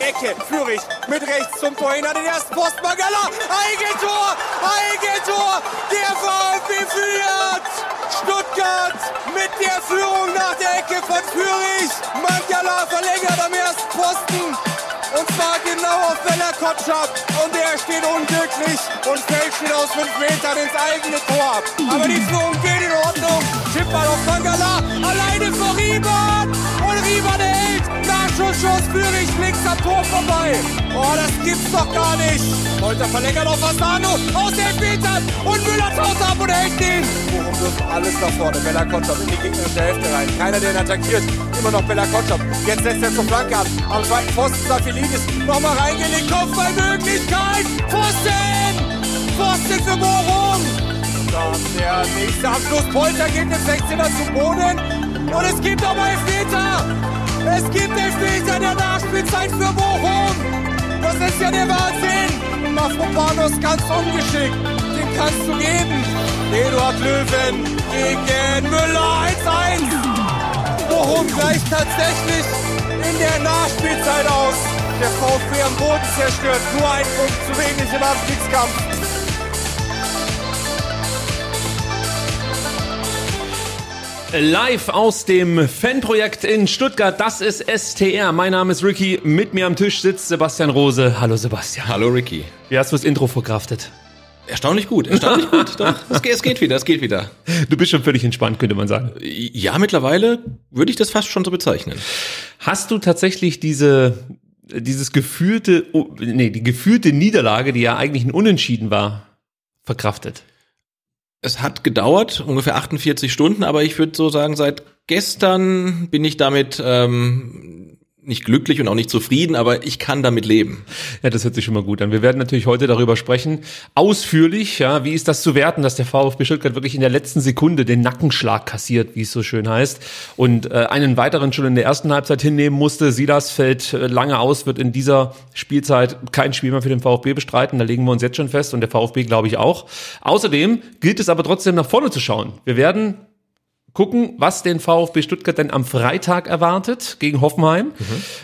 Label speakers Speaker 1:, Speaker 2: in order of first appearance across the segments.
Speaker 1: Ecke, Führig mit rechts zum Tor hin an den ersten Post. Mangala, Eigentor, Eigentor, der VfB führt. Stuttgart mit der Führung nach der Ecke von Führig. Mangala verlängert am ersten Posten. Und zwar genau auf Bella Kotschap. Und der steht unglücklich und fällt schon aus fünf Metern ins eigene Tor. Aber die Führung geht in Ordnung. Schippball auf Mangala. Alleine vor Nachschussschuss Führig links am Tor vorbei. Oh, das gibt's doch gar nicht. Polter verlängert auf Asano. Aus den Metern. Und Müller taut ab und hält den. Bochum wirft alles nach vorne. Bella Kotschap in die gegnerische Hälfte rein. Keiner, der ihn attackiert. Immer noch Bella Kotschap. Jetzt lässt er zur Flanke ab. Am zweiten Pfosten Safilidis. Nochmal reingelegt. Kopfballmöglichkeit. Pfosten. Pfosten für Bochum. Dann der nächste Abschluss. Polter geht im 16er zu Boden. Und es gibt aber Elfmeter. Es gibt Elfmeter in der Nachspielzeit für Bochum. Das ist ja der Wahnsinn. Mafropanos ganz ungeschickt. Den kannst du geben. Eduard Löwen gegen Müller 1-1. Bochum gleicht tatsächlich in der Nachspielzeit aus. Der VfB am Boden zerstört. Nur ein Punkt zu wenig im Abstiegskampf.
Speaker 2: Live aus dem Fanprojekt in Stuttgart, das ist STR. Mein Name ist Ricky, mit mir am Tisch sitzt Sebastian Rose. Hallo Sebastian.
Speaker 3: Hallo Ricky.
Speaker 2: Wie hast du das Intro verkraftet?
Speaker 3: Erstaunlich gut, erstaunlich gut. Doch, es geht, es geht wieder, es geht wieder.
Speaker 2: Du bist schon völlig entspannt, könnte man sagen.
Speaker 3: Ja, mittlerweile würde ich das fast schon so bezeichnen.
Speaker 2: Hast du tatsächlich diese, dieses gefühlte, oh, nee, die gefühlte Niederlage, die ja eigentlich ein Unentschieden war, verkraftet?
Speaker 3: Es hat gedauert, ungefähr 48 Stunden, aber ich würde so sagen, seit gestern bin ich damit ähm, nicht glücklich und auch nicht zufrieden, aber ich kann damit leben.
Speaker 2: Ja, das hört sich schon mal gut an. Wir werden natürlich heute darüber sprechen, ausführlich, ja, wie ist das zu werten, dass der VfB Stuttgart wirklich in der letzten Sekunde den Nackenschlag kassiert, wie es so schön heißt, und äh, einen weiteren schon in der ersten Halbzeit hinnehmen musste. Silas fällt äh, lange aus, wird in dieser Spielzeit kein Spiel mehr für den VfB bestreiten, da legen wir uns jetzt schon fest und der VfB glaube ich auch. Außerdem gilt es aber trotzdem nach vorne zu schauen. Wir werden gucken, was den VfB Stuttgart denn am Freitag erwartet gegen Hoffenheim. Mhm.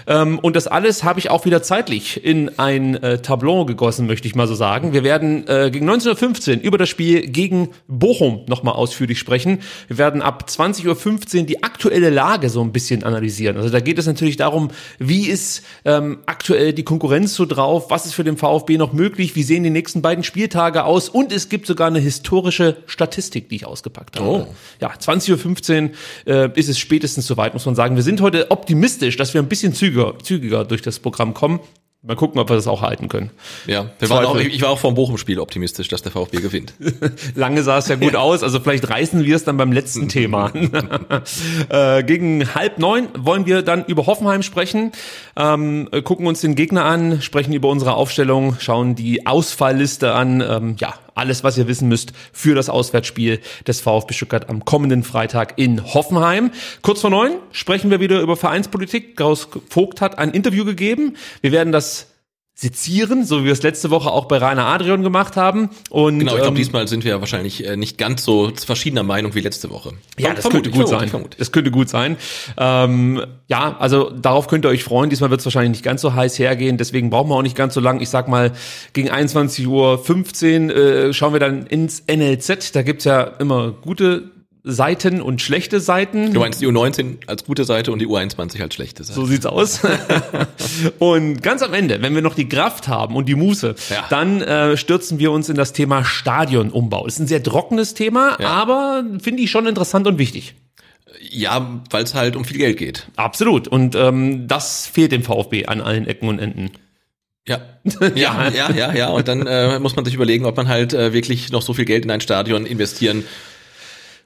Speaker 2: Ähm, und das alles habe ich auch wieder zeitlich in ein äh, Tableau gegossen, möchte ich mal so sagen. Wir werden äh, gegen 19.15 Uhr über das Spiel gegen Bochum nochmal ausführlich sprechen. Wir werden ab 20.15 Uhr die aktuelle Lage so ein bisschen analysieren. Also da geht es natürlich darum, wie ist ähm, aktuell die Konkurrenz so drauf, was ist für den VfB noch möglich, wie sehen die nächsten beiden Spieltage aus und es gibt sogar eine historische Statistik, die ich ausgepackt habe.
Speaker 3: Oh.
Speaker 2: Ja, 20 Uhr 15 äh, ist es spätestens soweit, muss man sagen. Wir sind heute optimistisch, dass wir ein bisschen zügiger, zügiger durch das Programm kommen. Mal gucken, ob wir das auch halten können.
Speaker 3: Ja, wir waren auch, ich war auch vor dem Bochum-Spiel optimistisch, dass der VfB gewinnt.
Speaker 2: Lange sah es ja gut aus, also vielleicht reißen wir es dann beim letzten Thema. äh, gegen halb neun wollen wir dann über Hoffenheim sprechen, ähm, gucken uns den Gegner an, sprechen über unsere Aufstellung, schauen die Ausfallliste an. Ähm, ja, alles, was ihr wissen müsst für das Auswärtsspiel des VfB Stuttgart am kommenden Freitag in Hoffenheim. Kurz vor neun sprechen wir wieder über Vereinspolitik. Klaus Vogt hat ein Interview gegeben. Wir werden das sezieren, so wie wir es letzte Woche auch bei Rainer Adrian gemacht haben. Und,
Speaker 3: genau, ich glaube,
Speaker 2: ähm,
Speaker 3: diesmal sind wir ja wahrscheinlich äh, nicht ganz so verschiedener Meinung wie letzte Woche.
Speaker 2: Ja, das könnte gut sein. Das könnte gut sein. Ähm, ja, also darauf könnt ihr euch freuen. Diesmal wird es wahrscheinlich nicht ganz so heiß hergehen. Deswegen brauchen wir auch nicht ganz so lang. Ich sag mal, gegen 21.15 Uhr äh, schauen wir dann ins NLZ. Da gibt's ja immer gute Seiten und schlechte Seiten.
Speaker 3: Du meinst die U19 als gute Seite und die U21 als schlechte Seite.
Speaker 2: So sieht's aus. und ganz am Ende, wenn wir noch die Kraft haben und die Muße,
Speaker 3: Ja.
Speaker 2: dann äh, stürzen wir uns in das Thema Stadionumbau. Ist ein sehr trockenes Thema,
Speaker 3: Ja.
Speaker 2: aber finde ich schon interessant und wichtig.
Speaker 3: Ja, weil es halt um viel Geld geht.
Speaker 2: Absolut. Und ähm, das fehlt dem VfB an allen Ecken und Enden.
Speaker 3: Ja. ja, ja, ja, ja. Und dann äh, muss man sich überlegen, ob man halt äh, wirklich noch so viel Geld in ein Stadion investieren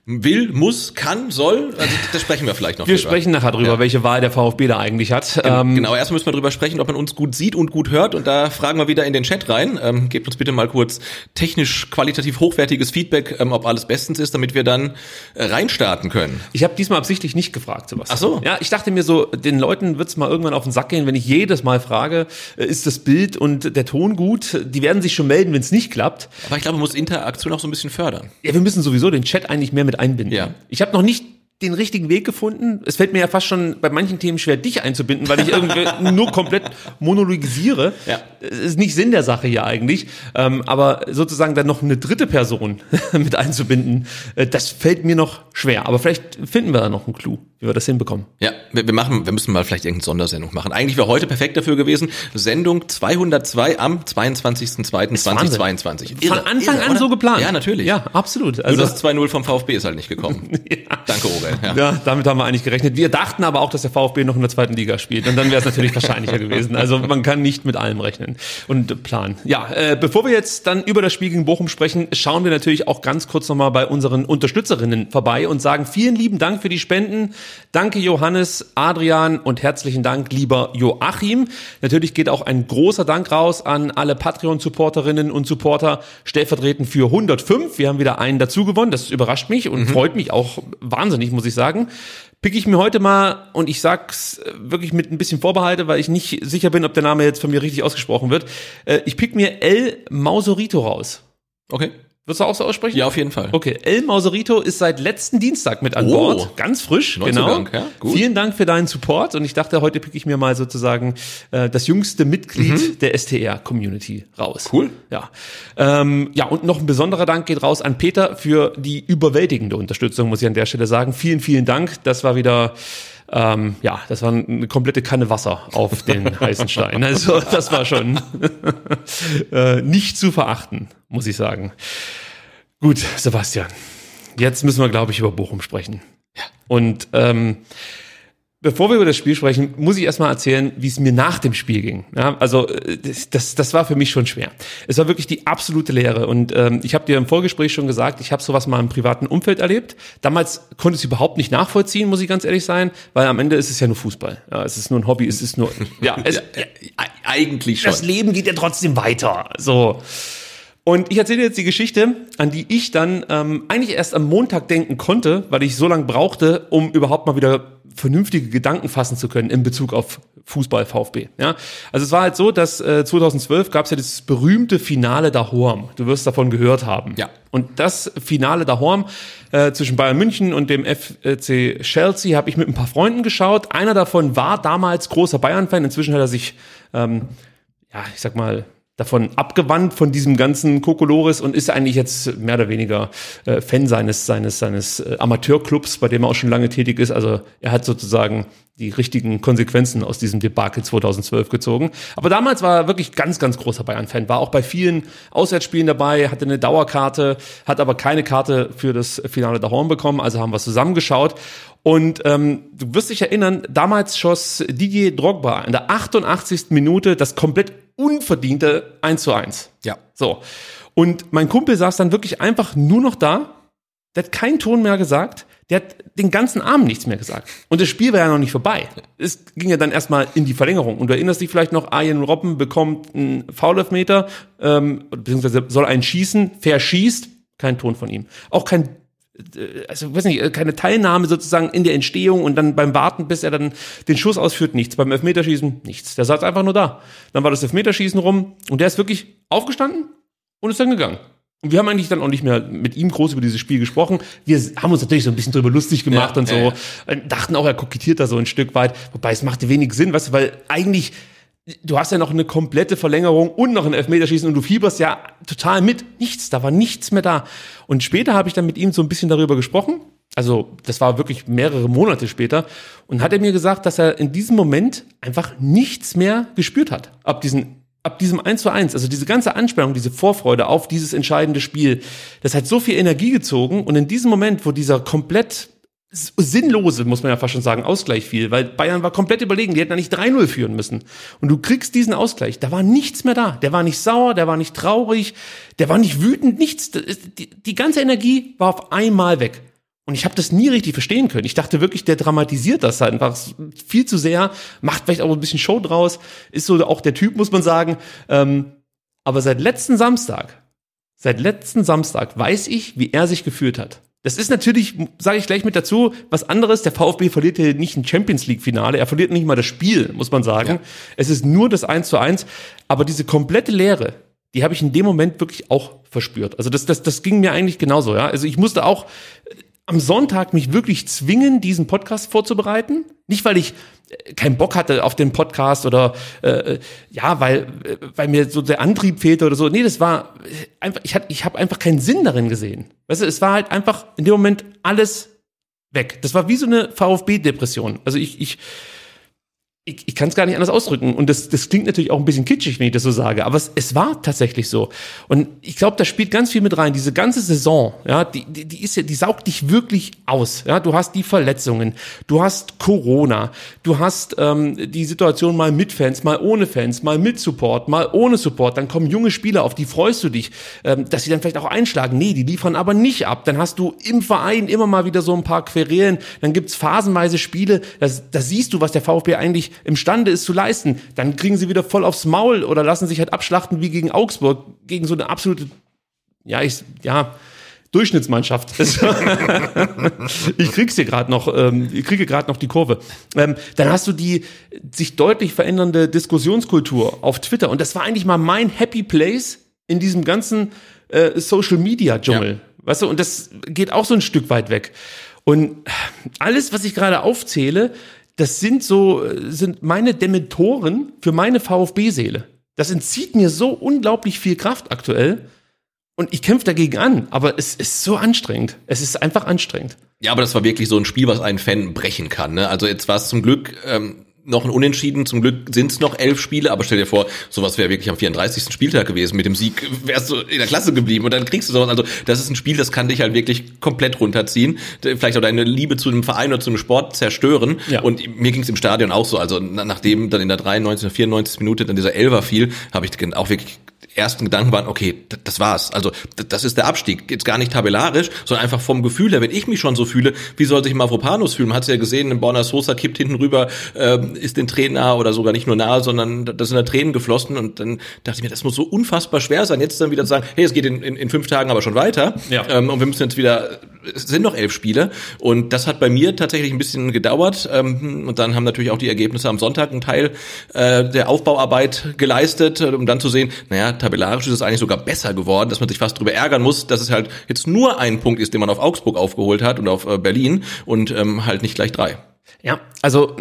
Speaker 3: will, muss, kann, soll. Also da sprechen wir vielleicht noch
Speaker 2: Wir
Speaker 3: drüber.
Speaker 2: sprechen nachher drüber,
Speaker 3: Ja.
Speaker 2: welche Wahl der VfB da eigentlich hat. Ähm,
Speaker 3: genau, erstmal müssen wir drüber sprechen, ob man uns gut sieht und gut hört. Und da fragen wir wieder in den Chat rein. Ähm, gebt uns bitte mal kurz technisch qualitativ hochwertiges Feedback, ähm, ob alles bestens ist, damit wir dann äh, reinstarten können.
Speaker 2: Ich habe diesmal absichtlich nicht gefragt, Sebastian.
Speaker 3: Ach so.
Speaker 2: Ja, ich dachte mir so, den Leuten wird's mal irgendwann auf den Sack gehen, wenn ich jedes Mal frage, äh, ist das Bild und der Ton gut? Die werden sich schon melden, wenn es nicht klappt.
Speaker 3: Aber ich glaube, man muss Interaktion auch so ein bisschen fördern.
Speaker 2: Ja, wir müssen sowieso den Chat eigentlich mehr mit einbinden.
Speaker 3: Ja.
Speaker 2: Ich habe noch nicht den richtigen Weg gefunden. Es fällt mir ja fast schon bei manchen Themen schwer, dich einzubinden, weil ich irgendwie nur komplett monologisiere.
Speaker 3: Ja.
Speaker 2: Das ist nicht Sinn der Sache hier eigentlich. Ähm, aber sozusagen dann noch eine dritte Person mit einzubinden, äh, das fällt mir noch schwer. Aber vielleicht finden wir da noch einen Clou, wie wir das hinbekommen.
Speaker 3: Ja, wir, wir machen, wir müssen mal vielleicht irgendeine Sondersendung machen. Eigentlich wäre heute perfekt dafür gewesen. Sendung 202 am 22.02.2022.
Speaker 2: Von Anfang an
Speaker 3: oder?
Speaker 2: so geplant.
Speaker 3: Ja, natürlich.
Speaker 2: Ja, absolut.
Speaker 3: Nur
Speaker 2: Also
Speaker 3: das 2-0 vom VfB ist halt nicht gekommen. Danke, Robert. Ja.
Speaker 2: Ja, damit haben wir eigentlich gerechnet. Wir dachten aber auch, dass der VfB noch in der zweiten Liga spielt. Und dann wäre es natürlich wahrscheinlicher gewesen. Also man kann nicht mit allem rechnen und planen. Ja, äh, bevor wir jetzt dann über das Spiel gegen Bochum sprechen, schauen wir natürlich auch ganz kurz nochmal bei unseren Unterstützerinnen vorbei und sagen vielen lieben Dank für die Spenden. Danke Johannes, Adrian und herzlichen Dank lieber Joachim. Natürlich geht auch ein großer Dank raus an alle Patreon-Supporterinnen und Supporter, stellvertretend für 105. Wir haben wieder einen dazu gewonnen. Das überrascht mich und freut mich auch wahnsinnig, muss ich sagen. Pick ich mir heute mal, und ich sag's äh, wirklich mit ein bisschen Vorbehalte, weil ich nicht sicher bin, ob der Name jetzt von mir richtig ausgesprochen wird. Äh, Ich pick mir El Mausorito raus.
Speaker 3: Okay.
Speaker 2: Wirst du auch so aussprechen?
Speaker 3: Ja, auf jeden Fall.
Speaker 2: Okay, El Mauserito ist seit letzten Dienstag mit an
Speaker 3: Oh.
Speaker 2: Bord. Ganz frisch, genau.
Speaker 3: Neuzugang, ja, gut.
Speaker 2: Vielen Dank für deinen Support und ich dachte, heute pick ich mir mal sozusagen äh, das jüngste Mitglied der STR-Community raus.
Speaker 3: Mhm. Cool.
Speaker 2: Ja. Ähm, ja, und noch ein besonderer Dank geht raus an Peter für die überwältigende Unterstützung, muss ich an der Stelle sagen. Vielen, vielen Dank. Das war wieder ähm, ja, das war eine komplette Kanne Wasser auf den heißen Stein. Also das war schon äh, nicht zu verachten, muss ich sagen. Gut, Sebastian. Jetzt müssen wir, glaube ich, über Bochum sprechen. Ja. Und ähm, bevor wir über das Spiel sprechen, muss ich erstmal erzählen, wie es mir nach dem Spiel ging. Ja, also äh, das, das, war für mich schon schwer. Es war wirklich die absolute Leere. Und ähm, ich habe dir im Vorgespräch schon gesagt, ich habe sowas mal im privaten Umfeld erlebt. Damals konnte ich es überhaupt nicht nachvollziehen, muss ich ganz ehrlich sein, weil am Ende ist es ja nur Fußball. Ja, es ist nur ein Hobby, es ist nur ja, es,
Speaker 3: eigentlich schon.
Speaker 2: das Leben geht ja trotzdem weiter. So. Und ich erzähle jetzt die Geschichte, an die ich dann ähm, eigentlich erst am Montag denken konnte, weil ich so lange brauchte, um überhaupt mal wieder vernünftige Gedanken fassen zu können in Bezug auf Fußball VfB. Ja, also es war halt so, dass äh, 2012 gab es ja das berühmte Finale da Horm. Du wirst davon gehört haben.
Speaker 3: Ja.
Speaker 2: Und das Finale da Horm äh, zwischen Bayern München und dem FC Chelsea habe ich mit ein paar Freunden geschaut. Einer davon war damals großer Bayern-Fan. Inzwischen hat er sich ähm, ja, ich sag mal, davon abgewandt von diesem ganzen Kokolores und ist eigentlich jetzt mehr oder weniger äh, Fan seines seines seines äh, Amateurclubs, bei dem er auch schon lange tätig ist. Also er hat sozusagen die richtigen Konsequenzen aus diesem Debakel 2012 gezogen. Aber damals war er wirklich ganz, ganz großer Bayern-Fan, war auch bei vielen Auswärtsspielen dabei, hatte eine Dauerkarte, hat aber keine Karte für das Finale der Horn bekommen, also haben wir zusammengeschaut. Und ähm, du wirst dich erinnern, damals schoss Didier Drogba in der 88. Minute das komplett unverdiente 1 zu 1.
Speaker 3: Ja.
Speaker 2: So. Und mein Kumpel saß dann wirklich einfach nur noch da, der hat keinen Ton mehr gesagt, der hat den ganzen Abend nichts mehr gesagt. Und das Spiel war ja noch nicht vorbei. Es ging ja dann erstmal in die Verlängerung. Und du erinnerst dich vielleicht noch, Arjen Robben bekommt einen Foulelfmeter, ähm, beziehungsweise soll einen schießen, verschießt, kein Ton von ihm. Auch kein also weiß nicht, keine Teilnahme sozusagen in der Entstehung und dann beim Warten, bis er dann den Schuss ausführt, nichts. Beim Elfmeterschießen nichts. Der saß einfach nur da. Dann war das Elfmeterschießen rum und der ist wirklich aufgestanden und ist dann gegangen. Und wir haben eigentlich dann auch nicht mehr mit ihm groß über dieses Spiel gesprochen. Wir haben uns natürlich so ein bisschen drüber lustig gemacht
Speaker 3: Ja,
Speaker 2: und so. Äh, Dachten auch, er kokettiert da so ein Stück weit. Wobei es machte wenig Sinn, weißt du, weil eigentlich du hast ja noch eine komplette Verlängerung und noch ein Elfmeterschießen und du fieberst ja total mit. Nichts, da war nichts mehr da. Und später habe ich dann mit ihm so ein bisschen darüber gesprochen. Also, das war wirklich mehrere Monate später. Und hat er mir gesagt, dass er in diesem Moment einfach nichts mehr gespürt hat. Ab diesen ab diesem 1 zu 1, also diese ganze Anspannung, diese Vorfreude auf dieses entscheidende Spiel, das hat so viel Energie gezogen und in diesem Moment, wo dieser komplett sinnlose, muss man ja fast schon sagen, Ausgleich fiel, weil Bayern war komplett überlegen, die hätten nicht 3-0 führen müssen. Und du kriegst diesen Ausgleich, da war nichts mehr da. Der war nicht sauer, der war nicht traurig, der war nicht wütend, nichts. Die ganze Energie war auf einmal weg. Und ich habe das nie richtig verstehen können. Ich dachte wirklich, der dramatisiert das halt einfach viel zu sehr, macht vielleicht auch ein bisschen Show draus, ist so auch der Typ, muss man sagen. Ähm, aber seit letzten Samstag, seit letzten Samstag weiß ich, wie er sich gefühlt hat. Das ist natürlich, sage ich gleich mit dazu, was anderes. Der VfB verliert hier nicht ein Champions League Finale. Er verliert nicht mal das Spiel, muss man sagen.
Speaker 3: Ja.
Speaker 2: Es ist nur das 1 zu 1. Aber diese komplette Leere, die habe ich in dem Moment wirklich auch verspürt. Also das, das, das ging mir eigentlich genauso, ja. Also ich musste auch am Sonntag mich wirklich zwingen, diesen Podcast vorzubereiten. Nicht, weil ich äh, keinen Bock hatte auf den Podcast oder äh, ja, weil, äh, weil mir so der Antrieb fehlte oder so. Nee, das war einfach, ich, hatte, ich habe einfach keinen Sinn darin gesehen. Weißt du, es war halt einfach in dem Moment alles weg. Das war wie so eine VfB-Depression. Also ich, ich, ich, ich kann es gar nicht anders ausdrücken. Und das, das klingt natürlich auch ein bisschen kitschig, wenn ich das so sage, aber es, es war tatsächlich so. Und ich glaube, da spielt ganz viel mit rein. Diese ganze Saison, ja, die, die, die ist ja, die saugt dich wirklich aus. Ja, du hast die Verletzungen, du hast Corona, du hast ähm, die Situation mal mit Fans, mal ohne Fans, mal mit Support, mal ohne Support. Dann kommen junge Spieler, auf die freust du dich, ähm, dass sie dann vielleicht auch einschlagen. Nee, die liefern aber nicht ab. Dann hast du im Verein immer mal wieder so ein paar Querelen. Dann gibt's phasenweise Spiele, da siehst du, was der VfB eigentlich imstande ist zu leisten, dann kriegen sie wieder voll aufs Maul oder lassen sich halt abschlachten wie gegen Augsburg, gegen so eine absolute, ja, ich, ja, Durchschnittsmannschaft. ich krieg's hier gerade noch, ähm, ich kriege gerade noch die Kurve. Ähm, dann hast du die sich deutlich verändernde Diskussionskultur auf Twitter und das war eigentlich mal mein Happy Place in diesem ganzen äh, Social Media Dschungel. Ja. Weißt du, und das geht auch so ein Stück weit weg. Und alles, was ich gerade aufzähle, das sind so, sind meine Dementoren für meine VfB-Seele. Das entzieht mir so unglaublich viel Kraft aktuell. Und ich kämpfe dagegen an, aber es ist so anstrengend. Es ist einfach anstrengend.
Speaker 3: Ja, aber das war wirklich so ein Spiel, was einen Fan brechen kann. Ne? Also jetzt war es zum Glück ähm, noch ein Unentschieden. Zum Glück sind es noch elf Spiele, aber stell dir vor, sowas wäre wirklich am 34. Spieltag gewesen. Mit dem Sieg wärst du in der Klasse geblieben und dann kriegst du sowas. Also das ist ein Spiel, das kann dich halt wirklich komplett runterziehen. Vielleicht auch deine Liebe zu dem Verein oder zu dem Sport zerstören. Ja. Und mir ging es im Stadion auch so. Also nachdem dann in der 93. 94. Minute dann dieser Elfer fiel, habe ich auch wirklich ersten Gedanken waren, okay, das war's. Also das ist der Abstieg. Jetzt gar nicht tabellarisch, sondern einfach vom Gefühl her. Wenn ich mich schon so fühle, wie soll sich Mavropanos fühlen? Man hat es ja gesehen, Borna Sosa kippt hinten rüber, äh, ist den Tränen nahe oder sogar nicht nur nahe, sondern da sind da Tränen geflossen. Und dann dachte ich mir, das muss so unfassbar schwer sein, jetzt dann wieder zu sagen, hey, es geht in, in, in fünf Tagen aber schon weiter. Ja. Ähm, und wir müssen jetzt wieder, es sind noch elf Spiele. Und das hat bei mir tatsächlich ein bisschen gedauert. Ähm, und dann haben natürlich auch die Ergebnisse am Sonntag einen Teil äh, der Aufbauarbeit geleistet, um dann zu sehen, naja, tabellarisch ist es eigentlich sogar besser geworden, dass man sich fast darüber ärgern muss, dass es halt jetzt nur ein Punkt ist, den man auf Augsburg aufgeholt hat und auf äh, Berlin und ähm, halt nicht gleich drei.
Speaker 2: Ja, also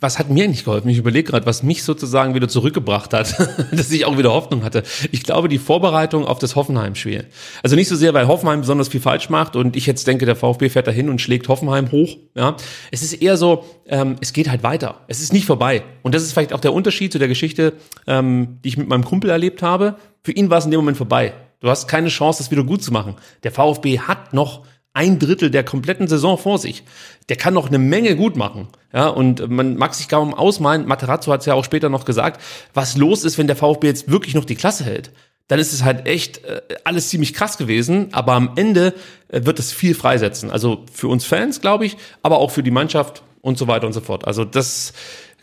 Speaker 2: was hat mir nicht geholfen? Ich überlege gerade, was mich sozusagen wieder zurückgebracht hat, dass ich auch wieder Hoffnung hatte. Ich glaube, die Vorbereitung auf das Hoffenheim-Spiel. Also nicht so sehr, weil Hoffenheim besonders viel falsch macht und ich jetzt denke, der VfB fährt dahin und schlägt Hoffenheim hoch. Ja, es ist eher so, ähm, es geht halt weiter. Es ist nicht vorbei. Und das ist vielleicht auch der Unterschied zu der Geschichte, ähm, die ich mit meinem Kumpel erlebt habe. Für ihn war es in dem Moment vorbei. Du hast keine Chance, das wieder gut zu machen. Der VfB hat noch ein Drittel der kompletten Saison vor sich. Der kann noch eine Menge gut machen. Ja, und man mag sich kaum ausmalen, Materazzo hat es ja auch später noch gesagt, was los ist, wenn der VfB jetzt wirklich noch die Klasse hält. Dann ist es halt echt äh, alles ziemlich krass gewesen, aber am Ende äh, wird es viel freisetzen. Also für uns Fans, glaube ich, aber auch für die Mannschaft und so weiter und so fort. Also das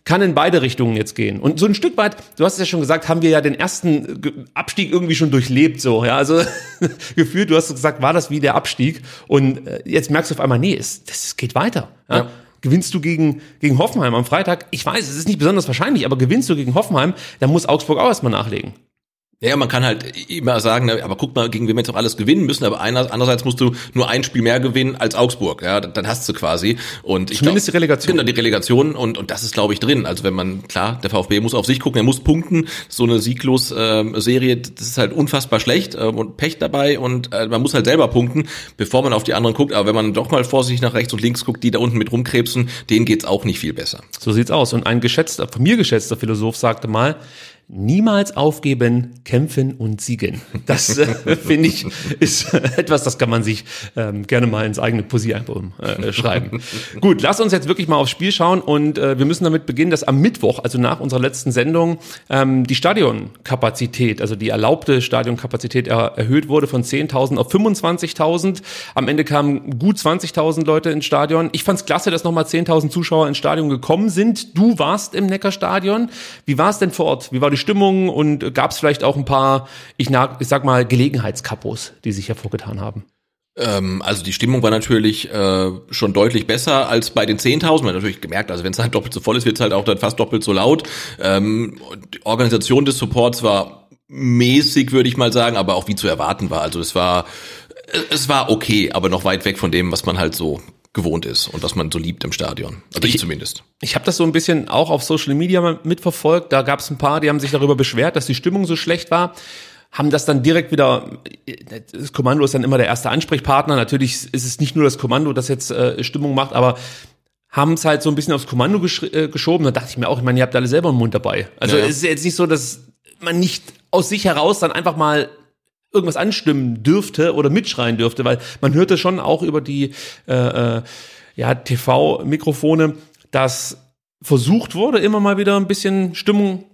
Speaker 2: kann in beide Richtungen jetzt gehen. Und so ein Stück weit, du hast es ja schon gesagt, haben wir ja den ersten Abstieg irgendwie schon durchlebt, so, ja, also gefühlt, du hast gesagt, war das wie der Abstieg und äh, jetzt merkst du auf einmal, nee, es, das geht weiter. Ja? ja. Gewinnst du gegen, gegen Hoffenheim am Freitag? Ich weiß, es ist nicht besonders wahrscheinlich, aber gewinnst du gegen Hoffenheim, dann muss Augsburg auch erstmal nachlegen.
Speaker 3: Ja, man kann halt immer sagen, aber guck mal, gegen wen wir jetzt auch alles gewinnen müssen, aber andererseits musst du nur ein Spiel mehr gewinnen als Augsburg, ja, dann hast du quasi. Und ich
Speaker 2: Zumindest glaub, die Relegation.
Speaker 3: Genau, die Relegation und, und das ist, glaube ich, drin. Also wenn man, klar, der VfB muss auf sich gucken, er muss punkten. So eine Sieglos-Serie, ähm, das ist halt unfassbar schlecht ähm, und Pech dabei und äh, man muss halt selber punkten, bevor man auf die anderen guckt. Aber wenn man doch mal vorsichtig nach rechts und links guckt, die da unten mit rumkrebsen, denen geht's auch nicht viel besser.
Speaker 2: So sieht's aus. Und ein geschätzter, von mir geschätzter Philosoph sagte mal, Niemals aufgeben, kämpfen und siegen. Das äh, finde ich ist etwas, das kann man sich ähm, gerne mal ins eigene Poesiealbum äh, schreiben. Gut, lass uns jetzt wirklich mal aufs Spiel schauen und äh, wir müssen damit beginnen, dass am Mittwoch, also nach unserer letzten Sendung, ähm, die Stadionkapazität, also die erlaubte Stadionkapazität er erhöht wurde von 10.000 auf 25.000. Am Ende kamen gut 20.000 Leute ins Stadion. Ich fand es klasse, dass nochmal 10.000 Zuschauer ins Stadion gekommen sind. Du warst im Neckarstadion. Wie war es denn vor Ort? Wie war die Stimmung und gab es vielleicht auch ein paar, ich, ich sag mal, Gelegenheitskapos, die sich hervorgetan haben?
Speaker 3: Ähm, also die Stimmung war natürlich äh, schon deutlich besser als bei den 10.000. Man hat natürlich gemerkt, also wenn es halt doppelt so voll ist, wird es halt auch dann fast doppelt so laut. Ähm, die Organisation des Supports war mäßig, würde ich mal sagen, aber auch wie zu erwarten war. Also es war es war okay, aber noch weit weg von dem, was man halt so gewohnt ist und was man so liebt im Stadion. Also ich, ich zumindest.
Speaker 2: Ich habe das so ein bisschen auch auf Social Media mitverfolgt. Da gab es ein paar, die haben sich darüber beschwert, dass die Stimmung so schlecht war haben das dann direkt wieder, das Kommando ist dann immer der erste Ansprechpartner. Natürlich ist es nicht nur das Kommando, das jetzt äh, Stimmung macht, aber haben es halt so ein bisschen aufs Kommando gesch äh, geschoben. Da dachte ich mir auch, ich meine, ihr habt alle selber einen Mund dabei. Also ja. es ist jetzt nicht so, dass man nicht aus sich heraus dann einfach mal irgendwas anstimmen dürfte oder mitschreien dürfte, weil man hörte schon auch über die äh, äh, ja, TV-Mikrofone, dass versucht wurde, immer mal wieder ein bisschen Stimmung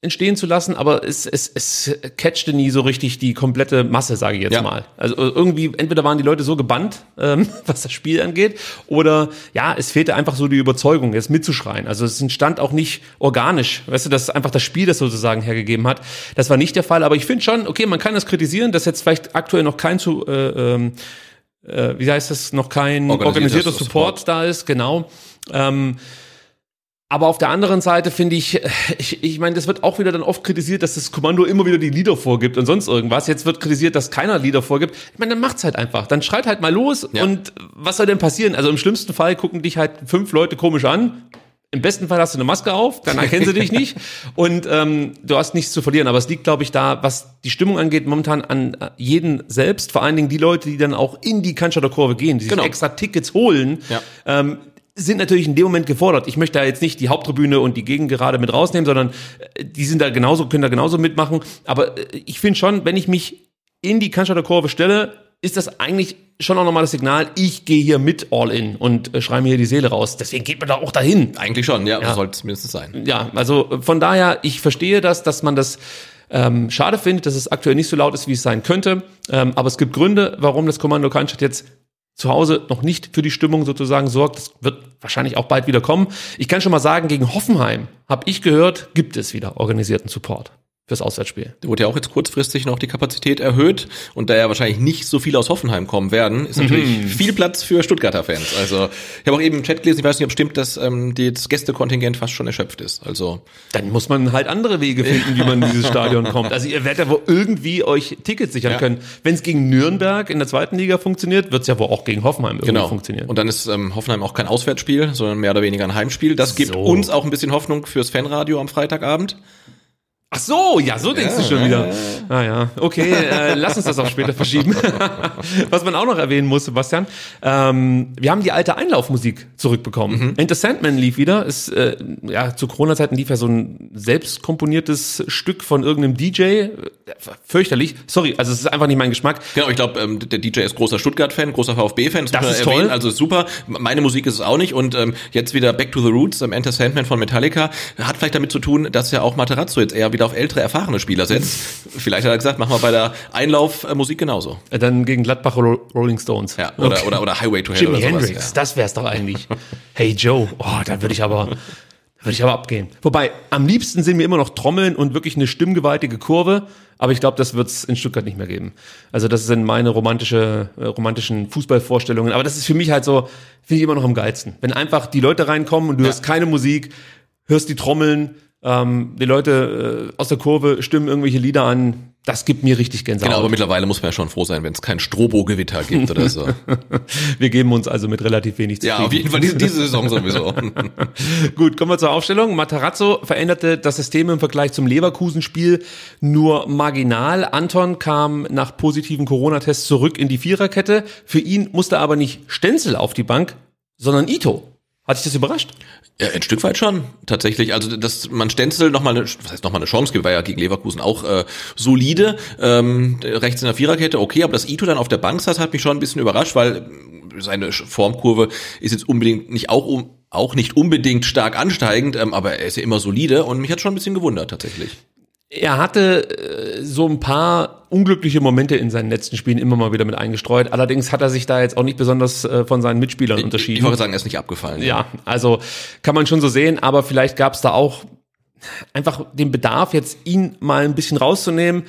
Speaker 2: entstehen zu lassen, aber es, es, es catchte nie so richtig die komplette Masse, sage ich jetzt ja. mal. Also irgendwie, entweder waren die Leute so gebannt, ähm, was das Spiel angeht, oder ja, es fehlte einfach so die Überzeugung, jetzt mitzuschreien. Also es entstand auch nicht organisch, weißt du, dass einfach das Spiel das sozusagen hergegeben hat. Das war nicht der Fall, aber ich finde schon, okay, man kann das kritisieren, dass jetzt vielleicht aktuell noch kein zu, äh, ähm, äh, wie heißt das, noch kein organisierter Support, Support da ist, genau. Ähm, aber auf der anderen Seite finde ich, ich, ich meine, das wird auch wieder dann oft kritisiert, dass das Kommando immer wieder die Lieder vorgibt und sonst irgendwas. Jetzt wird kritisiert, dass keiner Lieder vorgibt. Ich meine, dann macht's halt einfach. Dann schreit halt mal los ja. und was soll denn passieren? Also im schlimmsten Fall gucken dich halt fünf Leute komisch an. Im besten Fall hast du eine Maske auf, dann erkennen sie dich nicht und ähm, du hast nichts zu verlieren. Aber es liegt, glaube ich, da, was die Stimmung angeht, momentan an äh, jeden selbst. Vor allen Dingen die Leute, die dann auch in die Cannstatter Kurve gehen, die sich genau. extra Tickets holen. Ja. Ähm, sind natürlich in dem Moment gefordert. Ich möchte da jetzt nicht die Haupttribüne und die Gegend gerade mit rausnehmen, sondern äh, die sind da genauso, können da genauso mitmachen. Aber äh, ich finde schon, wenn ich mich in die Cannstatter Kurve stelle, ist das eigentlich schon auch nochmal das Signal, ich gehe hier mit all in und äh, schreibe mir hier die Seele raus. Deswegen geht man da auch dahin.
Speaker 3: Eigentlich schon, ja, ja. sollte es mindestens sein.
Speaker 2: Ja, also von daher, ich verstehe das, dass man das ähm, schade findet, dass es aktuell nicht so laut ist, wie es sein könnte. Ähm, aber es gibt Gründe, warum das Kommando Cannstatt jetzt zu Hause noch nicht für die Stimmung sozusagen sorgt. Das wird wahrscheinlich auch bald wieder kommen. Ich kann schon mal sagen, gegen Hoffenheim, habe ich gehört, gibt es wieder organisierten Support fürs Auswärtsspiel.
Speaker 3: Da wurde ja auch jetzt kurzfristig noch die Kapazität erhöht und da ja wahrscheinlich nicht so viele aus Hoffenheim kommen werden, ist natürlich mhm. viel Platz für Stuttgarter Fans. Also ich habe auch eben im Chat gelesen, ich weiß nicht, ob stimmt, dass ähm, das Gästekontingent fast schon erschöpft ist. Also
Speaker 2: dann muss man halt andere Wege finden, wie man in dieses Stadion kommt. Also ihr werdet ja wohl irgendwie euch Tickets sichern ja. können. Wenn es gegen Nürnberg in der zweiten Liga funktioniert, wird es ja wohl auch gegen Hoffenheim irgendwie genau. funktionieren.
Speaker 3: Und dann ist ähm, Hoffenheim auch kein Auswärtsspiel, sondern mehr oder weniger ein Heimspiel. Das gibt so. uns auch ein bisschen Hoffnung fürs Fanradio am Freitagabend.
Speaker 2: Ach so, ja, so denkst ja, du schon wieder. Ah ja, okay, äh, lass uns das auch später verschieben. Was man auch noch erwähnen muss, Sebastian, ähm, wir haben die alte Einlaufmusik zurückbekommen. Mhm. Enter Sandman lief wieder. Ist, äh, ja, zu Corona-Zeiten lief ja so ein selbst komponiertes Stück von irgendeinem DJ. Äh, fürchterlich. Sorry, also es ist einfach nicht mein Geschmack.
Speaker 3: Genau, ich glaube, ähm, der DJ ist großer Stuttgart-Fan, großer VfB-Fan. Das, das ist erwähnen, toll. Also super. Meine Musik ist es auch nicht. Und ähm, jetzt wieder Back to the Roots, ähm, Enter Sandman von Metallica. Hat vielleicht damit zu tun, dass ja auch Materazzo jetzt eher wieder auf ältere, erfahrene Spieler setzt. Vielleicht hat er gesagt, machen wir bei der Einlaufmusik genauso.
Speaker 2: Dann gegen Gladbach Rolling Stones.
Speaker 3: Ja, oder, okay. oder, oder Highway to Hell
Speaker 2: Jimi
Speaker 3: oder.
Speaker 2: Hendrix, ja. das wär's doch eigentlich. Hey Joe, oh, da würde ich aber... Würde ich aber abgehen. Wobei, am liebsten sind mir immer noch Trommeln und wirklich eine stimmgewaltige Kurve, aber ich glaube, das wird es in Stuttgart nicht mehr geben. Also das sind meine romantische, äh, romantischen Fußballvorstellungen. Aber das ist für mich halt so, finde ich immer noch am geilsten. Wenn einfach die Leute reinkommen und du ja. hörst keine Musik, hörst die Trommeln, ähm, die Leute äh, aus der Kurve stimmen irgendwelche Lieder an. Das gibt mir richtig Gänsehaut.
Speaker 3: Genau, aber mittlerweile muss man ja schon froh sein, wenn es kein Strobo-Gewitter gibt oder so.
Speaker 2: wir geben uns also mit relativ wenig
Speaker 3: zufrieden. Ja, auf jeden Fall diese, diese Saison sowieso.
Speaker 2: Gut, kommen wir zur Aufstellung. Matarazzo veränderte das System im Vergleich zum Leverkusen-Spiel nur marginal. Anton kam nach positiven Corona-Tests zurück in die Viererkette. Für ihn musste aber nicht Stenzel auf die Bank, sondern Ito. Hat dich das überrascht?
Speaker 3: Ja, ein Stück weit schon, tatsächlich. Also, dass man Stenzel nochmal eine, was heißt nochmal eine Chance gibt, war ja gegen Leverkusen auch äh, solide. Ähm, rechts in der Viererkette, okay, aber dass Ito dann auf der Bank saß, hat mich schon ein bisschen überrascht, weil seine Formkurve ist jetzt unbedingt nicht auch um, auch nicht unbedingt stark ansteigend, ähm, aber er ist ja immer solide und mich hat schon ein bisschen gewundert tatsächlich.
Speaker 2: Er hatte äh, so ein paar unglückliche Momente in seinen letzten Spielen immer mal wieder mit eingestreut. Allerdings hat er sich da jetzt auch nicht besonders äh, von seinen Mitspielern unterschieden. Ich,
Speaker 3: ich wollte sagen, er ist nicht abgefallen.
Speaker 2: Ja, also kann man schon so sehen, aber vielleicht gab es da auch einfach den Bedarf, jetzt ihn mal ein bisschen rauszunehmen.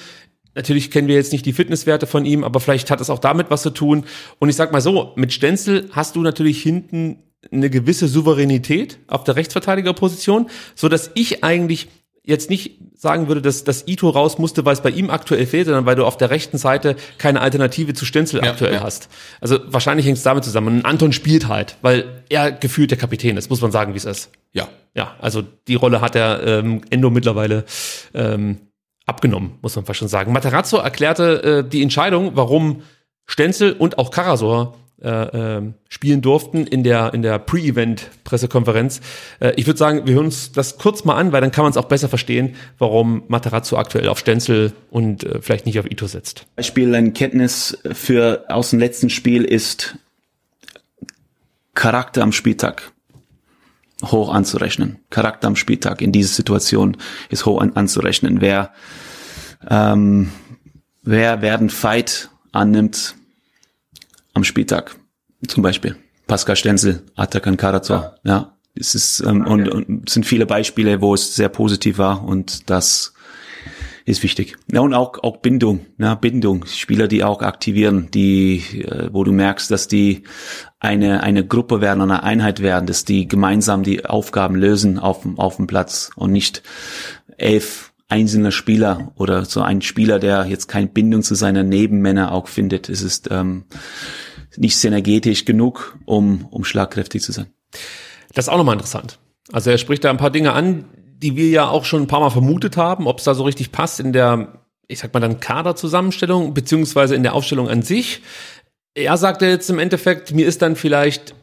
Speaker 2: Natürlich kennen wir jetzt nicht die Fitnesswerte von ihm, aber vielleicht hat es auch damit was zu tun. Und ich sag mal so, mit Stenzel hast du natürlich hinten eine gewisse Souveränität auf der Rechtsverteidigerposition, so dass ich eigentlich jetzt nicht sagen würde, dass das Ito raus musste, weil es bei ihm aktuell fehlt, sondern weil du auf der rechten Seite keine Alternative zu Stenzel ja, aktuell ja. hast. Also wahrscheinlich hängt es damit zusammen. Und Anton spielt halt, weil er gefühlt der Kapitän ist, muss man sagen, wie es ist.
Speaker 3: Ja.
Speaker 2: Ja, also die Rolle hat er ähm, Endo mittlerweile ähm, abgenommen, muss man fast schon sagen. Materazzo erklärte äh, die Entscheidung, warum Stenzel und auch Karasor äh, äh, spielen durften in der in der Pre-Event-Pressekonferenz. Äh, ich würde sagen, wir hören uns das kurz mal an, weil dann kann man es auch besser verstehen, warum Materazzo aktuell auf Stenzel und äh, vielleicht nicht auf Ito setzt.
Speaker 4: Beispiel eine Kenntnis für aus dem letzten Spiel ist Charakter am Spieltag hoch anzurechnen. Charakter am Spieltag in dieser Situation ist hoch an, anzurechnen. Wer ähm, wer werden Fight annimmt, am Spieltag. Zum Beispiel Pascal Stenzel, Atakan Karazor. Ja. ja. Es ist ähm, okay. und, und es sind viele Beispiele, wo es sehr positiv war und das ist wichtig. Ja, und auch, auch Bindung, ja, Bindung. Spieler, die auch aktivieren, die, äh, wo du merkst, dass die eine, eine Gruppe werden, eine Einheit werden, dass die gemeinsam die Aufgaben lösen auf, auf dem Platz und nicht elf einzelne Spieler oder so ein Spieler, der jetzt keine Bindung zu seiner Nebenmänner auch findet. Es ist ähm, nicht synergetisch genug, um, um schlagkräftig zu sein.
Speaker 2: Das ist auch nochmal interessant. Also er spricht da ein paar Dinge an, die wir ja auch schon ein paar Mal vermutet haben, ob es da so richtig passt in der, ich sag mal dann Kaderzusammenstellung, beziehungsweise in der Aufstellung an sich. Er sagte jetzt im Endeffekt, mir ist dann vielleicht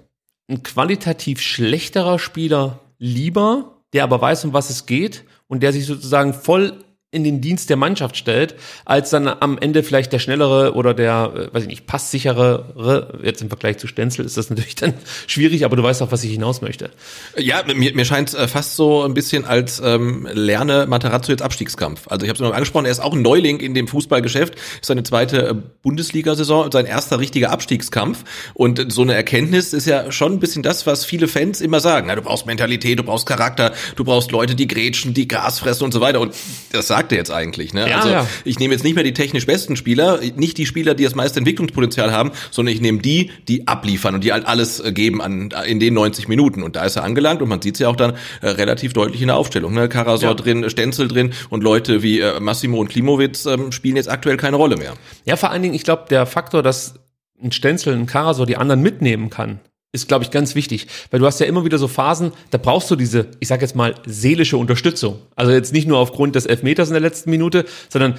Speaker 2: ein qualitativ schlechterer Spieler lieber, der aber weiß, um was es geht und der sich sozusagen voll in den Dienst der Mannschaft stellt, als dann am Ende vielleicht der schnellere oder der, äh, weiß ich nicht, passsichere, jetzt im Vergleich zu Stenzel ist das natürlich dann schwierig, aber du weißt auch, was ich hinaus möchte.
Speaker 3: Ja, mir, mir scheint äh, fast so ein bisschen als ähm, lerne Matarazzo jetzt Abstiegskampf. Also ich habe es noch angesprochen, er ist auch ein Neuling in dem Fußballgeschäft, ist seine zweite äh, Bundesliga-Saison, sein erster richtiger Abstiegskampf und so eine Erkenntnis ist ja schon ein bisschen das, was viele Fans immer sagen. Ja, du brauchst Mentalität, du brauchst Charakter, du brauchst Leute, die grätschen, die Gas fressen und so weiter und das sagt er jetzt eigentlich. Ne? Ja, also ja. ich nehme jetzt nicht mehr die technisch besten Spieler, nicht die Spieler, die das meiste Entwicklungspotenzial haben, sondern ich nehme die, die abliefern und die halt alles äh, geben an in den 90 Minuten. Und da ist er angelangt und man sieht es ja auch dann äh, relativ deutlich in der Aufstellung. Ne? Karasor ja. drin, Stenzel drin und Leute wie äh, Massimo und Klimowitz ähm, spielen jetzt aktuell keine Rolle mehr.
Speaker 2: Ja, vor allen Dingen, ich glaube, der Faktor, dass ein Stenzel, ein Karasor die anderen mitnehmen kann, ist, glaube ich, ganz wichtig, weil du hast ja immer wieder so Phasen, da brauchst du diese, ich sage jetzt mal, seelische Unterstützung. Also jetzt nicht nur aufgrund des Elfmeters in der letzten Minute, sondern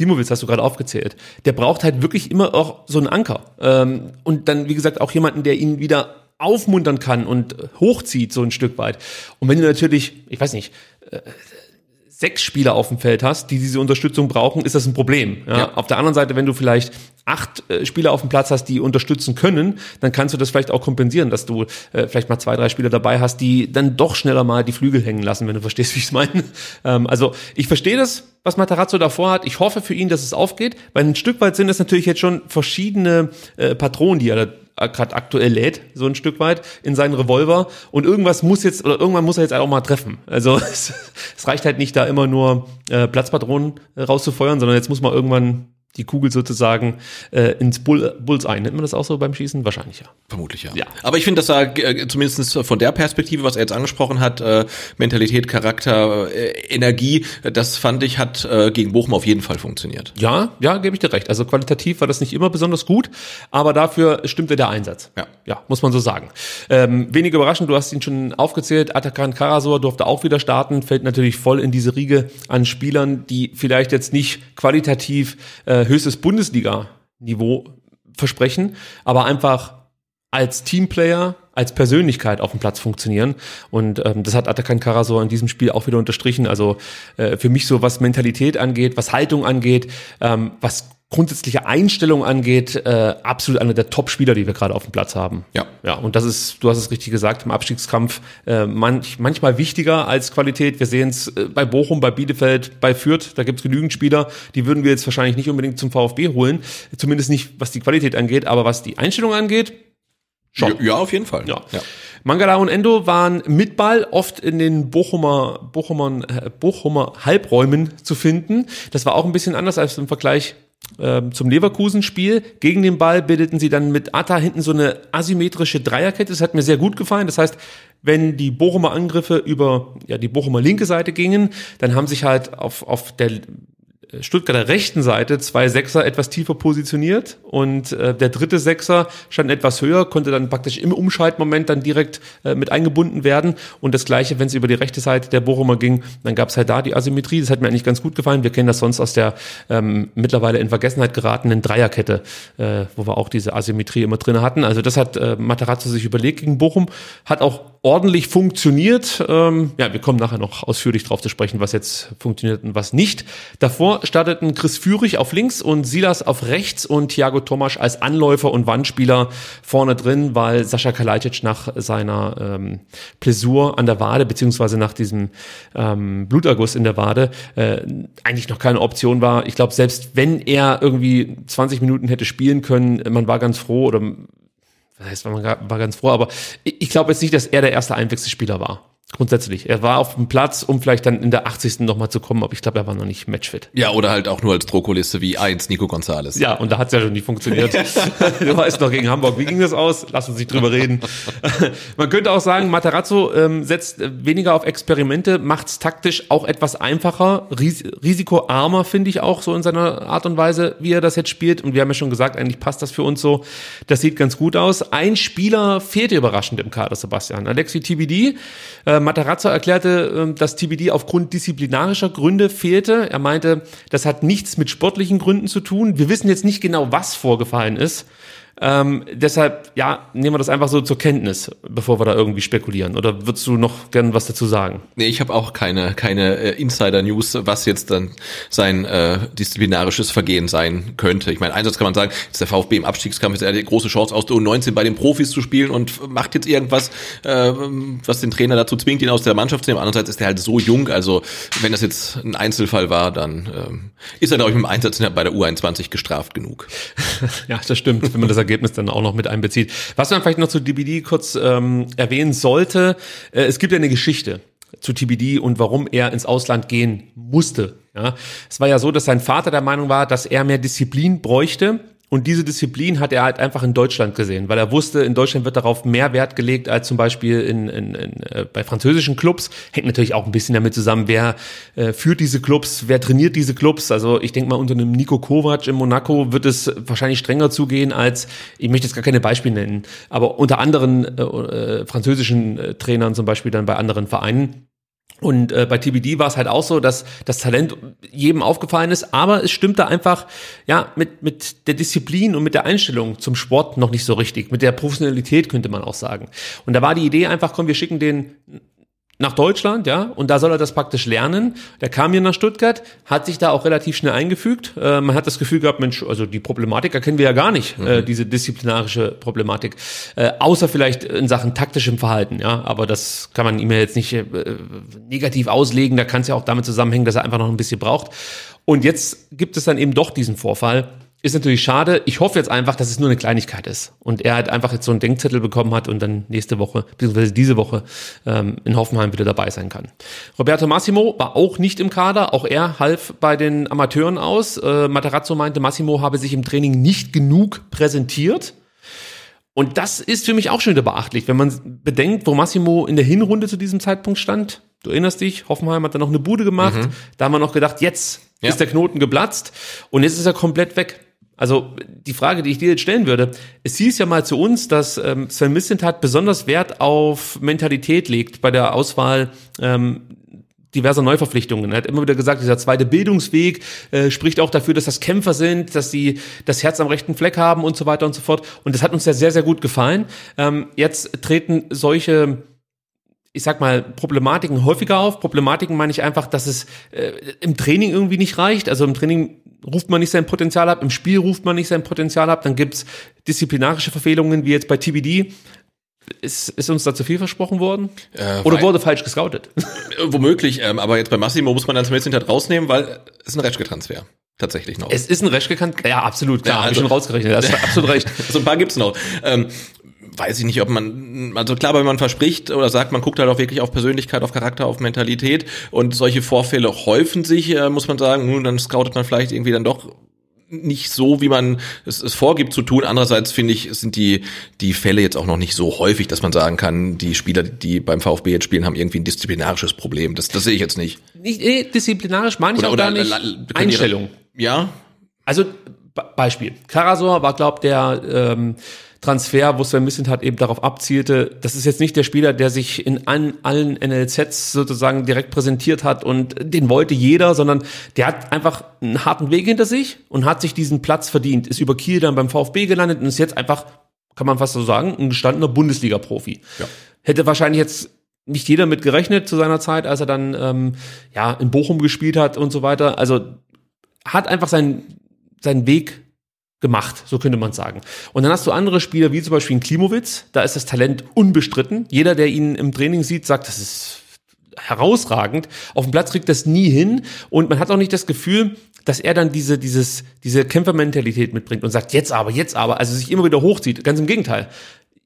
Speaker 2: Dimowitz hast du gerade aufgezählt. Der braucht halt wirklich immer auch so einen Anker. Ähm, und dann, wie gesagt, auch jemanden, der ihn wieder aufmuntern kann und hochzieht, so ein Stück weit. Und wenn du natürlich, ich weiß nicht, äh, sechs Spieler auf dem Feld hast, die diese Unterstützung brauchen, ist das ein Problem. Ja? ja. Auf der anderen Seite, wenn du vielleicht acht äh, Spieler auf dem Platz hast, die unterstützen können, dann kannst du das vielleicht auch kompensieren, dass du äh, vielleicht mal zwei, drei Spieler dabei hast, die dann doch schneller mal die Flügel hängen lassen, wenn du verstehst, wie ich es meine. Ähm, also ich verstehe das, was Matarazzo davor hat. Ich hoffe für ihn, dass es aufgeht, weil ein Stück weit sind es natürlich jetzt schon verschiedene äh, Patronen, die er da gerade aktuell lädt, so ein Stück weit in seinen Revolver und irgendwas muss jetzt oder irgendwann muss er jetzt auch mal treffen. Also es, es reicht halt nicht da immer nur äh, Platzpatronen äh, rauszufeuern, sondern jetzt muss man irgendwann die Kugel sozusagen äh, ins Bull, Bullseye. Nennt man das auch so beim Schießen? Wahrscheinlich ja.
Speaker 3: Vermutlich ja. ja. Aber ich finde, dass er äh, zumindest von der Perspektive, was er jetzt angesprochen hat, äh, Mentalität, Charakter, äh, Energie, das fand ich, hat äh, gegen Bochum auf jeden Fall funktioniert.
Speaker 2: Ja, ja, gebe ich dir recht. Also qualitativ war das nicht immer besonders gut, aber dafür stimmte der Einsatz. Ja. Ja, muss man so sagen. Ähm, wenig überraschend, du hast ihn schon aufgezählt, Atakan Karasor durfte auch wieder starten, fällt natürlich voll in diese Riege an Spielern, die vielleicht jetzt nicht qualitativ äh, höchstes Bundesliga-Niveau versprechen, aber einfach als Teamplayer, als Persönlichkeit auf dem Platz funktionieren. Und ähm, das hat Atakan Karasor in diesem Spiel auch wieder unterstrichen. Also äh, für mich so, was Mentalität angeht, was Haltung angeht, ähm, was grundsätzliche Einstellung angeht, äh, absolut einer der Top-Spieler, die wir gerade auf dem Platz haben. Ja. Ja, und das ist, du hast es richtig gesagt, im Abstiegskampf äh, manch, manchmal wichtiger als Qualität. Wir sehen es äh, bei Bochum, bei Bielefeld, bei Fürth, da gibt es genügend Spieler, die würden wir jetzt wahrscheinlich nicht unbedingt zum VfB holen, zumindest nicht, was die Qualität angeht, aber was die Einstellung angeht,
Speaker 3: schon. Ja, ja auf jeden Fall.
Speaker 2: Ja. ja. Mangala und Endo waren mit Ball oft in den Bochumer, Bochumer, äh, Bochumer Halbräumen zu finden. Das war auch ein bisschen anders als im Vergleich ähm, zum Leverkusen-Spiel. Gegen den Ball bildeten sie dann mit Atta hinten so eine asymmetrische Dreierkette. Das hat mir sehr gut gefallen. Das heißt, wenn die Bochumer Angriffe über ja, die Bochumer linke Seite gingen, dann haben sich halt auf, auf der Stuttgarter rechten Seite zwei Sechser etwas tiefer positioniert und äh, der dritte Sechser stand etwas höher, konnte dann praktisch im Umschaltmoment dann direkt äh, mit eingebunden werden und das gleiche, wenn es über die rechte Seite der Bochumer ging, dann gab es halt da die Asymmetrie, das hat mir eigentlich ganz gut gefallen. Wir kennen das sonst aus der ähm, mittlerweile in Vergessenheit geratenen Dreierkette, äh, wo wir auch diese Asymmetrie immer drin hatten. Also das hat äh, Materazzo sich überlegt gegen Bochum, hat auch ordentlich funktioniert. Ähm, ja, wir kommen nachher noch ausführlich drauf zu sprechen, was jetzt funktioniert und was nicht. Davor starteten Chris Führig auf links und Silas auf rechts und Thiago Tomasch als Anläufer und Wandspieler vorne drin, weil Sascha Kalajdzic nach seiner ähm, Plessur an der Wade beziehungsweise nach diesem ähm, Bluterguss in der Wade äh, eigentlich noch keine Option war. Ich glaube, selbst wenn er irgendwie 20 Minuten hätte spielen können, man war ganz froh oder das heißt, man war ganz froh, aber ich glaube jetzt nicht, dass er der erste Einwechselspieler war. Grundsätzlich. Er war auf dem Platz, um vielleicht dann in der 80. nochmal zu kommen, aber ich glaube, er war noch nicht matchfit.
Speaker 3: Ja, oder halt auch nur als Drokoliste wie eins Nico Gonzales.
Speaker 2: Ja, und da hat's ja schon nicht funktioniert. du weißt noch gegen Hamburg. Wie ging das aus? Lass uns nicht drüber reden. Man könnte auch sagen, Materazzo ähm, setzt weniger auf Experimente, macht's taktisch auch etwas einfacher, ris risikoarmer, finde ich auch so in seiner Art und Weise, wie er das jetzt spielt. Und wir haben ja schon gesagt, eigentlich passt das für uns so. Das sieht ganz gut aus. Ein Spieler fehlte überraschend im Kader, Sebastian. Alexi TBD. Äh, äh, Matarazzo erklärte, äh, dass TBD aufgrund disziplinarischer Gründe fehlte. Er meinte, das hat nichts mit sportlichen Gründen zu tun. Wir wissen jetzt nicht genau, was vorgefallen ist. Ähm, deshalb, ja, nehmen wir das einfach so zur Kenntnis, bevor wir da irgendwie spekulieren. Oder würdest du noch gern was dazu sagen?
Speaker 3: Nee, ich habe auch keine, keine äh, Insider-News, was jetzt dann sein äh, disziplinarisches Vergehen sein könnte. Ich meine, einerseits kann man sagen, ist der VfB im Abstiegskampf, ist er die große Chance aus der U19 bei den Profis zu spielen und macht jetzt irgendwas, äh, was den Trainer dazu zwingt, ihn aus der Mannschaft zu nehmen. Andererseits ist er halt so jung, also wenn das jetzt ein Einzelfall war, dann ähm, ist er, glaube ich, mit dem Einsatz bei der U21 gestraft genug.
Speaker 2: ja, das stimmt, wenn man das Ergebnis dann auch noch mit einbezieht. Was man vielleicht noch zu DBD kurz ähm, erwähnen sollte, äh, es gibt ja eine Geschichte zu TBD und warum er ins Ausland gehen musste. Ja, es war ja so, dass sein Vater der Meinung war, dass er mehr Disziplin bräuchte und diese Disziplin hat er halt einfach in Deutschland gesehen, weil er wusste, in Deutschland wird darauf mehr Wert gelegt als zum Beispiel in, in, in, äh, bei französischen Clubs. Hängt natürlich auch ein bisschen damit zusammen, wer äh, führt diese Clubs, wer trainiert diese Clubs. Also ich denke mal, unter einem Nico Kovac in Monaco wird es wahrscheinlich strenger zugehen als, ich möchte jetzt gar keine Beispiele nennen, aber unter anderen äh, äh, französischen äh, Trainern zum Beispiel dann bei anderen Vereinen. Und äh, bei TBD war es halt auch so, dass das Talent jedem aufgefallen ist, aber es stimmte einfach ja mit mit der Disziplin und mit der Einstellung zum Sport noch nicht so richtig, mit der Professionalität könnte man auch sagen. Und da war die Idee einfach, komm, wir schicken den nach Deutschland, ja, und da soll er das praktisch lernen. Der kam hier nach Stuttgart, hat sich da auch relativ schnell eingefügt. Äh, man hat das Gefühl gehabt, Mensch, also die Problematik erkennen wir ja gar nicht, äh, mhm. äh, diese disziplinarische Problematik, äh, außer vielleicht in Sachen taktischem Verhalten, ja, aber das kann man ihm ja jetzt nicht äh, negativ auslegen, da kann es ja auch damit zusammenhängen, dass er einfach noch ein bisschen braucht. Und jetzt gibt es dann eben doch diesen Vorfall, ist natürlich schade. Ich hoffe jetzt einfach, dass es nur eine Kleinigkeit ist. Und er halt einfach jetzt so einen Denkzettel bekommen hat und dann nächste Woche, beziehungsweise diese Woche ähm, in Hoffenheim wieder dabei sein kann. Roberto Massimo war auch nicht im Kader. Auch er half bei den Amateuren aus. Äh, Materazzo meinte, Massimo habe sich im Training nicht genug präsentiert. Und das ist für mich auch schon wieder beachtlich, wenn man bedenkt, wo Massimo in der Hinrunde zu diesem Zeitpunkt stand. Du erinnerst dich, Hoffenheim hat da noch eine Bude gemacht. Mhm. Da haben wir noch gedacht, jetzt ja. ist der Knoten geplatzt und jetzt ist er komplett weg. Also die Frage, die ich dir jetzt stellen würde, es hieß ja mal zu uns, dass ähm, Sven Missentat besonders Wert auf Mentalität legt bei der Auswahl ähm, diverser Neuverpflichtungen. Er hat immer wieder gesagt, dieser zweite Bildungsweg äh, spricht auch dafür, dass das Kämpfer sind, dass sie das Herz am rechten Fleck haben und so weiter und so fort. Und das hat uns ja sehr, sehr gut gefallen. Ähm, jetzt treten solche ich sag mal, Problematiken häufiger auf. Problematiken meine ich einfach, dass es äh, im Training irgendwie nicht reicht. Also im Training ruft man nicht sein Potenzial ab, im Spiel ruft man nicht sein Potenzial ab, dann gibt's disziplinarische Verfehlungen, wie jetzt bei TBD. Ist, ist uns da zu viel versprochen worden? Äh, Oder wurde falsch gescoutet?
Speaker 3: Womöglich, ähm, aber jetzt bei Massimo muss man dann zumindest hinter rausnehmen, weil es ein Reschke-Transfer tatsächlich noch.
Speaker 2: Es ist ein Reschke, ja, absolut, klar, ja, also, habe ich schon rausgerechnet, das ist absolut recht.
Speaker 3: so ein paar gibt's noch. Ähm, weiß ich nicht, ob man, also klar, wenn man verspricht oder sagt, man guckt halt auch wirklich auf Persönlichkeit, auf Charakter, auf Mentalität und solche Vorfälle häufen sich, äh, muss man sagen, nun, dann scoutet man vielleicht irgendwie dann doch nicht so, wie man es, es vorgibt zu tun. Andererseits finde ich, sind die, die Fälle jetzt auch noch nicht so häufig, dass man sagen kann, die Spieler, die beim VfB jetzt spielen, haben irgendwie ein disziplinarisches Problem. Das, das sehe ich jetzt nicht.
Speaker 2: Nicht eh, disziplinarisch meine ich
Speaker 3: Oder-
Speaker 2: auch gar nicht. Einstellung.
Speaker 3: Ja,
Speaker 2: Also Be- Beispiel. Karasor war, glaubt der ähm, Transfer, wo Sven Missentat eben darauf abzielte, das ist jetzt nicht der Spieler, der sich in an, allen NLZs sozusagen direkt präsentiert hat und den wollte jeder, sondern der hat einfach einen harten Weg hinter sich und hat sich diesen Platz verdient, ist über Kiel dann beim VfB gelandet und ist jetzt einfach, kann man fast so sagen, ein gestandener Bundesliga-Profi.
Speaker 3: Ja.
Speaker 2: Hätte wahrscheinlich jetzt nicht jeder mit gerechnet zu seiner Zeit, als er dann ähm, ja in Bochum gespielt hat und so weiter. Also hat einfach seinen, seinen Weg gemacht, so könnte man sagen. Und dann hast du andere Spieler, wie zum Beispiel ein Klimowitz, da ist das Talent unbestritten. Jeder, der ihn im Training sieht, sagt, das ist herausragend. Auf dem Platz kriegt das nie hin und man hat auch nicht das Gefühl, dass er dann diese, dieses, diese Kämpfermentalität mitbringt und sagt, jetzt aber, jetzt aber, also sich immer wieder hochzieht. Ganz im Gegenteil.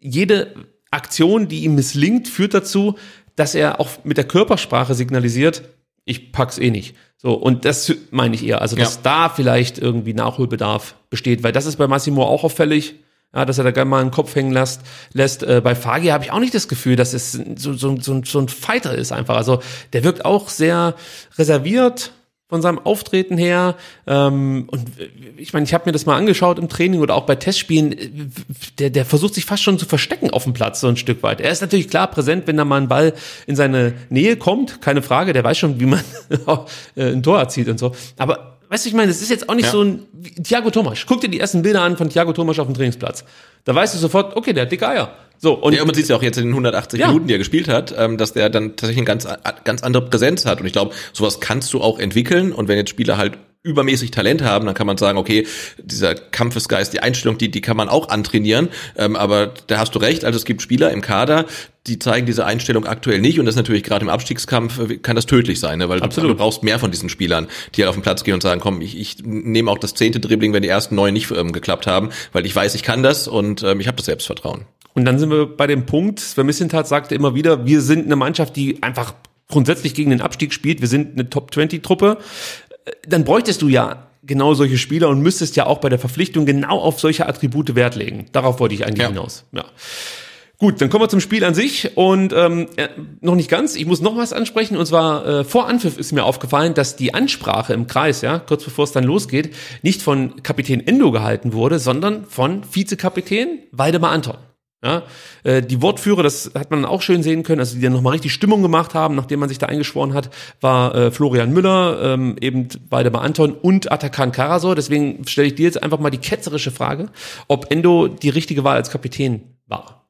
Speaker 2: Jede Aktion, die ihm misslingt, führt dazu, dass er auch mit der Körpersprache signalisiert, ich pack's eh nicht. So, und das meine ich eher, also dass
Speaker 3: Ja.
Speaker 2: da vielleicht irgendwie Nachholbedarf besteht, weil das ist bei Massimo auch auffällig, ja, dass er da gerne mal einen Kopf hängen lässt. lässt. Äh, bei Fagi habe ich auch nicht das Gefühl, dass es so, so, so, so ein Fighter ist einfach. Also der wirkt auch sehr reserviert von seinem Auftreten her. Ähm, und äh, ich meine, ich habe mir das mal angeschaut im Training oder auch bei Testspielen. äh, Der, der versucht sich fast schon zu verstecken auf dem Platz so ein Stück weit. Er ist natürlich klar präsent, wenn da mal ein Ball in seine Nähe kommt, keine Frage. Der weiß schon, wie man äh, ein Tor erzielt und so. Aber weißt du, ich meine, das ist jetzt auch nicht
Speaker 3: Ja.
Speaker 2: so ein Thiago Thomas. Guck dir die ersten Bilder an von Thiago Thomas auf dem Trainingsplatz. Da weißt du sofort, okay, der hat dicke Eier. So und
Speaker 3: Ja, und man sieht es ja auch jetzt in den 180
Speaker 2: Ja.
Speaker 3: Minuten, die er gespielt hat, ähm, dass der dann tatsächlich eine ganz, ganz andere Präsenz hat. Und ich glaube, sowas kannst du auch entwickeln. Und wenn jetzt Spieler halt übermäßig Talent haben, dann kann man sagen, okay, dieser Kampfesgeist, die Einstellung, die, die kann man auch antrainieren. Ähm, aber da hast du recht, also es gibt Spieler im Kader, die zeigen diese Einstellung aktuell nicht. Und das ist natürlich gerade im Abstiegskampf, äh, kann das tödlich sein, ne? weil du,
Speaker 2: Absolut.
Speaker 3: du brauchst mehr von diesen Spielern, die halt auf den Platz gehen und sagen, komm, ich, ich nehme auch das zehnte Dribbling, wenn die ersten neun nicht ähm, geklappt haben, weil ich weiß, ich kann das und ähm, ich habe das Selbstvertrauen.
Speaker 2: Und dann sind wir bei dem Punkt, Sven Missentat sagte immer wieder, wir sind eine Mannschaft, die einfach grundsätzlich gegen den Abstieg spielt. Wir sind eine Top-20-Truppe. Dann bräuchtest du ja genau solche Spieler und müsstest ja auch bei der Verpflichtung genau auf solche Attribute Wert legen. Darauf wollte ich eigentlich
Speaker 3: Ja.
Speaker 2: hinaus. Ja. Gut, dann kommen wir zum Spiel an sich und ähm, äh, noch nicht ganz. Ich muss noch was ansprechen und zwar äh, vor Anpfiff ist mir aufgefallen, dass die Ansprache im Kreis, ja, kurz bevor es dann losgeht, nicht von Kapitän Endo gehalten wurde, sondern von Vizekapitän Waldemar Anton. Ja, äh, die Wortführer, das hat man auch schön sehen können, also die dann nochmal richtig Stimmung gemacht haben, nachdem man sich da eingeschworen hat, war äh, Florian Müller, ähm, eben Waldemar Anton und Atakan Karasor. Deswegen stelle ich dir jetzt einfach mal die ketzerische Frage, ob Endo die richtige Wahl als Kapitän war.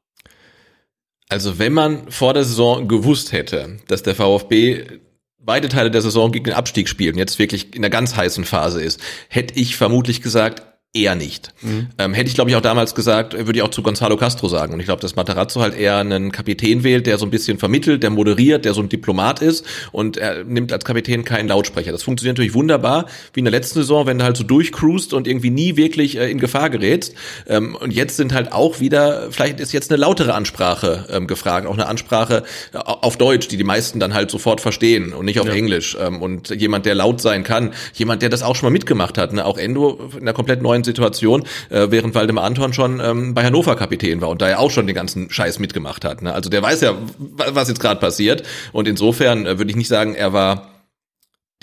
Speaker 3: Also wenn man vor der Saison gewusst hätte, dass der VfB beide Teile der Saison gegen den Abstieg spielt und jetzt wirklich in der ganz heißen Phase ist, hätte ich vermutlich gesagt, eher nicht. Ähm, hätte ich, glaube ich, auch damals gesagt, würde ich auch zu Gonzalo Castro sagen. Und ich glaube, dass Matarazzo halt eher einen Kapitän wählt, der so ein bisschen vermittelt, der moderiert, der so ein Diplomat ist und er nimmt als Kapitän keinen Lautsprecher. Das funktioniert natürlich wunderbar, wie in der letzten Saison, wenn du halt so durchcruist und irgendwie nie wirklich äh, in Gefahr gerätst. Ähm, und jetzt sind halt auch wieder, vielleicht ist jetzt eine lautere Ansprache ähm, gefragt, auch eine Ansprache äh, auf Deutsch, die die meisten dann halt sofort verstehen und nicht auf Englisch. Ähm, und jemand, der laut sein kann, jemand, der das auch schon mal mitgemacht hat, ne? auch Endo in einer komplett neuen Situation, äh, während Waldemar Anton schon ähm, bei Hannover Kapitän war und da ja auch schon den ganzen Scheiß mitgemacht hat. Ne? Also der weiß ja, wa- was jetzt gerade passiert. Und insofern äh, würde ich nicht sagen, er war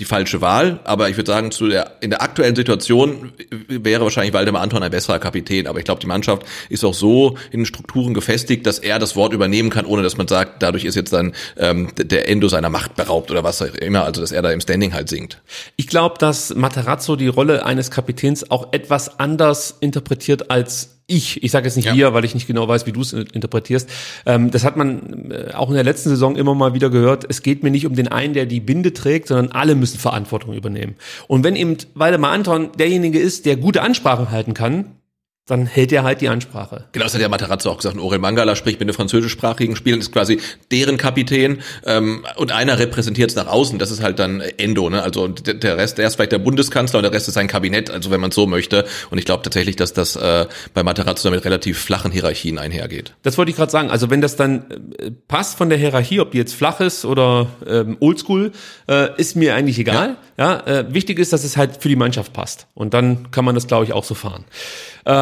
Speaker 3: die falsche Wahl, aber ich würde sagen, zu der, in der aktuellen Situation wäre wahrscheinlich Waldemar Anton ein besserer Kapitän. Aber ich glaube, die Mannschaft ist auch so in Strukturen gefestigt, dass er das Wort übernehmen kann, ohne dass man sagt, dadurch ist jetzt dann ähm, der Endo seiner Macht beraubt oder was auch immer, also dass er da im Standing halt singt.
Speaker 2: Ich glaube, dass Materazzo die Rolle eines Kapitäns auch etwas anders interpretiert als ich. Ich sage jetzt nicht
Speaker 3: Ja.
Speaker 2: wir, weil ich nicht genau weiß, wie du es interpretierst. Ähm, das hat man äh, auch in der letzten Saison immer mal wieder gehört. Es geht mir nicht um den einen, der die Binde trägt, sondern alle müssen Verantwortung übernehmen. Und wenn eben Waldemar Anton derjenige ist, der gute Ansprachen halten kann, dann hält er halt die Ansprache.
Speaker 3: Genau, das hat ja Materazzo auch gesagt. Orel Mangala spricht mit den französischsprachigen Spielern, ist quasi deren Kapitän ähm, und einer repräsentiert es nach außen. Das ist halt dann Endo, ne? Also der Rest, der ist vielleicht der Bundeskanzler und der Rest ist sein Kabinett, also wenn man so möchte. Und ich glaube tatsächlich, dass das äh, bei Materazzo damit relativ flachen Hierarchien einhergeht.
Speaker 2: Das wollte ich gerade sagen. Also wenn das dann äh, passt von der Hierarchie, ob die jetzt flach ist oder ähm, Oldschool, äh, ist mir eigentlich egal. Ja, ja äh, wichtig ist, dass es halt für die Mannschaft passt. Und dann kann man das, glaube ich, auch so fahren.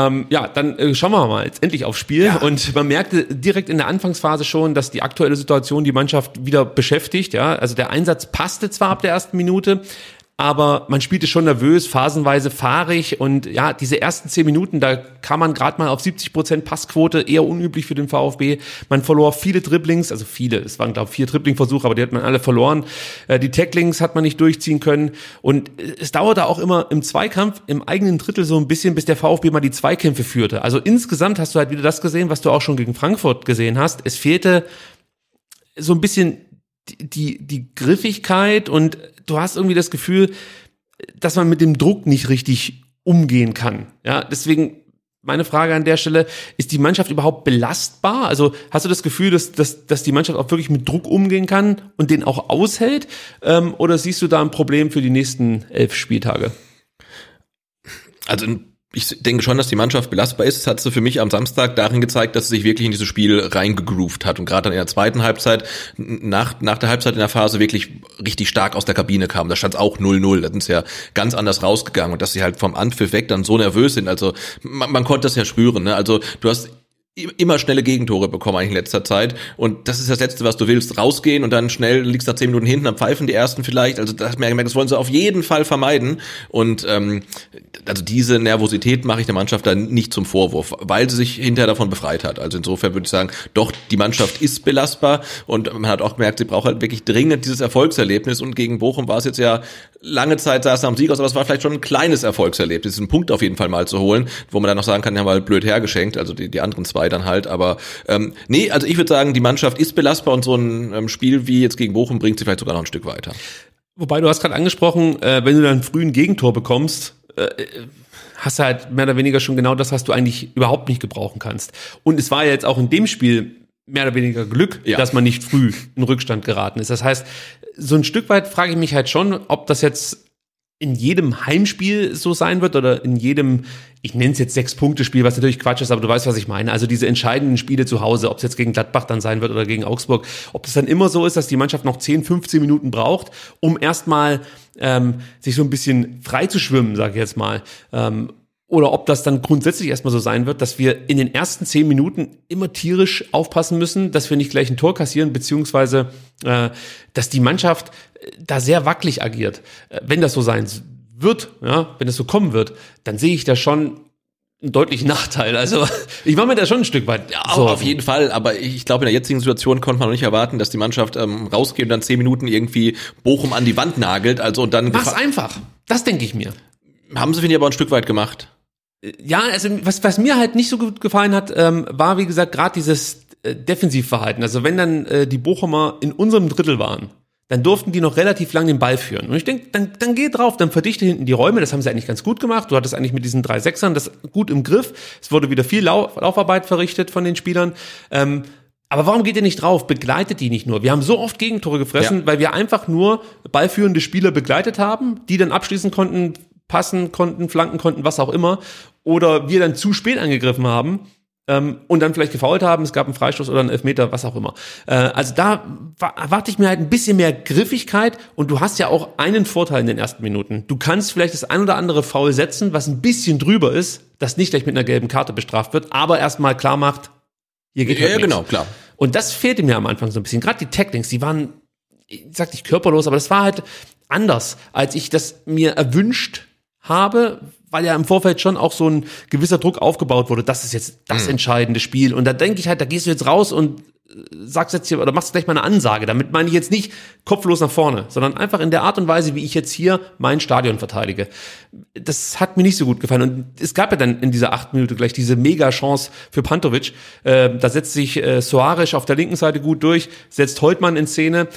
Speaker 2: Ähm, ja, dann äh, schauen wir mal jetzt endlich aufs Spiel. Ja. Und man merkte direkt in der Anfangsphase schon, dass die aktuelle Situation die Mannschaft wieder beschäftigt. Ja, also der Einsatz passte zwar ab der ersten Minute, aber man spielte schon nervös, phasenweise fahrig und ja, diese ersten zehn Minuten, da kam man gerade mal auf 70 Prozent Passquote, eher unüblich für den VfB. Man verlor viele Dribblings, also viele, es waren glaube ich vier Dribblingversuche, aber die hat man alle verloren. Äh, die Tacklings hat man nicht durchziehen können und es dauerte auch immer im Zweikampf, im eigenen Drittel so ein bisschen, bis der VfB mal die Zweikämpfe führte. Also insgesamt hast du halt wieder das gesehen, was du auch schon gegen Frankfurt gesehen hast. Es fehlte so ein bisschen die, die Griffigkeit und du hast irgendwie das Gefühl, dass man mit dem Druck nicht richtig umgehen kann. Ja, deswegen meine Frage an der Stelle, ist die Mannschaft überhaupt belastbar? Also hast du das Gefühl, dass, dass, dass die Mannschaft auch wirklich mit Druck umgehen kann und den auch aushält? Ähm, oder siehst du da ein Problem für die nächsten elf Spieltage?
Speaker 3: Also ein ich denke schon, dass die Mannschaft belastbar ist. Das hat sie für mich am Samstag darin gezeigt, dass sie sich wirklich in dieses Spiel reingegroovt hat und gerade dann in der zweiten Halbzeit, nach, nach der Halbzeit in der Phase wirklich richtig stark aus der Kabine kam. Da stand es auch 0-0. Da sind sie ja ganz anders rausgegangen und dass sie halt vom Anpfiff weg dann so nervös sind. Also man, man konnte das ja spüren. Ne? Also du hast immer schnelle Gegentore bekommen eigentlich in letzter Zeit. Und das ist das Letzte, was du willst. Rausgehen und dann schnell liegst nach zehn Minuten hinten, am Pfeifen die ersten vielleicht. Also das, das wollen sie auf jeden Fall vermeiden. Und ähm, also diese Nervosität mache ich der Mannschaft dann nicht zum Vorwurf, weil sie sich hinterher davon befreit hat. Also insofern würde ich sagen, doch, die Mannschaft ist belastbar und man hat auch gemerkt, sie braucht halt wirklich dringend dieses Erfolgserlebnis. Und gegen Bochum war es jetzt ja lange Zeit saß er am Sieg aus, aber es war vielleicht schon ein kleines Erfolgserlebnis, diesen Punkt auf jeden Fall mal zu holen, wo man dann noch sagen kann, ja mal blöd hergeschenkt, also die, die anderen zwei dann halt. Aber ähm, nee, also ich würde sagen, die Mannschaft ist belastbar und so ein ähm, Spiel wie jetzt gegen Bochum bringt sie vielleicht sogar noch ein Stück weiter.
Speaker 2: Wobei du hast gerade angesprochen, äh, wenn du dann früh ein Gegentor bekommst, äh, hast du halt mehr oder weniger schon genau das, was du eigentlich überhaupt nicht gebrauchen kannst. Und es war ja jetzt auch in dem Spiel mehr oder weniger Glück, ja. dass man nicht früh in Rückstand geraten ist. Das heißt, so ein Stück weit frage ich mich halt schon, ob das jetzt in jedem Heimspiel so sein wird oder in jedem, ich nenne es jetzt Sechs-Punkte-Spiel, was natürlich Quatsch ist, aber du weißt, was ich meine. Also diese entscheidenden Spiele zu Hause, ob es jetzt gegen Gladbach dann sein wird oder gegen Augsburg, ob das dann immer so ist, dass die Mannschaft noch 10, 15 Minuten braucht, um erstmal ähm, sich so ein bisschen frei zu schwimmen, sage ich jetzt mal. Ähm, oder ob das dann grundsätzlich erstmal so sein wird, dass wir in den ersten zehn Minuten immer tierisch aufpassen müssen, dass wir nicht gleich ein Tor kassieren, beziehungsweise äh, dass die Mannschaft da sehr wackelig agiert. Äh, wenn das so sein wird, ja, wenn es so kommen wird, dann sehe ich da schon einen deutlichen Nachteil. Also ich mache mir da schon ein Stück weit.
Speaker 3: Ja, so. auf jeden Fall. Aber ich glaube, in der jetzigen Situation konnte man noch nicht erwarten, dass die Mannschaft ähm, rausgeht und dann zehn Minuten irgendwie Bochum an die Wand nagelt. Also und dann.
Speaker 2: Mach's einfach. Das denke ich mir.
Speaker 3: Haben sie, finde ich, aber ein Stück weit gemacht.
Speaker 2: Ja, also was, was mir halt nicht so gut gefallen hat, ähm, war wie gesagt gerade dieses äh, Defensivverhalten. Also wenn dann äh, die Bochumer in unserem Drittel waren, dann durften die noch relativ lang den Ball führen. Und ich denke, dann, dann geh drauf, dann verdichte hinten die Räume. Das haben sie eigentlich ganz gut gemacht. Du hattest eigentlich mit diesen drei Sechsern das gut im Griff. Es wurde wieder viel Lauf, Laufarbeit verrichtet von den Spielern. Ähm, aber warum geht ihr nicht drauf? Begleitet die nicht nur. Wir haben so oft Gegentore gefressen, ja. weil wir einfach nur ballführende Spieler begleitet haben, die dann abschließen konnten, passen konnten, flanken konnten, was auch immer. Oder wir dann zu spät angegriffen haben ähm, und dann vielleicht gefault haben, es gab einen Freistoß oder einen Elfmeter, was auch immer. Äh, also da erwarte ich mir halt ein bisschen mehr Griffigkeit und du hast ja auch einen Vorteil in den ersten Minuten. Du kannst vielleicht das ein oder andere Foul setzen, was ein bisschen drüber ist, das nicht gleich mit einer gelben Karte bestraft wird, aber erstmal klar macht, hier geht
Speaker 3: Ja, halt genau, klar.
Speaker 2: Und das fehlte mir am Anfang so ein bisschen. Gerade die Tacklings, die waren, ich sag nicht körperlos, aber das war halt anders, als ich das mir erwünscht habe, weil ja im Vorfeld schon auch so ein gewisser Druck aufgebaut wurde. Das ist jetzt das mhm. entscheidende Spiel. Und da denke ich halt, da gehst du jetzt raus und äh, sagst jetzt hier oder machst gleich mal eine Ansage. Damit meine ich jetzt nicht kopflos nach vorne, sondern einfach in der Art und Weise, wie ich jetzt hier mein Stadion verteidige. Das hat mir nicht so gut gefallen. Und es gab ja dann in dieser acht Minute gleich diese Mega-Chance für Pantovic. Äh, da setzt sich äh, Soares auf der linken Seite gut durch, setzt Holtmann in Szene.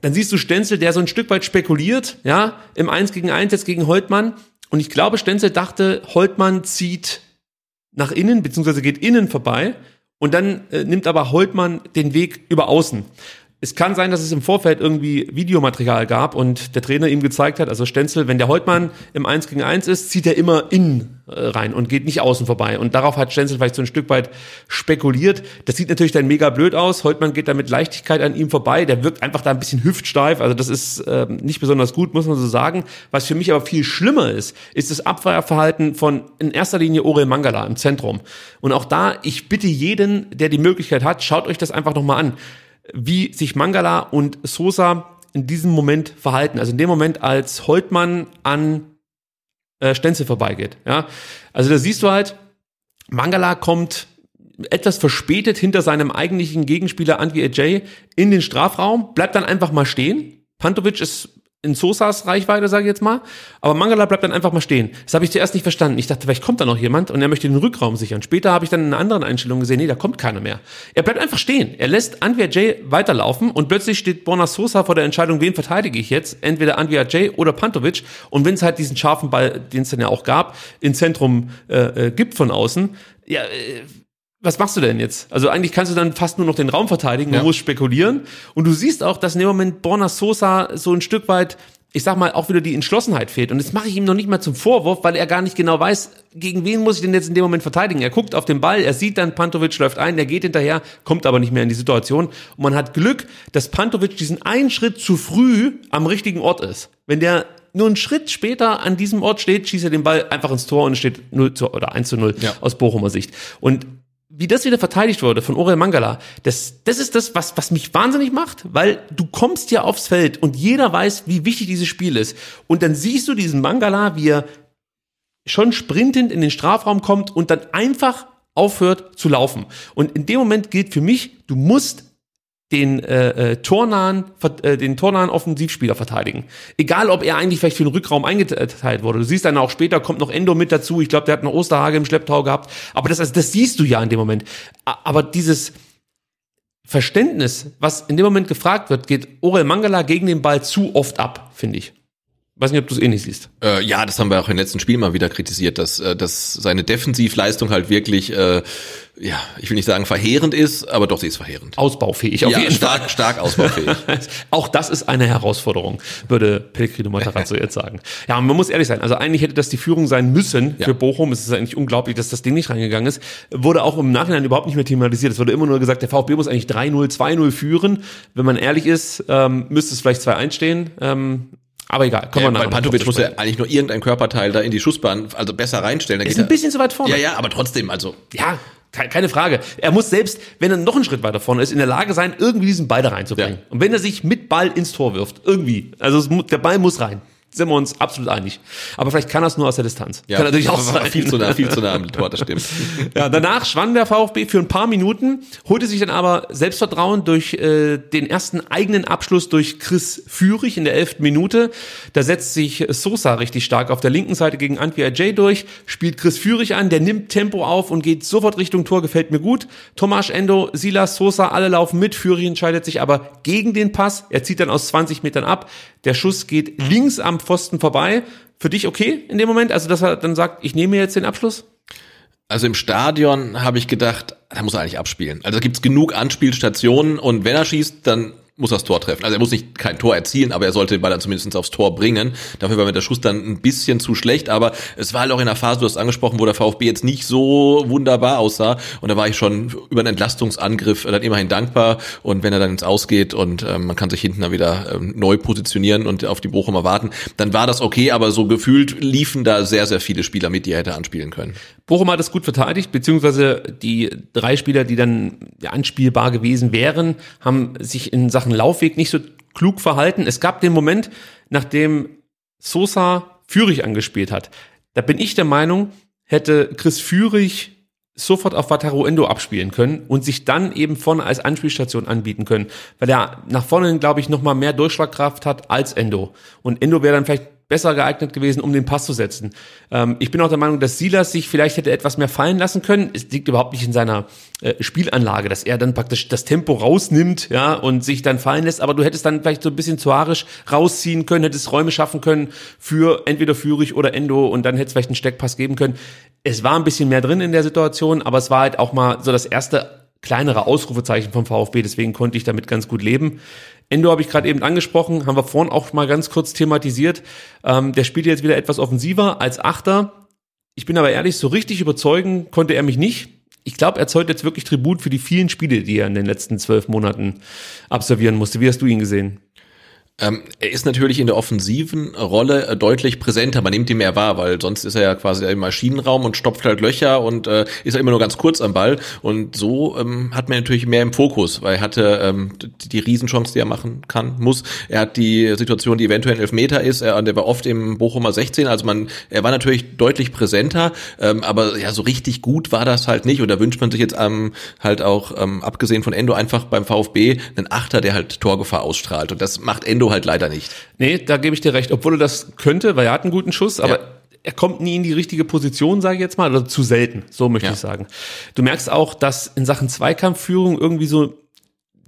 Speaker 2: Dann siehst du Stenzel, der so ein Stück weit spekuliert, ja, im Eins gegen Eins jetzt gegen Holtmann und ich glaube, Stenzel dachte, Holtmann zieht nach innen, beziehungsweise geht innen vorbei und dann äh, nimmt aber Holtmann den Weg über außen. Es kann sein, dass es im Vorfeld irgendwie Videomaterial gab und der Trainer ihm gezeigt hat, also Stenzel, wenn der Holtmann im 1 gegen 1 ist, zieht er immer innen äh, rein und geht nicht außen vorbei. Und darauf hat Stenzel vielleicht so ein Stück weit spekuliert. Das sieht natürlich dann mega blöd aus. Holtmann geht da mit Leichtigkeit an ihm vorbei. Der wirkt einfach da ein bisschen hüftsteif. Also das ist äh, nicht besonders gut, muss man so sagen. Was für mich aber viel schlimmer ist, ist das Abwehrverhalten von in erster Linie Orel Mangala im Zentrum. Und auch da, ich bitte jeden, der die Möglichkeit hat, schaut euch das einfach nochmal an wie sich Mangala und Sosa in diesem Moment verhalten. Also in dem Moment, als Holtmann an äh, Stenzel vorbeigeht. Ja, also da siehst du halt, Mangala kommt etwas verspätet hinter seinem eigentlichen Gegenspieler Andy Ajay in den Strafraum, bleibt dann einfach mal stehen. Pantovic ist in Sosas Reichweite, sage ich jetzt mal. Aber Mangala bleibt dann einfach mal stehen. Das habe ich zuerst nicht verstanden. Ich dachte, vielleicht kommt da noch jemand und er möchte den Rückraum sichern. Später habe ich dann in einer anderen Einstellung gesehen, nee, da kommt keiner mehr. Er bleibt einfach stehen. Er lässt Anwia Jay weiterlaufen und plötzlich steht Borna Sosa vor der Entscheidung, wen verteidige ich jetzt? Entweder Anwia Jay oder Pantovic. Und wenn es halt diesen scharfen Ball, den es dann ja auch gab, im Zentrum äh, äh, gibt von außen, ja, äh, was machst du denn jetzt? Also eigentlich kannst du dann fast nur noch den Raum verteidigen, du ja. musst spekulieren. Und du siehst auch, dass in dem Moment Borna Sosa so ein Stück weit, ich sag mal, auch wieder die Entschlossenheit fehlt. Und das mache ich ihm noch nicht mal zum Vorwurf, weil er gar nicht genau weiß, gegen wen muss ich denn jetzt in dem Moment verteidigen. Er guckt auf den Ball, er sieht dann, Pantovic läuft ein, er geht hinterher, kommt aber nicht mehr in die Situation. Und man hat Glück, dass Pantovic diesen einen Schritt zu früh am richtigen Ort ist. Wenn der nur einen Schritt später an diesem Ort steht, schießt er den Ball einfach ins Tor und steht 0 zu, oder 1 zu 0 ja. aus Bochumer Sicht. Und wie das wieder verteidigt wurde von Orel Mangala, das, das ist das, was, was mich wahnsinnig macht, weil du kommst ja aufs Feld und jeder weiß, wie wichtig dieses Spiel ist. Und dann siehst du diesen Mangala, wie er schon sprintend in den Strafraum kommt und dann einfach aufhört zu laufen. Und in dem Moment gilt für mich, du musst den äh, äh, tornahen, äh, den tornahen Offensivspieler verteidigen. Egal, ob er eigentlich vielleicht für den Rückraum eingeteilt wurde. Du siehst dann auch später kommt noch Endo mit dazu. Ich glaube, der hat eine Osterhage im Schlepptau gehabt. Aber das, also, das siehst du ja in dem Moment. Aber dieses Verständnis, was in dem Moment gefragt wird, geht Orel Mangala gegen den Ball zu oft ab, finde ich. Weiß nicht, ob du es ähnlich siehst.
Speaker 3: Äh, ja, das haben wir auch im letzten Spiel mal wieder kritisiert, dass, äh, dass seine Defensivleistung halt wirklich, äh, ja, ich will nicht sagen verheerend ist, aber doch, sie ist verheerend.
Speaker 2: Ausbaufähig,
Speaker 3: auf ja, jeden stark, Fall. stark ausbaufähig.
Speaker 2: auch das ist eine Herausforderung, würde Pellegrino Matarazzo jetzt sagen. Ja, man muss ehrlich sein, also eigentlich hätte das die Führung sein müssen für ja. Bochum. Es ist eigentlich unglaublich, dass das Ding nicht reingegangen ist. Wurde auch im Nachhinein überhaupt nicht mehr thematisiert. Es wurde immer nur gesagt, der VfB muss eigentlich 3-0, 2-0 führen. Wenn man ehrlich ist, ähm, müsste es vielleicht 2-1 stehen. Ähm, aber egal,
Speaker 3: kommen ja, wir nachher. Pantovic muss ja eigentlich nur irgendein Körperteil da in die Schussbahn, also besser reinstellen.
Speaker 2: ist ein bisschen zu weit vorne.
Speaker 3: Ja, ja, aber trotzdem, also.
Speaker 2: Ja, keine Frage. Er muss selbst, wenn er noch einen Schritt weiter vorne ist, in der Lage sein, irgendwie diesen Ball da reinzubringen. Ja. Und wenn er sich mit Ball ins Tor wirft, irgendwie, also es, der Ball muss rein sind wir uns absolut einig. Aber vielleicht kann er es nur aus der Distanz.
Speaker 3: Ja, kann natürlich auch sein. Viel zu nah, viel zu nah am Tor, das stimmt.
Speaker 2: ja, danach schwand der VfB für ein paar Minuten, holte sich dann aber Selbstvertrauen durch äh, den ersten eigenen Abschluss durch Chris Führig in der elften Minute. Da setzt sich Sosa richtig stark auf der linken Seite gegen Antwi Ajay durch, spielt Chris Führig an, der nimmt Tempo auf und geht sofort Richtung Tor, gefällt mir gut. Tomasz Endo, Silas, Sosa, alle laufen mit. Führig entscheidet sich aber gegen den Pass. Er zieht dann aus 20 Metern ab. Der Schuss geht links am Pfosten vorbei. Für dich okay in dem Moment? Also, dass er dann sagt, ich nehme jetzt den Abschluss?
Speaker 3: Also im Stadion habe ich gedacht, da muss er eigentlich abspielen. Also da gibt's genug Anspielstationen und wenn er schießt, dann muss das Tor treffen. Also er muss nicht kein Tor erzielen, aber er sollte den Ball dann zumindest aufs Tor bringen. Dafür war mir der Schuss dann ein bisschen zu schlecht, aber es war halt auch in der Phase, du hast angesprochen, wo der VfB jetzt nicht so wunderbar aussah und da war ich schon über einen Entlastungsangriff dann immerhin dankbar und wenn er dann ins Ausgeht und ähm, man kann sich hinten dann wieder ähm, neu positionieren und auf die Bochumer warten, dann war das okay, aber so gefühlt liefen da sehr, sehr viele Spieler mit, die er hätte anspielen können.
Speaker 2: Bochum hat es gut verteidigt, beziehungsweise die drei Spieler, die dann anspielbar gewesen wären, haben sich in Sachen Laufweg nicht so klug verhalten. Es gab den Moment, nachdem Sosa Führig angespielt hat. Da bin ich der Meinung, hätte Chris Führig sofort auf Wataru Endo abspielen können und sich dann eben vorne als Anspielstation anbieten können, weil er nach vorne, glaube ich, nochmal mehr Durchschlagkraft hat als Endo. Und Endo wäre dann vielleicht besser geeignet gewesen, um den Pass zu setzen. Ähm, ich bin auch der Meinung, dass Silas sich vielleicht hätte etwas mehr fallen lassen können. Es liegt überhaupt nicht in seiner äh, Spielanlage, dass er dann praktisch das Tempo rausnimmt, ja, und sich dann fallen lässt. Aber du hättest dann vielleicht so ein bisschen zuarisch rausziehen können, hättest Räume schaffen können für entweder Führig oder Endo und dann hättest vielleicht einen Steckpass geben können. Es war ein bisschen mehr drin in der Situation, aber es war halt auch mal so das erste kleinere Ausrufezeichen vom VfB, deswegen konnte ich damit ganz gut leben. Endo habe ich gerade eben angesprochen, haben wir vorhin auch mal ganz kurz thematisiert. Ähm, der spielt jetzt wieder etwas offensiver als Achter. Ich bin aber ehrlich, so richtig überzeugen konnte er mich nicht. Ich glaube, er zollt jetzt wirklich Tribut für die vielen Spiele, die er in den letzten zwölf Monaten absolvieren musste. Wie hast du ihn gesehen?
Speaker 3: Ähm, er ist natürlich in der offensiven Rolle äh, deutlich präsenter. Man nimmt ihn mehr wahr, weil sonst ist er ja quasi im Maschinenraum und stopft halt Löcher und äh, ist ja immer nur ganz kurz am Ball. Und so ähm, hat man natürlich mehr im Fokus, weil er hatte ähm, die Riesenchance, die er machen kann, muss. Er hat die Situation, die eventuell ein Elfmeter ist. Er, der war oft im Bochumer 16. Also man, er war natürlich deutlich präsenter, ähm, aber ja, so richtig gut war das halt nicht. Und da wünscht man sich jetzt ähm, halt auch, ähm, abgesehen von Endo, einfach beim VfB einen Achter, der halt Torgefahr ausstrahlt. Und das macht Endo halt leider nicht.
Speaker 2: Nee, da gebe ich dir recht. Obwohl er das könnte, weil er hat einen guten Schuss, aber ja. er kommt nie in die richtige Position, sage ich jetzt mal, oder zu selten, so möchte ja. ich sagen. Du merkst auch, dass in Sachen Zweikampfführung irgendwie so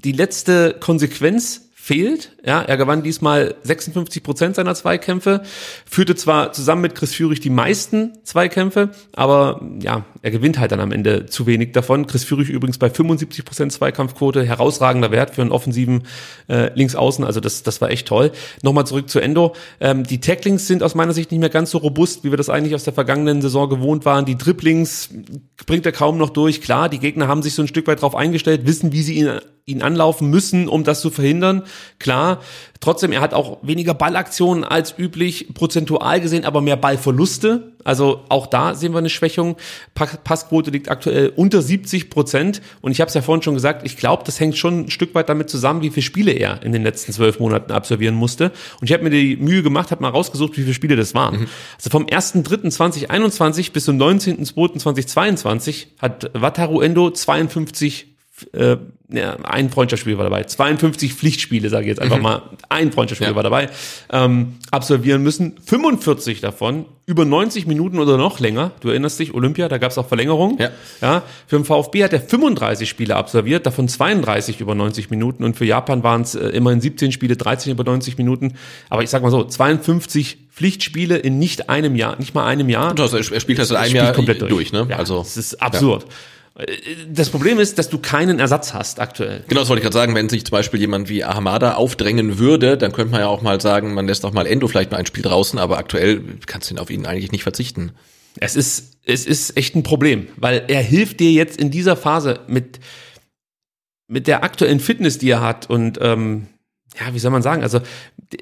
Speaker 2: die letzte Konsequenz fehlt. Ja, er gewann diesmal 56 Prozent seiner Zweikämpfe, führte zwar zusammen mit Chris Führig die meisten Zweikämpfe, aber ja, er gewinnt halt dann am Ende zu wenig davon. Chris Führig übrigens bei 75 Prozent Zweikampfquote, herausragender Wert für einen offensiven äh, Linksaußen, also das, das war echt toll. Nochmal zurück zu Endo. Ähm, die Tacklings sind aus meiner Sicht nicht mehr ganz so robust, wie wir das eigentlich aus der vergangenen Saison gewohnt waren. Die Dribblings bringt er kaum noch durch. Klar, die Gegner haben sich so ein Stück weit drauf eingestellt, wissen, wie sie ihn ihn anlaufen müssen, um das zu verhindern. Klar, trotzdem, er hat auch weniger Ballaktionen als üblich, prozentual gesehen, aber mehr Ballverluste. Also auch da sehen wir eine Schwächung. Passquote liegt aktuell unter 70 Prozent. Und ich habe es ja vorhin schon gesagt, ich glaube, das hängt schon ein Stück weit damit zusammen, wie viele Spiele er in den letzten zwölf Monaten absolvieren musste. Und ich habe mir die Mühe gemacht, habe mal rausgesucht, wie viele Spiele das waren. Mhm. Also vom 1.3.2021 bis zum 19.2.2022 hat Wataru Endo 52 äh, ja, ein Freundschaftsspiel war dabei, 52 Pflichtspiele, sage ich jetzt einfach mhm. mal, ein Freundschaftsspiel ja. war dabei, ähm, absolvieren müssen. 45 davon über 90 Minuten oder noch länger. Du erinnerst dich, Olympia, da gab es auch Verlängerung. Ja. ja. Für den VfB hat er 35 Spiele absolviert, davon 32 über 90 Minuten und für Japan waren es äh, immerhin 17 Spiele, 13 über 90 Minuten. Aber ich sag mal so, 52 Pflichtspiele in nicht einem Jahr, nicht mal einem Jahr.
Speaker 3: Er spielt das in einem Jahr
Speaker 2: komplett durch, durch ne? Ja, also das ist absurd. Ja. Das Problem ist, dass du keinen Ersatz hast aktuell.
Speaker 3: Genau, das wollte ich gerade sagen. Wenn sich zum Beispiel jemand wie Ahamada aufdrängen würde, dann könnte man ja auch mal sagen, man lässt auch mal Endo vielleicht mal ein Spiel draußen, aber aktuell kannst du auf ihn eigentlich nicht verzichten.
Speaker 2: Es ist, es ist echt ein Problem, weil er hilft dir jetzt in dieser Phase mit, mit der aktuellen Fitness, die er hat und ähm, ja, wie soll man sagen, also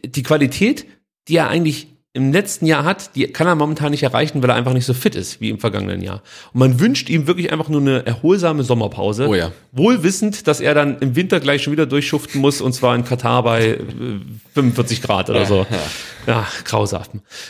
Speaker 2: die Qualität, die er eigentlich im letzten Jahr hat, die kann er momentan nicht erreichen, weil er einfach nicht so fit ist wie im vergangenen Jahr. Und man wünscht ihm wirklich einfach nur eine erholsame Sommerpause.
Speaker 3: Oh ja.
Speaker 2: Wohl wissend, dass er dann im Winter gleich schon wieder durchschuften muss und zwar in Katar bei 45 äh, Grad oder so. Ja, ja grausam.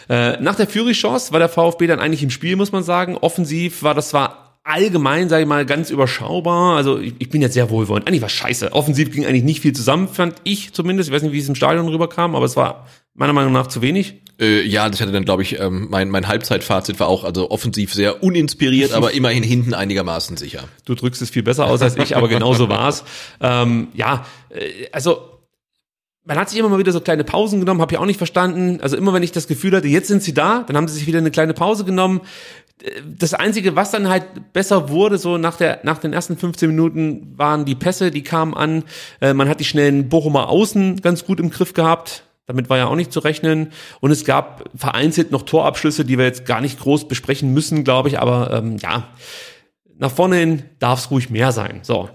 Speaker 2: Äh, nach der Fury-Chance war der VfB dann eigentlich im Spiel, muss man sagen. Offensiv war das zwar allgemein, sage ich mal, ganz überschaubar. Also ich, ich bin jetzt sehr wohlwollend. Eigentlich war scheiße. Offensiv ging eigentlich nicht viel zusammen, fand ich zumindest. Ich weiß nicht, wie es im Stadion rüberkam, aber es war meiner Meinung nach zu wenig.
Speaker 3: Äh, ja, das hatte dann, glaube ich, ähm, mein, mein Halbzeitfazit war auch also offensiv sehr uninspiriert, aber immerhin hinten einigermaßen sicher.
Speaker 2: Du drückst es viel besser aus als ich, aber genauso war's. Ähm, ja, äh, also man hat sich immer mal wieder so kleine Pausen genommen, habe ich auch nicht verstanden. Also immer wenn ich das Gefühl hatte, jetzt sind sie da, dann haben sie sich wieder eine kleine Pause genommen. Das Einzige, was dann halt besser wurde, so nach, der, nach den ersten 15 Minuten, waren die Pässe, die kamen an. Äh, man hat die schnellen Bochumer Außen ganz gut im Griff gehabt. Damit war ja auch nicht zu rechnen. Und es gab vereinzelt noch Torabschlüsse, die wir jetzt gar nicht groß besprechen müssen, glaube ich. Aber ähm, ja, nach vorne hin darf es ruhig mehr sein. So.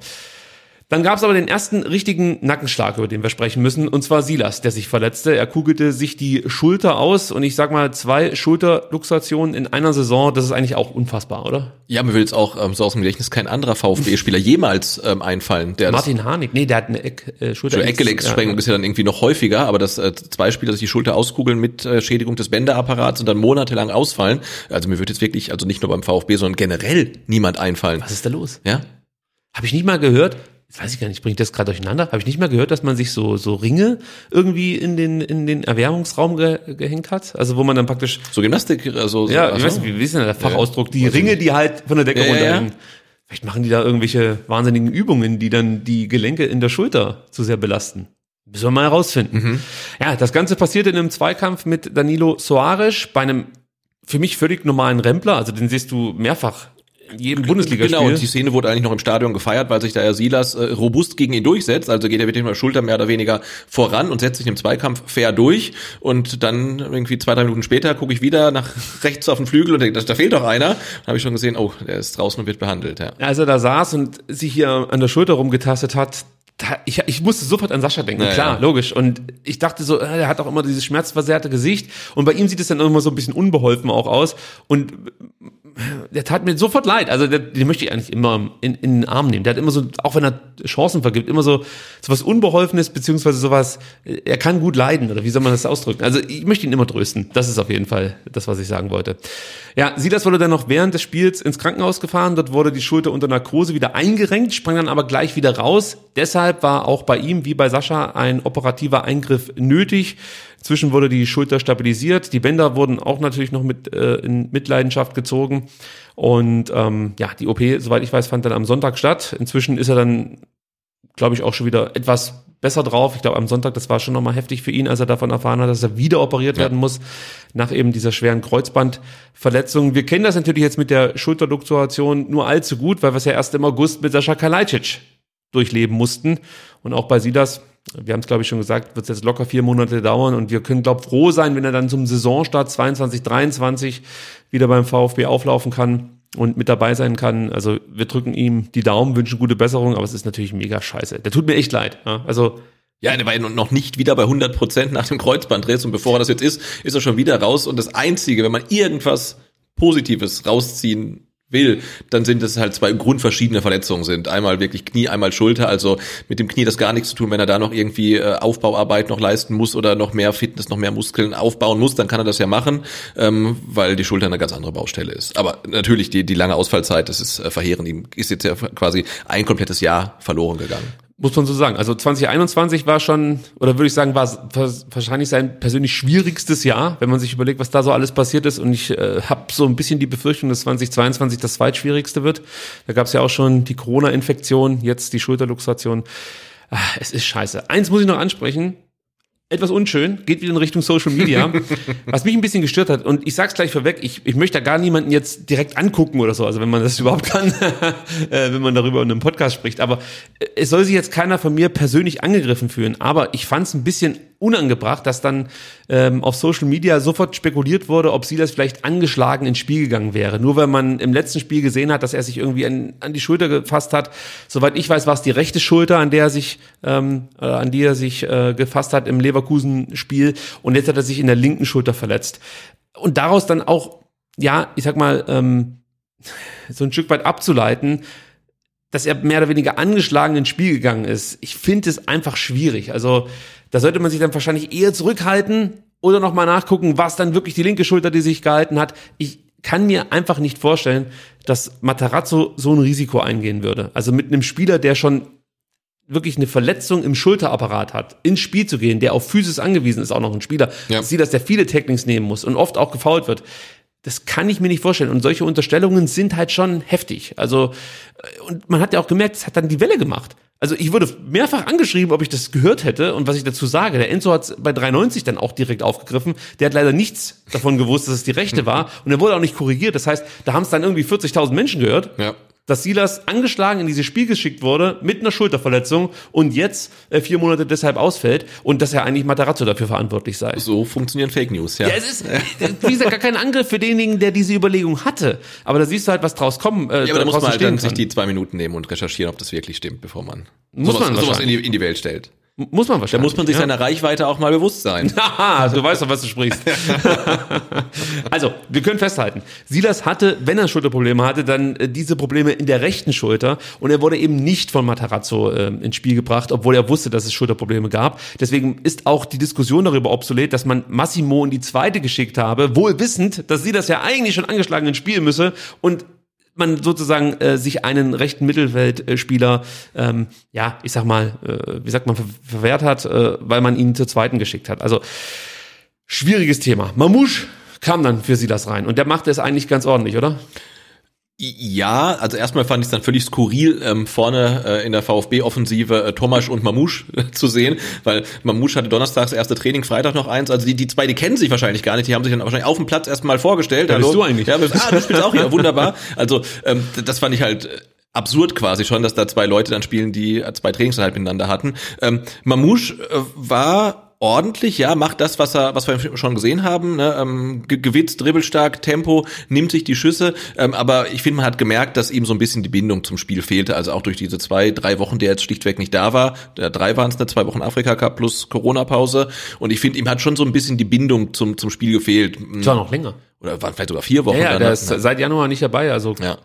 Speaker 2: Dann gab es aber den ersten richtigen Nackenschlag, über den wir sprechen müssen, und zwar Silas, der sich verletzte. Er kugelte sich die Schulter aus und ich sag mal, zwei Schulterluxationen in einer Saison, das ist eigentlich auch unfassbar, oder?
Speaker 3: Ja, mir will jetzt auch ähm, so aus dem Gedächtnis kein anderer VfB-Spieler jemals ähm, einfallen.
Speaker 2: Der Martin Harnik, nee, der hat eine Eck, äh,
Speaker 3: Schulter. So Eckgelenkssprengung ja. ist ja dann irgendwie noch häufiger, aber dass äh, zwei Spieler sich die Schulter auskugeln mit äh, Schädigung des Bänderapparats und dann monatelang ausfallen. Also mir wird jetzt wirklich, also nicht nur beim VfB, sondern generell niemand einfallen.
Speaker 2: Was ist da los?
Speaker 3: Ja?
Speaker 2: Habe ich nicht mal gehört weiß ich gar nicht, bringt das gerade durcheinander? Habe ich nicht mal gehört, dass man sich so, so Ringe irgendwie in den, in den Erwärmungsraum ge, gehängt hat? Also wo man dann praktisch.
Speaker 3: So Gymnastik, also
Speaker 2: Ja,
Speaker 3: so,
Speaker 2: ich weiß nicht, wie, ist denn der Fachausdruck? Die Ringe, die halt von der Decke
Speaker 3: Ja, ja,
Speaker 2: runterhängen. Vielleicht machen die da irgendwelche wahnsinnigen Übungen, die dann die Gelenke in der Schulter zu sehr belasten. Müssen wir mal herausfinden. Ja, das Ganze passierte in einem Zweikampf mit Danilo Soares bei einem für mich völlig normalen Rempler. Also den siehst du mehrfach jedem Bundesligaspiel.
Speaker 3: Genau, und die Szene wurde eigentlich noch im Stadion gefeiert, weil sich da ja Silas äh, robust gegen ihn durchsetzt. Also geht er mit dem Schulter mehr oder weniger voran und setzt sich im Zweikampf fair durch. Und dann irgendwie zwei, drei Minuten später gucke ich wieder nach rechts auf den Flügel und denke, da fehlt doch einer. Dann habe ich schon gesehen, oh, der ist draußen und wird behandelt. Ja.
Speaker 2: als er da saß und sich hier an der Schulter rumgetastet hat, da, ich, ich musste sofort an Sascha denken,
Speaker 3: Ja,
Speaker 2: klar, logisch. Und ich dachte so, äh, er hat auch immer dieses schmerzversehrte Gesicht. Und bei ihm sieht es dann immer so ein bisschen unbeholfen auch aus. Und der tat mir sofort leid. Also der, den möchte ich eigentlich immer in, in den Arm nehmen. Der hat immer so, auch wenn er Chancen vergibt, immer so, so was Unbeholfenes, beziehungsweise sowas, er kann gut leiden, oder wie soll man das ausdrücken? Also ich möchte ihn immer trösten. Das ist auf jeden Fall das, was ich sagen wollte. Ja, Silas wurde dann noch während des Spiels ins Krankenhaus gefahren. Dort wurde die Schulter unter Narkose wieder eingerenkt, sprang dann aber gleich wieder raus. Deshalb war auch bei ihm, wie bei Sascha, ein operativer Eingriff nötig. Inzwischen wurde die Schulter stabilisiert. Die Bänder wurden auch natürlich noch mit äh, in Mitleidenschaft gezogen. Und ähm, ja, die OP, soweit ich weiß, fand dann am Sonntag statt. Inzwischen ist er dann, glaube ich, auch schon wieder etwas besser drauf. Ich glaube, am Sonntag, das war schon nochmal heftig für ihn, als er davon erfahren hat, dass er wieder operiert werden muss, nach eben dieser schweren Kreuzbandverletzung. Wir kennen das natürlich jetzt mit der Schulterluxation nur allzu gut, weil wir es ja erst im August mit Sascha Kalajdzic durchleben mussten. Und auch bei Silas, wir haben es glaube ich schon gesagt, wird es jetzt locker vier Monate dauern und wir können glaube froh sein, wenn er dann zum Saisonstart 22, 23 wieder beim VfB auflaufen kann und mit dabei sein kann. Also wir drücken ihm die Daumen, wünschen gute Besserung, aber es ist natürlich mega scheiße. Der tut mir echt leid. Ja? Also
Speaker 3: Ja, der war noch nicht wieder bei 100 Prozent nach dem Kreuzbandriss und bevor er das jetzt ist, ist er schon wieder raus und das Einzige, wenn man irgendwas Positives rausziehen will, dann sind es halt zwei grundverschiedene Verletzungen sind. Einmal wirklich Knie, einmal Schulter. Also mit dem Knie das gar nichts zu tun. Wenn er da noch irgendwie äh, Aufbauarbeit noch leisten muss oder noch mehr Fitness, noch mehr Muskeln aufbauen muss, dann kann er das ja machen, ähm, weil die Schulter eine ganz andere Baustelle ist. Aber natürlich die, die lange Ausfallzeit, das ist äh, verheerend. Ihm ist jetzt ja quasi ein komplettes Jahr verloren gegangen.
Speaker 2: Muss man so sagen. Also 2021 war schon, oder würde ich sagen, war wahrscheinlich sein persönlich schwierigstes Jahr, wenn man sich überlegt, was da so alles passiert ist. Und ich äh, habe so ein bisschen die Befürchtung, dass 2022 das zweitschwierigste wird. Da gab es ja auch schon die Corona-Infektion, jetzt die Schulterluxation. Ah, es ist scheiße. Eins muss ich noch ansprechen. Etwas unschön, geht wieder in Richtung Social Media, was mich ein bisschen gestört hat. Und ich sag's gleich vorweg, ich, ich möchte da gar niemanden jetzt direkt angucken oder so, also wenn man das überhaupt kann, äh, wenn man darüber in einem Podcast spricht. Aber äh, es soll sich jetzt keiner von mir persönlich angegriffen fühlen. Aber ich fand's ein bisschen unangebracht, dass dann ähm, auf Social Media sofort spekuliert wurde, ob Silas vielleicht angeschlagen ins Spiel gegangen wäre. Nur weil man im letzten Spiel gesehen hat, dass er sich irgendwie an, an die Schulter gefasst hat. Soweit ich weiß, war es die rechte Schulter, an der er sich, ähm, äh, an die er sich äh, gefasst hat im Leverkusen-Spiel. Und jetzt hat er sich in der linken Schulter verletzt. Und daraus dann auch, ja, ich sag mal, ähm, so ein Stück weit abzuleiten, dass er mehr oder weniger angeschlagen ins Spiel gegangen ist. Ich finde es einfach schwierig. Also da sollte man sich dann wahrscheinlich eher zurückhalten oder nochmal nachgucken, was dann wirklich die linke Schulter, die sich gehalten hat. Ich kann mir einfach nicht vorstellen, dass Matarazzo so ein Risiko eingehen würde. Also mit einem Spieler, der schon wirklich eine Verletzung im Schulterapparat hat, ins Spiel zu gehen, der auf Physis angewiesen ist, auch noch ein Spieler,
Speaker 3: Ja.
Speaker 2: sieht, dass der viele Tacklings nehmen muss und oft auch gefault wird. Das kann ich mir nicht vorstellen. Und solche Unterstellungen sind halt schon heftig. Also, äh, und man hat ja auch gemerkt, es hat dann die Welle gemacht. Also ich wurde mehrfach angeschrieben, ob ich das gehört hätte und was ich dazu sage. Der Enzo hat es bei 390 dann auch direkt aufgegriffen. Der hat leider nichts davon gewusst, dass es die rechte war und er wurde auch nicht korrigiert. Das heißt, da haben es dann irgendwie 40.000 Menschen gehört
Speaker 3: Ja.
Speaker 2: Dass Silas angeschlagen in dieses Spiel geschickt wurde mit einer Schulterverletzung und jetzt äh, vier Monate deshalb ausfällt und dass er eigentlich Matarazzo dafür verantwortlich sei.
Speaker 3: So funktionieren Fake News, ja.
Speaker 2: Ja, es ist, wie gesagt, gar kein Angriff für denjenigen, der diese Überlegung hatte. Aber da siehst du halt, was draus kommen. Äh,
Speaker 3: Ja, aber da muss man halt dann sich die zwei Minuten nehmen und recherchieren, ob das wirklich stimmt, bevor man
Speaker 2: Muss
Speaker 3: sowas,
Speaker 2: man
Speaker 3: sowas in, die, in die Welt stellt.
Speaker 2: Muss man
Speaker 3: Da
Speaker 2: wahrscheinlich.
Speaker 3: muss man sich
Speaker 2: ja.
Speaker 3: seiner Reichweite auch mal bewusst sein.
Speaker 2: Haha, du weißt doch, was du sprichst. also, wir können festhalten. Silas hatte, wenn er Schulterprobleme hatte, dann äh, diese Probleme in der rechten Schulter und er wurde eben nicht von Matarazzo äh, ins Spiel gebracht, obwohl er wusste, dass es Schulterprobleme gab. Deswegen ist auch die Diskussion darüber obsolet, dass man Massimo in die zweite geschickt habe, wohl wissend, dass Silas ja eigentlich schon angeschlagen ins Spiel müsse und man sozusagen äh, sich einen rechten Mittelfeldspieler, ähm, ja, ich sag mal, äh, wie sagt man, ver verwehrt hat, äh, weil man ihn zur zweiten geschickt hat. Also schwieriges Thema. Mamouche kam dann für sie das rein und der machte es eigentlich ganz ordentlich, oder?
Speaker 3: Ja, also erstmal fand ich es dann völlig skurril, ähm, vorne äh, in der VfB-Offensive äh, Tomasch und Mamouche äh, zu sehen, weil Mamouche hatte donnerstags erste Training, Freitag noch eins. Also die, die zwei, die kennen sich wahrscheinlich gar nicht. Die haben sich dann wahrscheinlich auf dem Platz erstmal vorgestellt.
Speaker 2: Ja, bist du eigentlich?
Speaker 3: Ja, bist, ah, du spielst auch hier, wunderbar. Also ähm, das fand ich halt äh, absurd quasi schon, dass da zwei Leute dann spielen, die äh, zwei Trainingseinheiten miteinander hatten. Ähm, Mamouche äh, war ordentlich, ja, macht das, was er, was wir schon gesehen haben, ne? ähm, gewitzt, dribbelstark, Tempo, nimmt sich die Schüsse, ähm, aber ich finde, man hat gemerkt, dass ihm so ein bisschen die Bindung zum Spiel fehlte, also auch durch diese zwei, drei Wochen, der jetzt schlichtweg nicht da war, der drei waren es, ne, zwei Wochen Afrika Cup plus Corona-Pause und ich finde, ihm hat schon so ein bisschen die Bindung zum, zum Spiel gefehlt.
Speaker 2: War noch länger.
Speaker 3: Oder waren vielleicht sogar vier Wochen.
Speaker 2: Ja, ja der
Speaker 3: ne?
Speaker 2: ist seit Januar nicht dabei, also
Speaker 3: Ja.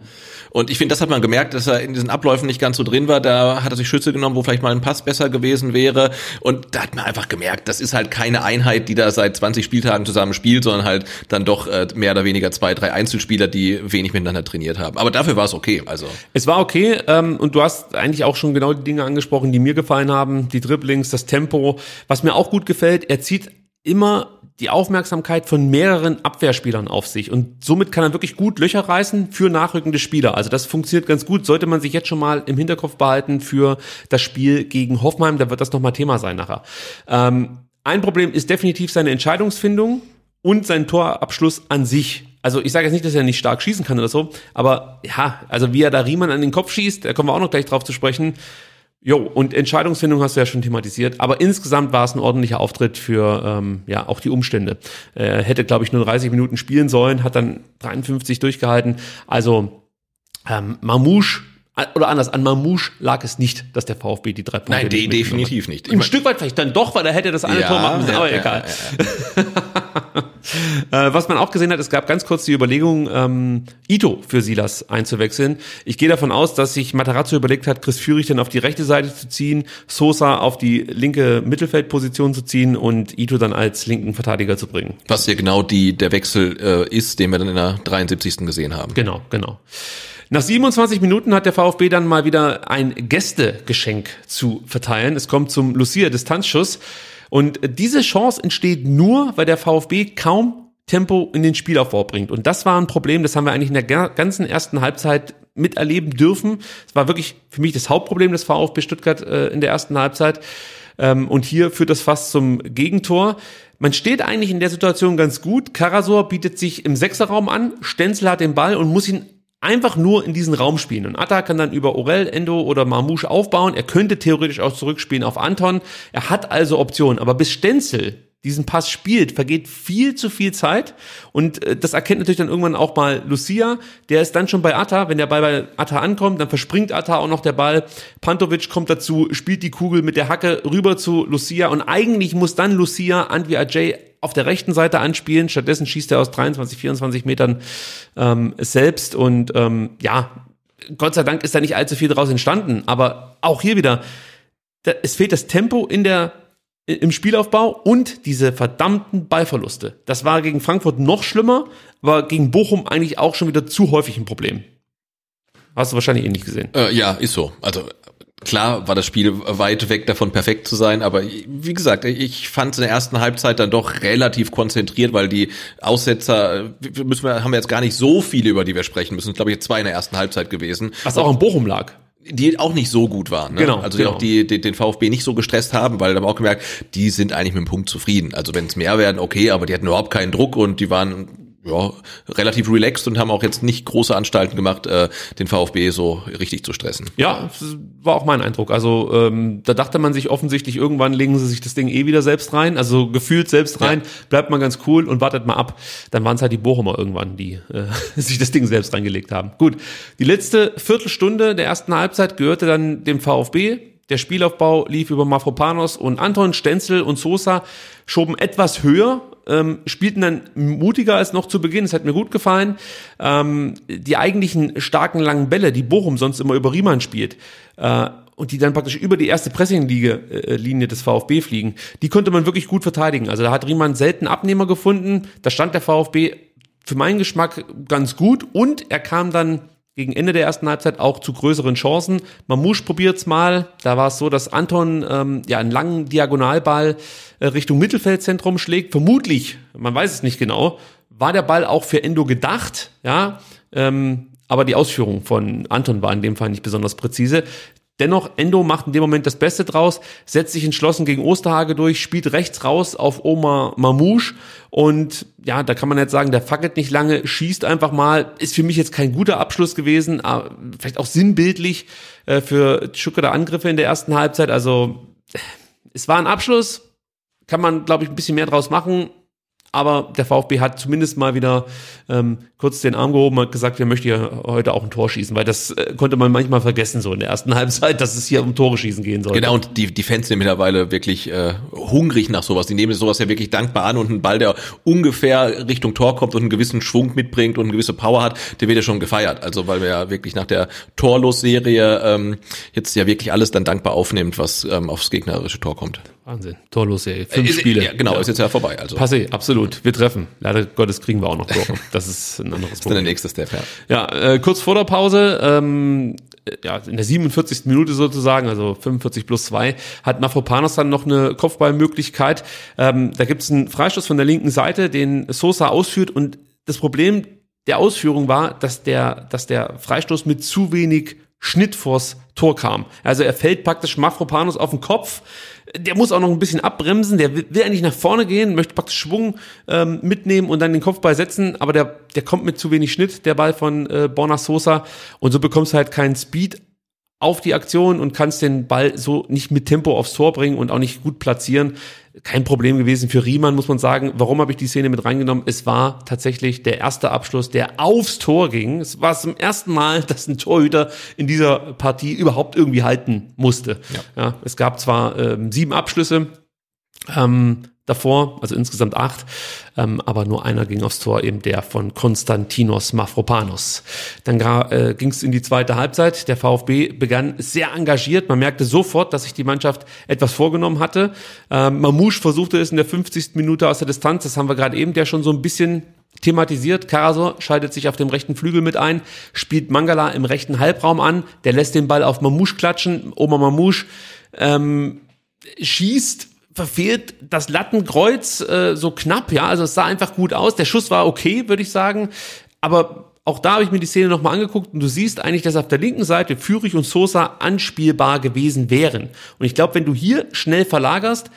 Speaker 3: Und ich finde, das hat man gemerkt, dass er in diesen Abläufen nicht ganz so drin war. Da hat er sich Schütze genommen, wo vielleicht mal ein Pass besser gewesen wäre. Und da hat man einfach gemerkt, das ist halt keine Einheit, die da seit 20 Spieltagen zusammen spielt, sondern halt dann doch äh, mehr oder weniger zwei, drei Einzelspieler, die wenig miteinander trainiert haben. Aber dafür war es okay. Also
Speaker 2: Es war okay ähm, und du hast eigentlich auch schon genau die Dinge angesprochen, die mir gefallen haben. Die Dribblings, das Tempo. Was mir auch gut gefällt, er zieht immer die Aufmerksamkeit von mehreren Abwehrspielern auf sich und somit kann er wirklich gut Löcher reißen für nachrückende Spieler. Also das funktioniert ganz gut, sollte man sich jetzt schon mal im Hinterkopf behalten für das Spiel gegen Hoffenheim, da wird das nochmal Thema sein nachher. Ähm, ein Problem ist definitiv seine Entscheidungsfindung und sein Torabschluss an sich. Also ich sage jetzt nicht, dass er nicht stark schießen kann oder so, aber ja, also wie er da Riemann an den Kopf schießt, da kommen wir auch noch gleich drauf zu sprechen. Jo, und Entscheidungsfindung hast du ja schon thematisiert, aber insgesamt war es ein ordentlicher Auftritt für ähm, ja auch die Umstände. Äh, hätte, glaube ich, nur 30 Minuten spielen sollen, hat dann 53 durchgehalten. Also ähm, Mamouche, oder anders, an Mamouche lag es nicht, dass der VfB die drei Punkte
Speaker 3: nein,
Speaker 2: nicht
Speaker 3: definitiv nicht. Ich
Speaker 2: Ein Stück weit vielleicht dann doch, weil er hätte das eine Tor machen müssen, aber
Speaker 3: ja,
Speaker 2: egal.
Speaker 3: ja, ja.
Speaker 2: Äh, was man auch gesehen hat, es gab ganz kurz die Überlegung, ähm, Ito für Silas einzuwechseln. Ich gehe davon aus, dass sich Matarazzo überlegt hat, Chris Führig dann auf die rechte Seite zu ziehen, Sosa auf die linke Mittelfeldposition zu ziehen und Ito dann als linken Verteidiger zu bringen.
Speaker 3: Was ja genau die, der Wechsel äh, ist, den wir dann in der 73. gesehen haben.
Speaker 2: Genau, genau. Nach 27 Minuten hat der VfB dann mal wieder ein Gästegeschenk zu verteilen. Es kommt zum Lucia-Distanzschuss. Und diese Chance entsteht nur, weil der VfB kaum Tempo in den Spielaufbau bringt. Und das war ein Problem, das haben wir eigentlich in der ga- ganzen ersten Halbzeit miterleben dürfen. Es war wirklich für mich das Hauptproblem des VfB Stuttgart äh, in der ersten Halbzeit. Ähm, und hier führt das fast zum Gegentor. Man steht eigentlich in der Situation ganz gut. Karasor bietet sich im Sechserraum an, Stenzel hat den Ball und muss ihn einfach nur in diesen Raum spielen. Und Atta kann dann über Orel, Endo oder Marmouche aufbauen. Er könnte theoretisch auch zurückspielen auf Anton. Er hat also Optionen. Aber bis Stenzel diesen Pass spielt, vergeht viel zu viel Zeit. Und äh, das erkennt natürlich dann irgendwann auch mal Lucia. Der ist dann schon bei Atta. Wenn der Ball bei Atta ankommt, dann verspringt Atta auch noch der Ball. Pantovic kommt dazu, spielt die Kugel mit der Hacke rüber zu Lucia. Und eigentlich muss dann Lucia Antwi Ajay auf der rechten Seite anspielen. Stattdessen schießt er aus 23, 24 Metern ähm, selbst. Und ähm, ja, Gott sei Dank ist da nicht allzu viel draus entstanden. Aber auch hier wieder, da, es fehlt das Tempo in der im Spielaufbau und diese verdammten Ballverluste. Das war gegen Frankfurt noch schlimmer, war gegen Bochum eigentlich auch schon wieder zu häufig ein Problem. Hast du wahrscheinlich eh nicht gesehen.
Speaker 3: Äh, ja, ist so. Also klar war das Spiel weit weg davon perfekt zu sein, aber wie gesagt, ich fand es in der ersten Halbzeit dann doch relativ konzentriert, weil die Aussetzer, müssen wir, haben wir jetzt gar nicht so viele, über die wir sprechen müssen. Glaube ich, zwei in der ersten Halbzeit gewesen.
Speaker 2: Was auch in Bochum lag.
Speaker 3: Die auch nicht so gut waren. Ne?
Speaker 2: Genau,
Speaker 3: Also die
Speaker 2: genau.
Speaker 3: auch die, die den VfB nicht so gestresst haben, weil da haben wir auch gemerkt, die sind eigentlich mit dem Punkt zufrieden. Also wenn es mehr werden, okay, aber die hatten überhaupt keinen Druck und die waren ja, relativ relaxed und haben auch jetzt nicht große Anstalten gemacht, äh, den VfB so richtig zu stressen.
Speaker 2: Ja, das war auch mein Eindruck. Also ähm, da dachte man sich offensichtlich, irgendwann legen sie sich das Ding eh wieder selbst rein, also gefühlt selbst rein, bleibt man ganz cool und wartet mal ab. Dann waren es halt die Bochumer irgendwann, die äh, sich das Ding selbst reingelegt haben. Gut, die letzte Viertelstunde der ersten Halbzeit gehörte dann dem VfB. Der Spielaufbau lief über Mafropanos und Anton Stenzel und Sosa schoben etwas höher, ähm, spielten dann mutiger als noch zu Beginn. Es hat mir gut gefallen. Ähm, die eigentlichen starken langen Bälle, die Bochum sonst immer über Riemann spielt, äh, und die dann praktisch über die erste Pressing-Linie des VfB fliegen, die konnte man wirklich gut verteidigen. Also da hat Riemann selten Abnehmer gefunden. Da stand der VfB für meinen Geschmack ganz gut und er kam dann gegen Ende der ersten Halbzeit auch zu größeren Chancen. Mamouche probiert's mal. Da war es so, dass Anton ähm, ja einen langen Diagonalball äh, Richtung Mittelfeldzentrum schlägt. Vermutlich, man weiß es nicht genau, war der Ball auch für Endo gedacht, ja. Ähm, aber die Ausführung von Anton war in dem Fall nicht besonders präzise. Dennoch, Endo macht in dem Moment das Beste draus, setzt sich entschlossen gegen Osterhage durch, spielt rechts raus auf Omar Mamouche und ja, da kann man jetzt sagen, der fackelt nicht lange, schießt einfach mal, ist für mich jetzt kein guter Abschluss gewesen, aber vielleicht auch sinnbildlich äh, für Stuttgarter Angriffe in der ersten Halbzeit, also es war ein Abschluss, kann man glaube ich ein bisschen mehr draus machen, aber der VfB hat zumindest mal wieder ähm, kurz den Arm gehoben und gesagt, wir möchten hier heute auch ein Tor schießen, weil das äh, konnte man manchmal vergessen so in der ersten Halbzeit, dass es hier um Tore schießen gehen soll.
Speaker 3: Genau, und die, die Fans sind mittlerweile wirklich äh, hungrig nach sowas. Die nehmen sowas ja wirklich dankbar an und ein Ball, der ungefähr Richtung Tor kommt und einen gewissen Schwung mitbringt und eine gewisse Power hat, der wird ja schon gefeiert. Also weil wir ja wirklich nach der Torlos-Serie ähm, jetzt ja wirklich alles dann dankbar aufnimmt, was ähm, aufs gegnerische Tor kommt.
Speaker 2: Wahnsinn, torlos Serie, fünf
Speaker 3: Ist-
Speaker 2: Spiele.
Speaker 3: Ja, genau, ist jetzt ja vorbei. Also
Speaker 2: Passé, absolut. Wir treffen. Leider Gottes kriegen wir auch noch Tore. Das ist ein anderes
Speaker 3: ist dann der
Speaker 2: Problem.
Speaker 3: nächste Step, ja.
Speaker 2: Ja, äh, kurz vor der Pause, ähm, äh, ja, in der 47. Minute sozusagen, also 45 plus 2, hat Mafropanos dann noch eine Kopfballmöglichkeit. Ähm, da gibt's einen Freistoß von der linken Seite, den Sosa ausführt und das Problem der Ausführung war, dass der, dass der Freistoß mit zu wenig Schnitt vors Tor kam. Also er fällt praktisch Mafropanos auf den Kopf. Der muss auch noch ein bisschen abbremsen. Der will, will eigentlich nach vorne gehen, möchte praktisch Schwung ähm, mitnehmen und dann den Kopfball setzen. Aber der, der kommt mit zu wenig Schnitt, der Ball von äh, Borna Sosa. Und so bekommst du halt keinen Speed auf die Aktion und kannst den Ball so nicht mit Tempo aufs Tor bringen und auch nicht gut platzieren. Kein Problem gewesen für Riemann, muss man sagen. Warum habe ich die Szene mit reingenommen? Es war tatsächlich der erste Abschluss, der aufs Tor ging. Es war zum ersten Mal, dass ein Torhüter in dieser Partie überhaupt irgendwie halten musste. Ja. es gab zwar ähm, sieben Abschlüsse, ähm, davor, also insgesamt acht, ähm, aber nur einer ging aufs Tor, eben der von Konstantinos Mafropanos. Dann äh, ging es in die zweite Halbzeit. Der VfB begann sehr engagiert. Man merkte sofort, dass sich die Mannschaft etwas vorgenommen hatte. Ähm, Mamouche versuchte es in der 50. Minute aus der Distanz. Das haben wir gerade eben ja schon so ein bisschen thematisiert. Karasor schaltet sich auf dem rechten Flügel mit ein, spielt Mangala im rechten Halbraum an. Der lässt den Ball auf Mamouche klatschen. Oma Mamouche ähm, schießt verfehlt das Lattenkreuz äh, so knapp, ja, also es sah einfach gut aus. Der Schuss war okay, würde ich sagen, aber auch da habe ich mir die Szene nochmal angeguckt und du siehst eigentlich, dass auf der linken Seite Fürich und Sosa anspielbar gewesen wären. Und ich glaube, wenn du hier schnell verlagerst,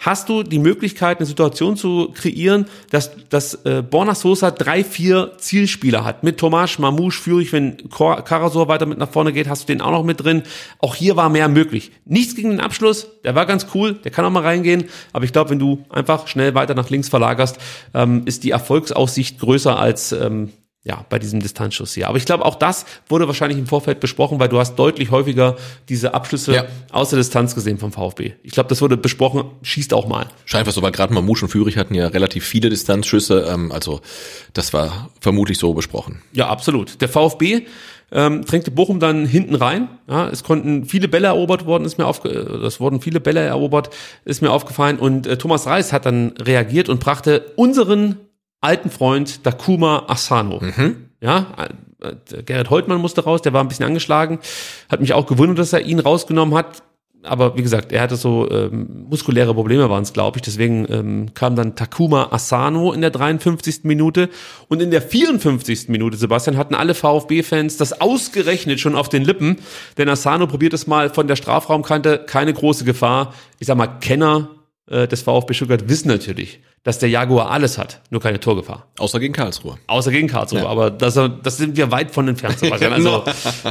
Speaker 2: hast du die Möglichkeit, eine Situation zu kreieren, dass, dass äh, Borna Sosa drei, vier Zielspieler hat. Mit Tomasz, Mamouche, Fürich, wenn Karasor weiter mit nach vorne geht, hast du den auch noch mit drin. Auch hier war mehr möglich. Nichts gegen den Abschluss, der war ganz cool, der kann auch mal reingehen. Aber ich glaube, wenn du einfach schnell weiter nach links verlagerst, ähm, ist die Erfolgsaussicht größer als ähm, ja, bei diesem Distanzschuss hier. Aber ich glaube, auch das wurde wahrscheinlich im Vorfeld besprochen, weil du hast deutlich häufiger diese Abschlüsse
Speaker 3: Ja.
Speaker 2: aus der Distanz gesehen vom VfB. Ich glaube, das wurde besprochen, schießt auch mal.
Speaker 3: Scheint was so, weil gerade Mamouche und Führig hatten ja relativ viele Distanzschüsse. Ähm, also das war vermutlich so besprochen.
Speaker 2: Ja, absolut. Der VfB ähm, drängte Bochum dann hinten rein. Ja, es konnten viele Bälle erobert worden, ist mir aufge es wurden viele Bälle erobert, ist mir aufgefallen. Und äh, Thomas Reis hat dann reagiert und brachte unseren alten Freund Dakuma Asano. Ja, äh, äh, Gerrit Holtmann musste raus, der war ein bisschen angeschlagen. Hat mich auch gewundert, dass er ihn rausgenommen hat. Aber wie gesagt, er hatte so ähm, muskuläre Probleme waren es, glaube ich. Deswegen ähm, kam dann Takuma Asano in der 53. Minute. Und in der 54. Minute, Sebastian, hatten alle VfB-Fans das ausgerechnet schon auf den Lippen. Denn Asano probiert es mal von der Strafraumkante. Keine große Gefahr. Ich sag mal, Kenner äh, des VfB Stuttgart wissen natürlich, dass der Jaguar alles hat, nur keine Torgefahr.
Speaker 3: Außer gegen Karlsruhe.
Speaker 2: Außer gegen Karlsruhe,
Speaker 3: Ja.
Speaker 2: aber das, das sind wir weit von entfernt, Sebastian. Also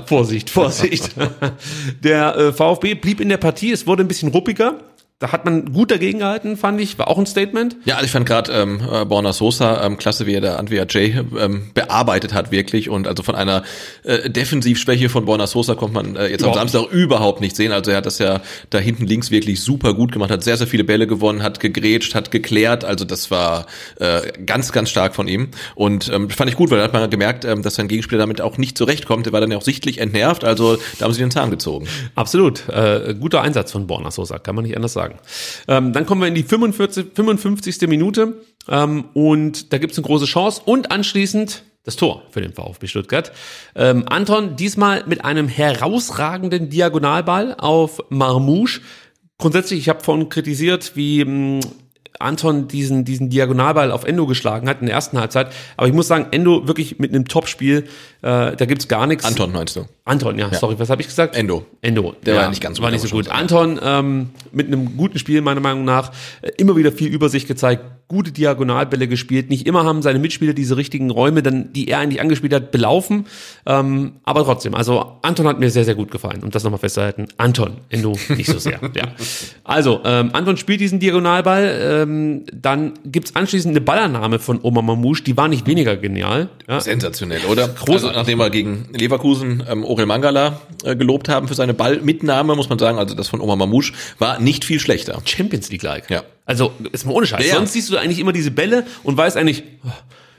Speaker 2: Vorsicht, Vorsicht. Der äh, VfB blieb in der Partie, es wurde ein bisschen ruppiger. Da hat man gut dagegen gehalten, fand ich, war auch ein Statement.
Speaker 3: Ja, also ich fand gerade ähm, äh, Borna Sosa ähm, klasse, wie er der Andrea J ähm, bearbeitet hat wirklich und also von einer äh, Defensivschwäche von Borna Sosa kommt man äh, jetzt am
Speaker 2: Überhaupt
Speaker 3: Samstag überhaupt nicht sehen. Also er hat das ja da hinten links wirklich super gut gemacht, hat sehr sehr viele Bälle gewonnen, hat gegrätscht, hat geklärt. Also das war äh, ganz ganz stark von ihm und ähm, fand ich gut, weil da hat man gemerkt, ähm, dass sein Gegenspieler damit auch nicht zurechtkommt. Der war dann ja auch sichtlich entnervt. Also da haben sie den Zahn gezogen.
Speaker 2: Absolut. Äh, guter Einsatz von Borna Sosa, kann man nicht anders sagen. Ähm, dann kommen wir in die 45, 55. Minute ähm, und da gibt's eine große Chance und anschließend das Tor für den VfB Stuttgart. Ähm, Anton diesmal mit einem herausragenden Diagonalball auf Marmouche. Grundsätzlich, ich habe vorhin kritisiert, wie mh, Anton diesen, diesen Diagonalball auf Endo geschlagen hat in der ersten Halbzeit. Aber ich muss sagen, Endo wirklich mit einem Topspiel, äh, da gibt's gar nichts.
Speaker 3: Anton meinst du?
Speaker 2: Anton, ja, sorry, was habe ich gesagt?
Speaker 3: Endo.
Speaker 2: Endo.
Speaker 3: Der war nicht ganz so
Speaker 2: war
Speaker 3: gut,
Speaker 2: nicht so gut. Anton ähm, mit einem guten Spiel meiner Meinung nach äh, immer wieder viel Übersicht gezeigt, gute Diagonalbälle gespielt. Nicht immer haben seine Mitspieler diese richtigen Räume, dann die er eigentlich angespielt hat, belaufen. Ähm, aber trotzdem, also Anton hat mir sehr sehr gut gefallen. Und das nochmal festzuhalten, Anton, Endo nicht so sehr. ja. Also ähm, Anton spielt diesen Diagonalball. Ähm, dann gibt's anschließend eine Ballannahme von Omar Mamouche, die war nicht weniger genial. Ja.
Speaker 3: Sensationell, oder? Also, nachdem wir gegen Leverkusen ähm, Orel Mangala äh, gelobt haben für seine Ballmitnahme, muss man sagen, also das von Omar Mamouche war nicht viel schlechter.
Speaker 2: Champions League-like.
Speaker 3: Ja.
Speaker 2: Also, ist mal ohne Scheiß.
Speaker 3: Ja, ja.
Speaker 2: Sonst siehst du eigentlich immer diese Bälle und weißt eigentlich, oh,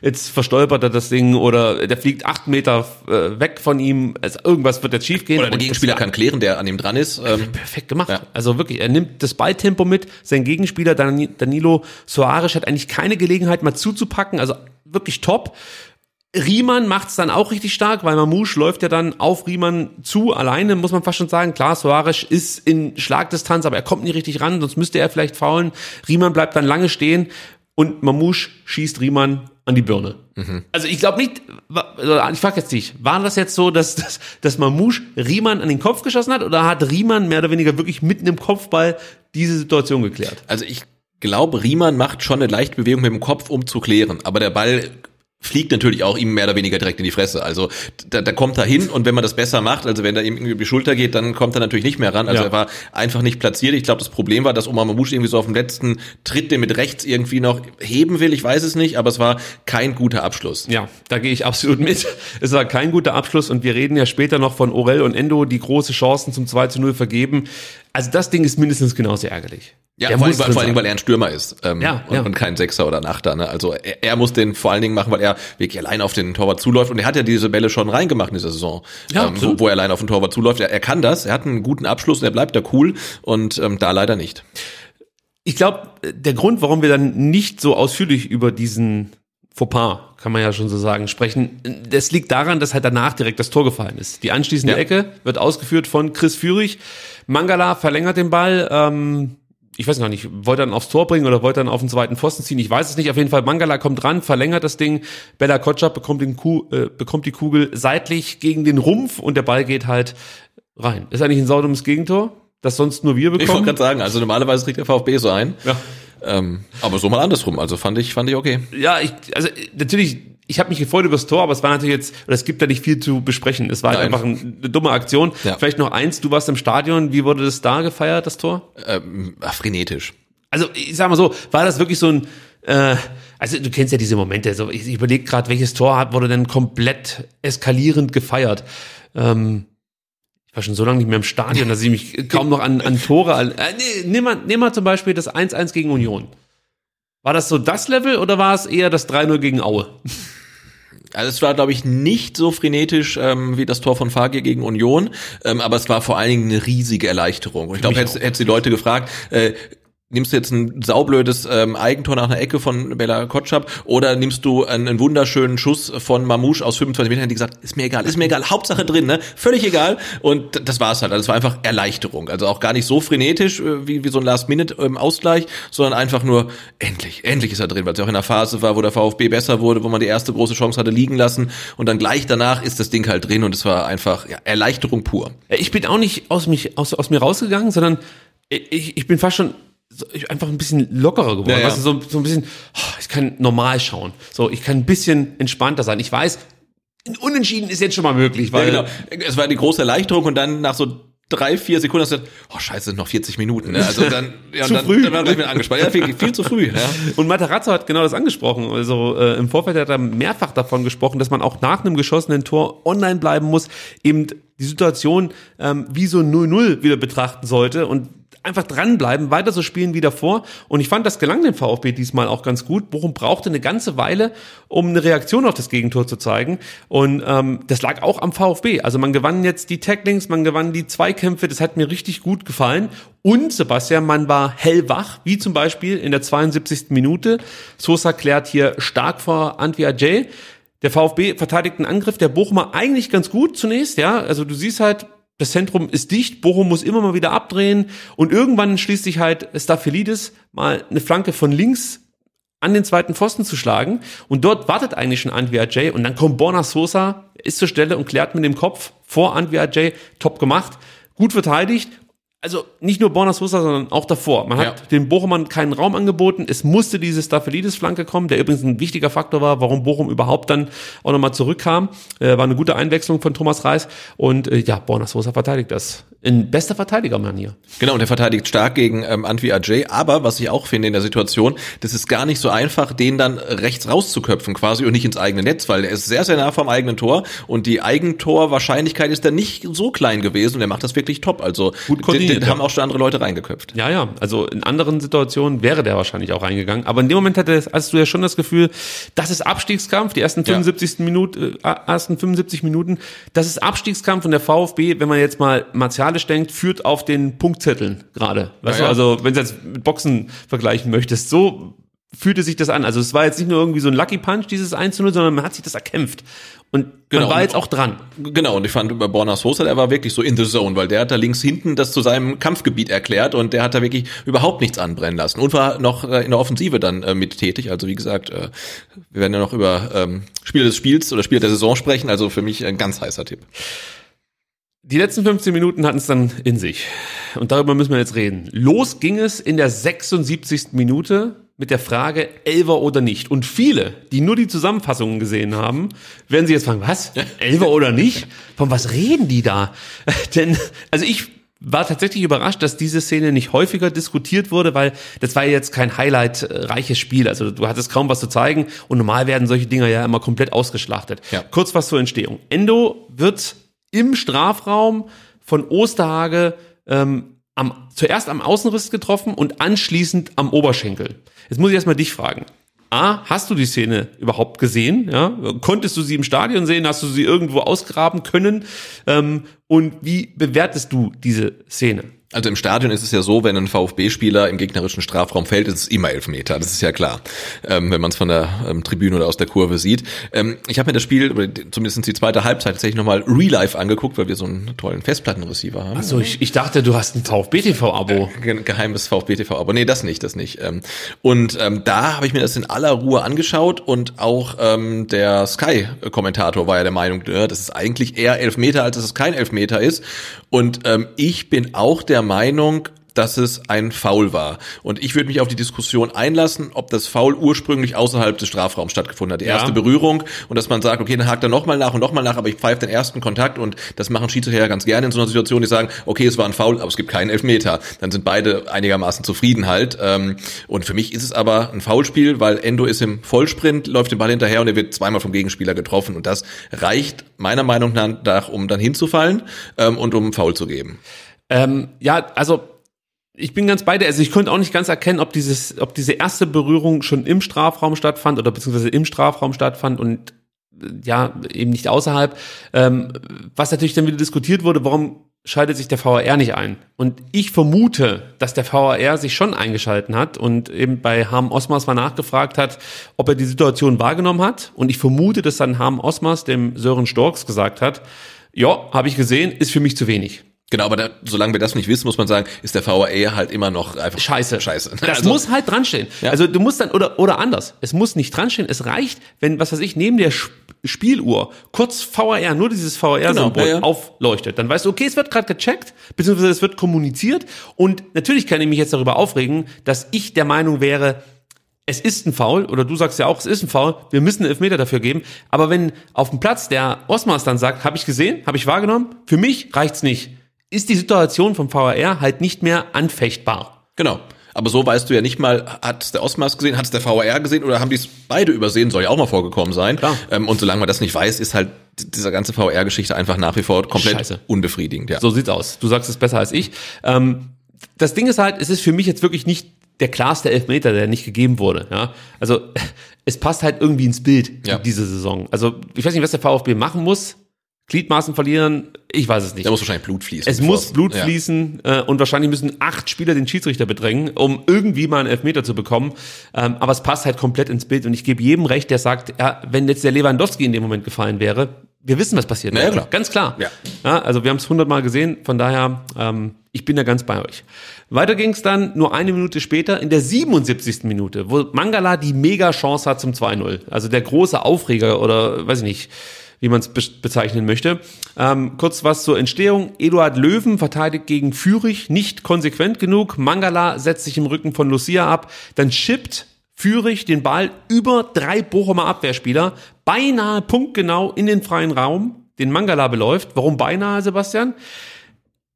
Speaker 2: jetzt verstolpert er das Ding oder der fliegt acht Meter äh, weg von ihm. Also irgendwas wird jetzt schief gehen.
Speaker 3: Oder der Gegenspieler kann klären, der an ihm dran ist. Ähm,
Speaker 2: perfekt gemacht.
Speaker 3: Ja.
Speaker 2: Also wirklich, er nimmt das Balltempo mit. Sein Gegenspieler Dan- Danilo Soares hat eigentlich keine Gelegenheit mal zuzupacken. Also wirklich top. Riemann macht's dann auch richtig stark, weil Mamouche läuft ja dann auf Riemann zu, alleine, muss man fast schon sagen. Klar, Soares ist in Schlagdistanz, aber er kommt nie richtig ran, sonst müsste er vielleicht faulen. Riemann bleibt dann lange stehen und Mamouche schießt Riemann an die Birne. Also ich glaube nicht, also ich frage jetzt dich, war das jetzt so, dass, dass, dass Mamouche Riemann an den Kopf geschossen hat oder hat Riemann mehr oder weniger wirklich mitten im Kopfball diese Situation geklärt?
Speaker 3: also ich glaube, Riemann macht schon eine leichte Bewegung mit dem Kopf, um zu klären. Aber der Ball fliegt natürlich auch ihm mehr oder weniger direkt in die Fresse. Also da, da kommt er hin und wenn man das besser macht, also wenn er ihm irgendwie über die Schulter geht, dann kommt er natürlich nicht mehr ran. Also
Speaker 2: Ja.
Speaker 3: er war einfach nicht platziert. Ich glaube, das Problem war, dass Omar Mamouche irgendwie so auf dem letzten Tritt, den mit rechts irgendwie noch heben will. Ich weiß es nicht, aber es war kein guter Abschluss.
Speaker 2: Ja, da gehe ich absolut mit. Es war kein guter Abschluss und wir reden ja später noch von Orel und Endo, die große Chancen zum 2 zu 0 vergeben. Also das Ding ist mindestens genauso ärgerlich.
Speaker 3: Ja,
Speaker 2: Der
Speaker 3: vor allem, weil, vor allem,
Speaker 2: sein.
Speaker 3: weil er ein Stürmer ist ähm,
Speaker 2: Ja,
Speaker 3: und,
Speaker 2: ja.
Speaker 3: und kein Sechser oder ein Achter. Ne? Also er, er muss den vor allen Dingen machen, weil er wirklich allein auf den Torwart zuläuft. Und er hat ja diese Bälle schon reingemacht in dieser Saison,
Speaker 2: Ja,
Speaker 3: ähm, wo, wo er allein auf den Torwart zuläuft. Er, er kann das, er hat einen guten Abschluss und er bleibt da cool und ähm, da leider nicht.
Speaker 2: Ich glaube, der Grund, warum wir dann nicht so ausführlich über diesen Fauxpas, kann man ja schon so sagen, sprechen, das liegt daran, dass halt danach direkt das Tor gefallen ist. Die anschließende
Speaker 3: Ja.
Speaker 2: Ecke wird ausgeführt von Chris Führig. Mangala verlängert den Ball. Ähm, ich weiß gar nicht, wollte er dann aufs Tor bringen oder wollte er dann auf den zweiten Pfosten ziehen? Ich weiß es nicht. Auf jeden Fall, Mangala kommt ran, verlängert das Ding. Bella Kotschap bekommt, den Ku äh, bekommt die Kugel seitlich gegen den Rumpf und der Ball geht halt rein. Ist eigentlich ein saudummes Gegentor, das sonst nur wir
Speaker 3: Ich wollte
Speaker 2: bekommen.
Speaker 3: gerade sagen, also normalerweise kriegt der VfB so ein.
Speaker 2: Ja.
Speaker 3: Ähm, aber so mal andersrum. Also fand ich, fand ich okay.
Speaker 2: ja, ich, also äh, natürlich, ich habe mich gefreut über das Tor, aber es war natürlich jetzt, oder es gibt da nicht viel zu besprechen. Es war halt einfach ein, eine dumme Aktion.
Speaker 3: Ja.
Speaker 2: Vielleicht noch eins, du warst im Stadion, wie wurde das da gefeiert, das Tor?
Speaker 3: Ähm, frenetisch.
Speaker 2: Also ich sag mal so, war das wirklich so ein, äh, also du kennst ja diese Momente, so, ich, ich überlege gerade, welches Tor hat, wurde denn komplett eskalierend gefeiert. Ähm, ich war schon so lange nicht mehr im Stadion, dass ich mich kaum noch an, an Tore. An, äh, nee, nimm, mal, nimm mal zum Beispiel das 1-1 gegen Union. War das so das Level oder war es eher das 3-0 gegen Aue?
Speaker 3: Also es war, glaube ich, nicht so frenetisch ähm, wie das Tor von Fagir gegen Union, ähm, aber es war vor allen Dingen eine riesige Erleichterung. Und ich glaube, hättest die Leute gefragt, äh, nimmst du jetzt ein saublödes ähm, Eigentor nach einer Ecke von Bella Kotschap oder nimmst du einen, einen wunderschönen Schuss von Mamouche aus 25 Metern, die gesagt, ist mir egal, ist mir egal, Hauptsache drin, ne? Völlig egal. Und das war's halt. Also es war einfach Erleichterung. Also auch gar nicht so frenetisch äh, wie, wie so ein Last-Minute-Ausgleich, sondern einfach nur, endlich, endlich ist er drin, weil es ja auch in einer Phase war, wo der VfB besser wurde, wo man die erste große Chance hatte liegen lassen und dann gleich danach ist das Ding halt drin und es war einfach ja, Erleichterung pur.
Speaker 2: Ich bin auch nicht aus, mich, aus, aus mir rausgegangen, sondern ich, ich bin fast schon so, ich, einfach ein bisschen lockerer geworden.
Speaker 3: Ja, ja.
Speaker 2: Weißt du, so, so ein bisschen, oh, ich kann normal schauen. So, ich kann ein bisschen entspannter sein. Ich weiß, ein Unentschieden ist jetzt schon mal möglich, weil
Speaker 3: ja, genau. Es war die große Erleichterung und dann nach so drei, vier Sekunden hast du gesagt, oh scheiße, noch 40 Minuten. Ne? Also dann, ja,
Speaker 2: Zu
Speaker 3: dann,
Speaker 2: früh.
Speaker 3: dann war ich wieder angespannt. Ja, viel, viel zu früh. Ja.
Speaker 2: Und Materazzo hat genau das angesprochen. Also äh, im Vorfeld hat er mehrfach davon gesprochen, dass man auch nach einem geschossenen Tor online bleiben muss, eben die Situation ähm, wie so 0-0 wieder betrachten sollte und einfach dranbleiben, weiter so spielen wie davor. Und ich fand, das gelang dem VfB diesmal auch ganz gut. Bochum brauchte eine ganze Weile, um eine Reaktion auf das Gegentor zu zeigen. Und ähm, das lag auch am VfB. Also man gewann jetzt die Tacklings, man gewann die Zweikämpfe. Das hat mir richtig gut gefallen. Und Sebastian, man war hellwach, wie zum Beispiel in der 72. Minute. Sosa klärt hier stark vor Antwi Ajay. Der VfB verteidigt einen Angriff der Bochumer eigentlich ganz gut zunächst, ja. Also du siehst halt, das Zentrum ist dicht, Bochum muss immer mal wieder abdrehen und irgendwann schließt sich halt Staphylidis mal eine Flanke von links an den zweiten Pfosten zu schlagen und dort wartet eigentlich schon Antwi Ajay und dann kommt Borna Sosa, ist zur Stelle und klärt mit dem Kopf vor Antwi Ajay, top gemacht, gut verteidigt also nicht nur Borna Sosa, sondern auch davor. Man hat
Speaker 3: Ja.
Speaker 2: den Bochumern keinen Raum angeboten. Es musste diese Staphylides-Flanke kommen, der übrigens ein wichtiger Faktor war, warum Bochum überhaupt dann auch nochmal zurückkam. Äh, war eine gute Einwechslung von Thomas Reis. Und äh, ja, Borna Sosa verteidigt das. In bester Verteidigermanier.
Speaker 3: Genau, und er verteidigt stark gegen ähm, Antwi Ajay, aber was ich auch finde in der Situation, das ist gar nicht so einfach, den dann rechts rauszuköpfen quasi und nicht ins eigene Netz, weil er ist sehr, sehr nah vom eigenen Tor und die Eigentorwahrscheinlichkeit ist dann nicht so klein gewesen und er macht das wirklich top. Also
Speaker 2: Gut koordiniert,
Speaker 3: den haben
Speaker 2: ja.
Speaker 3: auch schon andere Leute reingeköpft.
Speaker 2: Ja, ja. Also in anderen Situationen wäre der wahrscheinlich auch reingegangen. Aber in dem Moment hatte, hast du ja schon das Gefühl, das ist Abstiegskampf. Die ersten
Speaker 3: Ja.
Speaker 2: 75. Minuten, äh, ersten 75 Minuten, das ist Abstiegskampf und der VfB, wenn man jetzt mal martialisch denkt, führt auf den Punktzetteln gerade. Weißt
Speaker 3: Ja,
Speaker 2: du,
Speaker 3: ja.
Speaker 2: also wenn du jetzt mit Boxen vergleichen möchtest, so fühlte sich das an. Also es war jetzt nicht nur irgendwie so ein Lucky Punch, dieses 1 zu 0, sondern man hat sich das erkämpft. Und
Speaker 3: Genau.
Speaker 2: man war jetzt auch dran.
Speaker 3: Genau, und ich fand über Borna Sosa, der war wirklich so in the zone, weil der hat da links hinten das zu seinem Kampfgebiet erklärt und der hat da wirklich überhaupt nichts anbrennen lassen und war noch äh, in der Offensive dann äh, mit tätig. Also wie gesagt, äh, wir werden ja noch über ähm, Spiele des Spiels oder Spiele der Saison sprechen, also für mich ein ganz heißer Tipp.
Speaker 2: Die letzten 15 Minuten hatten es dann in sich. Und darüber müssen wir jetzt reden. Los ging es in der 76. Minute mit der Frage Elver oder nicht. Und viele, die nur die Zusammenfassungen gesehen haben, werden sich jetzt fragen, was? Elver oder nicht? Von was reden die da? Denn, also ich war tatsächlich überrascht, dass diese Szene nicht häufiger diskutiert wurde, weil das war jetzt kein highlightreiches Spiel. Also du hattest kaum was zu zeigen und normal werden solche Dinger ja immer komplett ausgeschlachtet.
Speaker 3: Ja.
Speaker 2: Kurz was zur Entstehung. Endo wird im Strafraum von Osterhage ähm, am, zuerst am Außenriss getroffen und anschließend am Oberschenkel. Jetzt muss ich erstmal dich fragen. A, hast du die Szene überhaupt gesehen? Ja? Konntest du sie im Stadion sehen? Hast du sie irgendwo ausgraben können? Ähm, und wie bewertest du diese Szene?
Speaker 3: Also im Stadion ist es ja so, wenn ein VfB-Spieler im gegnerischen Strafraum fällt, ist es immer Elfmeter. Das ist ja klar, ähm, wenn man es von der ähm, Tribüne oder aus der Kurve sieht. Ähm, ich habe mir das Spiel, oder zumindest die zweite Halbzeit, tatsächlich nochmal Real Life angeguckt, weil wir so einen tollen Festplattenreceiver haben.
Speaker 2: Also ich, ich dachte, du hast ein VfB-TV-Abo.
Speaker 3: Ge- geheimes VfB-TV, aber nee, das nicht, das nicht. Ähm, Und ähm, da habe ich mir das in aller Ruhe angeschaut und auch ähm, der Sky-Kommentator war ja der Meinung, äh, das ist eigentlich eher Elfmeter, als dass es kein Elfmeter ist. Und ich bin auch der Meinung, dass es ein Foul war. Und ich würde mich auf die Diskussion einlassen, ob das Foul ursprünglich außerhalb des Strafraums stattgefunden hat. Die
Speaker 2: Ja.
Speaker 3: erste Berührung und dass man sagt, okay, dann hakt er nochmal nach und nochmal nach, aber ich pfeife den ersten Kontakt und das machen Schiedsrichter ja ganz gerne in so einer Situation, die sagen, okay, es war ein Foul, aber es gibt keinen Elfmeter. Dann sind beide einigermaßen zufrieden halt. Ähm, Und für mich ist es aber ein Foulspiel, weil Endo ist im Vollsprint, läuft den Ball hinterher und er wird zweimal vom Gegenspieler getroffen und das reicht meiner Meinung nach, um dann hinzufallen ähm, und um Foul zu geben.
Speaker 2: Ähm, ja, also ich bin ganz bei dir. Also ich konnte auch nicht ganz erkennen, ob dieses, ob diese erste Berührung schon im Strafraum stattfand oder beziehungsweise im Strafraum stattfand und äh, ja, eben nicht außerhalb. Ähm, was natürlich dann wieder diskutiert wurde, warum schaltet sich der VAR nicht ein? Und ich vermute, dass der VAR sich schon eingeschalten hat und eben bei Harm Osmars mal nachgefragt hat, ob er die Situation wahrgenommen hat. Und ich vermute, dass dann Harm Osmars dem Sören Storks gesagt hat, ja, habe ich gesehen, ist für mich zu wenig.
Speaker 3: Genau, aber da, solange wir das nicht wissen, muss man sagen, ist der VAR halt immer noch einfach
Speaker 2: Scheiße.
Speaker 3: Scheiße.
Speaker 2: Das
Speaker 3: Also-
Speaker 2: muss halt dranstehen.
Speaker 3: Ja.
Speaker 2: Also du musst dann, oder, oder anders. Es muss nicht dranstehen. Es reicht, wenn, was weiß ich, neben der Sp- Spieluhr kurz VAR, nur dieses VAR-Symbol
Speaker 3: Genau, ja, ja.
Speaker 2: aufleuchtet. Dann weißt du, okay, es wird gerade gecheckt, beziehungsweise es wird kommuniziert. Und natürlich kann ich mich jetzt darüber aufregen, dass ich der Meinung wäre, es ist ein Foul, oder du sagst ja auch, es ist ein Foul, wir müssen einen Elfmeter dafür geben. Aber wenn auf dem Platz der Osmars dann sagt, habe ich gesehen, habe ich wahrgenommen, für mich reicht's nicht. Ist die Situation vom VAR halt nicht mehr anfechtbar.
Speaker 3: Genau. Aber so weißt du ja nicht mal, hat der Osmas gesehen, hat es der VAR gesehen oder haben die es beide übersehen, soll ja auch mal vorgekommen sein.
Speaker 2: Klar.
Speaker 3: Ähm, und solange man das nicht weiß, ist halt diese ganze VAR-Geschichte einfach nach wie vor komplett
Speaker 2: Scheiße.
Speaker 3: unbefriedigend. Ja.
Speaker 2: So sieht's aus. Du sagst es besser als ich. Ähm, das Ding ist halt, es ist für mich jetzt wirklich nicht der klarste Elfmeter, der nicht gegeben wurde. Ja? Also es passt halt irgendwie ins Bild
Speaker 3: Ja.
Speaker 2: diese Saison. Also ich weiß nicht, was der VfB machen muss. Gliedmaßen verlieren, ich weiß es nicht.
Speaker 3: Da muss wahrscheinlich Blut fließen.
Speaker 2: Es muss Blut ja. fließen äh, und wahrscheinlich müssen acht Spieler den Schiedsrichter bedrängen, um irgendwie mal einen Elfmeter zu bekommen. Ähm, aber es passt halt komplett ins Bild und ich gebe jedem recht, der sagt, ja, wenn jetzt der Lewandowski in dem Moment gefallen wäre, wir wissen, was passiert.
Speaker 3: Ja, klar.
Speaker 2: Ganz klar.
Speaker 3: Ja.
Speaker 2: ja also wir haben es hundertmal gesehen, von daher, ähm, ich bin da ganz bei euch. Weiter ging es dann nur eine Minute später in der 77. Minute, wo Mangala die mega Chance hat zum 2-0. Also der große Aufreger oder weiß ich nicht, wie man es be bezeichnen möchte. Ähm, kurz was zur Entstehung. Eduard Löwen verteidigt gegen Fürich nicht konsequent genug. Mangala setzt sich im Rücken von Lucia ab. Dann schippt Fürich den Ball über drei Bochumer Abwehrspieler, beinahe punktgenau in den freien Raum, den Mangala beläuft. Warum beinahe, Sebastian?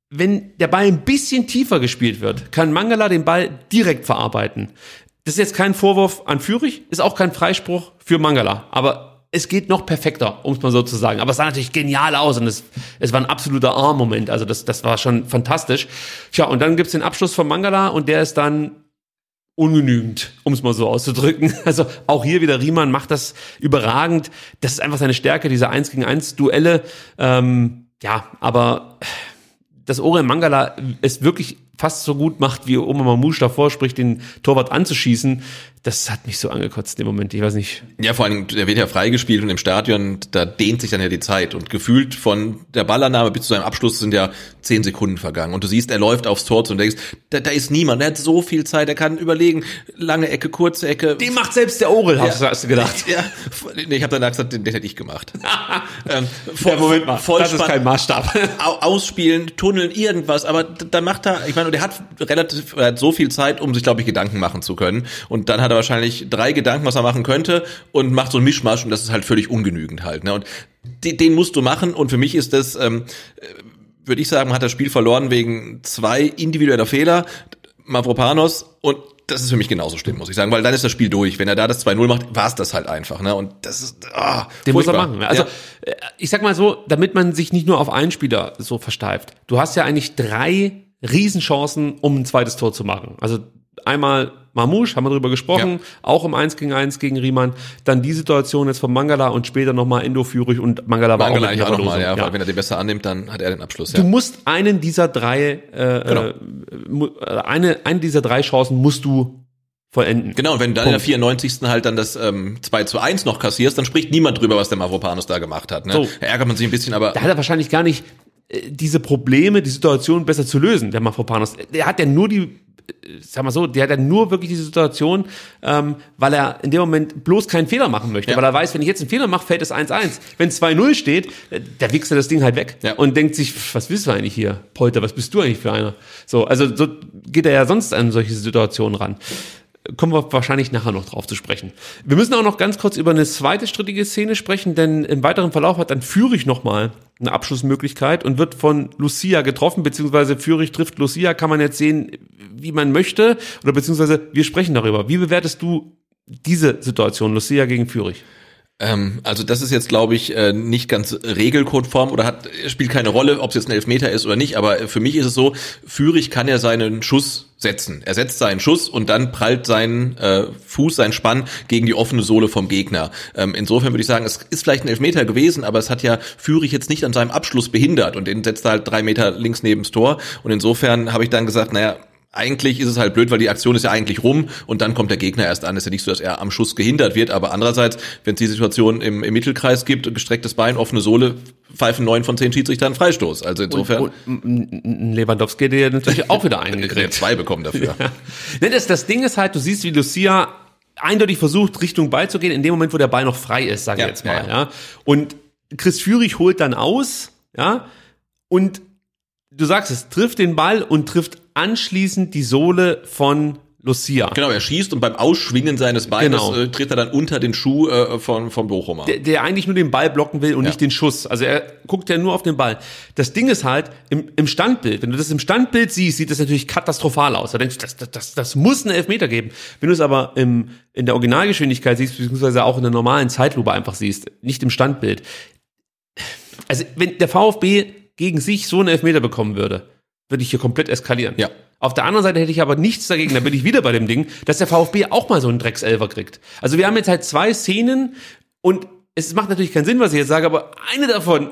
Speaker 2: Wenn der Ball ein bisschen tiefer gespielt wird, kann Mangala den Ball direkt verarbeiten. Das ist jetzt kein Vorwurf an Fürich, ist auch kein Freispruch für Mangala. Aber es geht noch perfekter, um es mal so zu sagen. Aber es sah natürlich genial aus und es, es war ein absoluter Arm-Moment. Also das, das war schon fantastisch. Tja, und dann gibt's den Abschluss von Mangala und der ist dann ungenügend, um es mal so auszudrücken. Also auch hier wieder Riemann macht das überragend. Das ist einfach seine Stärke, diese 1 gegen 1 Duelle. Ähm, ja, aber dass Orel Mangala es wirklich fast so gut macht, wie Oma Mamouche davor spricht, den Torwart anzuschießen, das hat mich so angekotzt im Moment. Ich weiß nicht.
Speaker 3: Ja, vor allem, der wird ja freigespielt und im Stadion, da dehnt sich dann ja die Zeit. Und gefühlt von der Ballannahme bis zu seinem Abschluss sind ja zehn Sekunden vergangen. Und du siehst, er läuft aufs Tor zu und denkst, da, da ist niemand, er hat so viel Zeit, er kann überlegen, lange Ecke, kurze Ecke.
Speaker 2: Den macht selbst der Orel, hast, ja. hast du gedacht.
Speaker 3: Ja, nee, ich habe danach gesagt, den, den hätte ich gemacht.
Speaker 2: ähm, voll, ja, Moment mal, das ist kein Maßstab.
Speaker 3: Ausspielen, tunneln, irgendwas, aber dann macht er, ich meine, der hat relativ, er hat so viel Zeit, um sich, glaube ich, Gedanken machen zu können. Und dann hat er wahrscheinlich drei Gedanken, was er machen könnte und macht so ein Mischmasch und das ist halt völlig ungenügend halt. Ne? Und den, den musst du machen und für mich ist das, ähm, würde ich sagen, hat das Spiel verloren wegen zwei individueller Fehler. Mavropanos und das ist für mich genauso schlimm, muss ich sagen, weil dann ist das Spiel durch. Wenn er da das 2-0 macht, war es das halt einfach. Ne? Und das ist. Ah,
Speaker 2: Den muss er machen. Also ja. Äh, ich sag mal so, damit man sich nicht nur auf einen Spieler so versteift. Du hast ja eigentlich drei Riesenchancen, um ein zweites Tor zu machen. Also einmal Mamouche, haben wir drüber gesprochen, ja. auch im 1 gegen 1 gegen Riemann. Dann die Situation jetzt von Mangala und später nochmal Endo Führig und Mangala war
Speaker 3: Mangala
Speaker 2: auch,
Speaker 3: auch nochmal, ja, ja. wenn er den besser annimmt, dann hat er den Abschluss.
Speaker 2: Ja. Du musst einen dieser drei, äh, genau. äh, eine, eine dieser drei Chancen musst du vollenden.
Speaker 3: Genau, und wenn du dann Punkt. in der 94. halt dann das ähm, 2 zu 1 noch kassierst, dann spricht niemand drüber, was der Mavropanos da gemacht hat. Ne? So. Da ärgert man sich ein bisschen, aber...
Speaker 2: Da hat er wahrscheinlich gar nicht äh, diese Probleme, die Situation besser zu lösen, der Mafropanos. Der hat ja nur die, äh, sag mal so, der hat ja nur wirklich diese Situation, ähm, weil er in dem Moment bloß keinen Fehler machen möchte, ja. weil er weiß, wenn ich jetzt einen Fehler mache, fällt es 1-1. Wenn 2-0 steht, äh, der wichst er das Ding halt weg ja. und denkt sich, was willst du eigentlich hier, Polter, was bist du eigentlich für einer? So, also so geht er ja sonst an solche Situationen ran kommen wir wahrscheinlich nachher noch drauf zu sprechen. Wir müssen auch noch ganz kurz über eine zweite strittige Szene sprechen, denn im weiteren Verlauf hat dann Führig nochmal eine Abschlussmöglichkeit und wird von Lucia getroffen, beziehungsweise Führig trifft Lucia, kann man jetzt sehen, wie man möchte, oder beziehungsweise wir sprechen darüber. Wie bewertest du diese Situation, Lucia gegen Führig?
Speaker 3: Ähm, also das ist jetzt, glaube ich, äh, nicht ganz regelkonform oder hat spielt keine Rolle, ob es jetzt ein Elfmeter ist oder nicht. Aber für mich ist es so: Führig kann ja seinen Schuss setzen. Er setzt seinen Schuss und dann prallt sein äh, Fuß, sein Spann gegen die offene Sohle vom Gegner. Ähm, insofern würde ich sagen, es ist vielleicht ein Elfmeter gewesen, aber es hat ja Führig jetzt nicht an seinem Abschluss behindert und den setzt er halt drei Meter links neben das Tor. Und insofern habe ich dann gesagt, naja, eigentlich ist es halt blöd, weil die Aktion ist ja eigentlich rum und dann kommt der Gegner erst an. Es ist ja nicht so, dass er am Schuss gehindert wird, aber andererseits, wenn es die Situation im, im Mittelkreis gibt, gestrecktes Bein, offene Sohle, pfeifen neun von zehn Schiedsrichtern Freistoß. Also insofern. Und,
Speaker 2: und Lewandowski hätte ja natürlich auch wieder eingekriegt.
Speaker 3: zwei bekommen dafür. Ja.
Speaker 2: Nee, das, das Ding ist halt, du siehst, wie Lucia eindeutig versucht, Richtung Ball zu gehen, in dem Moment, wo der Ball noch frei ist, sage ich ja, jetzt mal. Ja, ja. Und Chris Führig holt dann aus, ja, und du sagst es, trifft den Ball und trifft anschließend die Sohle von Lucia.
Speaker 3: Genau, er schießt und beim Ausschwingen seines Beines genau. äh, tritt er dann unter den Schuh äh, von, von Bochumer.
Speaker 2: Der, der eigentlich nur den Ball blocken will und ja. nicht den Schuss. Also er guckt ja nur auf den Ball. Das Ding ist halt, im, im Standbild, wenn du das im Standbild siehst, sieht das natürlich katastrophal aus. Da denkst du, das, das, das, das muss einen Elfmeter geben. Wenn du es aber im, in der Originalgeschwindigkeit siehst, beziehungsweise auch in der normalen Zeitlupe einfach siehst, nicht im Standbild. Also wenn der VfB gegen sich so einen Elfmeter bekommen würde, würde ich hier komplett eskalieren.
Speaker 3: Ja.
Speaker 2: Auf der anderen Seite hätte ich aber nichts dagegen, da bin ich wieder bei dem Ding, dass der VfB auch mal so einen Dreckselver kriegt. Also wir haben jetzt halt zwei Szenen und es macht natürlich keinen Sinn, was ich jetzt sage, aber eine davon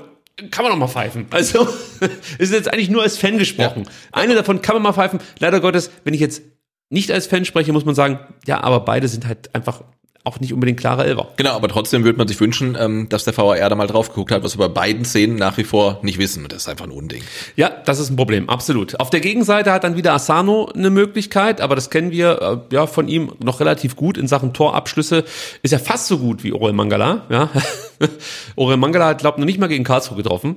Speaker 2: kann man noch mal pfeifen. Also ist jetzt eigentlich nur als Fan gesprochen. Eine davon kann man mal pfeifen. Leider Gottes, wenn ich jetzt nicht als Fan spreche, muss man sagen, ja, aber beide sind halt einfach auch nicht unbedingt klare Elfer.
Speaker 3: Genau, aber trotzdem würde man sich wünschen, ähm, dass der VAR da mal drauf geguckt hat, was wir bei beiden Szenen nach wie vor nicht wissen. Und das ist einfach ein Unding.
Speaker 2: Ja, das ist ein Problem, absolut. Auf der Gegenseite hat dann wieder Asano eine Möglichkeit, aber das kennen wir äh, ja von ihm noch relativ gut in Sachen Torabschlüsse. Ist ja fast so gut wie Orel Mangala. Ja. Orel Mangala hat, glaube noch nicht mal gegen Karlsruhe getroffen.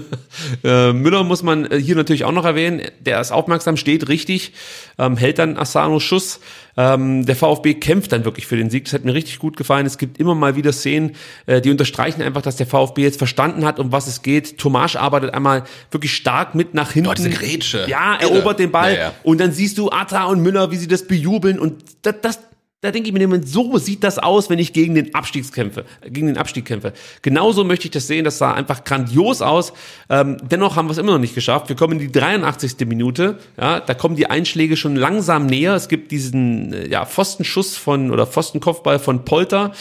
Speaker 2: äh, Müller muss man äh, hier natürlich auch noch erwähnen. Der ist aufmerksam, steht richtig, ähm, hält dann Asano Schuss. Ähm, der VfB kämpft dann wirklich für den Sieg. Das hat mir richtig gut gefallen. Es gibt immer mal wieder Szenen, äh, die unterstreichen einfach, dass der VfB jetzt verstanden hat, um was es geht. Tomasch arbeitet einmal wirklich stark mit nach hinten.
Speaker 3: Oh, diese Grätsche.
Speaker 2: Ja, erobert den Ball.
Speaker 3: Ja, ja.
Speaker 2: Und dann siehst du Atta und Müller, wie sie das bejubeln. Und das, das da denke ich mir, immer, so sieht das aus, wenn ich gegen den Abstieg kämpfe, gegen den Abstieg kämpfe. Genauso möchte ich das sehen. Das sah einfach grandios aus. Ähm, dennoch haben wir es immer noch nicht geschafft. Wir kommen in die 83. Minute. Ja, da kommen die Einschläge schon langsam näher. Es gibt diesen äh, ja, Pfostenschuss von oder Pfostenkopfball von Polter,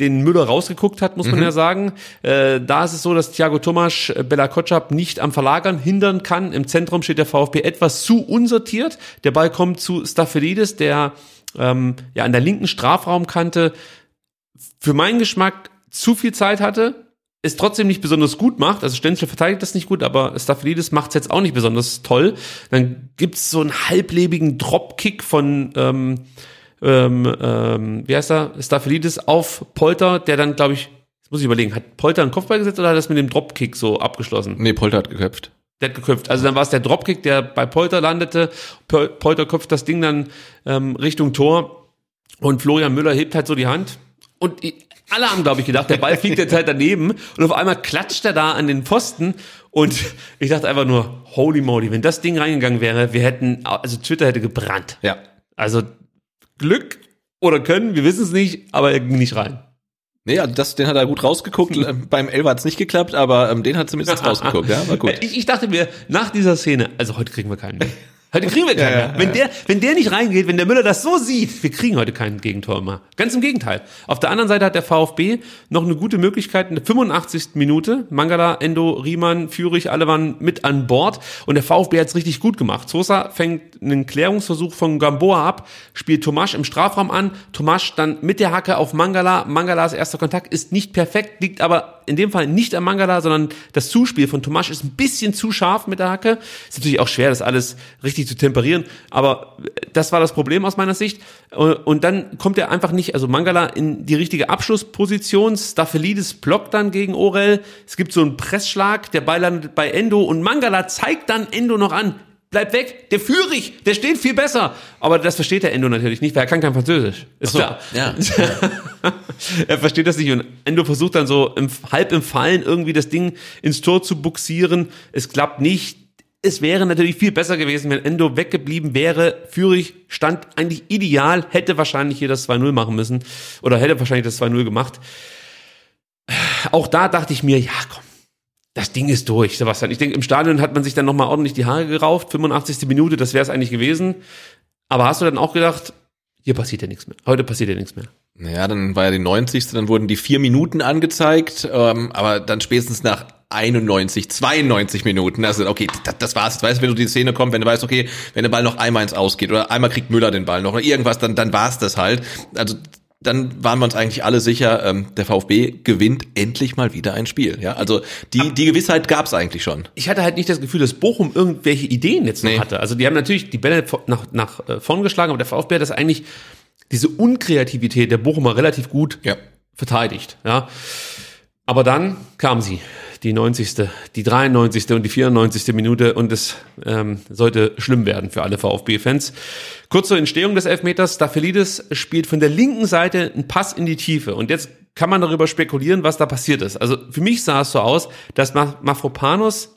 Speaker 2: den Müller rausgeguckt hat, muss man ja sagen. Äh, da ist es so, dass Thiago Tomasch äh, Bella Kotschap nicht am Verlagern hindern kann. Im Zentrum steht der VfB etwas zu unsortiert. Der Ball kommt zu Staphelidis, der ähm, ja an der linken Strafraumkante für meinen Geschmack zu viel Zeit hatte, es trotzdem nicht besonders gut macht. Also Stenzel verteidigt das nicht gut, aber Staphelidis macht es jetzt auch nicht besonders toll. Dann gibt's so einen halblebigen Dropkick von ähm, ähm, ähm, wie heißt er? Staphelidis auf Polter, der dann, glaube ich, muss ich überlegen, hat Polter einen Kopfball gesetzt oder hat er das mit dem Dropkick so abgeschlossen?
Speaker 3: Nee, Polter hat geköpft.
Speaker 2: Der hat geköpft. Also dann war es der Dropkick, der bei Polter landete. Pol- Polter köpft das Ding dann ähm, Richtung Tor und Florian Müller hebt halt so die Hand. Und alle haben, glaube ich, gedacht, der Ball fliegt jetzt halt daneben und auf einmal klatscht er da an den Pfosten und ich dachte einfach nur, holy moly, wenn das Ding reingegangen wäre, wir hätten, also Twitter hätte gebrannt.
Speaker 3: Ja.
Speaker 2: Also Glück oder Können, wir wissen es nicht, aber er ging nicht rein.
Speaker 3: Nee, also das, den hat er gut rausgeguckt. Ähm, Beim Elfer hat's nicht geklappt, aber ähm, den hat zumindest rausgeguckt. Ja, war gut.
Speaker 2: Ich, ich dachte mir, nach dieser Szene, also heute kriegen wir keinen mehr. Heute kriegen wir keinen mehr. Wenn der, wenn der nicht reingeht, wenn der Müller das so sieht, wir kriegen heute kein Gegentor mehr. Ganz im Gegenteil. Auf der anderen Seite hat der VfB noch eine gute Möglichkeit in der 85. Minute. Mangala, Endo, Riemann, Führig, alle waren mit an Bord und der VfB hat's richtig gut gemacht. Sosa fängt einen Klärungsversuch von Gamboa ab, spielt Tomasch im Strafraum an, Tomasch dann mit der Hacke auf Mangala. Mangalas erster Kontakt ist nicht perfekt, liegt aber in dem Fall nicht am Mangala, sondern das Zuspiel von Tomasch ist ein bisschen zu scharf mit der Hacke. Ist natürlich auch schwer, das alles richtig zu temperieren, aber das war das Problem aus meiner Sicht. Und dann kommt er einfach nicht, also Mangala in die richtige Abschlussposition. Staphelidis blockt dann gegen Orel. Es gibt so einen Pressschlag, der Ball landet bei Endo und Mangala zeigt dann Endo noch an. Bleib weg, der Führig, der steht viel besser. Aber das versteht der Endo natürlich nicht, weil er kann kein Französisch. Ist klar.
Speaker 3: Ja.
Speaker 2: er versteht das nicht und Endo versucht dann so im, halb im Fallen irgendwie das Ding ins Tor zu buxieren. Es klappt nicht. Es wäre natürlich viel besser gewesen, wenn Endo weggeblieben wäre. Führig stand eigentlich ideal, hätte wahrscheinlich hier das 2-0 machen müssen oder hätte wahrscheinlich das 2-0 gemacht. Auch da dachte ich mir, ja komm, das Ding ist durch, Sebastian. Ich denke, im Stadion hat man sich dann nochmal ordentlich die Haare gerauft. 85. Minute, das wäre es eigentlich gewesen. Aber hast du dann auch gedacht, hier passiert ja nichts mehr. Heute passiert ja nichts mehr.
Speaker 3: Naja, dann war ja die 90. Dann wurden die vier Minuten angezeigt, ähm, aber dann spätestens nach 91, 92 Minuten, also okay, das, das war's. Weißt du, wenn du die Szene kommt, wenn du weißt, okay, wenn der Ball noch einmal ins Ausgeht oder einmal kriegt Müller den Ball noch oder irgendwas, dann, dann war's das halt. Also dann waren wir uns eigentlich alle sicher, ähm, der VfB gewinnt endlich mal wieder ein Spiel. Ja, also die, die Gewissheit gab's eigentlich schon.
Speaker 2: ich hatte halt nicht das Gefühl, dass Bochum irgendwelche Ideen jetzt noch
Speaker 3: Nee.
Speaker 2: hatte. Also die haben natürlich die Bälle nach, nach äh, vorn geschlagen, aber der VfB hat das eigentlich, diese Unkreativität der Bochumer relativ gut
Speaker 3: Ja.
Speaker 2: verteidigt. Ja. Aber dann kam sie, die 90., die 93. und die 94. Minute und es ähm, sollte schlimm werden für alle VfB-Fans. Kurz zur Entstehung des Elfmeters. Staphelidis spielt von der linken Seite einen Pass in die Tiefe und jetzt kann man darüber spekulieren, was da passiert ist. Also für mich sah es so aus, dass Ma- Mafropanos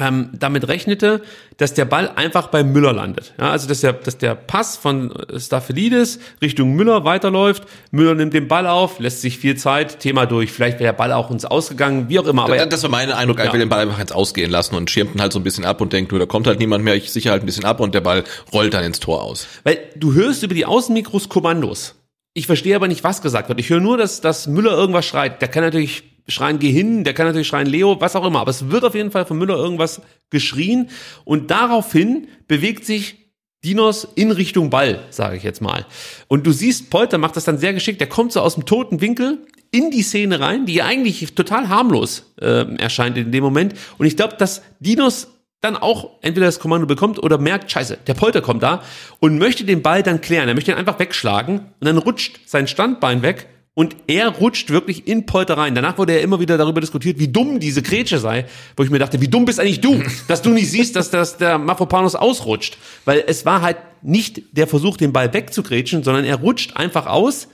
Speaker 2: ähm, damit rechnete, dass der Ball einfach bei Müller landet. Ja, also dass der, dass der Pass von Staphelidis Richtung Müller weiterläuft. Müller nimmt den Ball auf, lässt sich viel Zeit, Thema durch. Vielleicht wäre der Ball auch uns ausgegangen, wie auch immer. Aber
Speaker 3: Da- das war mein Eindruck, er will den Ball einfach ins Ausgehen lassen und schirmt ihn halt so ein bisschen ab und denkt, nur da kommt halt niemand mehr, ich sicher halt ein bisschen ab und der Ball rollt dann ins Tor aus.
Speaker 2: Weil du hörst über die Außenmikros Kommandos. Ich verstehe aber nicht, was gesagt wird. Ich höre nur, dass, dass Müller irgendwas schreit. Der kann natürlich schreien, geh hin, der kann natürlich schreien, Leo, was auch immer, aber es wird auf jeden Fall von Müller irgendwas geschrien und daraufhin bewegt sich Dinos in Richtung Ball, sage ich jetzt mal. Und du siehst, Polter macht das dann sehr geschickt. Der kommt so aus dem toten Winkel in die Szene rein, die eigentlich total harmlos äh, erscheint in dem Moment. Und ich glaube, dass Dinos dann auch entweder das Kommando bekommt oder merkt, scheiße, der Polter kommt da und möchte den Ball dann klären. Er möchte ihn einfach wegschlagen und dann rutscht sein Standbein weg und er rutscht wirklich in Polter rein. Danach wurde er immer wieder darüber diskutiert, wie dumm diese Grätsche sei, wo ich mir dachte, wie dumm bist eigentlich du, dass du nicht siehst, dass, dass der Mafropanos ausrutscht. Weil es war halt nicht der Versuch, den Ball wegzugrätschen, sondern er rutscht einfach aus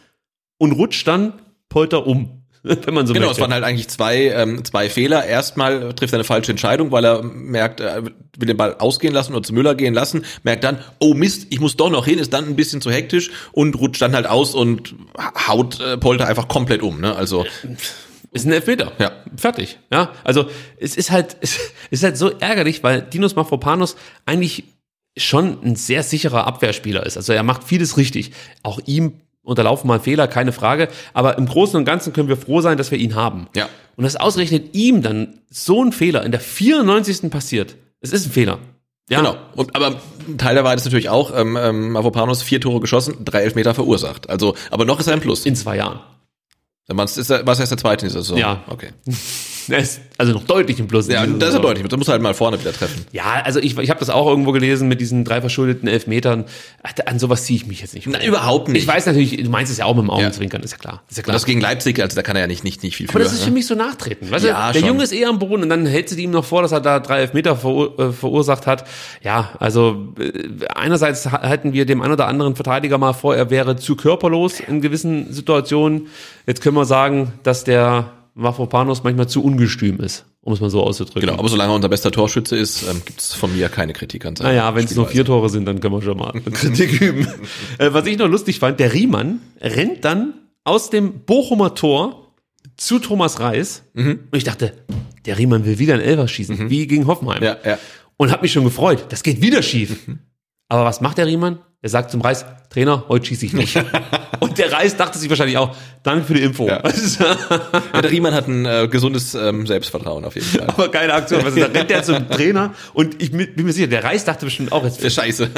Speaker 2: und rutscht dann Polter um. Wenn man so
Speaker 3: genau,
Speaker 2: möchte.
Speaker 3: es waren halt eigentlich zwei, ähm, zwei Fehler. Erstmal trifft er eine falsche Entscheidung, weil er merkt, er will den Ball ausgehen lassen oder zu Müller gehen lassen, merkt dann, oh Mist, ich muss doch noch hin, ist dann ein bisschen zu hektisch und rutscht dann halt aus und haut äh, Polter einfach komplett um. Ne? Also
Speaker 2: Ist ein Elfmeter.
Speaker 3: Ja.
Speaker 2: Fertig. Ja. Also es ist halt, es ist halt so ärgerlich, weil Dinos Mafropanos eigentlich schon ein sehr sicherer Abwehrspieler ist. Also er macht vieles richtig. Auch ihm unterlaufen mal Fehler, keine Frage. Aber im Großen und Ganzen können wir froh sein, dass wir ihn haben.
Speaker 3: Ja.
Speaker 2: Und dass ausgerechnet ihm dann so ein Fehler in der 94. passiert. Es ist ein Fehler. Ja.
Speaker 3: Genau. Und, aber ein Teil der Wahrheit ist natürlich auch, ähm, ähm, Mavropanos vier Tore geschossen, drei Elfmeter verursacht. Also, aber noch ist er ein Plus.
Speaker 2: In zwei Jahren.
Speaker 3: Dann war's- ist er, was erst der zweite in dieser Saison?
Speaker 2: Ja.
Speaker 3: Okay.
Speaker 2: Ist also noch deutlich im Plus.
Speaker 3: Ja,
Speaker 2: dieser
Speaker 3: das ist ja deutlich. Da muss er halt mal vorne wieder treffen.
Speaker 2: Ja, also ich, ich habe das auch irgendwo gelesen mit diesen drei verschuldeten Elfmetern. An sowas ziehe ich mich jetzt nicht.
Speaker 3: Na, überhaupt nicht.
Speaker 2: Ich weiß natürlich, du meinst es ja auch mit dem Augenzwinkern, ist ja klar. Ist ja
Speaker 3: Und
Speaker 2: klar.
Speaker 3: das gegen Leipzig, also da kann er ja nicht, nicht, nicht viel für.
Speaker 2: Aber das ist für
Speaker 3: ne?
Speaker 2: mich so nachtreten. Weißt
Speaker 3: Ja,
Speaker 2: du, der
Speaker 3: schon.
Speaker 2: Junge ist eh am Boden und dann hältst du ihm noch vor, dass er da drei Elfmeter verur äh, verursacht hat. Ja, also äh, einerseits ha- halten wir dem einen oder anderen Verteidiger mal vor, er wäre zu körperlos in gewissen Situationen. Jetzt können wir sagen, dass der Mafropanos manchmal zu ungestüm ist, um es mal so auszudrücken.
Speaker 3: Genau, aber solange er unser bester Torschütze ist, ähm, gibt es von mir keine Kritik an seiner
Speaker 2: Naja, wenn es nur vier. Tore sind, dann können wir schon mal Kritik üben. Äh, was ich noch lustig fand, der Riemann rennt dann aus dem Bochumer Tor zu Thomas Reis.
Speaker 3: Mhm.
Speaker 2: Und ich dachte, der Riemann will wieder einen Elfer schießen, wie gegen Hoffenheim.
Speaker 3: Ja, ja.
Speaker 2: Und hab mich schon gefreut. Das geht wieder schief. Aber was macht der Riemann? Er sagt zum Reis, Trainer, heute schieße ich nicht. Und der Reis dachte sich wahrscheinlich auch, danke für die Info.
Speaker 3: Ja. Ja, der Riemann hat ein äh, gesundes ähm, Selbstvertrauen auf jeden Fall.
Speaker 2: Aber keine Aktion. Also, da rennt der zum Trainer und ich bin mir sicher, der Reis dachte bestimmt auch, jetzt
Speaker 3: Scheiße.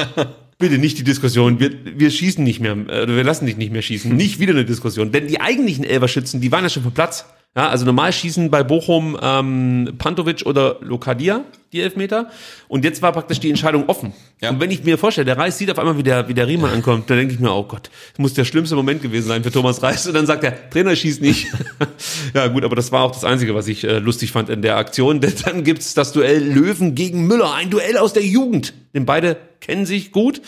Speaker 2: Bitte nicht die Diskussion. Wir, wir schießen nicht mehr, äh, oder wir lassen dich nicht mehr schießen. Nicht wieder eine Diskussion. Denn die eigentlichen Elberschützen, die waren ja schon vom Platz. Ja, also normal schießen bei Bochum ähm, Pantovic oder Lokadia die Elfmeter. Und jetzt war praktisch die Entscheidung offen.
Speaker 3: Ja.
Speaker 2: Und wenn ich mir vorstelle, der Reis sieht auf einmal, wie der, wie der Riemann ankommt, dann denke ich mir, oh Gott, das muss der schlimmste Moment gewesen sein für Thomas Reis. Und dann sagt der Trainer schießt nicht. ja gut, aber das war auch das Einzige, was ich äh, lustig fand in der Aktion. Denn dann gibt's das Duell Löwen gegen Müller. Ein Duell aus der Jugend. Denn beide kennen sich gut,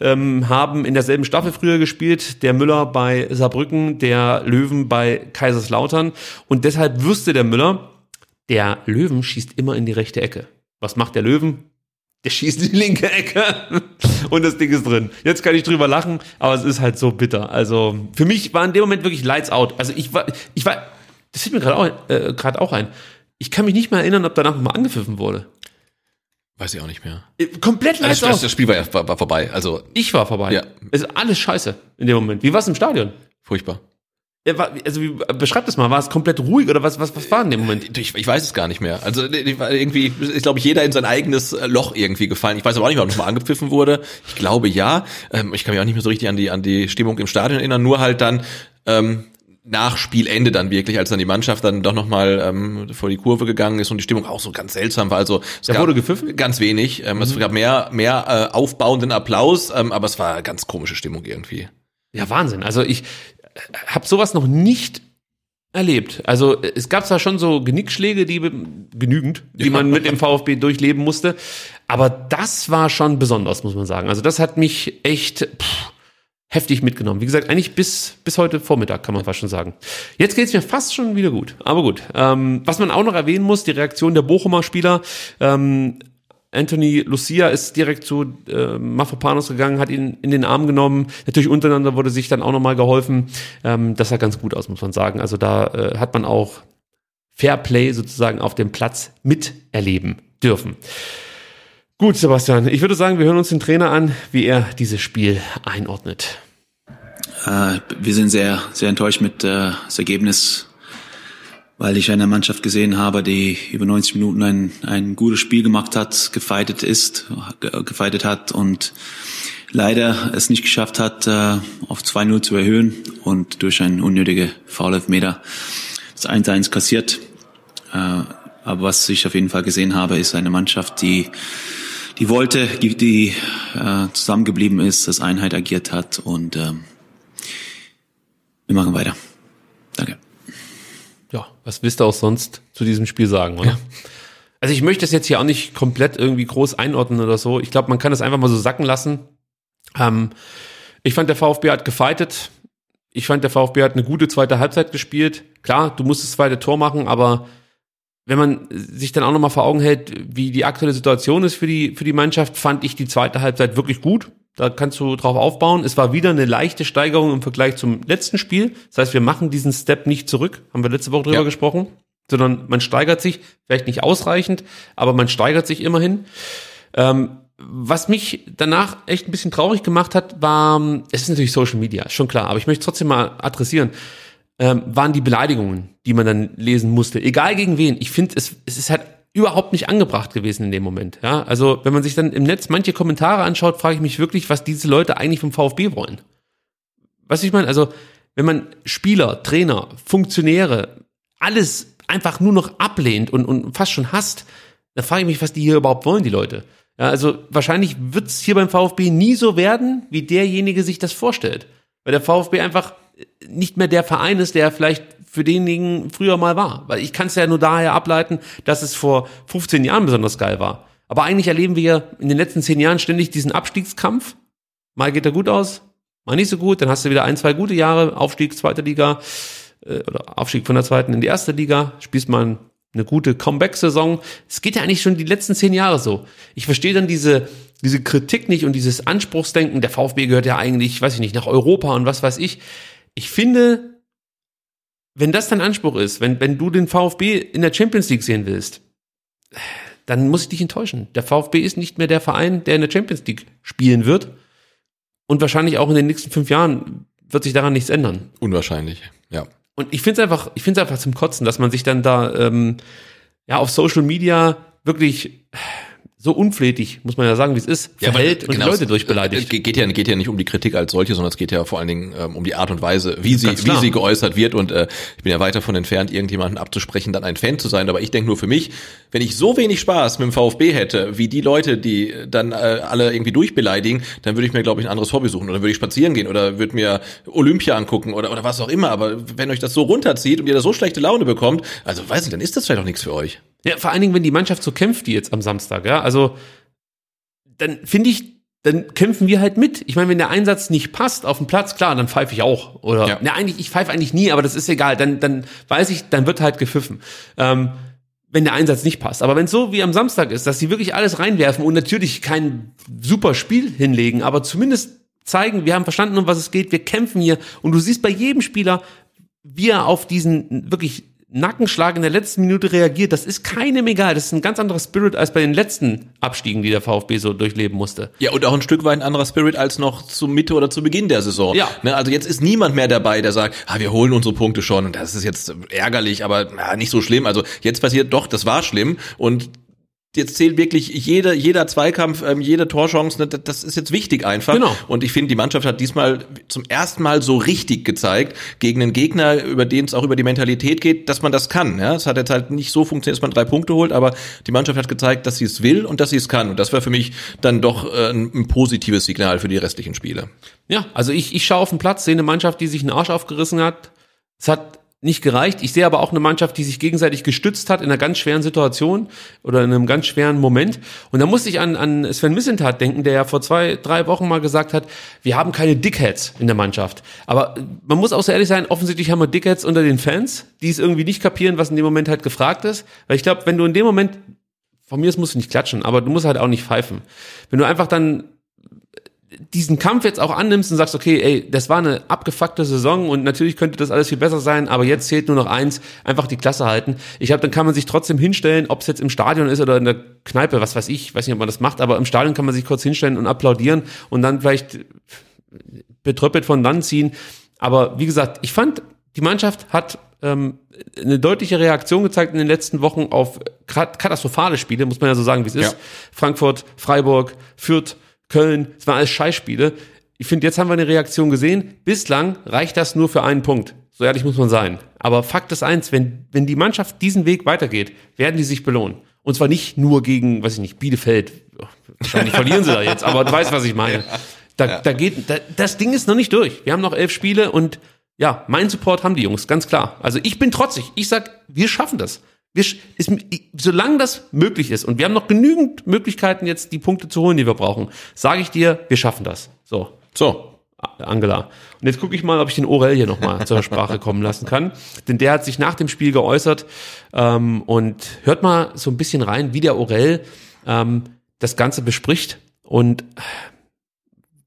Speaker 2: ähm, haben in derselben Staffel früher gespielt. Der Müller bei Saarbrücken, der Löwen bei Kaiserslautern. Und deshalb wüsste der Müller, der Löwen schießt immer in die rechte Ecke. Was macht der Löwen? Der schießt in die linke Ecke und das Ding ist drin. Jetzt kann ich drüber lachen, aber es ist halt so bitter. Also für mich war in dem Moment wirklich Lights out. Also ich war, ich war, das fällt mir gerade auch, äh, gerade auch ein. Ich kann mich nicht mehr erinnern, ob danach nochmal angepfiffen wurde.
Speaker 3: Weiß ich auch nicht mehr.
Speaker 2: Äh, Komplett
Speaker 3: Das,
Speaker 2: Lights
Speaker 3: das,
Speaker 2: out.
Speaker 3: das Spiel war ja war, war vorbei. Also
Speaker 2: Ich war vorbei.
Speaker 3: Ja.
Speaker 2: Es ist alles scheiße in dem Moment. Wie war es im Stadion?
Speaker 3: furchtbar.
Speaker 2: Ja, war, also wie, beschreib das mal. War es komplett ruhig oder was, was, was war in dem Moment?
Speaker 3: Ich, ich weiß es gar nicht mehr. Also ich war irgendwie ist glaube ich jeder in sein eigenes äh, Loch irgendwie gefallen. Ich weiß aber auch nicht mehr, ob nochmal angepfiffen wurde. Ich glaube ja. Ähm, ich kann mich auch nicht mehr so richtig an die an die Stimmung im Stadion erinnern. Nur halt dann ähm, nach Spielende dann wirklich, als dann die Mannschaft dann doch nochmal ähm, vor die Kurve gegangen ist und die Stimmung auch so ganz seltsam war. Also es
Speaker 2: Da wurde gepfiffen? Mhm.
Speaker 3: Ganz wenig. Ähm, Es gab mehr mehr äh, aufbauenden Applaus, ähm, aber es war ganz komische Stimmung irgendwie.
Speaker 2: Ja, Wahnsinn. Also ich habe sowas noch nicht erlebt. Also es gab zwar schon so Genickschläge, die genügend, die man mit dem VfB durchleben musste, aber das war schon besonders, muss man sagen. Also das hat mich echt pff, heftig mitgenommen. Wie gesagt, eigentlich bis bis heute Vormittag kann man fast schon sagen. Jetzt geht's mir fast schon wieder gut. Aber gut. Ähm, was man auch noch erwähnen muss, die Reaktion der Bochumer Spieler. Ähm, Anthony Lucia ist direkt zu äh, Mafropanos gegangen, hat ihn in den Arm genommen. Natürlich untereinander wurde sich dann auch nochmal geholfen. Ähm, das sah ganz gut aus, muss man sagen. Also da äh, hat man auch Fair Play sozusagen auf dem Platz miterleben dürfen. Gut, Sebastian, ich würde sagen, wir hören uns den Trainer an, wie er dieses Spiel einordnet.
Speaker 4: Äh, wir sind sehr, sehr enttäuscht mit äh, das Ergebnis. Weil ich eine Mannschaft gesehen habe, die über 90 Minuten ein, ein gutes Spiel gemacht hat, gefeitet ist, gefeitet hat und leider es nicht geschafft hat, äh, auf 2-0 zu erhöhen und durch einen unnötige Foul-Elfmeter das 1-1 kassiert. Äh, aber was ich auf jeden Fall gesehen habe, ist eine Mannschaft, die die wollte, die, die äh, zusammengeblieben ist, das Einheit agiert hat und äh, wir machen weiter. Danke.
Speaker 2: Ja, was willst du auch sonst zu diesem Spiel sagen, oder? Ja. Also ich möchte es jetzt hier auch nicht komplett irgendwie groß einordnen oder so. Ich glaube, man kann das einfach mal so sacken lassen. Ähm, ich fand, der VfB hat gefeitet. Ich fand, der VfB hat eine gute zweite Halbzeit gespielt. Klar, du musst das zweite Tor machen, aber wenn man sich dann auch nochmal vor Augen hält, wie die aktuelle Situation ist für die, für die Mannschaft, fand ich die zweite Halbzeit wirklich gut. Da kannst du drauf aufbauen. Es war wieder eine leichte Steigerung im Vergleich zum letzten Spiel. Das heißt, wir machen diesen Step nicht zurück. Haben wir letzte Woche drüber ja. gesprochen. Sondern man steigert sich, vielleicht nicht ausreichend, aber man steigert sich immerhin. Ähm, was mich danach echt ein bisschen traurig gemacht hat, war, es ist natürlich Social Media, schon klar, aber ich möchte trotzdem mal adressieren ähm, waren die Beleidigungen, die man dann lesen musste. Egal gegen wen. Ich finde, es, es ist halt überhaupt nicht angebracht gewesen in dem Moment. Ja, also wenn man sich dann im Netz manche Kommentare anschaut, frage ich mich wirklich, was diese Leute eigentlich vom VfB wollen. Was ich meine, also wenn man Spieler, Trainer, Funktionäre, alles einfach nur noch ablehnt und, und fast schon hasst, dann frage ich mich, was die hier überhaupt wollen, die Leute. Ja, also wahrscheinlich wird es hier beim VfB nie so werden, wie derjenige sich das vorstellt. Weil der VfB einfach nicht mehr der Verein ist, der vielleicht für denjenigen früher mal war. Weil ich kann es ja nur daher ableiten, dass es vor 15 Jahren besonders geil war. Aber eigentlich erleben wir in den letzten zehn Jahren ständig diesen Abstiegskampf. Mal geht er gut aus, mal nicht so gut, dann hast du wieder ein, zwei gute Jahre, Aufstieg, zweite Liga, äh, oder Aufstieg von der zweiten in die erste Liga, spielst mal eine gute Comeback-Saison. Es geht ja eigentlich schon die letzten zehn Jahre so. Ich verstehe dann diese, diese Kritik nicht und dieses Anspruchsdenken, der VfB gehört ja eigentlich, weiß ich nicht, nach Europa und was weiß ich ich finde, wenn das dein Anspruch ist, wenn, wenn du den VfB in der Champions League sehen willst, dann muss ich dich enttäuschen. Der VfB ist nicht mehr der Verein, der in der Champions League spielen wird. Und wahrscheinlich auch in den nächsten fünf Jahren wird sich daran nichts ändern.
Speaker 3: Unwahrscheinlich, ja.
Speaker 2: Und ich finde es einfach, ich finde es einfach zum Kotzen, dass man sich dann da ähm, ja auf Social Media wirklich so unflätig, muss man ja sagen, wie es ist,
Speaker 3: ja,
Speaker 2: verhält
Speaker 3: und
Speaker 2: genau, Leute durchbeleidigt.
Speaker 3: Es geht ja, geht ja nicht um die Kritik als solche, sondern es geht ja vor allen Dingen ähm, um die Art und Weise, wie sie, wie sie geäußert wird. Und äh, ich bin ja weit davon entfernt, irgendjemanden abzusprechen, dann ein Fan zu sein. Aber ich denke nur für mich, wenn ich so wenig Spaß mit dem VfB hätte, wie die Leute, die dann äh, alle irgendwie durchbeleidigen, dann würde ich mir, glaube ich, ein anderes Hobby suchen. Oder würde ich spazieren gehen oder würde mir Olympia angucken oder, oder was auch immer. Aber wenn euch das so runterzieht und ihr da so schlechte Laune bekommt, also weiß nicht, dann ist das vielleicht auch nichts für euch.
Speaker 2: Ja, vor allen Dingen, wenn die Mannschaft so kämpft, die jetzt am Samstag, ja. Also dann finde ich, dann kämpfen wir halt mit. Ich meine, wenn der Einsatz nicht passt auf dem Platz, klar, dann pfeife ich auch. Oder ja. ne, eigentlich, ich pfeife eigentlich nie, aber das ist egal. Dann, dann weiß ich, dann wird halt gepfiffen. Ähm, wenn der Einsatz nicht passt. Aber wenn es so wie am Samstag ist, dass sie wirklich alles reinwerfen und natürlich kein super Spiel hinlegen, aber zumindest zeigen, wir haben verstanden, um was es geht, wir kämpfen hier und du siehst bei jedem Spieler, wie er auf diesen wirklich Nackenschlag in der letzten Minute reagiert, das ist keinem egal. Das ist ein ganz anderer Spirit als bei den letzten Abstiegen, die der VfB so durchleben musste.
Speaker 3: Ja, und auch ein Stück weit ein anderer Spirit als noch zur Mitte oder zu Beginn der Saison.
Speaker 2: Ja.
Speaker 3: Ne, also jetzt ist niemand mehr dabei, der sagt, ah, wir holen unsere Punkte schon und das ist jetzt ärgerlich, aber na, nicht so schlimm. Also jetzt passiert doch, das war schlimm und jetzt zählt wirklich jeder, jeder Zweikampf, ähm, jede Torchance, ne, das ist jetzt wichtig einfach.
Speaker 2: Genau.
Speaker 3: Und ich finde, die Mannschaft hat diesmal zum ersten Mal so richtig gezeigt, gegen einen Gegner, über den es auch über die Mentalität geht, dass man das kann. Ja? Es hat jetzt halt nicht so funktioniert, dass man drei Punkte holt, aber die Mannschaft hat gezeigt, dass sie es will und dass sie es kann. Und das war für mich dann doch äh, ein, ein positives Signal für die restlichen Spiele.
Speaker 2: Ja, also ich, ich schaue auf den Platz, sehe eine Mannschaft, die sich einen Arsch aufgerissen hat. Es hat nicht gereicht. Ich sehe aber auch eine Mannschaft, die sich gegenseitig gestützt hat in einer ganz schweren Situation oder in einem ganz schweren Moment. Und da musste ich an, an Sven Missentat denken, der ja vor zwei, drei Wochen mal gesagt hat, wir haben keine Dickheads in der Mannschaft. Aber man muss auch so ehrlich sein, offensichtlich haben wir Dickheads unter den Fans, die es irgendwie nicht kapieren, was in dem Moment halt gefragt ist. Weil ich glaube, wenn du in dem Moment, von mir aus musst du nicht klatschen, aber du musst halt auch nicht pfeifen. Wenn du einfach dann diesen Kampf jetzt auch annimmst und sagst, okay, ey, das war eine abgefuckte Saison und natürlich könnte das alles viel besser sein, aber jetzt zählt nur noch eins, einfach die Klasse halten. Ich glaube, dann kann man sich trotzdem hinstellen, ob es jetzt im Stadion ist oder in der Kneipe, was weiß ich, weiß nicht, ob man das macht, aber im Stadion kann man sich kurz hinstellen und applaudieren und dann vielleicht betröppelt von dann ziehen. Aber wie gesagt, ich fand die Mannschaft hat ähm, eine deutliche Reaktion gezeigt in den letzten Wochen auf katastrophale Spiele, muss man ja so sagen, wie es ist. Ja. Frankfurt, Freiburg, Fürth, Köln, es waren alles Scheißspiele. Ich finde, jetzt haben wir eine Reaktion gesehen. Bislang reicht das nur für einen Punkt. So ehrlich muss man sein. Aber Fakt ist eins, wenn, wenn die Mannschaft diesen Weg weitergeht, werden die sich belohnen. Und zwar nicht nur gegen, weiß ich nicht, Bielefeld. Wahrscheinlich verlieren sie da jetzt, aber du weißt, was ich meine. Da, da geht, da, das Ding ist noch nicht durch. Wir haben noch elf Spiele und ja, mein Support haben die Jungs, ganz klar. Also ich bin trotzig. Ich sag, wir schaffen das. Wir, ist, solange das möglich ist und wir haben noch genügend Möglichkeiten jetzt die Punkte zu holen, die wir brauchen, sage ich dir, wir schaffen das. So. So. Angela. Und jetzt gucke ich mal, ob ich den Orel hier nochmal zur Sprache kommen lassen kann. Denn der hat sich nach dem Spiel geäußert ähm, und hört mal so ein bisschen rein, wie der Orel ähm, das Ganze bespricht. Und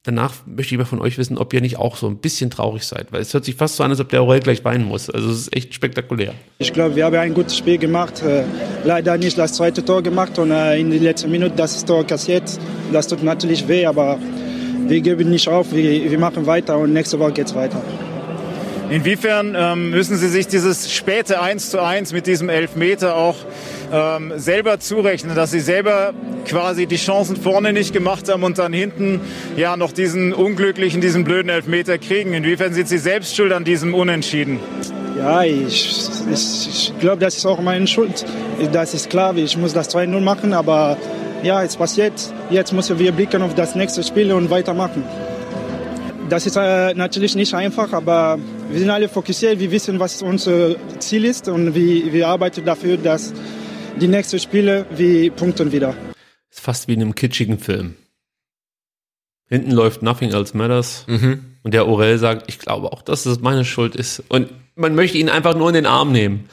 Speaker 2: danach möchte ich mal von euch wissen, ob ihr nicht auch so ein bisschen traurig seid, weil es hört sich fast so an, als ob der Aurel gleich weinen muss. Also es ist echt spektakulär.
Speaker 5: Ich glaube, wir haben ein gutes Spiel gemacht. Äh, leider nicht das zweite Tor gemacht und äh, in den letzten Minuten das Tor kassiert. Das tut natürlich weh, aber wir geben nicht auf. Wir, wir machen weiter und nächste Woche geht es weiter.
Speaker 6: Inwiefern ähm, müssen Sie sich dieses späte 1 zu 1 mit diesem Elfmeter auch ähm, selber zurechnen, dass Sie selber quasi die Chancen vorne nicht gemacht haben und dann hinten ja noch diesen unglücklichen, diesen blöden Elfmeter kriegen? Inwiefern sind Sie selbst schuld an diesem Unentschieden?
Speaker 5: Ja, ich, ich, ich glaube, das ist auch meine Schuld. Das ist klar, ich muss das 2-0 machen, aber ja, es passiert. Jetzt müssen wir blicken auf das nächste Spiel und weitermachen. Das ist äh, natürlich nicht einfach, aber wir sind alle fokussiert. Wir wissen, was unser Ziel ist und wir, wir arbeiten dafür, dass die nächsten Spiele wir punkten wieder.
Speaker 2: Ist fast wie in einem kitschigen Film. Hinten läuft Nothing Else Matters mhm. und der Orel sagt, ich glaube auch, dass es meine Schuld ist. Und man möchte ihn einfach nur in den Arm nehmen.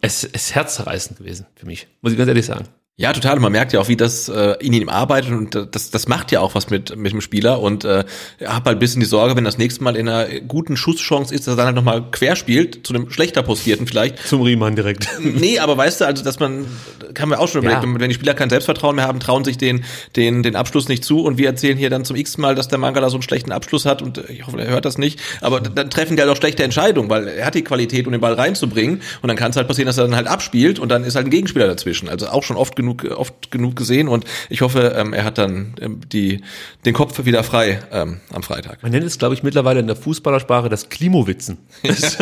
Speaker 2: Es ist herzerreißend gewesen für mich, muss ich ganz ehrlich sagen.
Speaker 3: Ja, total. Man merkt ja auch, wie das äh, in ihm arbeitet und äh, das, das macht ja auch was mit, mit dem Spieler. Und äh, hab halt ein bisschen die Sorge, wenn das nächste Mal in einer guten Schusschance ist, dass er dann halt nochmal quer spielt, zu einem schlechter postierten vielleicht.
Speaker 2: Zum Riemann direkt.
Speaker 3: Nee, aber weißt du, also dass man, kann man auch schon überlegen, ja. wenn die Spieler kein Selbstvertrauen mehr haben, trauen sich den, den, den Abschluss nicht zu und wir erzählen hier dann zum x Mal, dass der Mangala so einen schlechten Abschluss hat und ich hoffe, er hört das nicht. Aber dann treffen die halt auch schlechte Entscheidungen, weil er hat die Qualität, um den Ball reinzubringen und dann kann es halt passieren, dass er dann halt abspielt und dann ist halt ein Gegenspieler dazwischen. Also auch schon oft genug, oft genug genug gesehen und ich hoffe, ähm, er hat dann ähm, die, den Kopf wieder frei ähm, am Freitag.
Speaker 2: Man nennt es, glaube ich, mittlerweile in der Fußballersprache das Klimowitzen. das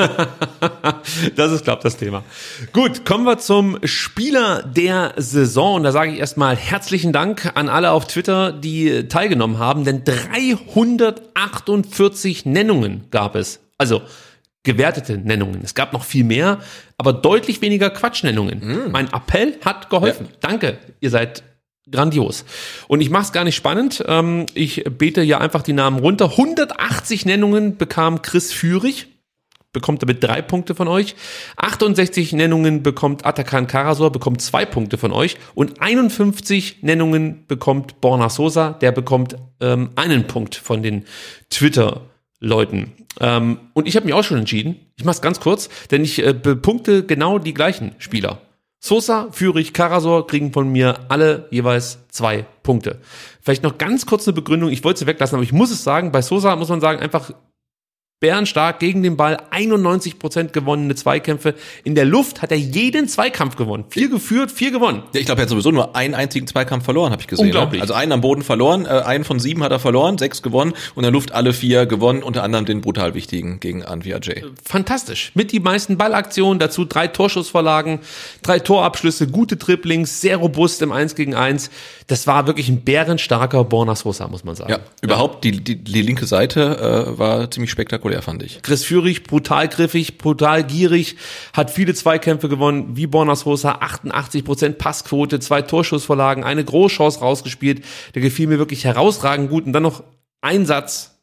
Speaker 2: ist, glaube ich, das Thema. Gut, kommen wir zum Spieler der Saison. Und da sage ich erstmal herzlichen Dank an alle auf Twitter, die teilgenommen haben, denn 348 Nennungen gab es. Also gewertete Nennungen. Es gab noch viel mehr, aber deutlich weniger Quatschnennungen. Mm. Mein Appell hat geholfen. Ja. Danke, ihr seid grandios. Und ich mache es gar nicht spannend. Ähm, ich bete ja einfach die Namen runter. 180 Nennungen bekam Chris Führig. Bekommt damit drei Punkte von euch. 68 Nennungen bekommt Atakan Karasor, bekommt zwei Punkte von euch. Und 51 Nennungen bekommt Borna Sosa, der bekommt ähm, einen Punkt von den Twitter-Leuten. Ähm, und ich habe mich auch schon entschieden. Ich mache es ganz kurz, denn ich äh, bepunkte genau die gleichen Spieler. Sosa, Führig, Karasor kriegen von mir alle jeweils zwei Punkte. Vielleicht noch ganz kurz eine Begründung. Ich wollte sie weglassen, aber ich muss es sagen, bei Sosa muss man sagen, einfach bärenstark gegen den Ball, 91 Prozent gewonnene Zweikämpfe. In der Luft hat er jeden Zweikampf gewonnen. Vier geführt, vier gewonnen.
Speaker 3: Ja, ich glaube, er hat sowieso nur einen einzigen Zweikampf verloren, habe ich gesehen. Ne?
Speaker 2: Unglaublich.
Speaker 3: Ne? Also einen am Boden verloren, äh, einen von sieben hat er verloren, sechs gewonnen und in der Luft alle vier gewonnen, unter anderem den brutal wichtigen gegen Anvia J.
Speaker 2: Fantastisch. Mit die meisten Ballaktionen, dazu drei Torschussvorlagen, drei Torabschlüsse, gute Triplings, sehr robust im Eins gegen Eins. Das war wirklich ein bärenstarker Borna Sosa, muss man sagen.
Speaker 3: Ja, überhaupt die, die, die linke Seite äh, war ziemlich spektakulär spektakulär, fand ich.
Speaker 2: Chris Führig, brutal griffig, brutal gierig, hat viele Zweikämpfe gewonnen, wie Bornas Sosa, 88 Prozent Passquote, zwei Torschussvorlagen, eine Großchance rausgespielt. Der gefiel mir wirklich herausragend gut. Und dann noch ein Satz,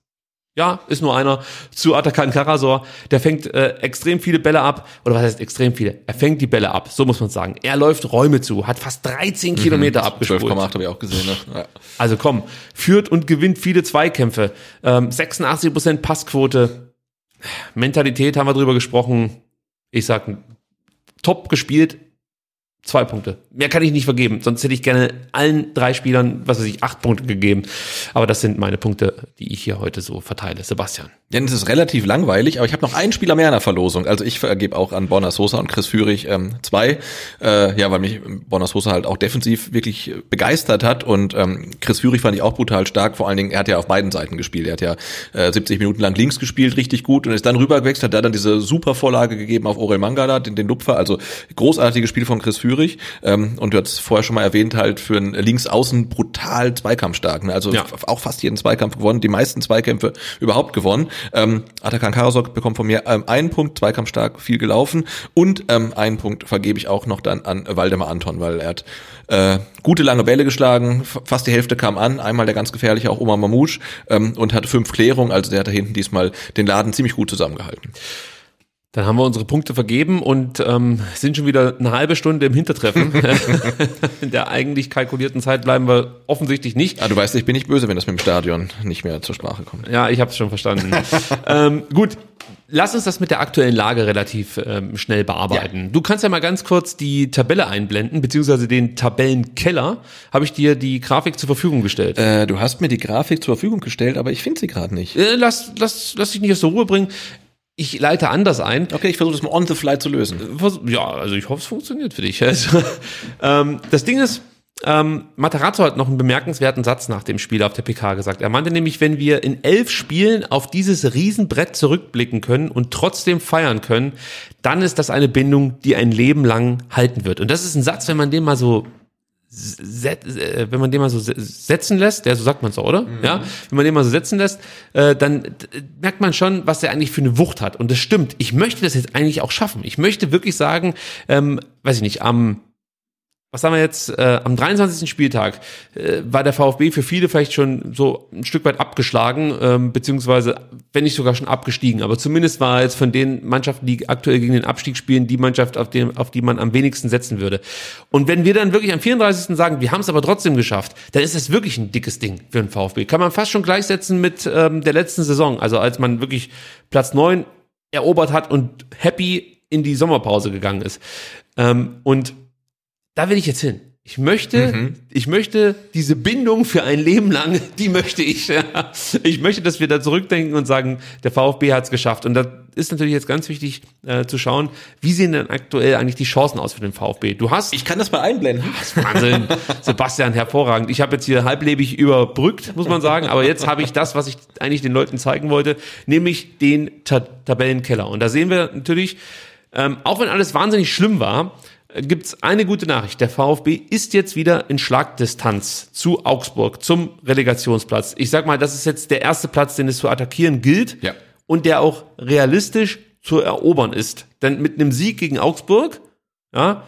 Speaker 2: ja, ist nur einer zu Atakan Karasor. Der fängt äh, extrem viele Bälle ab. Oder was heißt extrem viele? Er fängt die Bälle ab, so muss man sagen. Er läuft Räume zu, hat fast 13 mhm, Kilometer abgespult. 12,8
Speaker 3: habe ich auch gesehen. Ne? Ja.
Speaker 2: Also komm, führt und gewinnt viele Zweikämpfe. Ähm, 86 Prozent Passquote. Mentalität haben wir drüber gesprochen. Ich sag, top gespielt. Zwei Punkte. Mehr kann ich nicht vergeben. Sonst hätte ich gerne allen drei Spielern, was weiß ich, acht Punkte gegeben. Aber das sind meine Punkte, die ich hier heute so verteile. Sebastian.
Speaker 3: Denn es ist relativ langweilig, aber ich habe noch einen Spieler mehr in der Verlosung. Also ich vergebe auch an Bonner Sosa und Chris Führig ähm, zwei. Äh, ja, weil mich Bonner Sosa halt auch defensiv wirklich begeistert hat. Und ähm, Chris Führig fand ich auch brutal stark. Vor allen Dingen, er hat ja auf beiden Seiten gespielt. Er hat ja äh, 70 Minuten lang links gespielt, richtig gut. Und ist dann rübergewechselt, hat da dann diese super Vorlage gegeben auf Orel Mangala, den, den Lupfer. Also großartiges Spiel von Chris Führig. Ähm, und du hast vorher schon mal erwähnt, halt für einen Linksaußen brutal zweikampfstark. Ne? Also
Speaker 2: Ja.
Speaker 3: auch fast jeden Zweikampf gewonnen, die meisten Zweikämpfe überhaupt gewonnen. Ähm, Atakan Karasok bekommt von mir ähm, einen Punkt, zweikampfstark, viel gelaufen und ähm, einen Punkt vergebe ich auch noch dann an Waldemar Anton, weil er hat äh, gute lange Bälle geschlagen, fast die Hälfte kam an, einmal der ganz gefährliche auch Omar Mamouche ähm, und hatte fünf Klärungen, also der hat da hinten diesmal den Laden ziemlich gut zusammengehalten.
Speaker 2: Dann haben wir unsere Punkte vergeben und ähm, sind schon wieder eine halbe Stunde im Hintertreffen. In der eigentlich kalkulierten Zeit bleiben wir offensichtlich nicht.
Speaker 3: Ah, du weißt, ich bin nicht böse, wenn das mit dem Stadion nicht mehr zur Sprache kommt.
Speaker 2: Ja, ich habe es schon verstanden. ähm, gut, lass uns das mit der aktuellen Lage relativ ähm, schnell bearbeiten. Du kannst ja mal ganz kurz die Tabelle einblenden, beziehungsweise den Tabellenkeller. Habe ich dir die Grafik zur Verfügung gestellt.
Speaker 3: Äh, du hast mir die Grafik zur Verfügung gestellt, aber ich finde sie gerade nicht.
Speaker 2: Äh, lass, lass, lass dich nicht aus der Ruhe bringen. Ich leite anders ein.
Speaker 3: Okay, ich versuche das mal on the fly zu lösen.
Speaker 2: Vers- Ja, also ich hoffe, es funktioniert für dich. Also, ähm, das Ding ist, ähm, Matarazzo hat noch einen bemerkenswerten Satz nach dem Spiel auf der PK gesagt. Er meinte nämlich, wenn wir in elf Spielen auf dieses Riesenbrett zurückblicken können und trotzdem feiern können, dann ist das eine Bindung, die ein Leben lang halten wird. Und das ist ein Satz, wenn man den mal so äh, wenn man den mal so se- setzen lässt, der so sagt man so, oder? Ja, wenn man den mal so setzen lässt, äh, dann merkt man schon, was der eigentlich für eine Wucht hat. Und das stimmt. Ich möchte das jetzt eigentlich auch schaffen. Ich möchte wirklich sagen, ähm, weiß ich nicht, am was haben wir jetzt? Äh, am 23. Spieltag äh, war der VfB für viele vielleicht schon so ein Stück weit abgeschlagen, ähm, beziehungsweise wenn nicht sogar schon abgestiegen. Aber zumindest war jetzt von den Mannschaften, die aktuell gegen den Abstieg spielen, die Mannschaft, auf, dem, auf die man am wenigsten setzen würde. Und wenn wir dann wirklich am 34. sagen, wir haben es aber trotzdem geschafft, dann ist das wirklich ein dickes Ding für den VfB. Kann man fast schon gleichsetzen mit ähm, der letzten Saison. Also als man wirklich Platz 9 erobert hat und happy in die Sommerpause gegangen ist. Ähm, und da will ich jetzt hin. Ich möchte, ich möchte diese Bindung für ein Leben lang, die möchte ich. Ich möchte, dass wir da zurückdenken und sagen, der VfB hat es geschafft. Und da ist natürlich jetzt ganz wichtig äh, zu schauen, wie sehen denn aktuell eigentlich die Chancen aus für den VfB? Du hast
Speaker 3: Ich kann das mal einblenden.
Speaker 2: Wahnsinn. Sebastian, hervorragend. Ich habe jetzt hier halblebig überbrückt, muss man sagen, aber jetzt habe ich das, was ich eigentlich den Leuten zeigen wollte, nämlich den Ta Tabellenkeller. Und da sehen wir natürlich, ähm, auch wenn alles wahnsinnig schlimm war, äh, gibt's eine gute Nachricht. Der VfB ist jetzt wieder in Schlagdistanz zu Augsburg, zum Relegationsplatz. Ich sag mal, das ist jetzt der erste Platz, den es zu attackieren gilt
Speaker 3: Ja.
Speaker 2: und der auch realistisch zu erobern ist. Denn mit einem Sieg gegen Augsburg, ja,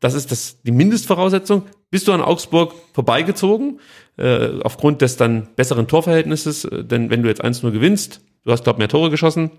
Speaker 2: das ist das, die Mindestvoraussetzung. Bist du an Augsburg vorbeigezogen, äh, aufgrund des dann besseren Torverhältnisses, äh, denn wenn du jetzt 1-0 gewinnst, du hast, glaub mehr Tore geschossen,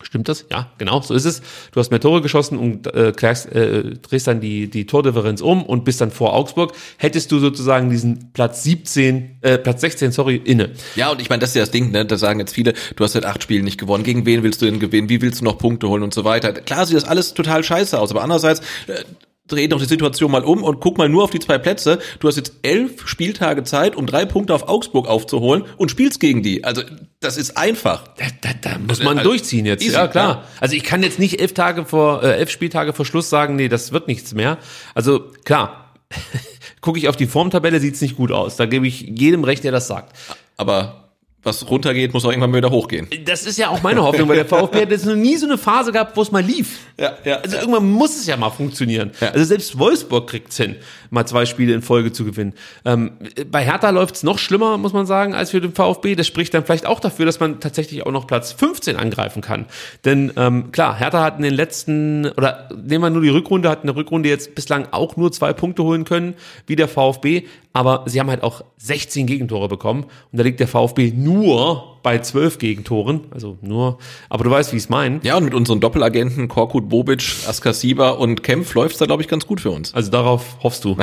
Speaker 2: Stimmt das? Ja, genau, so ist es. Du hast mehr Tore geschossen und äh, klärst, äh, drehst dann die, die Tordifferenz um und bist dann vor Augsburg. Hättest du sozusagen diesen Platz 17, äh, Platz 16, sorry, inne.
Speaker 3: Ja, und ich meine, das ist ja das Ding, ne? Da sagen jetzt viele, du hast seit acht Spielen nicht gewonnen. Gegen wen willst du denn gewinnen? Wie willst du noch Punkte holen und so weiter? Klar sieht das alles total scheiße aus, aber andererseits äh, dreh doch die Situation mal um und guck mal nur auf die zwei Plätze. Du hast jetzt elf Spieltage Zeit, um drei Punkte auf Augsburg aufzuholen und spielst gegen die. Also das ist einfach.
Speaker 2: Da, da, da muss man durchziehen jetzt.
Speaker 3: Easy,
Speaker 2: ja, klar.
Speaker 3: ja.
Speaker 2: Also ich kann jetzt nicht elf Tage vor, äh, elf Spieltage vor Schluss sagen, nee, das wird nichts mehr. Also klar, gucke ich auf die Formtabelle, sieht's nicht gut aus. Da gebe ich jedem recht, der das sagt.
Speaker 3: Aber was runtergeht, muss auch irgendwann wieder hochgehen.
Speaker 2: Das ist ja auch meine Hoffnung, weil der VfB hat jetzt noch nie so eine Phase gehabt, wo es mal lief.
Speaker 3: Ja, ja.
Speaker 2: Also irgendwann muss es ja mal funktionieren.
Speaker 3: Ja.
Speaker 2: Also selbst Wolfsburg kriegt's hin, mal zwei Spiele in Folge zu gewinnen. Ähm, bei Hertha läuft's noch schlimmer, muss man sagen, als für den VfB. Das spricht dann vielleicht auch dafür, dass man tatsächlich auch noch Platz 15 angreifen kann. Denn ähm, klar, Hertha hat in den letzten, oder nehmen wir nur die Rückrunde, hat in der Rückrunde jetzt bislang auch nur zwei Punkte holen können, wie der VfB. Aber sie haben halt auch 16 Gegentore bekommen. Und da liegt der VfB nur nur bei zwölf Gegentoren, also nur, aber du weißt, wie ich es meine.
Speaker 3: Ja, und mit unseren Doppelagenten Korkut, Bobic, Askasiba und Kempf läuft's da, glaube ich, ganz gut für uns.
Speaker 2: Also darauf hoffst du,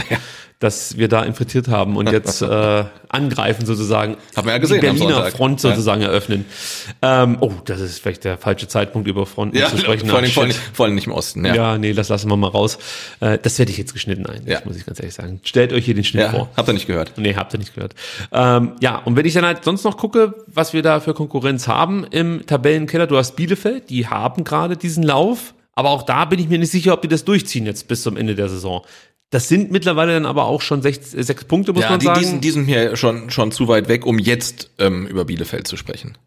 Speaker 2: dass wir da infiltriert haben und jetzt äh, angreifen sozusagen.
Speaker 3: Haben wir ja gesehen
Speaker 2: Die Berliner. Front sozusagen eröffnen. Ähm, oh, das ist vielleicht der falsche Zeitpunkt, über Fronten
Speaker 3: Ja,
Speaker 2: zu
Speaker 3: vor
Speaker 2: sprechen.
Speaker 3: allem,
Speaker 2: Ah,
Speaker 3: vor allem, vor allem nicht im Osten. Ja,
Speaker 2: Ja, nee, das lassen wir mal raus. Äh, das werde ich jetzt geschnitten ein,
Speaker 3: Ja.
Speaker 2: muss ich ganz ehrlich sagen. Stellt euch hier den Schnitt
Speaker 3: ja.
Speaker 2: vor.
Speaker 3: habt ihr nicht gehört.
Speaker 2: Nee, habt ihr nicht gehört. Ähm, ja, und wenn ich dann halt sonst noch gucke, was wir da für Konkurrenz haben im Tabellenkeller, du hast Bielefeld, die haben gerade diesen Lauf, aber auch da bin ich mir nicht sicher, ob die das durchziehen jetzt bis zum Ende der Saison. Das sind mittlerweile dann aber auch schon sechs, äh, sechs Punkte, muss
Speaker 3: Ja,
Speaker 2: man
Speaker 3: die,
Speaker 2: sagen.
Speaker 3: die, sind, die sind mir schon, schon zu weit weg, um jetzt ähm, über Bielefeld zu sprechen.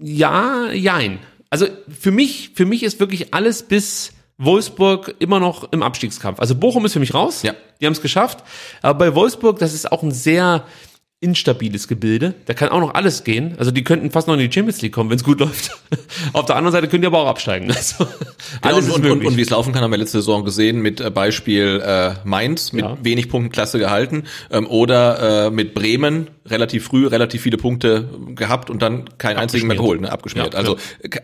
Speaker 2: Ja, jein. Also für mich, für mich ist wirklich alles bis Wolfsburg immer noch im Abstiegskampf. Also Bochum ist für mich raus.
Speaker 3: Ja.
Speaker 2: Die haben es geschafft. Aber bei Wolfsburg, das ist auch ein sehr instabiles Gebilde. Da kann auch noch alles gehen. Also die könnten fast noch in die Champions League kommen, wenn es gut läuft. Auf der anderen Seite können die aber auch absteigen. Also alles
Speaker 3: und,
Speaker 2: ist
Speaker 3: und,
Speaker 2: möglich.
Speaker 3: und, und wie es laufen kann, haben wir letzte Saison gesehen mit äh, Beispiel äh, Mainz mit
Speaker 2: Ja.
Speaker 3: wenig Punkten Klasse gehalten ähm, oder äh, mit Bremen relativ früh relativ viele Punkte gehabt und dann keinen einzigen mehr geholt, ne, abgeschmiert.
Speaker 2: Ja,
Speaker 3: also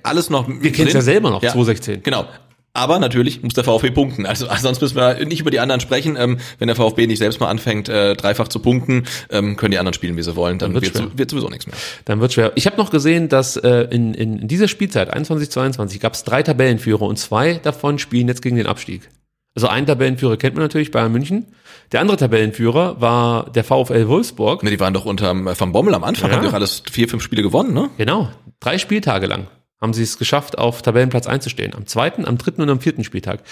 Speaker 3: alles noch.
Speaker 2: Wir kennen's ja selber noch, 2016.
Speaker 3: Genau. Aber natürlich muss der VfB punkten. Also sonst müssen wir nicht über die anderen sprechen. Ähm, wenn der VfB nicht selbst mal anfängt, äh, dreifach zu punkten, ähm, können die anderen spielen, wie sie wollen. Dann,
Speaker 2: wird's
Speaker 3: wird,
Speaker 2: schwer.
Speaker 3: wird sowieso nichts mehr.
Speaker 2: Dann wird schwer. Ich habe noch gesehen, dass äh, in, in, dieser Spielzeit 21-22 gab es drei Tabellenführer und zwei davon spielen jetzt gegen den Abstieg. Also einen Tabellenführer kennt man natürlich, Bayern München. Der andere Tabellenführer war der VfL Wolfsburg.
Speaker 3: Ne, die waren doch unterm äh, Van Bommel am Anfang,
Speaker 2: Ja.
Speaker 3: haben doch alles vier, fünf Spiele gewonnen, ne?
Speaker 2: Genau, drei Spieltage lang haben sie es geschafft, auf Tabellenplatz einzustehen. Am zweiten, am dritten und am vierten Spieltag.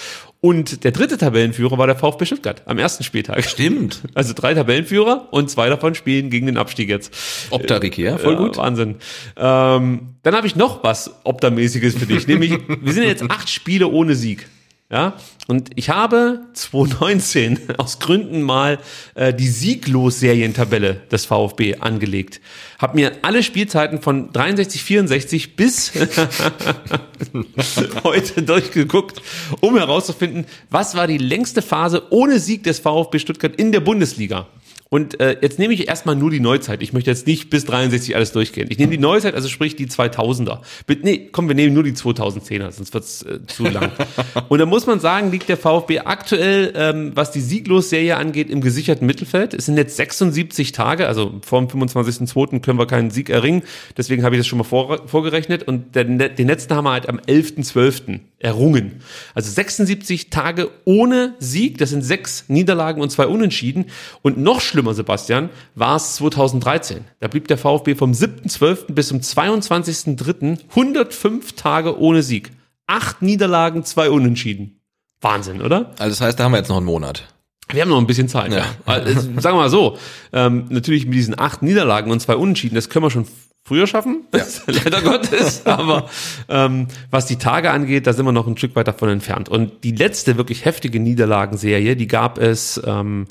Speaker 2: Und der dritte Tabellenführer war der VfB Stuttgart am ersten Spieltag.
Speaker 3: Stimmt.
Speaker 2: Also drei Tabellenführer und zwei davon spielen gegen den Abstieg jetzt.
Speaker 3: Optarik, ja, voll gut.
Speaker 2: Wahnsinn. Ähm, dann habe ich noch was Optamäßiges für dich. Nämlich, wir sind jetzt acht Spiele ohne Sieg. Ja, und ich habe 2019 aus Gründen mal äh, die Sieglos-Serientabelle des VfB angelegt. Hab mir alle Spielzeiten von 63, 64 bis heute durchgeguckt, um herauszufinden, was war die längste Phase ohne Sieg des VfB Stuttgart in der Bundesliga. Und äh, jetzt nehme ich erstmal nur die Neuzeit. Ich möchte jetzt nicht bis 63 alles durchgehen. Ich nehme die Neuzeit, also sprich die 2000er. Bitte, nee, komm, wir nehmen nur die 2010er, sonst wird's äh, zu lang. Und da muss man sagen, liegt der VfB aktuell, ähm, was die Sieglos-Serie angeht, im gesicherten Mittelfeld. Es sind jetzt 76 Tage, also vor dem 25.02. können wir keinen Sieg erringen. Deswegen habe ich das schon mal vor, vorgerechnet. Und den, den letzten haben wir halt am 11.12. errungen. Also 76 Tage ohne Sieg. Das sind sechs Niederlagen und zwei Unentschieden. Und noch schlimmer, Sebastian, war es 2013. Da blieb der VfB vom 7.12. bis zum 22.03. 105 Tage ohne Sieg. Acht Niederlagen, zwei Unentschieden. Wahnsinn, oder?
Speaker 3: Also das heißt, da haben wir jetzt noch einen Monat.
Speaker 2: Wir haben noch ein bisschen Zeit. Ja. Also, sagen wir mal so, ähm, natürlich mit diesen acht Niederlagen und zwei Unentschieden, das können wir schon früher schaffen, leider Gottes. Aber ähm, was die Tage angeht, da sind wir noch ein Stück weit davon entfernt. Und die letzte wirklich heftige Niederlagenserie, die gab es ähm,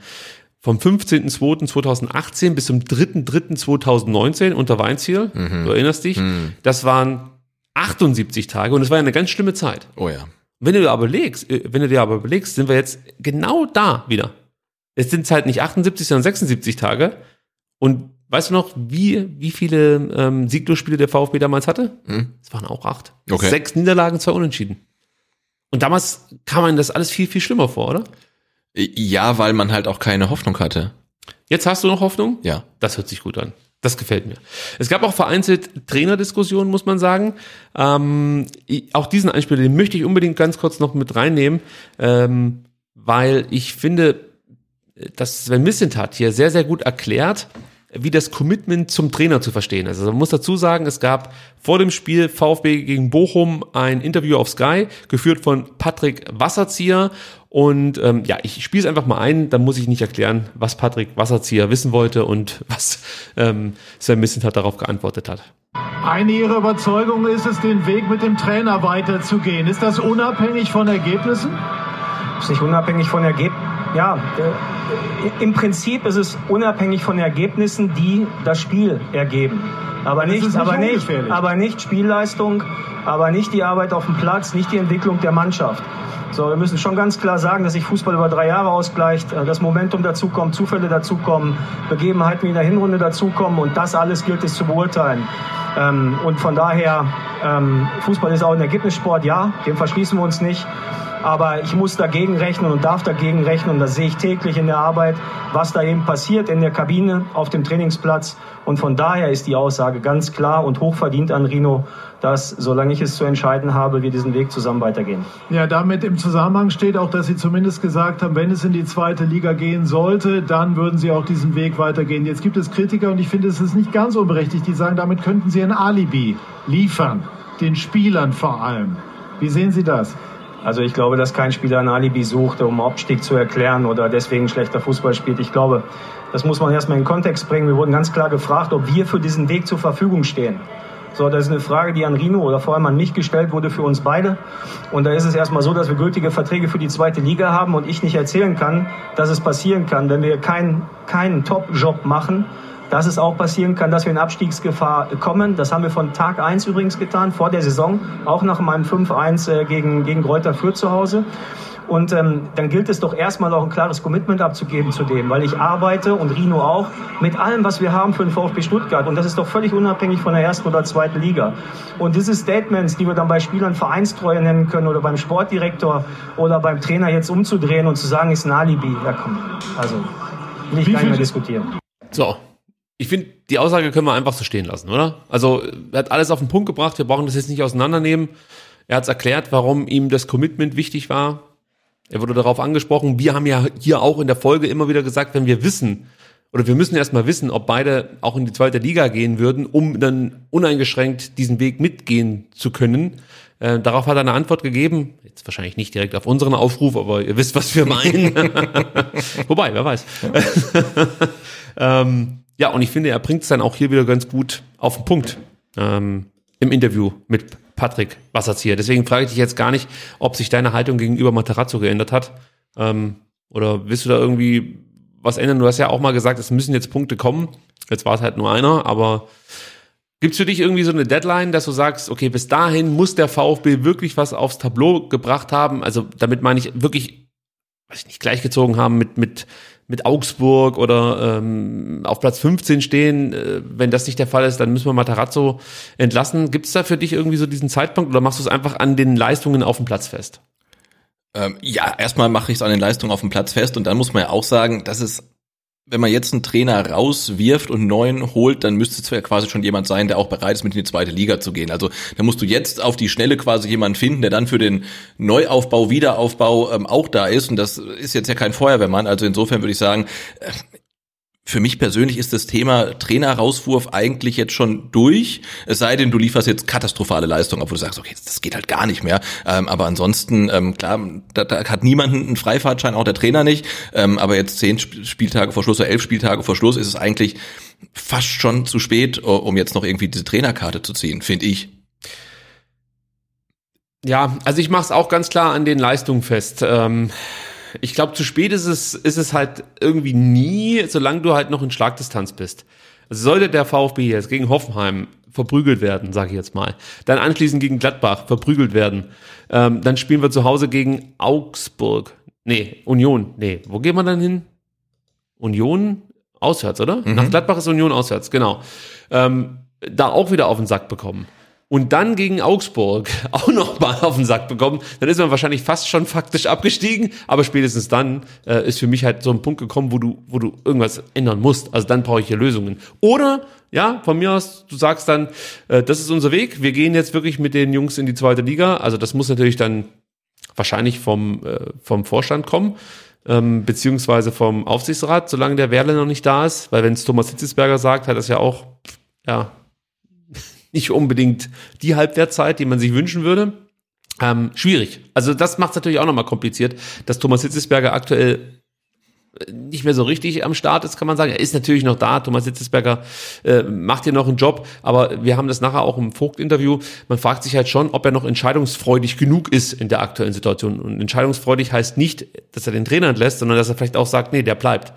Speaker 2: vom 15.02.2018 bis zum 3.3.2019 unter Weinziel. Du erinnerst dich? Das waren 78 Tage und es war ja eine ganz schlimme Zeit.
Speaker 3: Oh ja.
Speaker 2: Wenn du dir aber überlegst, äh, wenn du dir aber überlegst, sind wir jetzt genau da wieder. Es sind halt nicht 78, sondern 76 Tage. Und weißt du noch, wie, wie viele ähm, Sieglos-Spiele der VfB damals hatte? Es waren auch acht.
Speaker 3: Okay.
Speaker 2: Sechs Niederlagen, zwei Unentschieden. Und damals kam man das alles viel, viel schlimmer vor, oder?
Speaker 3: Ja, weil man halt auch keine Hoffnung hatte.
Speaker 2: Jetzt hast du noch Hoffnung?
Speaker 3: Ja.
Speaker 2: Das hört sich gut an. Das gefällt mir. Es gab auch vereinzelt Trainerdiskussionen, muss man sagen. Ähm, auch diesen Einspieler, den möchte ich unbedingt ganz kurz noch mit reinnehmen, ähm, weil ich finde, dass Sven Missentat hier sehr, sehr gut erklärt, wie das Commitment zum Trainer zu verstehen ist. Also man muss dazu sagen, es gab vor dem Spiel VfB gegen Bochum ein Interview auf Sky, geführt von Patrick Wasserzieher. Und ähm, ja, ich spiele es einfach mal ein, dann muss ich nicht erklären, was Patrick Wasserzieher wissen wollte und was ähm, Sven Missentat darauf geantwortet hat.
Speaker 7: Eine Ihrer Überzeugungen ist es, den Weg mit dem Trainer weiterzugehen. Ist das unabhängig von Ergebnissen?
Speaker 8: ist nicht unabhängig von Ergebnissen. Ja, äh, im Prinzip ist es unabhängig von Ergebnissen, die das Spiel ergeben. Aber nicht,
Speaker 7: nicht
Speaker 8: aber nicht, aber nicht Spielleistung, aber nicht die Arbeit auf dem Platz, nicht die Entwicklung der Mannschaft. So, wir müssen schon ganz klar sagen, dass sich Fußball über drei Jahre ausgleicht, äh, das Momentum dazukommt, Zufälle dazukommen, Begebenheiten wie in der Hinrunde dazukommen und das alles gilt es zu beurteilen. Ähm, und von daher, ähm, Fußball ist auch ein Ergebnissport, ja, dem verschließen wir uns nicht. Aber ich muss dagegen rechnen und darf dagegen rechnen. Und das sehe ich täglich in der Arbeit, was da eben passiert in der Kabine, auf dem Trainingsplatz. Und von daher ist die Aussage ganz klar und hochverdient an Rino, dass, solange ich es zu entscheiden habe, wir diesen Weg zusammen weitergehen.
Speaker 7: Ja, damit im Zusammenhang steht auch, dass Sie zumindest gesagt haben, wenn es in die zweite Liga gehen sollte, dann würden Sie auch diesen Weg weitergehen. Jetzt gibt es Kritiker und ich finde, es ist nicht ganz unberechtigt, die sagen, damit könnten Sie ein Alibi liefern, den Spielern vor allem. Wie sehen Sie das?
Speaker 8: Also ich glaube, dass kein Spieler ein Alibi sucht, um Abstieg zu erklären oder deswegen schlechter Fußball spielt. Ich glaube, das muss man erstmal in den Kontext bringen. Wir wurden ganz klar gefragt, ob wir für diesen Weg zur Verfügung stehen. So, das ist eine Frage, die an Rino oder vor allem an mich gestellt wurde für uns beide. Und da ist es erstmal so, dass wir gültige Verträge für die zweite Liga haben und ich nicht erzählen kann, dass es passieren kann, wenn wir keinen keinen Top-Job machen, dass es auch passieren kann, dass wir in Abstiegsgefahr kommen. Das haben wir von Tag 1 übrigens getan, vor der Saison, auch nach meinem 5-1 äh, gegen, gegen Greuther Fürth zu Hause. Und ähm, dann gilt es doch erstmal auch ein klares Commitment abzugeben zu dem, weil ich arbeite und Rino auch mit allem, was wir haben für den VfB Stuttgart. Und das ist doch völlig unabhängig von der ersten oder zweiten Liga. Und diese Statements, die wir dann bei Spielern Vereinstreue nennen können oder beim Sportdirektor oder beim Trainer jetzt umzudrehen und zu sagen, ist ein Alibi, ja komm, also will ich gar nicht mehr diskutieren.
Speaker 2: So. Ich finde, die Aussage können wir einfach so stehen lassen, oder? Also, er hat alles auf den Punkt gebracht. Wir brauchen das jetzt nicht auseinandernehmen. Er hat es erklärt, warum ihm das Commitment wichtig war. Er wurde darauf angesprochen. Wir haben ja hier auch in der Folge immer wieder gesagt, wenn wir wissen, oder wir müssen erstmal wissen, ob beide auch in die zweite Liga gehen würden, um dann uneingeschränkt diesen Weg mitgehen zu können. Äh, darauf hat er eine Antwort gegeben. Jetzt wahrscheinlich nicht direkt auf unseren Aufruf, aber ihr wisst, was wir meinen. Wobei, wer weiß. ähm, ja, und ich finde, er bringt es dann auch hier wieder ganz gut auf den Punkt ähm, im Interview mit Patrick Wasserzieher. Deswegen frage ich dich jetzt gar nicht, ob sich deine Haltung gegenüber Materazzo geändert hat. Ähm, oder willst du da irgendwie was ändern? Du hast ja auch mal gesagt, es müssen jetzt Punkte kommen. Jetzt war es halt nur einer, aber Gibt's für dich irgendwie so eine Deadline, dass du sagst, okay, bis dahin muss der VfB wirklich was aufs Tableau gebracht haben? Also damit meine ich wirklich, weiß ich nicht, gleichgezogen haben mit, mit, mit Augsburg oder ähm, auf Platz 15 stehen. Äh, wenn das nicht der Fall ist, dann müssen wir Matarazzo entlassen. Gibt's da für dich irgendwie so diesen Zeitpunkt oder machst du es einfach an den Leistungen auf dem Platz fest?
Speaker 3: Ähm, ja, erstmal mache ich es an den Leistungen auf dem Platz fest und dann muss man ja auch sagen, dass es, wenn man jetzt einen Trainer rauswirft und einen neuen holt, dann müsste es ja quasi schon jemand sein, der auch bereit ist, mit in die zweite Liga zu gehen. Also da musst du jetzt auf die Schnelle quasi jemanden finden, der dann für den Neuaufbau, Wiederaufbau ähm, auch da ist. Und das ist jetzt ja kein Feuerwehrmann. Also insofern würde ich sagen, äh, für mich persönlich ist das Thema Trainer-Rauswurf eigentlich jetzt schon durch. Es sei denn, du lieferst jetzt katastrophale Leistung, obwohl du sagst, okay, das geht halt gar nicht mehr. Ähm, aber ansonsten, ähm, klar, da, da hat niemand einen Freifahrtschein, auch der Trainer nicht. Ähm, aber jetzt zehn Sp- Spieltage vor Schluss oder elf Spieltage vor Schluss ist es eigentlich fast schon zu spät, um jetzt noch irgendwie diese Trainerkarte zu ziehen, finde ich.
Speaker 2: Ja, also ich mache es auch ganz klar an den Leistungen fest. Ähm, ich glaube, zu spät ist es, ist es halt irgendwie nie, solange du halt noch in Schlagdistanz bist. Also sollte der VfB jetzt gegen Hoffenheim verprügelt werden, sage ich jetzt mal, dann anschließend gegen Gladbach verprügelt werden, ähm, dann spielen wir zu Hause gegen Augsburg. Nee, Union. Nee, wo gehen wir dann hin? Union auswärts, oder? Nach Gladbach ist Union auswärts, genau. Ähm, da auch wieder auf den Sack bekommen. Und dann gegen Augsburg auch noch mal auf den Sack bekommen, dann ist man wahrscheinlich fast schon faktisch abgestiegen, aber spätestens dann äh, ist für mich halt so ein Punkt gekommen, wo du, wo du irgendwas ändern musst. Also dann brauche ich hier Lösungen. Oder, ja, von mir aus, du sagst dann, äh, das ist unser Weg, wir gehen jetzt wirklich mit den Jungs in die zweite Liga. Also das muss natürlich dann wahrscheinlich vom, äh, vom Vorstand kommen, ähm, beziehungsweise vom Aufsichtsrat, solange der Werle noch nicht da ist, weil wenn es Thomas Hitzesberger sagt, hat das ja auch, ja, nicht unbedingt die Halbwertzeit, die man sich wünschen würde. Ähm, schwierig. Also das macht es natürlich auch nochmal kompliziert, dass Thomas Hitzesberger aktuell äh, nicht mehr so richtig am Start ist, kann man sagen. Er ist natürlich noch da. Thomas Hitzesberger äh, macht hier noch einen Job, aber wir haben das nachher auch im Vogt-Interview. Man fragt sich halt schon, ob er noch entscheidungsfreudig genug ist in der aktuellen Situation. Und entscheidungsfreudig heißt nicht, dass er den Trainer entlässt, sondern dass er vielleicht auch sagt, nee, der bleibt.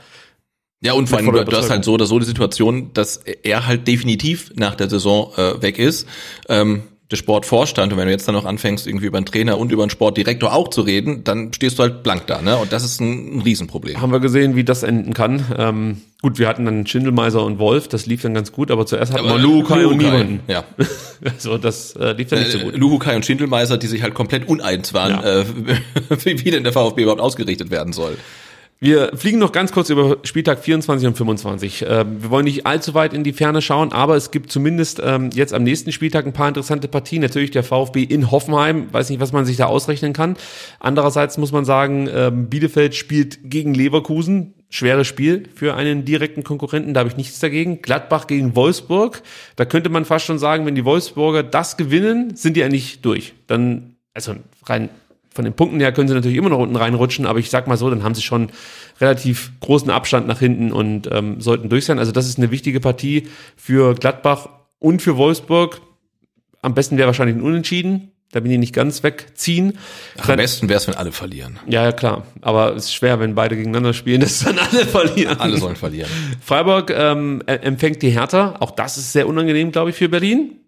Speaker 3: Ja, und vor allem, du hast halt so oder so die Situation, dass er halt definitiv nach der Saison äh, weg ist. Ähm, der Sportvorstand und wenn du jetzt dann noch anfängst, irgendwie über einen Trainer und über einen Sportdirektor auch zu reden, dann stehst du halt blank da, ne? Und das ist ein, ein Riesenproblem.
Speaker 2: Haben wir gesehen, wie das enden kann. Ähm, gut, wir hatten dann Schindelmeiser und Wolf, das lief dann ganz gut, aber zuerst hatten wir Lukai und
Speaker 3: Luhukai,
Speaker 2: niemanden.
Speaker 3: Ja.
Speaker 2: Also das äh, lief dann nicht so
Speaker 3: Äh,
Speaker 2: gut.
Speaker 3: Luhukai und Schindelmeiser, die sich halt komplett uneins waren,
Speaker 2: Ja.
Speaker 3: äh, wie wie denn der VfB überhaupt ausgerichtet werden soll.
Speaker 2: Wir fliegen noch ganz kurz über Spieltag 24 und 25. Ähm, wir wollen nicht allzu weit in die Ferne schauen, aber es gibt zumindest ähm, jetzt am nächsten Spieltag ein paar interessante Partien. Natürlich der VfB in Hoffenheim, weiß nicht, was man sich da ausrechnen kann. Andererseits muss man sagen, ähm, Bielefeld spielt gegen Leverkusen. Schweres Spiel für einen direkten Konkurrenten, da habe ich nichts dagegen. Gladbach gegen Wolfsburg, da könnte man fast schon sagen, wenn die Wolfsburger das gewinnen, sind die eigentlich durch. Dann, also rein von den Punkten her können sie natürlich immer noch unten reinrutschen, aber ich sag mal so, dann haben sie schon relativ großen Abstand nach hinten und ähm, sollten durch sein. Also das ist eine wichtige Partie für Gladbach und für Wolfsburg. Am besten wäre wahrscheinlich ein Unentschieden. Da bin ich nicht ganz wegziehen.
Speaker 3: Ach, am besten wäre es, wenn alle verlieren.
Speaker 2: Ja, ja, klar. Aber es ist schwer, wenn beide gegeneinander spielen, dass dann alle verlieren.
Speaker 3: Alle sollen verlieren.
Speaker 2: Freiburg ähm, äh, empfängt die Hertha. Auch das ist sehr unangenehm, glaube ich, für Berlin.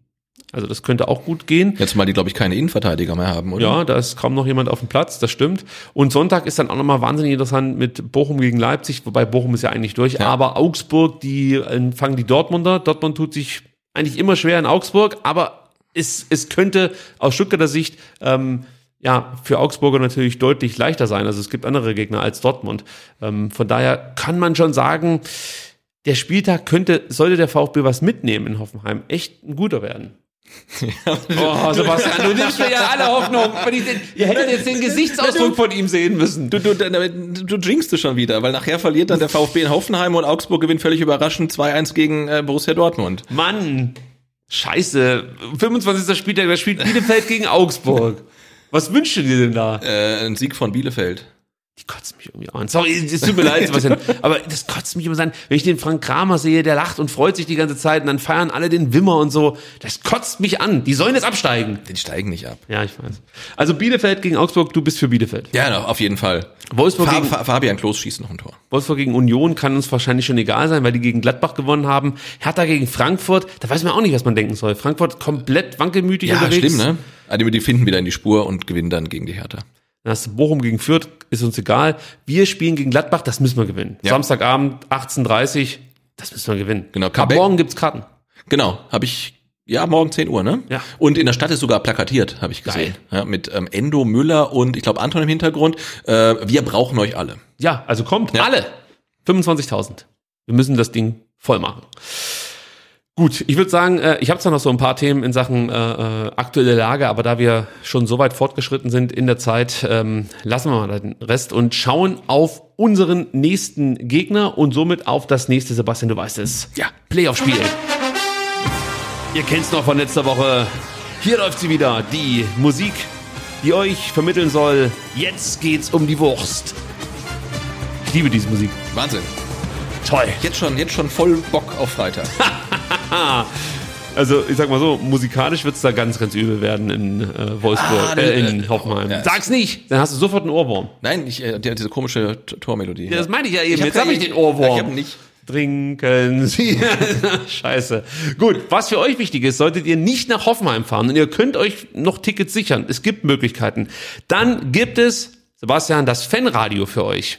Speaker 2: Also das könnte auch gut gehen.
Speaker 3: Jetzt mal die, glaube ich, keine Innenverteidiger mehr haben, oder?
Speaker 2: Ja, da ist kaum noch jemand auf dem Platz, das stimmt. Und Sonntag ist dann auch nochmal wahnsinnig interessant mit Bochum gegen Leipzig, wobei Bochum ist ja eigentlich durch.
Speaker 3: Ja.
Speaker 2: Aber Augsburg, die empfangen die Dortmunder. Dortmund tut sich eigentlich immer schwer in Augsburg, aber es, es könnte aus Stuttgarter Sicht ähm, ja für Augsburger natürlich deutlich leichter sein. Also es gibt andere Gegner als Dortmund. Ähm, von daher kann man schon sagen, der Spieltag könnte, sollte der VfB was mitnehmen in Hoffenheim, echt ein guter werden. Oh, Sebastian, du nimmst mir ja alle Hoffnung. Den, ihr hättet jetzt den Gesichtsausdruck von ihm sehen müssen.
Speaker 3: Du, du, du, du jinxst es schon wieder, weil nachher verliert dann der VfB in Hoffenheim und Augsburg gewinnt völlig überraschend 2-1 gegen äh, Borussia Dortmund.
Speaker 2: Mann, scheiße. 25. Spieltag, da spielt Bielefeld gegen Augsburg. Was wünschst du dir denn da?
Speaker 3: Äh, ein Sieg von Bielefeld.
Speaker 2: Die kotzt mich irgendwie an. Sorry, es tut mir leid, Sebastian. Aber das kotzt mich immer an. Wenn ich den Frank Kramer sehe, der lacht und freut sich die ganze Zeit und dann feiern alle den Wimmer und so. Das kotzt mich an. Die sollen jetzt absteigen.
Speaker 3: Die steigen nicht ab.
Speaker 2: Ja, ich weiß. Also Bielefeld gegen Augsburg, du bist für Bielefeld.
Speaker 3: Ja, auf jeden Fall.
Speaker 2: Wolfsburg
Speaker 3: Fa
Speaker 2: gegen,
Speaker 3: Fa Fabian Klos schießt noch ein Tor.
Speaker 2: Wolfsburg gegen Union kann uns wahrscheinlich schon egal sein, weil die gegen Gladbach gewonnen haben. Hertha gegen Frankfurt, da weiß man auch nicht, was man denken soll. Frankfurt komplett wankelmütig
Speaker 3: Ja,
Speaker 2: unterwegs.
Speaker 3: schlimm, ne? Also die finden wieder in die Spur und gewinnen dann gegen die Hertha.
Speaker 2: Dann hast du Bochum gegen Fürth, ist uns egal. Wir spielen gegen Gladbach, das müssen wir gewinnen.
Speaker 3: Ja.
Speaker 2: Samstagabend, 18.30 das müssen wir gewinnen.
Speaker 3: Genau,
Speaker 2: Ab morgen gibt's Karten.
Speaker 3: Genau, habe ich ja morgen 10 Uhr, ne?
Speaker 2: Ja.
Speaker 3: Und in der Stadt ist sogar plakatiert, habe ich gesehen. Ja, mit ähm, Endo Müller und ich glaube Anton im Hintergrund. Äh, wir brauchen euch alle.
Speaker 2: Ja, also kommt,
Speaker 3: Ja.
Speaker 2: alle. 25.000. Wir müssen das Ding voll machen. Gut, ich würde sagen, äh, ich habe zwar noch so ein paar Themen in Sachen äh, äh, aktuelle Lage, aber da wir schon so weit fortgeschritten sind in der Zeit, ähm, lassen wir mal den Rest und schauen auf unseren nächsten Gegner und somit auf das nächste, Sebastian, du weißt es.
Speaker 3: Ja.
Speaker 2: Playoff-Spiel. Ihr kennt's noch von letzter Woche. Hier läuft sie wieder, die Musik, die euch vermitteln soll. Jetzt geht's um die Wurst. Ich liebe diese Musik.
Speaker 3: Wahnsinn.
Speaker 2: Toll.
Speaker 3: Jetzt schon, jetzt schon voll Bock auf Freitag.
Speaker 2: Also ich sag mal so, musikalisch wird's da ganz, ganz übel werden in äh, Wolfsburg,
Speaker 3: Ah,
Speaker 2: äh,
Speaker 3: äh,
Speaker 2: in Hoffenheim.
Speaker 3: ja.
Speaker 2: Sag's nicht, dann hast du sofort einen Ohrwurm.
Speaker 3: Nein, ich, äh, die, diese komische Tormelodie.
Speaker 2: Ja, das meine ich ja eben.
Speaker 3: hab
Speaker 2: Jetzt hab
Speaker 3: ja-
Speaker 2: ich den Ohrwurm.
Speaker 3: Ich hab nicht.
Speaker 2: Trinken Sie. Scheiße. Gut, was für euch wichtig ist, solltet ihr nicht nach Hoffenheim fahren und ihr könnt euch noch Tickets sichern. Es gibt Möglichkeiten. Dann gibt es, Sebastian, das Fanradio für euch.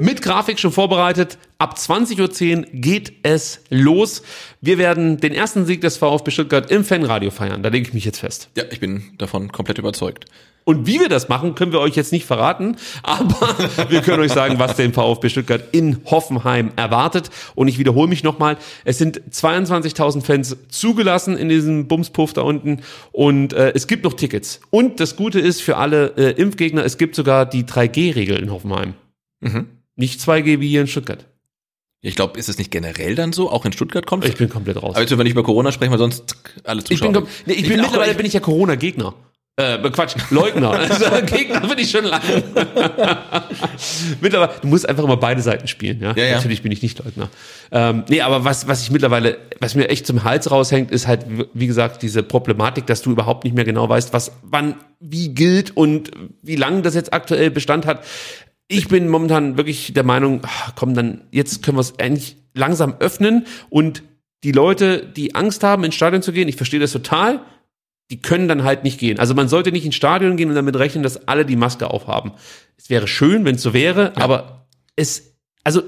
Speaker 2: Mit Grafik schon vorbereitet. Ab 20.10 Uhr geht es los. Wir werden den ersten Sieg des VfB Stuttgart im Fanradio feiern. Da lege ich mich jetzt fest.
Speaker 3: Ja, ich bin davon komplett überzeugt.
Speaker 2: Und wie wir das machen, können wir euch jetzt nicht verraten, aber wir können euch sagen, was den VfB Stuttgart in Hoffenheim erwartet. Und ich wiederhole mich nochmal, es sind 22.000 Fans zugelassen in diesem Bumspuff da unten und äh, es gibt noch Tickets. Und das Gute ist für alle äh, Impfgegner, es gibt sogar die 3G-Regel in Hoffenheim. Nicht 2G wie hier in Stuttgart.
Speaker 3: Ich glaube, ist es nicht generell dann so? Auch in Stuttgart kommt
Speaker 2: Ich bin komplett raus.
Speaker 3: Aber jetzt, wenn wir nicht über Corona sprechen, weil sonst alle
Speaker 2: Ich
Speaker 3: Zuschauer.
Speaker 2: bin, kom- nee, ich bin,
Speaker 3: auch-
Speaker 2: mittlerweile bin ich ja Corona-Gegner. Äh, Quatsch, Leugner. Also, Gegner bin ich schon lange. mittlerweile, du musst einfach immer beide Seiten spielen, ja.
Speaker 3: Ja, ja.
Speaker 2: Natürlich bin ich nicht Leugner. Ähm, nee, aber was, was ich mittlerweile, was mir echt zum Hals raushängt, ist halt, wie gesagt, diese Problematik, dass du überhaupt nicht mehr genau weißt, was wann wie gilt und wie lange das jetzt aktuell Bestand hat. Ich bin momentan wirklich der Meinung, ach, komm, dann jetzt können wir es endlich langsam öffnen und die Leute, die Angst haben, ins Stadion zu gehen, ich verstehe das total, die können dann halt nicht gehen. Also man sollte nicht ins Stadion gehen und damit rechnen, dass alle die Maske aufhaben. Es wäre schön, wenn es so wäre, ja. aber es, also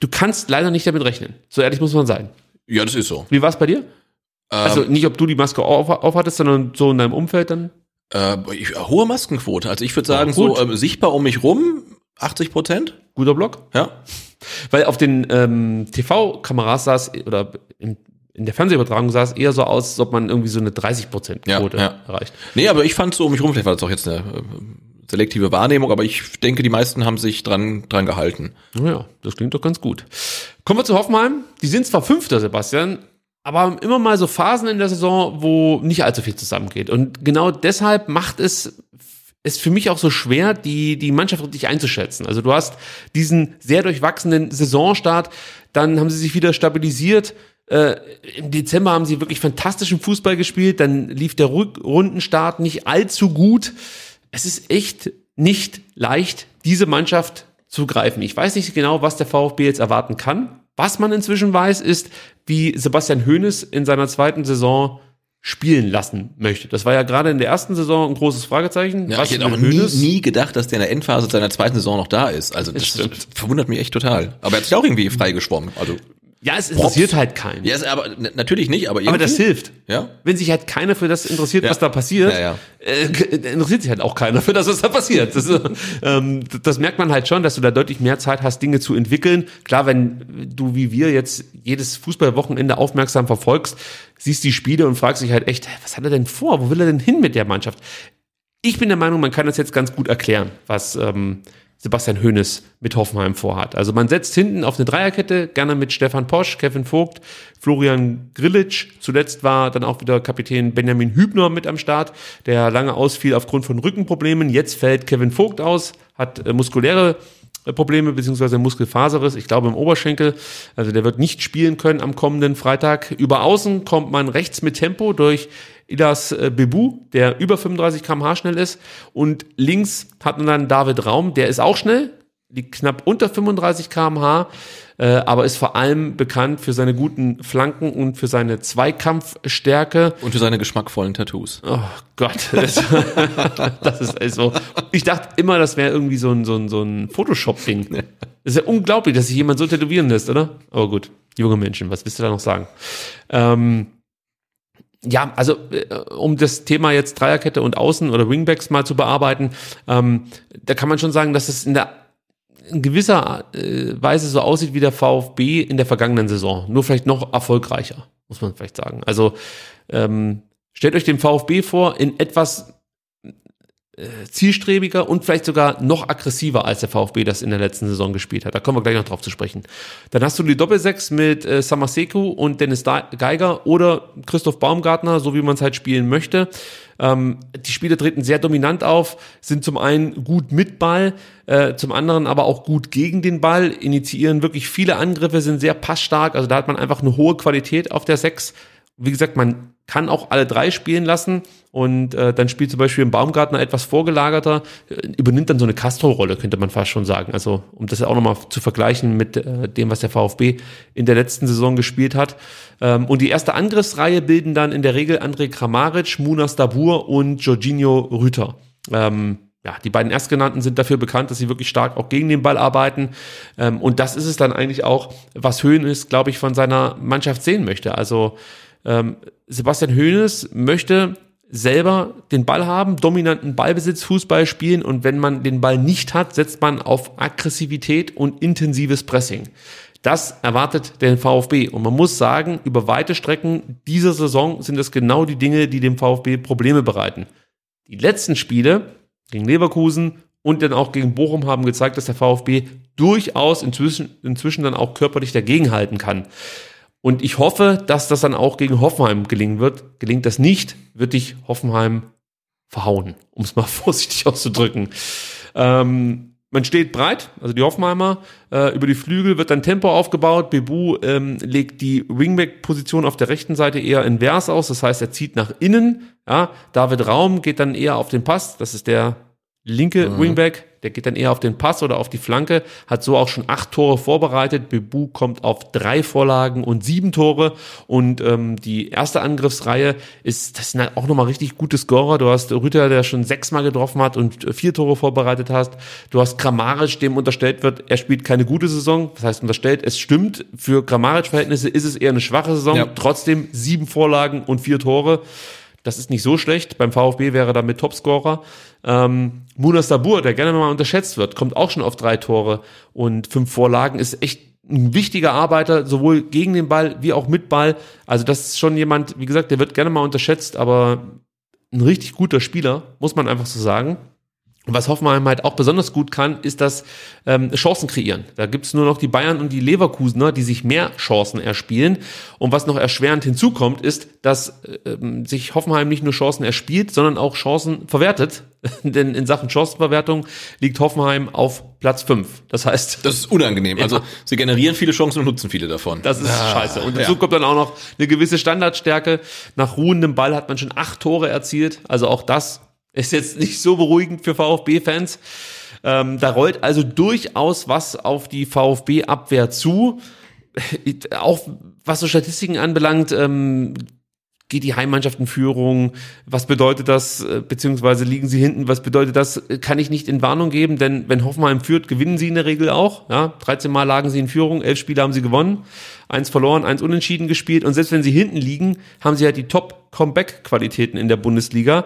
Speaker 2: du kannst leider nicht damit rechnen. So ehrlich muss man sein.
Speaker 3: Ja, das ist so.
Speaker 2: Wie war es bei dir? also
Speaker 3: Ähm,
Speaker 2: nicht, ob du die Maske auf, aufhattest, sondern so in deinem Umfeld dann?
Speaker 3: Äh, ich, hohe Maskenquote. Also ich würde sagen,
Speaker 2: Ja,
Speaker 3: so ähm, sichtbar um mich rum, 80 Prozent.
Speaker 2: Guter Block?
Speaker 3: Ja.
Speaker 2: Weil auf den ähm, TV-Kameras saß, oder in, in der Fernsehübertragung sah es eher so aus, als ob man irgendwie so eine 30%-Quote
Speaker 3: Ja, ja.
Speaker 2: erreicht.
Speaker 3: Nee, aber ich fand so um mich rum, vielleicht war das auch jetzt eine äh, selektive Wahrnehmung, aber ich denke, die meisten haben sich dran, dran gehalten.
Speaker 2: Naja, das klingt doch ganz gut. Kommen wir zu Hoffenheim. Die sind zwar Fünfter, Sebastian, aber immer mal so Phasen in der Saison, wo nicht allzu viel zusammengeht. Und genau deshalb macht es es für mich auch so schwer, die, die Mannschaft richtig einzuschätzen. Also du hast diesen sehr durchwachsenen Saisonstart, dann haben sie sich wieder stabilisiert. Äh, Im Dezember haben sie wirklich fantastischen Fußball gespielt, dann lief der Rückrundenstart nicht allzu gut. Es ist echt nicht leicht, diese Mannschaft zu greifen. Ich weiß nicht genau, was der VfB jetzt erwarten kann. Was man inzwischen weiß, ist, wie Sebastian Hoeneß in seiner zweiten Saison spielen lassen möchte. Das war ja gerade in der ersten Saison ein großes Fragezeichen.
Speaker 3: Ja,
Speaker 2: Was
Speaker 3: ich hätte auch nie, nie gedacht, dass der in der Endphase seiner zweiten Saison noch da ist. Also das,
Speaker 2: stimmt.
Speaker 3: verwundert mich echt total. Aber er hat sich auch irgendwie freigeschwommen. Also
Speaker 2: Ja, es interessiert halt keinen.
Speaker 3: ja, ist aber natürlich nicht, aber irgendwie.
Speaker 2: Aber das hilft.
Speaker 3: Ja.
Speaker 2: Wenn sich halt keiner für das interessiert,
Speaker 3: Ja.
Speaker 2: was da passiert,
Speaker 3: Ja, ja.
Speaker 2: Äh, interessiert sich halt auch keiner für das, was da passiert. Das, ist, ähm, das merkt man halt schon, dass du da deutlich mehr Zeit hast, Dinge zu entwickeln. Klar, wenn du wie wir jetzt jedes Fußballwochenende aufmerksam verfolgst, siehst die Spiele und fragst dich halt echt, was hat er denn vor? Wo will er denn hin mit der Mannschaft? Ich bin der Meinung, man kann das jetzt ganz gut erklären, was ähm, Sebastian Hoeneß mit Hoffenheim vorhat. Also man setzt hinten auf eine Dreierkette, gerne mit Stefan Posch, Kevin Vogt, Florian Grillitsch. Zuletzt war dann auch wieder Kapitän Benjamin Hübner mit am Start, der lange ausfiel aufgrund von Rückenproblemen. Jetzt fällt Kevin Vogt aus, hat äh, muskuläre äh, Probleme beziehungsweise Muskelfaserriss, ich glaube im Oberschenkel. Also der wird nicht spielen können am kommenden Freitag. Über Außen kommt man rechts mit Tempo durch Idas äh, Bebu, der über 35 km/h schnell ist. Und links hat man dann David Raum, der ist auch schnell, liegt knapp unter 35 km/h, äh, aber ist vor allem bekannt für seine guten Flanken und für seine Zweikampfstärke.
Speaker 3: Und für seine geschmackvollen Tattoos.
Speaker 2: Oh Gott, das, das ist also. Ich dachte immer, das wäre irgendwie so ein, so ein, so ein Photoshop-Ding. Das ist ja unglaublich, dass sich jemand so tätowieren lässt, oder? Aber gut, junge Menschen, was willst du da noch sagen? Ähm, ja, also äh, um das Thema jetzt Dreierkette und Außen oder Wingbacks mal zu bearbeiten, ähm, da kann man schon sagen, dass es in der in gewisser äh, Weise so aussieht wie der VfB in der vergangenen Saison, nur vielleicht noch erfolgreicher, muss man vielleicht sagen. Also ähm, stellt euch den VfB vor in etwas zielstrebiger und vielleicht sogar noch aggressiver als der VfB das in der letzten Saison gespielt hat. Da kommen wir gleich noch drauf zu sprechen. Dann hast du die Doppelsechs mit äh, Samaseku und Dennis Geiger oder Christoph Baumgartner, so wie man es halt spielen möchte. Ähm, die Spieler treten sehr dominant auf, sind zum einen gut mit Ball, äh, zum anderen aber auch gut gegen den Ball, initiieren wirklich viele Angriffe, sind sehr passstark. Also da hat man einfach eine hohe Qualität auf der Sechs. Wie gesagt, man kann auch alle drei spielen lassen und äh, dann spielt zum Beispiel ein Baumgartner etwas vorgelagerter, äh, übernimmt dann so eine Castro-Rolle, könnte man fast schon sagen. Also um das auch nochmal zu vergleichen mit äh, dem, was der VfB in der letzten Saison gespielt hat. Ähm, und die erste Angriffsreihe bilden dann in der Regel André Kramaric, Munas Dabur und Jorginho Rüter. Ähm, ja, die beiden Erstgenannten sind dafür bekannt, dass sie wirklich stark auch gegen den Ball arbeiten. Ähm, und das ist es dann eigentlich auch, was Höhnes, glaube ich, von seiner Mannschaft sehen möchte. Also ähm, Sebastian Hoeneß möchte selber den Ball haben, dominanten Ballbesitz, Fußball spielen und wenn man den Ball nicht hat, setzt man auf Aggressivität und intensives Pressing. Das erwartet der VfB und man muss sagen, über weite Strecken dieser Saison sind es genau die Dinge, die dem VfB Probleme bereiten. Die letzten Spiele gegen Leverkusen und dann auch gegen Bochum haben gezeigt, dass der VfB durchaus inzwischen, inzwischen dann auch körperlich dagegenhalten kann. Und ich hoffe, dass das dann auch gegen Hoffenheim gelingen wird. Gelingt das nicht, wird dich Hoffenheim verhauen, um es mal vorsichtig auszudrücken. Ähm, man steht breit, also die Hoffenheimer, äh, über die Flügel wird dann Tempo aufgebaut. Bebu ähm, legt die Wingback-Position auf der rechten Seite eher invers aus, das heißt, er zieht nach innen. Ja, David Raum geht dann eher auf den Pass, das ist der linke mhm. Wingback, der geht dann eher auf den Pass oder auf die Flanke, hat so auch schon acht Tore vorbereitet. Bebu kommt auf drei Vorlagen und sieben Tore. Und ähm, die erste Angriffsreihe ist, das sind halt auch nochmal richtig gute Scorer. Du hast Rüther, der schon sechsmal getroffen hat und vier Tore vorbereitet hast. Du hast Grammaric, dem unterstellt wird, er spielt keine gute Saison. Das heißt, unterstellt, es stimmt, für Grammaric-Verhältnisse ist es eher eine schwache Saison. Ja. Trotzdem sieben Vorlagen und vier Tore. Das ist nicht so schlecht. Beim VfB wäre er damit Topscorer. Ähm, Munas Dabur, der gerne mal unterschätzt wird, kommt auch schon auf drei Tore und fünf Vorlagen, ist echt ein wichtiger Arbeiter, sowohl gegen den Ball wie auch mit Ball. Also das ist schon jemand, wie gesagt, der wird gerne mal unterschätzt, aber ein richtig guter Spieler, muss man einfach so sagen. Und was Hoffenheim halt auch besonders gut kann, ist das ähm, Chancen kreieren. Da gibt's nur noch die Bayern und die Leverkusener, die sich mehr Chancen erspielen. Und was noch erschwerend hinzukommt, ist, dass ähm, sich Hoffenheim nicht nur Chancen erspielt, sondern auch Chancen verwertet. Denn in Sachen Chancenverwertung liegt Hoffenheim auf Platz fünf. Das heißt.
Speaker 3: Das ist unangenehm. Also sie generieren viele Chancen und nutzen viele davon.
Speaker 2: Das ist ah, scheiße. Und dazu ja. kommt dann auch noch eine gewisse Standardstärke. Nach ruhendem Ball hat man schon acht Tore erzielt. Also auch das ist jetzt nicht so beruhigend für VfB-Fans. Ähm, da rollt also durchaus was auf die VfB-Abwehr zu. Auch was so Statistiken anbelangt, ähm, geht die Heimmannschaft in Führung? Was bedeutet das? Äh, beziehungsweise liegen sie hinten? Was bedeutet das? Kann ich nicht in Warnung geben, denn wenn Hoffenheim führt, gewinnen sie in der Regel auch. Ja, 13 Mal lagen sie in Führung, elf Spiele haben sie gewonnen, eins verloren, eins unentschieden gespielt und selbst wenn sie hinten liegen, haben sie halt die Top-Comeback-Qualitäten in der Bundesliga.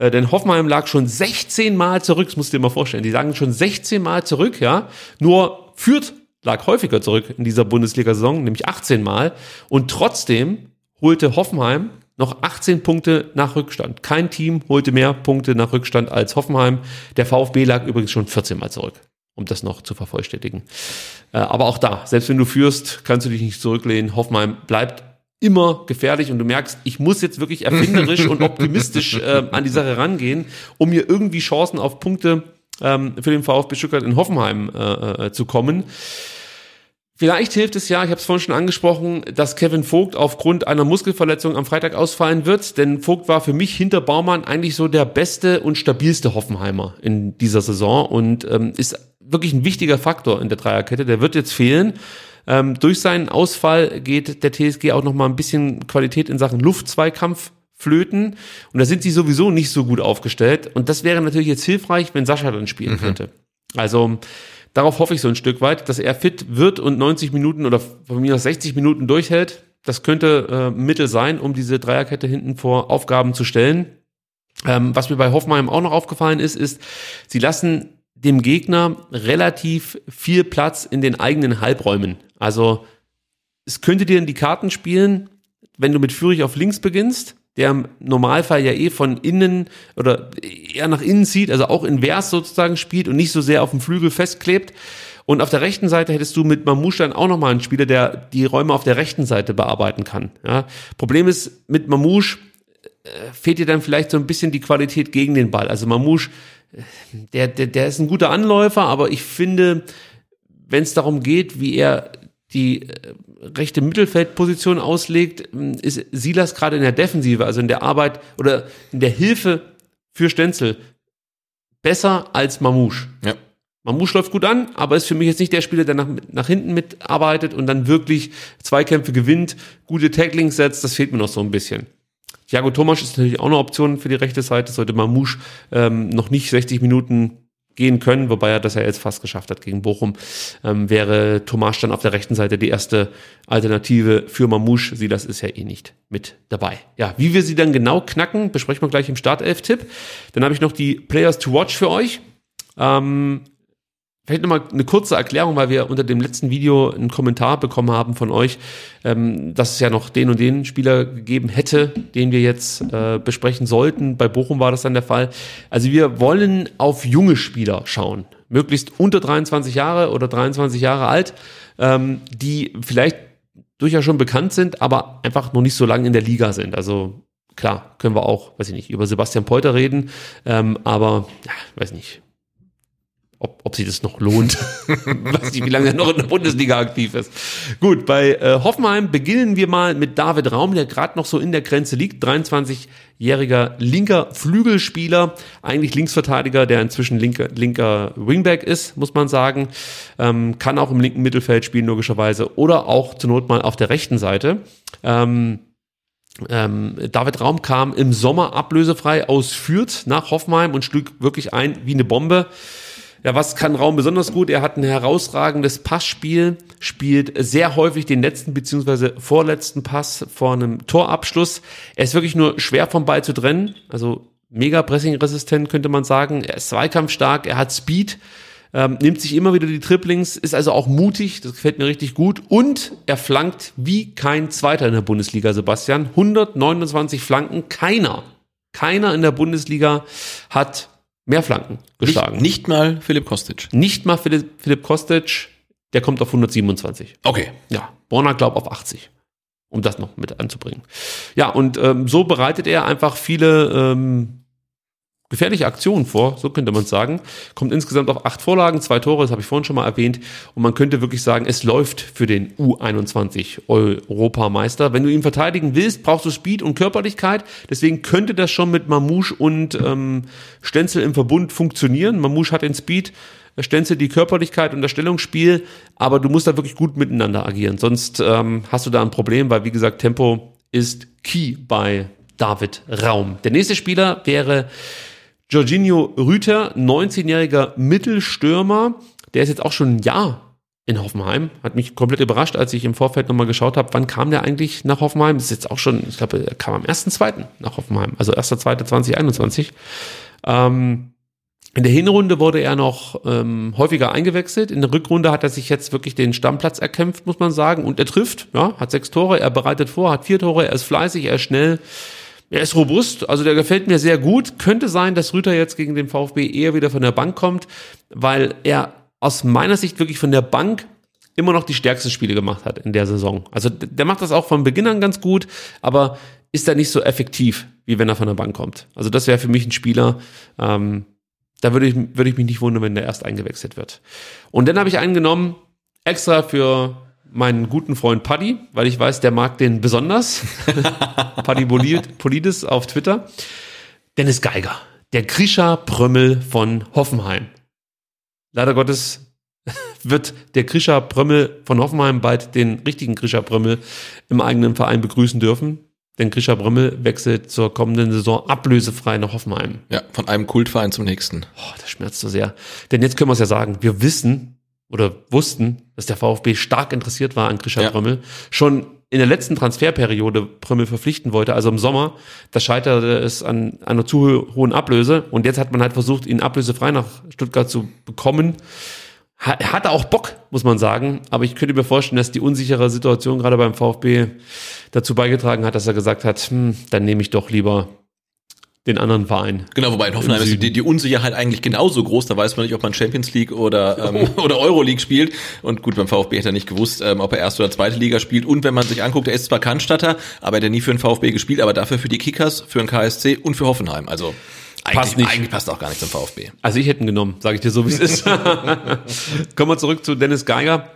Speaker 2: Äh, denn Hoffenheim lag schon 16 Mal zurück, das musst du dir mal vorstellen. Die lagen schon 16 Mal zurück, ja. Nur Fürth lag häufiger zurück in dieser Bundesliga-Saison, nämlich 18 Mal. Und trotzdem holte Hoffenheim noch 18 Punkte nach Rückstand. Kein Team holte mehr Punkte nach Rückstand als Hoffenheim. Der VfB lag übrigens schon 14 Mal zurück, um das noch zu vervollständigen. Äh, aber auch da, selbst wenn du führst, kannst du dich nicht zurücklehnen. Hoffenheim bleibt immer gefährlich und du merkst, ich muss jetzt wirklich erfinderisch und optimistisch äh, an die Sache rangehen, um mir irgendwie Chancen auf Punkte ähm, für den VfB Stuttgart in Hoffenheim äh, äh, zu kommen. Vielleicht hilft es ja, ich habe es vorhin schon angesprochen, dass Kevin Vogt aufgrund einer Muskelverletzung am Freitag ausfallen wird, denn Vogt war für mich hinter Baumann eigentlich so der beste und stabilste Hoffenheimer in dieser Saison und ähm, ist wirklich ein wichtiger Faktor in der Dreierkette. Der wird jetzt fehlen. Ähm, durch seinen Ausfall geht der TSG auch noch mal ein bisschen Qualität in Sachen Luftzweikampf flöten. Und da sind sie sowieso nicht so gut aufgestellt. Und das wäre natürlich jetzt hilfreich, wenn Sascha dann spielen mhm. könnte. Also darauf hoffe ich so ein Stück weit, dass er fit wird und 90 Minuten oder von mir aus 60 Minuten durchhält. Das könnte äh, Mittel sein, um diese Dreierkette hinten vor Aufgaben zu stellen. Ähm, was mir bei Hoffenheim auch noch aufgefallen ist, ist, sie lassen dem Gegner relativ viel Platz in den eigenen Halbräumen. Also es könnte dir in die Karten spielen, wenn du mit Führig auf links beginnst, der im Normalfall ja eh von innen oder eher nach innen zieht, also auch invers sozusagen spielt und nicht so sehr auf dem Flügel festklebt. Und auf der rechten Seite hättest du mit Mamouche dann auch nochmal einen Spieler, der die Räume auf der rechten Seite bearbeiten kann. Ja. Problem ist, mit Mamouche äh, fehlt dir dann vielleicht so ein bisschen die Qualität gegen den Ball. Also Mamouche der, der, der ist ein guter Anläufer, aber ich finde, wenn es darum geht, wie er die äh, rechte Mittelfeldposition auslegt, ist Silas gerade in der Defensive, also in der Arbeit oder in der Hilfe für Stenzel besser als Mamouche. Ja. Mamouche läuft gut an, aber ist für mich jetzt nicht der Spieler, der nach, nach hinten mitarbeitet und dann wirklich Zweikämpfe gewinnt, gute Tacklings setzt, das fehlt mir noch so ein bisschen. Thiago Thomas ist natürlich auch eine Option für die rechte Seite, sollte Mamouche ähm, noch nicht 60 Minuten gehen können, wobei er das ja jetzt fast geschafft hat gegen Bochum, ähm, wäre Tomasch dann auf der rechten Seite die erste Alternative für Mamouche. Sie, das ist ja eh nicht mit dabei. Ja, wie wir sie dann genau knacken, besprechen wir gleich im Startelf-Tipp. Dann habe ich noch die Players to Watch für euch. Ähm, Vielleicht nochmal eine kurze Erklärung, weil wir unter dem letzten Video einen Kommentar bekommen haben von euch, ähm, dass es ja noch den und den Spieler gegeben hätte, den wir jetzt äh, besprechen sollten. Bei Bochum war das dann der Fall. Also wir wollen auf junge Spieler schauen, möglichst unter 23 Jahre oder 23 Jahre alt, ähm, die vielleicht durchaus schon bekannt sind, aber einfach noch nicht so lange in der Liga sind. Also klar, können wir auch, weiß ich nicht, über Sebastian Polter reden, ähm, aber ja, weiß nicht ob, ob sich das noch lohnt. Weiß nicht, wie lange er noch in der Bundesliga aktiv ist. Gut, bei äh, Hoffenheim beginnen wir mal mit David Raum, der gerade noch so in der Grenze liegt. 23-jähriger linker Flügelspieler, eigentlich Linksverteidiger, der inzwischen linker, linker Wingback ist, muss man sagen. Ähm, kann auch im linken Mittelfeld spielen, logischerweise. Oder auch zur Not mal auf der rechten Seite. Ähm, ähm, David Raum kam im Sommer ablösefrei aus Fürth nach Hoffenheim und schlug wirklich ein wie eine Bombe. Ja, was kann Raum besonders gut? Er hat ein herausragendes Passspiel, spielt sehr häufig den letzten beziehungsweise vorletzten Pass vor einem Torabschluss. Er ist wirklich nur schwer vom Ball zu trennen, also mega pressing-resistent könnte man sagen. Er ist zweikampfstark, er hat Speed, ähm, nimmt sich immer wieder die Triplings, ist also auch mutig, das gefällt mir richtig gut und er flankt wie kein Zweiter in der Bundesliga, Sebastian. 129 Flanken, keiner, keiner in der Bundesliga hat mehr Flanken geschlagen.
Speaker 3: Nicht, nicht mal Philipp Kostic.
Speaker 2: Nicht mal Philipp, Philipp Kostic, der kommt auf 127.
Speaker 3: Okay.
Speaker 2: Ja, Borna glaubt auf 80 um das noch mit anzubringen. Ja, und ähm, so bereitet er einfach viele ähm, gefährliche Aktion vor, so könnte man sagen. Kommt insgesamt auf acht Vorlagen, zwei Tore, das habe ich vorhin schon mal erwähnt. Und man könnte wirklich sagen, es läuft für den U21 Europameister. Wenn du ihn verteidigen willst, brauchst du Speed und Körperlichkeit. Deswegen könnte das schon mit Mamouche und ähm, Stenzel im Verbund funktionieren. Mamouche hat den Speed, Stenzel die Körperlichkeit und das Stellungsspiel, aber du musst da wirklich gut miteinander agieren. Sonst ähm, hast du da ein Problem, weil wie gesagt, Tempo ist key bei David Raum. Der nächste Spieler wäre Jorginho Rüther, 19-jähriger Mittelstürmer, der ist jetzt auch schon ein Jahr in Hoffenheim. Hat mich komplett überrascht, als ich im Vorfeld nochmal geschaut habe, wann kam der eigentlich nach Hoffenheim? Das ist jetzt auch schon, ich glaube, er kam am 1.2. nach Hoffenheim, also 1.2.2021. Ähm, in der Hinrunde wurde er noch ähm, häufiger eingewechselt. In der Rückrunde hat er sich jetzt wirklich den Stammplatz erkämpft, muss man sagen. Und er trifft, ja, hat sechs Tore, er bereitet vor, hat vier Tore, er ist fleißig, er ist schnell. Er ist robust, also der gefällt mir sehr gut. Könnte sein, dass Rüter jetzt gegen den VfB eher wieder von der Bank kommt, weil er aus meiner Sicht wirklich von der Bank immer noch die stärksten Spiele gemacht hat in der Saison. Also der macht das auch von Beginn an ganz gut, aber ist er nicht so effektiv, wie wenn er von der Bank kommt. Also das wäre für mich ein Spieler, ähm, da würde ich, würde ich mich nicht wundern, wenn der erst eingewechselt wird. Und dann habe ich einen genommen, extra für meinen guten Freund Paddy, weil ich weiß, der mag den besonders. Paddy Polides auf Twitter. Dennis Geiger, der Grisha Prömmel von Hoffenheim. Leider Gottes wird der Grisha Prömmel von Hoffenheim bald den richtigen Grisha Prömmel im eigenen Verein begrüßen dürfen. Denn Grisha Brömmel wechselt zur kommenden Saison ablösefrei nach Hoffenheim.
Speaker 3: Ja, von einem Kultverein zum nächsten.
Speaker 2: Oh, das schmerzt so sehr. Denn jetzt können wir es ja sagen, wir wissen, oder wussten, dass der VfB stark interessiert war an Grisha ja. Prömmel, schon in der letzten Transferperiode Prömmel verpflichten wollte, also im Sommer, da scheiterte es an, an einer zu hohen Ablöse und jetzt hat man halt versucht, ihn ablösefrei nach Stuttgart zu bekommen. Er hatte auch Bock, muss man sagen, aber ich könnte mir vorstellen, dass die unsichere Situation gerade beim VfB dazu beigetragen hat, dass er gesagt hat, hm, dann nehme ich doch lieber den anderen Verein.
Speaker 3: Genau, wobei in Hoffenheim ist die, die, Unsicherheit eigentlich genauso groß. Da weiß man nicht, ob man Champions League oder, ähm, oder Euroleague spielt. Und gut, beim VfB hätte er nicht gewusst, ähm, ob er erste oder zweite Liga spielt. Und wenn man sich anguckt, er ist zwar Cannstatter, aber er hat nie für den VfB gespielt, aber dafür für die Kickers, für den KSC und für Hoffenheim. Also
Speaker 2: passt nicht.
Speaker 3: eigentlich passt auch gar nicht zum VfB.
Speaker 2: Also ich hätte ihn genommen, sage ich dir so, wie es ist. Kommen wir zurück zu Dennis Geiger.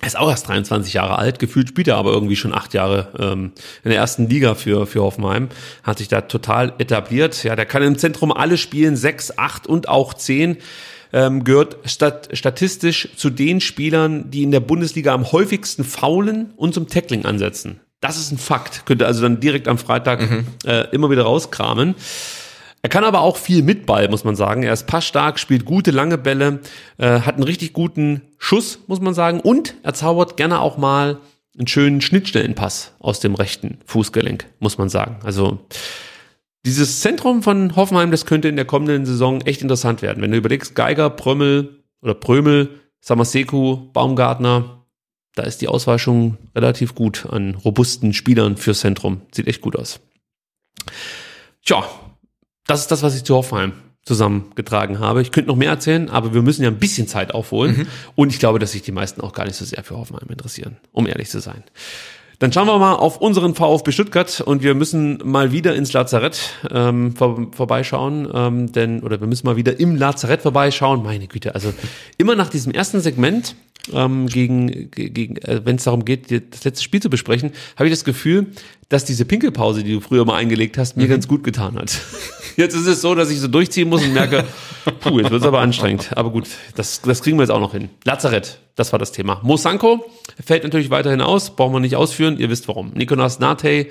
Speaker 2: Er ist auch erst 23 Jahre alt, gefühlt spielt er aber irgendwie schon acht Jahre ähm, in der ersten Liga für, für Hoffenheim, hat sich da total etabliert. Ja, der kann im Zentrum alle spielen, sechs, acht und auch zehn. Ähm, gehört stat statistisch zu den Spielern, die in der Bundesliga am häufigsten faulen und zum Tackling ansetzen. Das ist ein Fakt. Könnte also dann direkt am Freitag mhm. äh, immer wieder rauskramen. Er kann aber auch viel mit Ball, muss man sagen. Er ist passstark, spielt gute lange Bälle, äh, hat einen richtig guten Schuss, muss man sagen. Und er zaubert gerne auch mal einen schönen Schnittstellenpass aus dem rechten Fußgelenk, muss man sagen. Also dieses Zentrum von Hoffenheim, das könnte in der kommenden Saison echt interessant werden. Wenn du überlegst, Geiger, Prömmel oder Prömel, Samaseku, Baumgartner, da ist die Auswahl schon relativ gut an robusten Spielern fürs Zentrum. Sieht echt gut aus. Tja, das ist das, was ich zu Hoffenheim zusammengetragen habe. Ich könnte noch mehr erzählen, aber wir müssen ja ein bisschen Zeit aufholen. Mhm. Und ich glaube, dass sich die meisten auch gar nicht so sehr für Hoffenheim interessieren, um ehrlich zu sein. Dann schauen wir mal auf unseren VfB Stuttgart und wir müssen mal wieder ins Lazarett ähm, vor, vorbeischauen, ähm, denn oder wir müssen mal wieder im Lazarett vorbeischauen. Meine Güte, also immer nach diesem ersten Segment ähm, gegen, gegen äh, wenn es darum geht, das letzte Spiel zu besprechen, habe ich das Gefühl, dass diese Pinkelpause, die du früher mal eingelegt hast, mir mhm. ganz gut getan hat. Jetzt ist es so, dass ich so durchziehen muss und merke, puh, jetzt wird es aber anstrengend. Aber gut, das, das kriegen wir jetzt auch noch hin. Lazarett, das war das Thema. Mosanko fällt natürlich weiterhin aus, brauchen wir nicht ausführen, ihr wisst warum. Nikolas Nate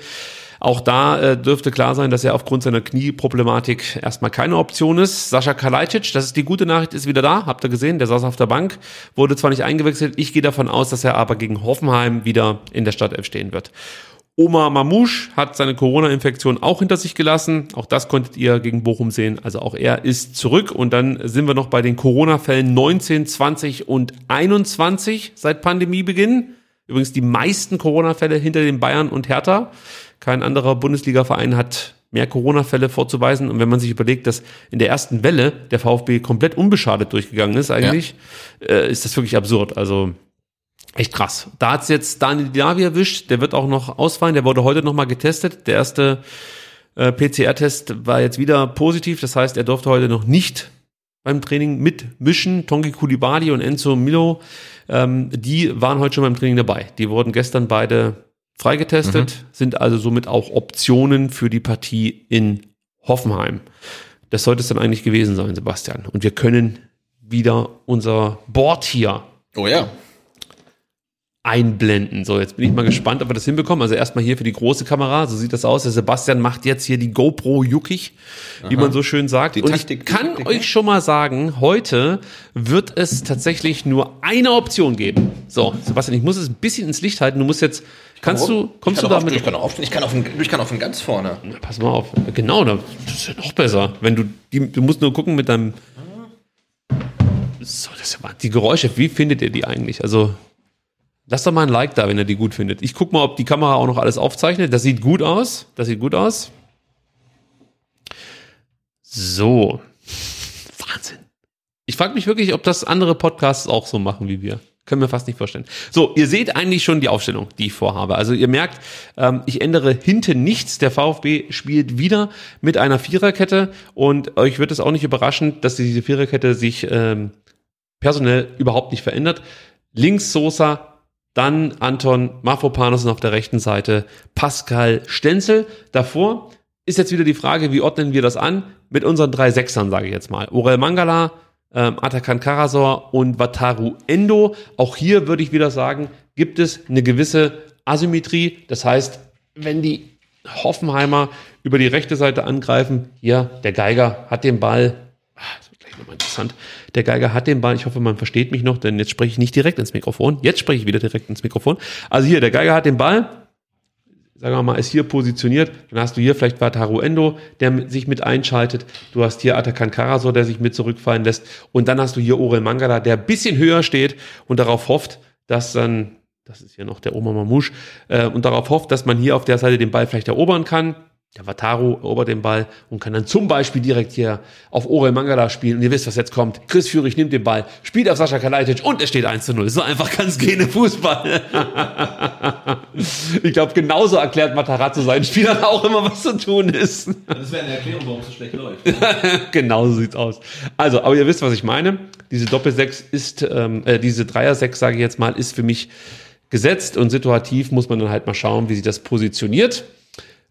Speaker 2: auch da äh, dürfte klar sein, dass er aufgrund seiner Knieproblematik erstmal keine Option ist. Sascha Kalajdzic, das ist die gute Nachricht, ist wieder da. Habt ihr gesehen? Der saß auf der Bank, wurde zwar nicht eingewechselt. Ich gehe davon aus, dass er aber gegen Hoffenheim wieder in der Startelf stehen wird. Omar Mamouche hat seine Corona-Infektion auch hinter sich gelassen. Auch das konntet ihr gegen Bochum sehen. Also auch er ist zurück. Und dann sind wir noch bei den Corona-Fällen 19, 20 und 21 seit Pandemiebeginn. Übrigens die meisten Corona-Fälle hinter den Bayern und Hertha. Kein anderer Bundesliga-Verein hat mehr Corona-Fälle vorzuweisen. Und wenn man sich überlegt, dass in der ersten Welle der VfB komplett unbeschadet durchgegangen ist, eigentlich, ja. äh, ist das wirklich absurd. Also echt krass. Da hat's jetzt Daniel Diaby erwischt. Der wird auch noch ausfallen. Der wurde heute nochmal getestet. Der erste äh, PCR-Test war jetzt wieder positiv. Das heißt, er durfte heute noch nicht beim Training mitmischen. Tongi Kulibali und Enzo Milo, ähm, die waren heute schon beim Training dabei. Die wurden gestern beide freigetestet, mhm. sind also somit auch Optionen für die Partie in Hoffenheim. Das sollte es dann eigentlich gewesen sein, Sebastian. Und wir können wieder unser Board hier
Speaker 3: oh ja.
Speaker 2: Einblenden. So, jetzt bin ich mal gespannt, ob wir das hinbekommen. Also erstmal hier für die große Kamera, so sieht das aus. Der Sebastian macht jetzt hier die GoPro juckig, wie man so schön sagt. Die Und Taktik, ich kann Taktik, euch schon mal sagen, heute wird es tatsächlich nur eine Option geben. So, Sebastian, ich muss es ein bisschen ins Licht halten. Du musst jetzt Kannst du, kommst du damit?
Speaker 3: Ich kann, auf, ich, kann auf, ich kann auf den ganz vorne.
Speaker 2: Na, pass mal auf. Genau, das ist ja noch besser. Wenn du, die, du musst nur gucken mit deinem. So, das war die Geräusche. Wie findet ihr die eigentlich? Also, lasst doch mal ein Like da, wenn ihr die gut findet. Ich guck mal, ob die Kamera auch noch alles aufzeichnet. Das sieht gut aus. Das sieht gut aus. So. Wahnsinn. Ich frage mich wirklich, ob das andere Podcasts auch so machen wie wir. Können wir fast nicht vorstellen. So, ihr seht eigentlich schon die Aufstellung, die ich vorhabe. Also ihr merkt, ähm, ich ändere hinten nichts. Der VfB spielt wieder mit einer Viererkette und euch wird es auch nicht überraschen, dass diese Viererkette sich ähm, personell überhaupt nicht verändert. Links Sosa, dann Anton Mafropanos auf der rechten Seite Pascal Stenzel. Davor ist jetzt wieder die Frage, wie ordnen wir das an? Mit unseren drei Sechsern, sage ich jetzt mal. Orel Mangala, ähm, Atakan Karasor und Wataru Endo. Auch hier würde ich wieder sagen, gibt es eine gewisse Asymmetrie. Das heißt, wenn die Hoffenheimer über die rechte Seite angreifen, hier, der Geiger hat den Ball. Ah, das wird gleich nochmal interessant. Der Geiger hat den Ball. Ich hoffe, man versteht mich noch, denn jetzt spreche ich nicht direkt ins Mikrofon. Jetzt spreche ich wieder direkt ins Mikrofon. Also hier, der Geiger hat den Ball sagen wir mal, ist hier positioniert, dann hast du hier vielleicht Wataru Endo, der sich mit einschaltet, du hast hier Atakan Karasor, der sich mit zurückfallen lässt und dann hast du hier Orel Mangala, der ein bisschen höher steht und darauf hofft, dass dann, das ist hier noch der Oma Mamouche, äh, und darauf hofft, dass man hier auf der Seite den Ball vielleicht erobern kann, der Wataru erobert den Ball und kann dann zum Beispiel direkt hier auf Orel Mangala spielen. Und ihr wisst, was jetzt kommt. Chris Führig nimmt den Ball, spielt auf Sascha Kalajdzic und es steht 1 zu 0. So einfach kann es gehen im Fußball. ich glaube, genauso erklärt Matarazzo seinen Spielern auch immer, was zu tun ist.
Speaker 3: Das wäre eine Erklärung, warum es so schlecht läuft.
Speaker 2: genau so sieht's aus. Also, aber ihr wisst, was ich meine. Diese Doppel-6 ist, ähm, äh, diese Dreier-6, sage ich jetzt mal, ist für mich gesetzt und situativ muss man dann halt mal schauen, wie sich das positioniert.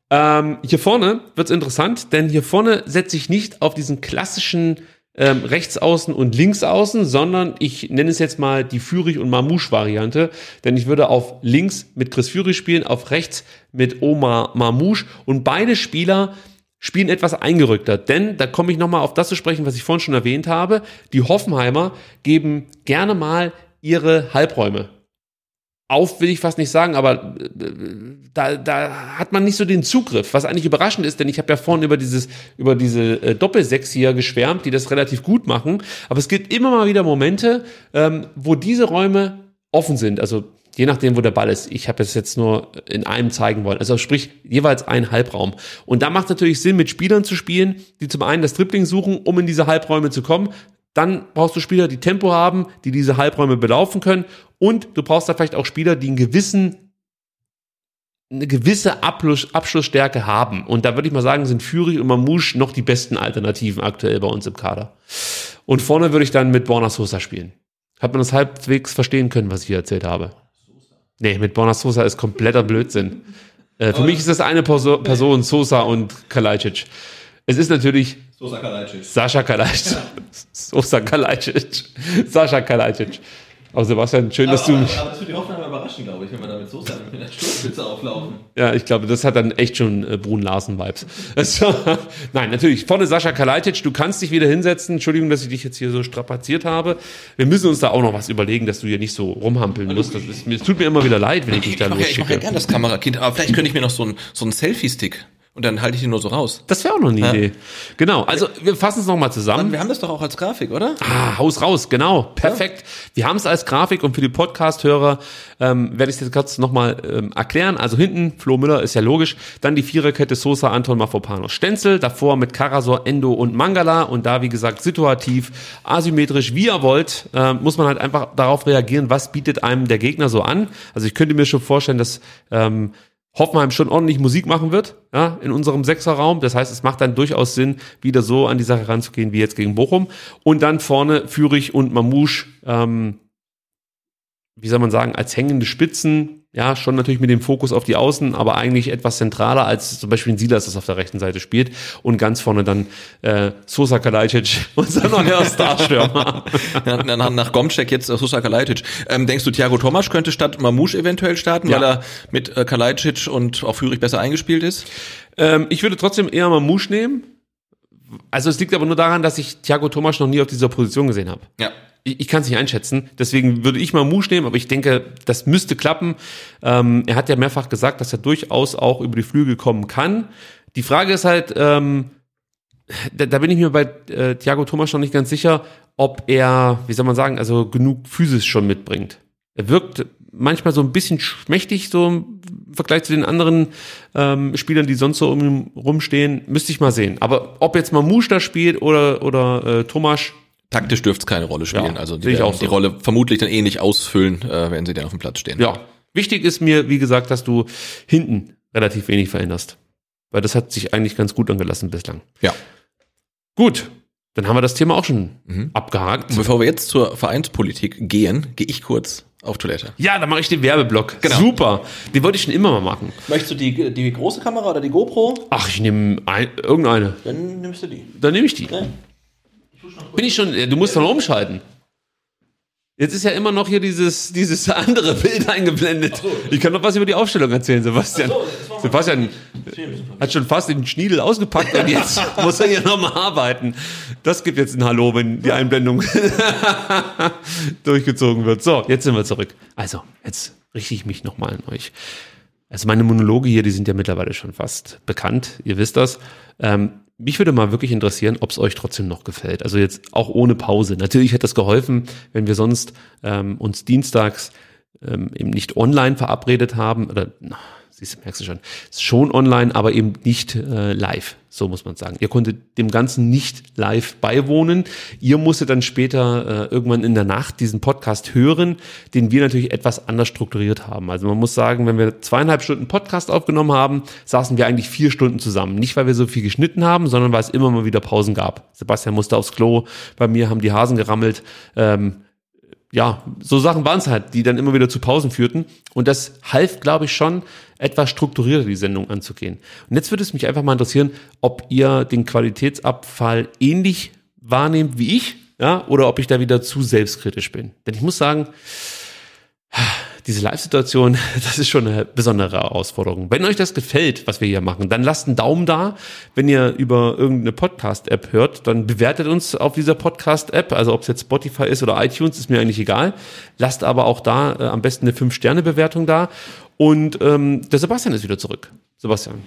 Speaker 2: Ähm, hier vorne wird's interessant, denn hier vorne setze ich nicht auf diesen klassischen ähm, Rechtsaußen und Linksaußen, sondern ich nenne es jetzt mal die Führig- und Mamouche-Variante, denn ich würde auf links mit Chris Führig spielen, auf rechts mit Omar Mamouche. Und beide Spieler spielen etwas eingerückter, denn da komme ich nochmal auf das zu sprechen, was ich vorhin schon erwähnt habe. Die Hoffenheimer geben gerne mal ihre Halbräume auf, will ich fast nicht sagen, aber äh, da, da hat man nicht so den Zugriff, was eigentlich überraschend ist, denn ich habe ja vorhin über dieses über diese äh, Doppelsechs hier geschwärmt, die das relativ gut machen, aber es gibt immer mal wieder Momente, ähm, wo diese Räume offen sind, also je nachdem, wo der Ball ist. Ich habe es jetzt nur in einem zeigen wollen, also sprich jeweils ein Halbraum. Und da macht natürlich Sinn, mit Spielern zu spielen, die zum einen das Dribbling suchen, um in diese Halbräume zu kommen, dann brauchst du Spieler, die Tempo haben, die diese Halbräume belaufen können. Und du brauchst da vielleicht auch Spieler, die einen gewissen eine gewisse Abschluss, Abschlussstärke haben. Und da würde ich mal sagen, sind Führig und Mamouche noch die besten Alternativen aktuell bei uns im Kader. Und vorne würde ich dann mit Borna Sosa spielen. Hat man das halbwegs verstehen können, was ich hier erzählt habe? Nee, mit Borna Sosa ist kompletter Blödsinn. Äh, für mich ist das eine Perso Person, Sosa und Kalajdzic. Es ist natürlich
Speaker 3: Sosa Kalajdzic.
Speaker 2: Sascha Kalajdzic. Sosa Kalajdzic. Sascha Kalajdzic. Aber Sebastian, schön, dass du mich.
Speaker 3: Aber das wird die Hoffnung überraschen, glaube ich, wenn wir da mit Sosa mit der Sturmspitze auflaufen.
Speaker 2: Ja, ich glaube, das hat dann echt schon äh, Brun Larsen-Vibes. Also, nein, natürlich. Vorne Sascha Kalajdzic, du kannst dich wieder hinsetzen. Entschuldigung, dass ich dich jetzt hier so strapaziert habe. Wir müssen uns da auch noch was überlegen, dass du hier nicht so rumhampeln musst. Das ist, es tut mir immer wieder leid, wenn ich dich da
Speaker 3: Ich mache ja, ich mach ja
Speaker 2: losschicke.
Speaker 3: gern das Kamerakind, aber vielleicht könnte ich mir noch so einen so einen Selfie-Stick und dann halte ich den nur so raus.
Speaker 2: Das wäre auch noch eine
Speaker 3: Ja.
Speaker 2: Idee. Genau, also wir fassen es nochmal zusammen.
Speaker 3: Wir haben das doch auch als Grafik, oder?
Speaker 2: Ah, Haus raus, genau, perfekt. Wir haben es als Grafik und für die Podcast-Hörer ähm, werde ich es jetzt kurz nochmal ähm, erklären. Also hinten, Flo Müller ist ja logisch, dann die Viererkette Sosa, Anton Mafropanos, Stenzel, davor mit Karasor, Endo und Mangala und da, wie gesagt, situativ, asymmetrisch, wie ihr wollt, äh, muss man halt einfach darauf reagieren, was bietet einem der Gegner so an. Also ich könnte mir schon vorstellen, dass ähm, Hoffenheim schon ordentlich Musik machen wird, ja, in unserem Sechserraum. Das heißt, es macht dann durchaus Sinn, wieder so an die Sache ranzugehen wie jetzt gegen Bochum. Und dann vorne Fürich und Mamouche, ähm, wie soll man sagen, als hängende Spitzen, ja, schon natürlich mit dem Fokus auf die Außen, aber eigentlich etwas zentraler als zum Beispiel ein Silas das auf der rechten Seite spielt. Und ganz vorne dann äh, Sosa Kalajdzic, unser neuer Starstürmer.
Speaker 3: Nach, nach Gomcek jetzt Sosa Kalajdzic. Ähm, denkst du, Thiago Tomasch könnte statt Mamouche eventuell starten,
Speaker 2: Ja.
Speaker 3: weil er mit äh, Kalajdzic und auch Führig besser eingespielt ist?
Speaker 2: Ähm, ich würde trotzdem eher Mamouche nehmen. Also es liegt aber nur daran, dass ich Thiago Thomas noch nie auf dieser Position gesehen habe.
Speaker 3: Ja.
Speaker 2: Ich, ich kann es nicht einschätzen, deswegen würde ich mal Mouche nehmen, aber ich denke, das müsste klappen. Ähm, er hat ja mehrfach gesagt, dass er durchaus auch über die Flügel kommen kann. Die Frage ist halt, ähm, da, da bin ich mir bei äh, Thiago Thomas noch nicht ganz sicher, ob er, wie soll man sagen, also genug Physis schon mitbringt. Er wirkt manchmal so ein bisschen schmächtig, so im Vergleich zu den anderen ähm, Spielern, die sonst so um ihn rumstehen. Müsste ich mal sehen. Aber ob jetzt Mamouche da spielt oder, oder äh, Thomas,
Speaker 3: Taktisch dürfte es keine Rolle spielen.
Speaker 2: Ja,
Speaker 3: also die
Speaker 2: ich auch so.
Speaker 3: die Rolle vermutlich dann ähnlich ausfüllen, äh, wenn sie dann auf dem Platz stehen.
Speaker 2: Ja. Wichtig ist mir, wie gesagt, dass du hinten relativ wenig veränderst. Weil das hat sich eigentlich ganz gut angelassen bislang.
Speaker 3: Ja.
Speaker 2: Gut. Dann haben wir das Thema auch schon
Speaker 3: Mhm.
Speaker 2: abgehakt.
Speaker 3: Und bevor wir jetzt zur Vereinspolitik gehen, gehe ich kurz auf Toilette.
Speaker 2: Ja, dann mache ich den Werbeblock.
Speaker 3: Genau.
Speaker 2: Super. Den wollte ich schon immer mal machen.
Speaker 3: Möchtest du die, die große Kamera oder die GoPro?
Speaker 2: Ach, ich nehme ein, irgendeine.
Speaker 3: Dann nimmst du die.
Speaker 2: Dann nehme ich die. Bin ich schon, du musst noch umschalten. Jetzt ist ja immer noch hier dieses, dieses andere Bild eingeblendet. Ich kann noch was über die Aufstellung erzählen, Sebastian. Sebastian hat schon fast den Schniedel ausgepackt und jetzt muss er hier nochmal arbeiten. Das gibt jetzt ein Hallo, wenn die Einblendung durchgezogen wird. So, jetzt sind wir zurück. Also, jetzt richte ich mich nochmal an euch. Also meine Monologe hier, die sind ja mittlerweile schon fast bekannt. Ihr wisst das. Ähm, mich würde mal wirklich interessieren, ob es euch trotzdem noch gefällt. Also jetzt auch ohne Pause. Natürlich hätte das geholfen, wenn wir sonst ähm, uns dienstags ähm, eben nicht online verabredet haben. Oder na, siehst du, merkst du schon, schon online, aber eben nicht äh, live. So muss man sagen. Ihr konntet dem Ganzen nicht live beiwohnen. Ihr musstet dann später äh, irgendwann in der Nacht diesen Podcast hören, den wir natürlich etwas anders strukturiert haben. Also man muss sagen, wenn wir zweieinhalb Stunden Podcast aufgenommen haben, saßen wir eigentlich vier Stunden zusammen. Nicht, weil wir so viel geschnitten haben, sondern weil es immer mal wieder Pausen gab. Sebastian musste aufs Klo, bei mir haben die Hasen gerammelt. Ähm, ja, so Sachen waren es halt, die dann immer wieder zu Pausen führten. Und das half, glaube ich, schon, etwas strukturierter die Sendung anzugehen. Und jetzt würde es mich einfach mal interessieren, ob ihr den Qualitätsabfall ähnlich wahrnehmt wie ich, ja, oder ob ich da wieder zu selbstkritisch bin. Denn ich muss sagen, diese Live-Situation, das ist schon eine besondere Herausforderung. Wenn euch das gefällt, was wir hier machen, dann lasst einen Daumen da. Wenn ihr über irgendeine Podcast-App hört, dann bewertet uns auf dieser Podcast-App. Also ob es jetzt Spotify ist oder iTunes, ist mir eigentlich egal. Lasst aber auch da äh, am besten eine 5-Sterne-Bewertung da. Und ähm, der Sebastian ist wieder zurück. Sebastian.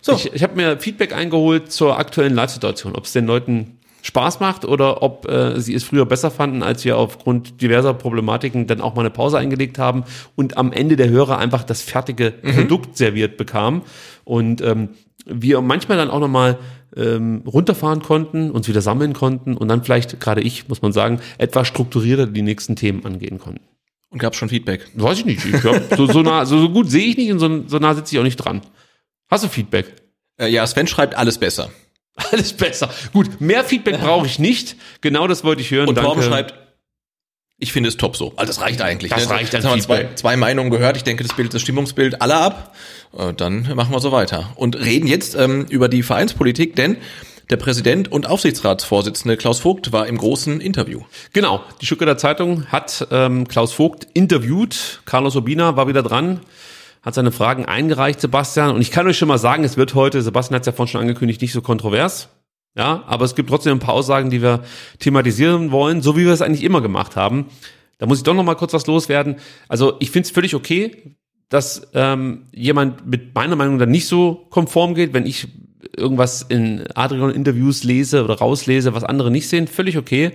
Speaker 3: So.
Speaker 2: Ich, ich habe mir Feedback eingeholt zur aktuellen Live-Situation, ob es den Leuten Spaß macht oder ob äh, sie es früher besser fanden, als wir aufgrund diverser Problematiken dann auch mal eine Pause eingelegt haben und am Ende der Hörer einfach das fertige Produkt serviert bekamen und ähm, wir manchmal dann auch nochmal ähm, runterfahren konnten, uns wieder sammeln konnten und dann vielleicht, gerade ich, muss man sagen, etwas strukturierter die nächsten Themen angehen konnten.
Speaker 3: Und gab schon Feedback?
Speaker 2: Weiß ich nicht. Ich glaub, so, so, nah, so, so gut sehe ich nicht und so, so nah sitze ich auch nicht dran. Hast du Feedback?
Speaker 3: Äh, ja, Sven schreibt alles besser.
Speaker 2: Alles besser. Gut, mehr Feedback brauche ich nicht. Genau das wollte ich hören.
Speaker 3: Und. Torben schreibt, ich finde es top so. Also das reicht eigentlich.
Speaker 2: Das
Speaker 3: ne?
Speaker 2: reicht
Speaker 3: Jetzt
Speaker 2: als
Speaker 3: haben wir zwei, zwei Meinungen gehört. Ich denke, das bildet das Stimmungsbild aller ab. Äh, Dann machen wir so weiter. Und reden jetzt ähm, über die Vereinspolitik, denn der Präsident und Aufsichtsratsvorsitzende Klaus Vogt war im großen Interview.
Speaker 2: Genau, die Stuttgarter Zeitung hat ähm, Klaus Vogt interviewt. Carlos Urbina war wieder dran, hat seine Fragen eingereicht, Sebastian. Und ich kann euch schon mal sagen, es wird heute, Sebastian hat es ja vorhin schon angekündigt, nicht so kontrovers. Ja, aber es gibt trotzdem ein paar Aussagen, die wir thematisieren wollen, so wie wir es eigentlich immer gemacht haben. Da muss ich doch noch mal kurz was loswerden. Also ich finde es völlig okay, dass ähm, jemand mit meiner Meinung dann nicht so konform geht, wenn ich irgendwas in Adrian-Interviews lese oder rauslese, was andere nicht sehen, völlig okay.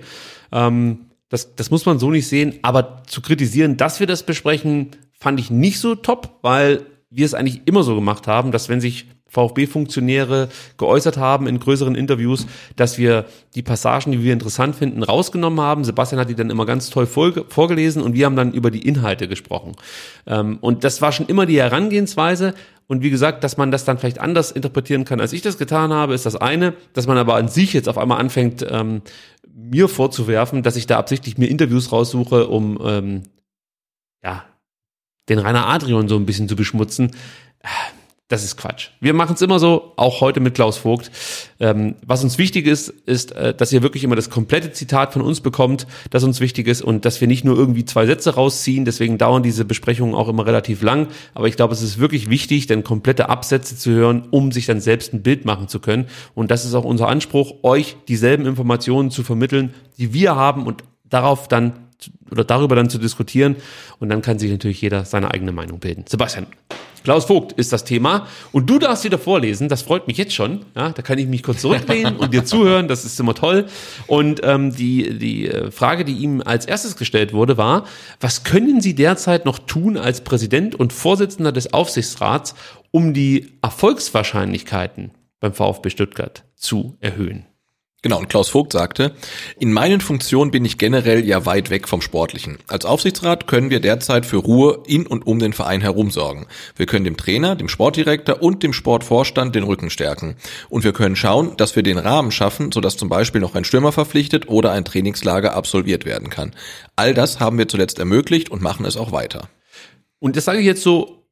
Speaker 2: Ähm, das, das muss man so nicht sehen. Aber zu kritisieren, dass wir das besprechen, fand ich nicht so top, weil wir es eigentlich immer so gemacht haben, dass wenn sich VfB-Funktionäre geäußert haben in größeren Interviews, dass wir die Passagen, die wir interessant finden, rausgenommen haben. Sebastian hat die dann immer ganz toll vorge- vorgelesen und wir haben dann über die Inhalte gesprochen. Ähm, und das war schon immer die Herangehensweise. Und wie gesagt, dass man das dann vielleicht anders interpretieren kann, als ich das getan habe, ist das eine. Dass man aber an sich jetzt auf einmal anfängt, ähm, mir vorzuwerfen, dass ich da absichtlich mir Interviews raussuche, um ähm, ja den Rainer Adrian so ein bisschen zu beschmutzen. Das ist Quatsch. Wir machen es immer so, auch heute mit Klaus Vogt. Ähm, was uns wichtig ist, ist, äh, dass ihr wirklich immer das komplette Zitat von uns bekommt, das uns wichtig ist und dass wir nicht nur irgendwie zwei Sätze rausziehen. Deswegen dauern diese Besprechungen auch immer relativ lang. Aber ich glaube, es ist wirklich wichtig, dann komplette Absätze zu hören, um sich dann selbst ein Bild machen zu können. Und das ist auch unser Anspruch, euch dieselben Informationen zu vermitteln, die wir haben und darauf dann oder darüber dann zu diskutieren. Und dann kann sich natürlich jeder seine eigene Meinung bilden. Sebastian. Klaus Vogt ist das Thema. Und du darfst wieder vorlesen. Das freut mich jetzt schon. Ja, da kann ich mich kurz zurücklehnen und dir zuhören. Das ist immer toll. Und ähm, die, die äh, Frage, die ihm als erstes gestellt wurde, war, was können Sie derzeit noch tun als Präsident und Vorsitzender des Aufsichtsrats, um die Erfolgswahrscheinlichkeiten beim VfB Stuttgart zu erhöhen?
Speaker 3: Genau, und Klaus Vogt sagte, in meinen Funktionen bin ich generell ja weit weg vom Sportlichen. Als Aufsichtsrat können wir derzeit für Ruhe in und um den Verein herum sorgen. Wir können dem Trainer, dem Sportdirektor und dem Sportvorstand den Rücken stärken. Und wir können schauen, dass wir den Rahmen schaffen, sodass zum Beispiel noch ein Stürmer verpflichtet oder ein Trainingslager absolviert werden kann. All das haben wir zuletzt ermöglicht und machen es auch weiter.
Speaker 2: Und das sage ich jetzt so,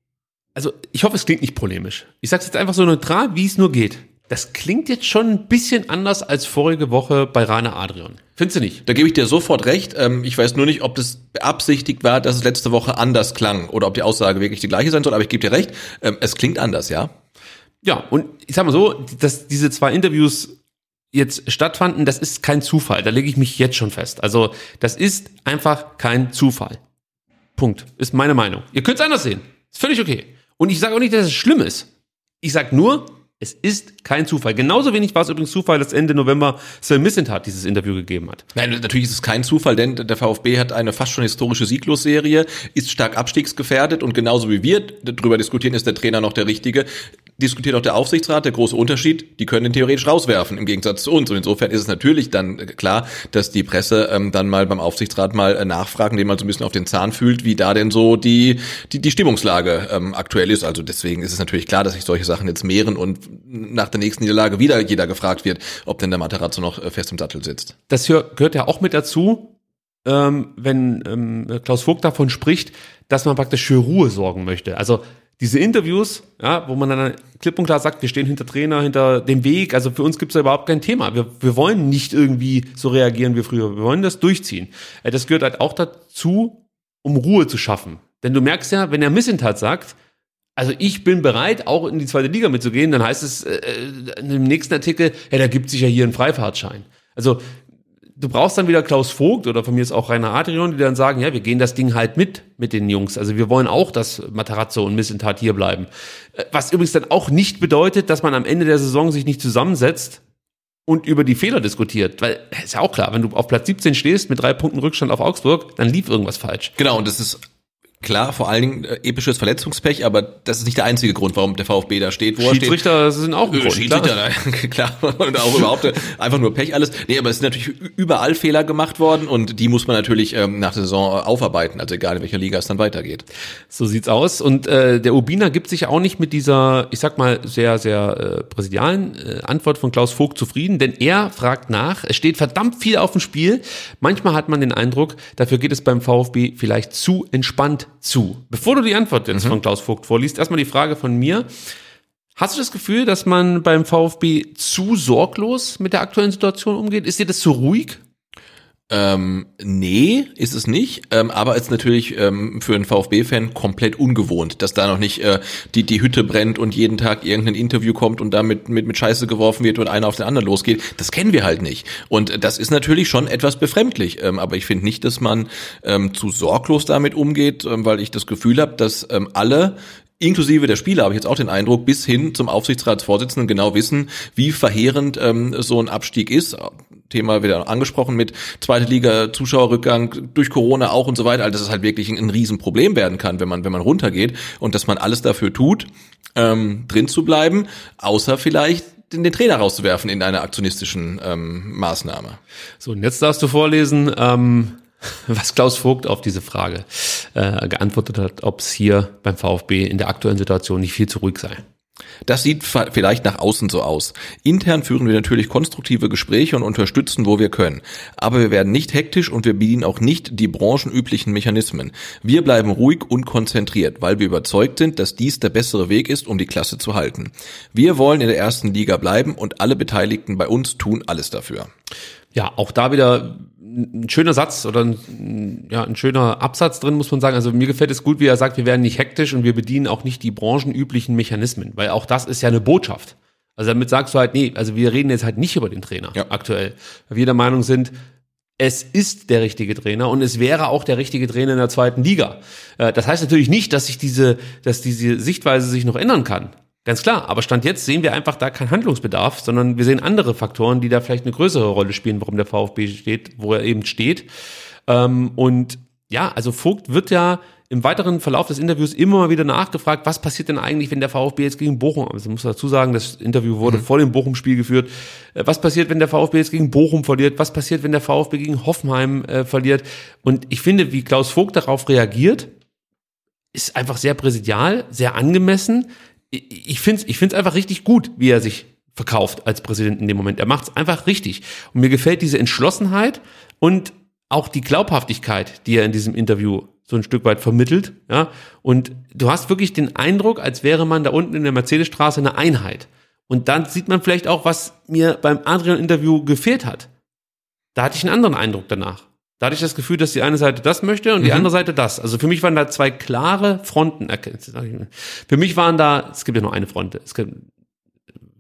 Speaker 2: also ich hoffe, es klingt nicht polemisch. Ich sage es jetzt einfach so neutral, wie es nur geht. Das klingt jetzt schon ein bisschen anders als vorige Woche bei Rainer Adrian. Findest du nicht?
Speaker 3: Da gebe ich dir sofort recht. Ähm, Ich weiß nur nicht, ob das beabsichtigt war, dass es letzte Woche anders klang oder ob die Aussage wirklich die gleiche sein soll, aber ich gebe dir recht. Ähm, Es klingt anders, ja.
Speaker 2: Ja, und ich sag mal so, dass diese zwei Interviews jetzt stattfanden, das ist kein Zufall. Da lege ich mich jetzt schon fest. Also, das ist einfach kein Zufall. Punkt. Ist meine Meinung. Ihr könnt es anders sehen. Ist völlig okay. Und ich sage auch nicht, dass es schlimm ist. Ich sage nur, es ist kein Zufall. Genauso wenig war es übrigens Zufall, dass Ende November Sven Missentat dieses Interview gegeben hat.
Speaker 3: Nein, natürlich ist es kein Zufall, denn der VfB hat eine fast schon historische Sieglosserie, ist stark abstiegsgefährdet und genauso wie wir darüber diskutieren, ist der Trainer noch der Richtige, diskutiert auch der Aufsichtsrat. Der große Unterschied, die können ihn theoretisch rauswerfen im Gegensatz zu uns. Und insofern ist es natürlich dann klar, dass die Presse ähm, dann mal beim Aufsichtsrat mal äh, nachfragen, den man so ein bisschen auf den Zahn fühlt, wie da denn so die, die, die Stimmungslage ähm, aktuell ist. Also deswegen ist es natürlich klar, dass sich solche Sachen jetzt mehren und nach der nächsten Niederlage wieder jeder gefragt wird, ob denn der Materazzo noch äh, fest im Sattel sitzt.
Speaker 2: das hör- gehört ja auch mit dazu, ähm, wenn ähm, Klaus Vogt davon spricht, dass man praktisch für Ruhe sorgen möchte. Also diese Interviews, ja, wo man dann klipp und klar sagt, wir stehen hinter Trainer, hinter dem Weg, also für uns gibt es da überhaupt kein Thema. Wir, wir wollen nicht irgendwie so reagieren wie früher, wir wollen das durchziehen. Äh, Das gehört halt auch dazu, um Ruhe zu schaffen. Denn du merkst ja, wenn er Missentat sagt, also ich bin bereit, auch in die zweite Liga mitzugehen, dann heißt es äh, äh, dem nächsten Artikel, ja, da gibt sich ja hier einen Freifahrtschein. Also du brauchst dann wieder Klaus Vogt oder von mir ist auch Rainer Adrian, die dann sagen, ja, wir gehen das Ding halt mit, mit den Jungs. Also wir wollen auch, dass Matarazzo und Missentat hier bleiben. Äh, Was übrigens dann auch nicht bedeutet, dass man am Ende der Saison sich nicht zusammensetzt und über die Fehler diskutiert. Weil, ist ja auch klar, wenn du auf Platz 17 stehst mit drei Punkten Rückstand auf Augsburg, dann lief irgendwas falsch.
Speaker 3: Genau, und das ist Klar, vor allen Dingen äh, episches Verletzungspech, aber das ist nicht der einzige Grund, warum der VfB da steht, wo er steht.
Speaker 2: Schiedsrichter sind auch ein
Speaker 3: Äh,
Speaker 2: Grund.
Speaker 3: Schiedsrichter, klar. klar, und auch überhaupt äh, einfach nur Pech alles. Nee, aber es sind natürlich überall Fehler gemacht worden und die muss man natürlich ähm, nach der Saison aufarbeiten, also egal in welcher Liga es dann weitergeht.
Speaker 2: So sieht's aus. Und äh, der Urbina gibt sich auch nicht mit dieser, ich sag mal, sehr, sehr äh, präsidialen äh, Antwort von Klaus Vogt zufrieden, denn er fragt nach, es steht verdammt viel auf dem Spiel. Manchmal hat man den Eindruck, dafür geht es beim VfB vielleicht zu entspannt zu. Bevor du die Antwort jetzt von Klaus Vogt vorliest, erstmal die Frage von mir. Hast du das Gefühl, dass man beim VfB zu sorglos mit der aktuellen Situation umgeht? Ist dir das zu ruhig?
Speaker 3: Ähm, nee, ist es nicht. Ähm, aber ist natürlich ähm, für einen VfB-Fan komplett ungewohnt, dass da noch nicht äh, die, die Hütte brennt und jeden Tag irgendein Interview kommt und damit mit, mit Scheiße geworfen wird und einer auf den anderen losgeht. Das kennen wir halt nicht. Und das ist natürlich schon etwas befremdlich. Ähm, aber ich finde nicht, dass man ähm, zu sorglos damit umgeht, ähm, weil ich das Gefühl habe, dass ähm, alle inklusive der Spieler habe ich jetzt auch den Eindruck, bis hin zum Aufsichtsratsvorsitzenden genau wissen, wie verheerend ähm, so ein Abstieg ist. Thema wieder angesprochen mit zweite Liga, Zuschauerrückgang durch Corona auch und so weiter. Also dass es halt wirklich ein, ein Riesenproblem werden kann, wenn man, wenn man runtergeht und dass man alles dafür tut, ähm, drin zu bleiben, außer vielleicht den, den Trainer rauszuwerfen in einer aktionistischen ähm, Maßnahme.
Speaker 2: So, und jetzt darfst du vorlesen, ähm, was Klaus Vogt auf diese Frage äh, geantwortet hat, ob es hier beim VfB in der aktuellen Situation nicht viel zu ruhig sei.
Speaker 3: Das sieht vielleicht nach außen so aus. Intern führen wir natürlich konstruktive Gespräche und unterstützen, wo wir können. Aber wir werden nicht hektisch und wir bedienen auch nicht die branchenüblichen Mechanismen. Wir bleiben ruhig und konzentriert, weil wir überzeugt sind, dass dies der bessere Weg ist, um die Klasse zu halten. Wir wollen in der ersten Liga bleiben und alle Beteiligten bei uns tun alles dafür.
Speaker 2: Ja, auch da wieder ein schöner Satz oder ein, ja, ein schöner Absatz drin, muss man sagen. Also mir gefällt es gut, wie er sagt, wir werden nicht hektisch und wir bedienen auch nicht die branchenüblichen Mechanismen, weil auch das ist ja eine Botschaft. Also damit sagst du halt, nee, also wir reden jetzt halt nicht über den Trainer
Speaker 3: Ja.
Speaker 2: aktuell, weil wir der Meinung sind, es ist der richtige Trainer und es wäre auch der richtige Trainer in der zweiten Liga. Äh, Das heißt natürlich nicht, dass sich diese, dass diese Sichtweise sich noch ändern kann. Ganz klar, aber Stand jetzt sehen wir einfach da keinen Handlungsbedarf, sondern wir sehen andere Faktoren, die da vielleicht eine größere Rolle spielen, warum der VfB steht, wo er eben steht. Ähm, und ja, also Vogt wird ja im weiteren Verlauf des Interviews immer mal wieder nachgefragt, was passiert denn eigentlich, wenn der VfB jetzt gegen Bochum, also muss dazu sagen, das Interview wurde vor dem Bochum-Spiel geführt, Äh, was passiert, wenn der VfB jetzt gegen Bochum verliert, was passiert, wenn der VfB gegen Hoffenheim äh, verliert und ich finde, wie Klaus Vogt darauf reagiert, ist einfach sehr präsidial, sehr angemessen. Ich finde es ich find's einfach richtig gut, wie er sich verkauft als Präsident in dem Moment. Er macht es einfach richtig. Und mir gefällt diese Entschlossenheit und auch die Glaubhaftigkeit, die er in diesem Interview so ein Stück weit vermittelt. Ja? Und du hast wirklich den Eindruck, als wäre man da unten in der Mercedesstraße eine Einheit. Und dann sieht man vielleicht auch, was mir beim Adrian-Interview gefehlt hat. Da hatte ich einen anderen Eindruck danach. Da hatte ich das Gefühl, dass die eine Seite das möchte und die andere Seite das. Also für mich waren da zwei klare Fronten. Für mich waren da, es gibt ja nur eine Front. Es gibt,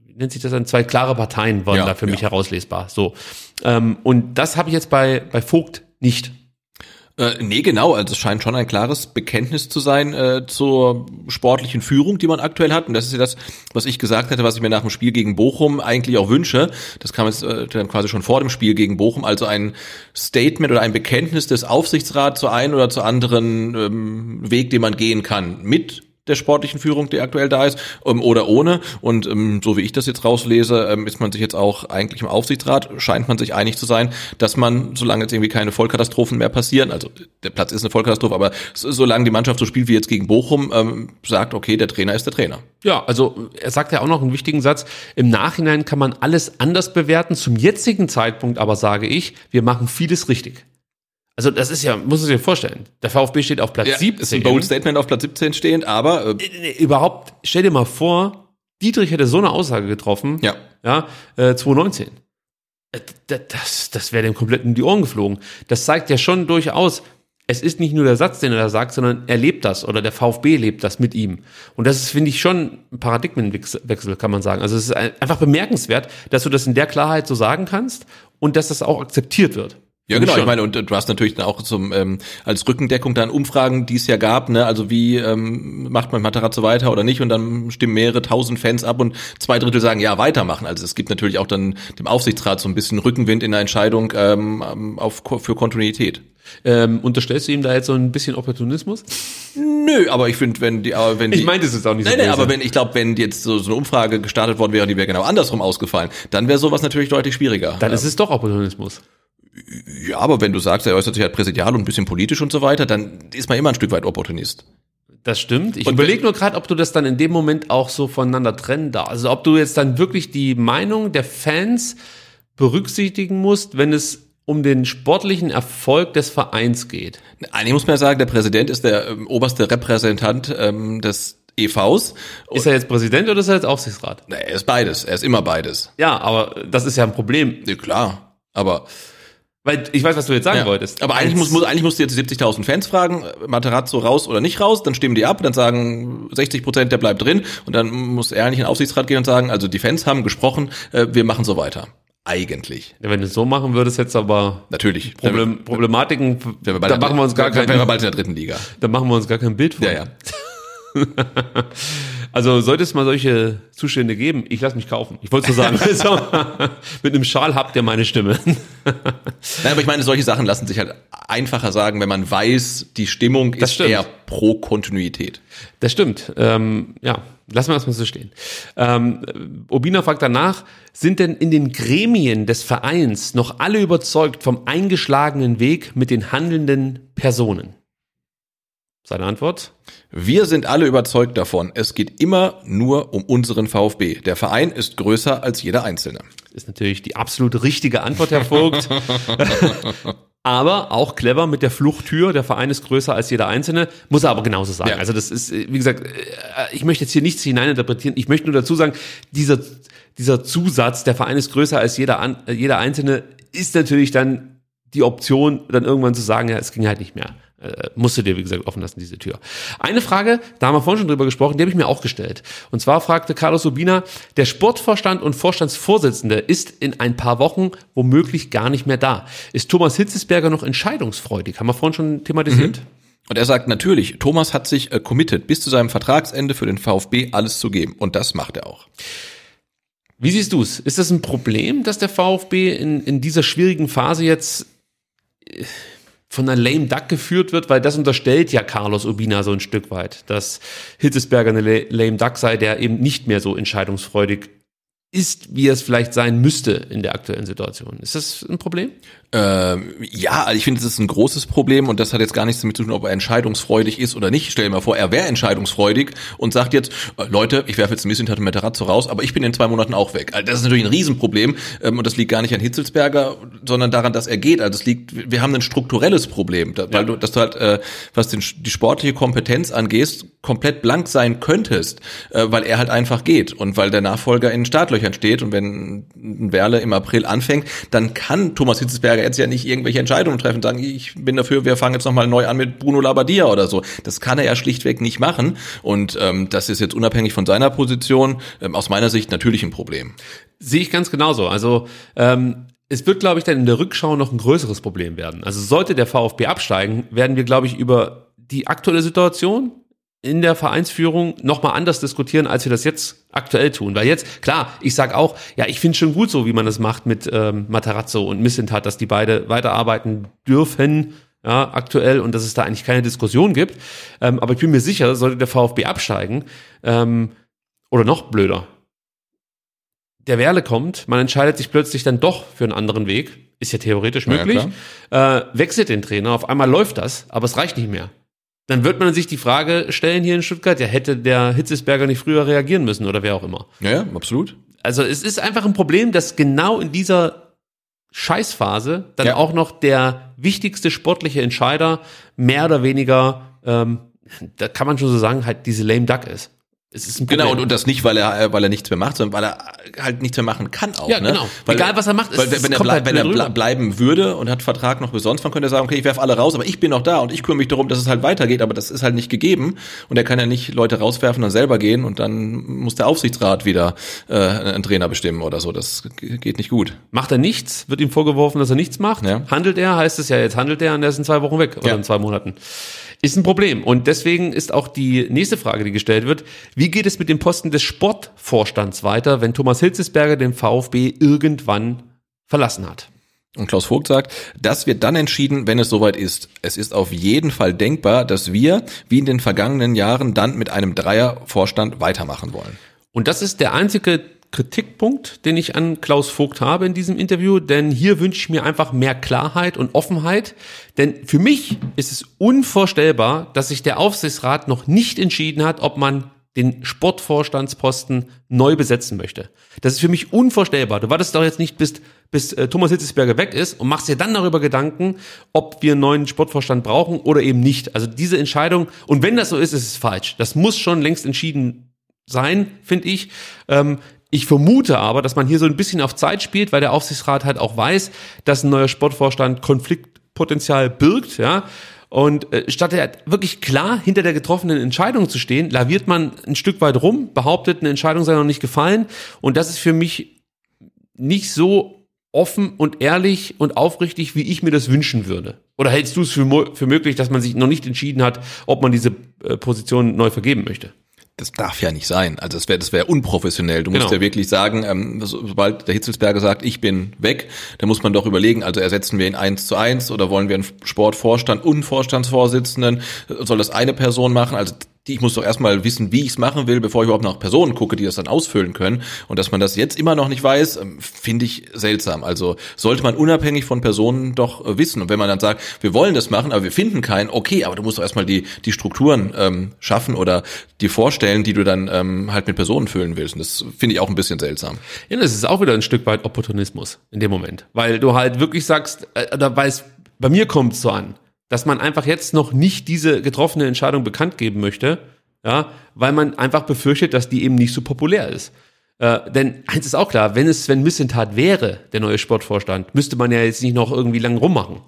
Speaker 2: wie nennt sich das dann? Zwei klare Parteien waren
Speaker 3: Ja,
Speaker 2: da für mich
Speaker 3: ja.
Speaker 2: herauslesbar. So. Ähm, und das habe ich jetzt bei, bei Vogt nicht.
Speaker 3: Äh, nee, genau. Also es scheint schon ein klares Bekenntnis zu sein äh, zur sportlichen Führung, die man aktuell hat. Und das ist ja das, was ich gesagt hatte, was ich mir nach dem Spiel gegen Bochum eigentlich auch wünsche. Das kam jetzt äh, dann quasi schon vor dem Spiel gegen Bochum. Also ein Statement oder ein Bekenntnis des Aufsichtsrats zu einem oder zu anderen ähm, Weg, den man gehen kann. Mit der sportlichen Führung, die aktuell da ist, ähm, oder ohne. Und ähm, so wie ich das jetzt rauslese, ähm, ist man sich jetzt auch eigentlich im Aufsichtsrat, scheint man sich einig zu sein, dass man, solange jetzt irgendwie keine Vollkatastrophen mehr passieren, also der Platz ist eine Vollkatastrophe, aber so, solange die Mannschaft so spielt wie jetzt gegen Bochum, sagt, okay, der Trainer ist der Trainer.
Speaker 2: Ja, also er sagt ja auch noch einen wichtigen Satz. Im Nachhinein kann man alles anders bewerten. Zum jetzigen Zeitpunkt aber sage ich, wir machen vieles richtig. Also das ist ja, muss man sich vorstellen. Der VfB steht auf Platz
Speaker 3: Ja,
Speaker 2: 17.
Speaker 3: ist ein bold Statement auf Platz 17 stehend, aber äh,
Speaker 2: Nee, Überhaupt, stell dir mal vor, Dietrich hätte so eine Aussage getroffen.
Speaker 3: ja.
Speaker 2: Ja, äh, 2019. Äh, d- Das, das wäre dem komplett in die Ohren geflogen. Das zeigt ja schon durchaus, es ist nicht nur der Satz, den er da sagt, sondern er lebt das oder der VfB lebt das mit ihm. Und das ist, finde ich, schon ein Paradigmenwechsel, kann man sagen. Also es ist ein- einfach bemerkenswert, dass du das in der Klarheit so sagen kannst und dass das auch akzeptiert wird.
Speaker 3: Ja, genau. Ich meine, und äh, du hast natürlich dann auch zum ähm, als Rückendeckung dann Umfragen, die es ja gab, ne? Also wie ähm, macht man Materazzo weiter oder nicht? Und dann stimmen mehrere tausend Fans ab und zwei Drittel sagen ja weitermachen. Also es gibt natürlich auch dann dem Aufsichtsrat so ein bisschen Rückenwind in der Entscheidung ähm, auf für Kontinuität.
Speaker 2: Ähm, unterstellst du ihm da jetzt so ein bisschen Opportunismus?
Speaker 3: Nö, aber ich finde, wenn die, aber wenn die,
Speaker 2: Ich meinte es jetzt auch nicht so
Speaker 3: Nein, nein,
Speaker 2: böse.
Speaker 3: aber wenn, ich glaube, wenn jetzt so, so eine Umfrage gestartet worden wäre, die wäre genau andersrum ausgefallen, dann wäre sowas natürlich deutlich schwieriger.
Speaker 2: Dann ist es doch Opportunismus.
Speaker 3: Ja, aber wenn du sagst, er äußert sich halt präsidial und ein bisschen politisch und so weiter, dann ist man immer ein Stück weit Opportunist.
Speaker 2: Das stimmt. Ich überlege nur gerade, ob du das dann in dem Moment auch so voneinander trennen darfst. Also ob du jetzt dann wirklich die Meinung der Fans berücksichtigen musst, wenn es um den sportlichen Erfolg des Vereins geht.
Speaker 3: Eigentlich muss man ja sagen, der Präsident ist der ähm, oberste Repräsentant ähm, des EVs.
Speaker 2: Ist er jetzt Präsident oder ist er jetzt Aufsichtsrat?
Speaker 3: Na, er ist beides, er ist immer beides.
Speaker 2: Ja, aber das ist ja ein Problem.
Speaker 3: Ja, klar, aber
Speaker 2: Weil ich weiß, was du jetzt sagen
Speaker 3: Ja.
Speaker 2: wolltest.
Speaker 3: Aber eigentlich, muss, muss, eigentlich musst du jetzt die 70.000 Fans fragen, äh, Materazzo raus oder nicht raus, dann stimmen die ab, dann sagen 60 Prozent, der bleibt drin und dann muss er eigentlich in den Aufsichtsrat gehen und sagen, also die Fans haben gesprochen, äh, wir machen so weiter. Eigentlich.
Speaker 2: Ja, wenn du es so machen würdest, jetzt aber
Speaker 3: Natürlich.
Speaker 2: Problem, Problematiken,
Speaker 3: Wenn wir bald
Speaker 2: da machen wir uns gar
Speaker 3: wenn
Speaker 2: kein,
Speaker 3: wir bald in der dritten Liga.
Speaker 2: da machen wir uns gar kein Bild von.
Speaker 3: Ja, ja.
Speaker 2: Also sollte es mal solche Zustände geben, ich lasse mich kaufen. Ich wollte so sagen, also, mit einem Schal habt ihr meine Stimme.
Speaker 3: Nein, aber ich meine, solche Sachen lassen sich halt einfacher sagen, wenn man weiß, die Stimmung
Speaker 2: Das
Speaker 3: ist
Speaker 2: stimmt.
Speaker 3: eher pro Kontinuität.
Speaker 2: Das stimmt. Ähm, ja, lassen wir das mal so stehen. Ähm, Obina fragt danach, sind denn in den Gremien des Vereins noch alle überzeugt vom eingeschlagenen Weg mit den handelnden Personen? Seine Antwort?
Speaker 3: Wir sind alle überzeugt davon, es geht immer nur um unseren VfB. Der Verein ist größer als jeder Einzelne.
Speaker 2: Ist natürlich die absolut richtige Antwort, Herr Vogt. aber auch clever mit der Fluchttür. Der Verein ist größer als jeder Einzelne. Muss er aber genauso sagen.
Speaker 3: Ja.
Speaker 2: Also das ist, wie gesagt, äh, ich möchte jetzt hier nichts hineininterpretieren. Ich möchte nur dazu sagen, dieser, dieser Zusatz, der Verein ist größer als jeder, äh, jeder Einzelne, ist natürlich dann die Option, dann irgendwann zu sagen, ja, es ging halt nicht mehr. Äh, musst du dir, wie gesagt, offen lassen, diese Tür. Eine Frage, da haben wir vorhin schon drüber gesprochen, die habe ich mir auch gestellt. Und zwar fragte Carlos Urbina, der Sportvorstand und Vorstandsvorsitzende ist in ein paar Wochen womöglich gar nicht mehr da. Ist Thomas Hitzesberger noch entscheidungsfreudig? Haben wir vorhin schon thematisiert?
Speaker 3: Und er sagt natürlich, Thomas hat sich äh, committed, bis zu seinem Vertragsende für den VfB alles zu geben. Und das macht er auch.
Speaker 2: Wie siehst du es? Ist das ein Problem, dass der VfB in, in dieser schwierigen Phase jetzt äh, von einer lame duck geführt wird? Weil das unterstellt ja Carlos Urbina so ein Stück weit, dass Hitzesberger eine la- lame duck sei, der eben nicht mehr so entscheidungsfreudig ist, wie es vielleicht sein müsste in der aktuellen Situation. Ist das ein Problem?
Speaker 3: Ähm, ja, also ich finde, das ist ein großes Problem und das hat jetzt gar nichts damit zu tun, ob er entscheidungsfreudig ist oder nicht. Stell dir mal vor, er wäre entscheidungsfreudig und sagt jetzt, äh, Leute, ich werfe jetzt ein bisschen Tatum Matarazzo raus, aber ich bin in zwei Monaten auch weg. Also das ist natürlich ein Riesenproblem ähm, und das liegt gar nicht an Hitzelsberger, sondern daran, dass er geht. Also es liegt, wir haben ein strukturelles Problem, da, weil du, dass du halt, äh, was den, die sportliche Kompetenz angehst, komplett blank sein könntest, äh, weil er halt einfach geht und weil der Nachfolger in Startlöchern steht und wenn ein Werle im April anfängt, dann kann Thomas Hitzelsberger jetzt ja nicht irgendwelche Entscheidungen treffen sagen, ich bin dafür, wir fangen jetzt nochmal neu an mit Bruno Labbadia oder so. Das kann er ja schlichtweg nicht machen und ähm, das ist jetzt unabhängig von seiner Position ähm, aus meiner Sicht natürlich ein Problem.
Speaker 2: Sehe ich ganz genauso. Also ähm, es wird, glaube ich, dann in der Rückschau noch ein größeres Problem werden. Also sollte der VfB absteigen, werden wir, glaube ich, über die aktuelle Situation in der Vereinsführung nochmal anders diskutieren, als wir das jetzt aktuell tun. Weil jetzt, klar, ich sag auch, ja, ich finde schon gut so, wie man das macht mit ähm, Matarazzo und Missentat, dass die beide weiterarbeiten dürfen, ja, aktuell und dass es da eigentlich keine Diskussion gibt. Ähm, aber ich bin mir sicher, sollte der VfB absteigen, ähm, oder noch blöder, der Werle kommt, man entscheidet sich plötzlich dann doch für einen anderen Weg, ist ja theoretisch
Speaker 3: Ja,
Speaker 2: möglich, äh, wechselt den Trainer, auf einmal läuft das, aber es reicht nicht mehr. Dann wird man sich die Frage stellen hier in Stuttgart, ja, hätte der Hitzesberger nicht früher reagieren müssen oder wer auch immer.
Speaker 3: Ja, ja absolut.
Speaker 2: Also es ist einfach ein Problem, dass genau in dieser Scheißphase dann
Speaker 3: Ja.
Speaker 2: auch noch der wichtigste sportliche Entscheider mehr oder weniger, ähm, da kann man schon so sagen, halt diese lame duck ist. Es ist ein Problem.
Speaker 3: Genau, und, und das nicht, weil er, weil er nichts mehr macht, sondern weil er halt nichts mehr machen kann auch.
Speaker 2: Ja,
Speaker 3: ne?
Speaker 2: genau.
Speaker 3: Weil,
Speaker 2: Egal, was er macht,
Speaker 3: weil,
Speaker 2: es
Speaker 3: wenn er, blei-
Speaker 2: halt
Speaker 3: wenn er
Speaker 2: rüber.
Speaker 3: bleiben würde und hat Vertrag noch bis sonst, dann könnte er sagen, okay, ich werfe alle raus, aber ich bin noch da und ich kümmere mich darum, dass es halt weitergeht, aber das ist halt nicht gegeben und er kann ja nicht Leute rauswerfen, dann selber gehen und dann muss der Aufsichtsrat wieder äh, einen Trainer bestimmen oder so. Das geht nicht gut.
Speaker 2: Macht er nichts, wird ihm vorgeworfen, dass er nichts macht.
Speaker 3: Ja.
Speaker 2: Handelt er, heißt es ja, jetzt handelt er und er ist in zwei Wochen weg oder
Speaker 3: Ja.
Speaker 2: in zwei Monaten. Ist ein Problem. Und deswegen ist auch die nächste Frage, die gestellt wird, wie geht es mit dem Posten des Sportvorstands weiter, wenn Thomas Hitzesberger den VfB irgendwann verlassen hat?
Speaker 3: Und Klaus Vogt sagt, das wird dann entschieden, wenn es soweit ist. Es ist auf jeden Fall denkbar, dass wir, wie in den vergangenen Jahren, dann mit einem Dreiervorstand weitermachen wollen.
Speaker 2: Und das ist der einzige Kritikpunkt, den ich an Klaus Vogt habe in diesem Interview, denn hier wünsche ich mir einfach mehr Klarheit und Offenheit, denn für mich ist es unvorstellbar, dass sich der Aufsichtsrat noch nicht entschieden hat, ob man den Sportvorstandsposten neu besetzen möchte. Das ist für mich unvorstellbar. Du wartest doch jetzt nicht, bis, bis äh, Thomas Hitzesberger weg ist und machst dir dann darüber Gedanken, ob wir einen neuen Sportvorstand brauchen oder eben nicht. Also diese Entscheidung, und wenn das so ist, ist es falsch. Das muss schon längst entschieden sein, finde ich. Ähm, ich vermute aber, dass man hier so ein bisschen auf Zeit spielt, weil der Aufsichtsrat halt auch weiß, dass ein neuer Sportvorstand Konfliktpotenzial birgt, ja. Und äh, statt er wirklich klar hinter der getroffenen Entscheidung zu stehen, laviert man ein Stück weit rum, behauptet, eine Entscheidung sei noch nicht gefallen. Und das ist für mich nicht so offen und ehrlich und aufrichtig, wie ich mir das wünschen würde. Oder hältst du es für, für möglich, dass man sich noch nicht entschieden hat, ob man diese äh, Position neu vergeben möchte?
Speaker 3: Das darf ja nicht sein. Also das wäre das wäre unprofessionell. Du musst genau. ja wirklich sagen, ähm, sobald der Hitzelsberger sagt, ich bin weg, dann muss man doch überlegen, also ersetzen wir ihn eins zu eins oder wollen wir einen Sportvorstand und Vorstandsvorsitzenden? Soll das eine Person machen? Also ich muss doch erstmal wissen, wie ich es machen will, bevor ich überhaupt nach Personen gucke, die das dann ausfüllen können. Und dass man das jetzt immer noch nicht weiß, ähm, finde ich seltsam. Also sollte man unabhängig von Personen doch äh, wissen. Und wenn man dann sagt, wir wollen das machen, aber wir finden keinen, okay, aber du musst doch erstmal die, die Strukturen ähm, schaffen oder die vorstellen, die du dann ähm, halt mit Personen füllen willst. Und das finde ich auch ein bisschen seltsam.
Speaker 2: Ja, das ist auch wieder ein Stück weit Opportunismus in dem Moment. Weil du halt wirklich sagst, äh, oder weißt, bei mir kommt es so an dass man einfach jetzt noch nicht diese getroffene Entscheidung bekannt geben möchte, ja, weil man einfach befürchtet, dass die eben nicht so populär ist. Äh, denn eins ist auch klar, wenn es Sven Missentat wäre, der neue Sportvorstand, müsste man ja jetzt nicht noch irgendwie lang rummachen.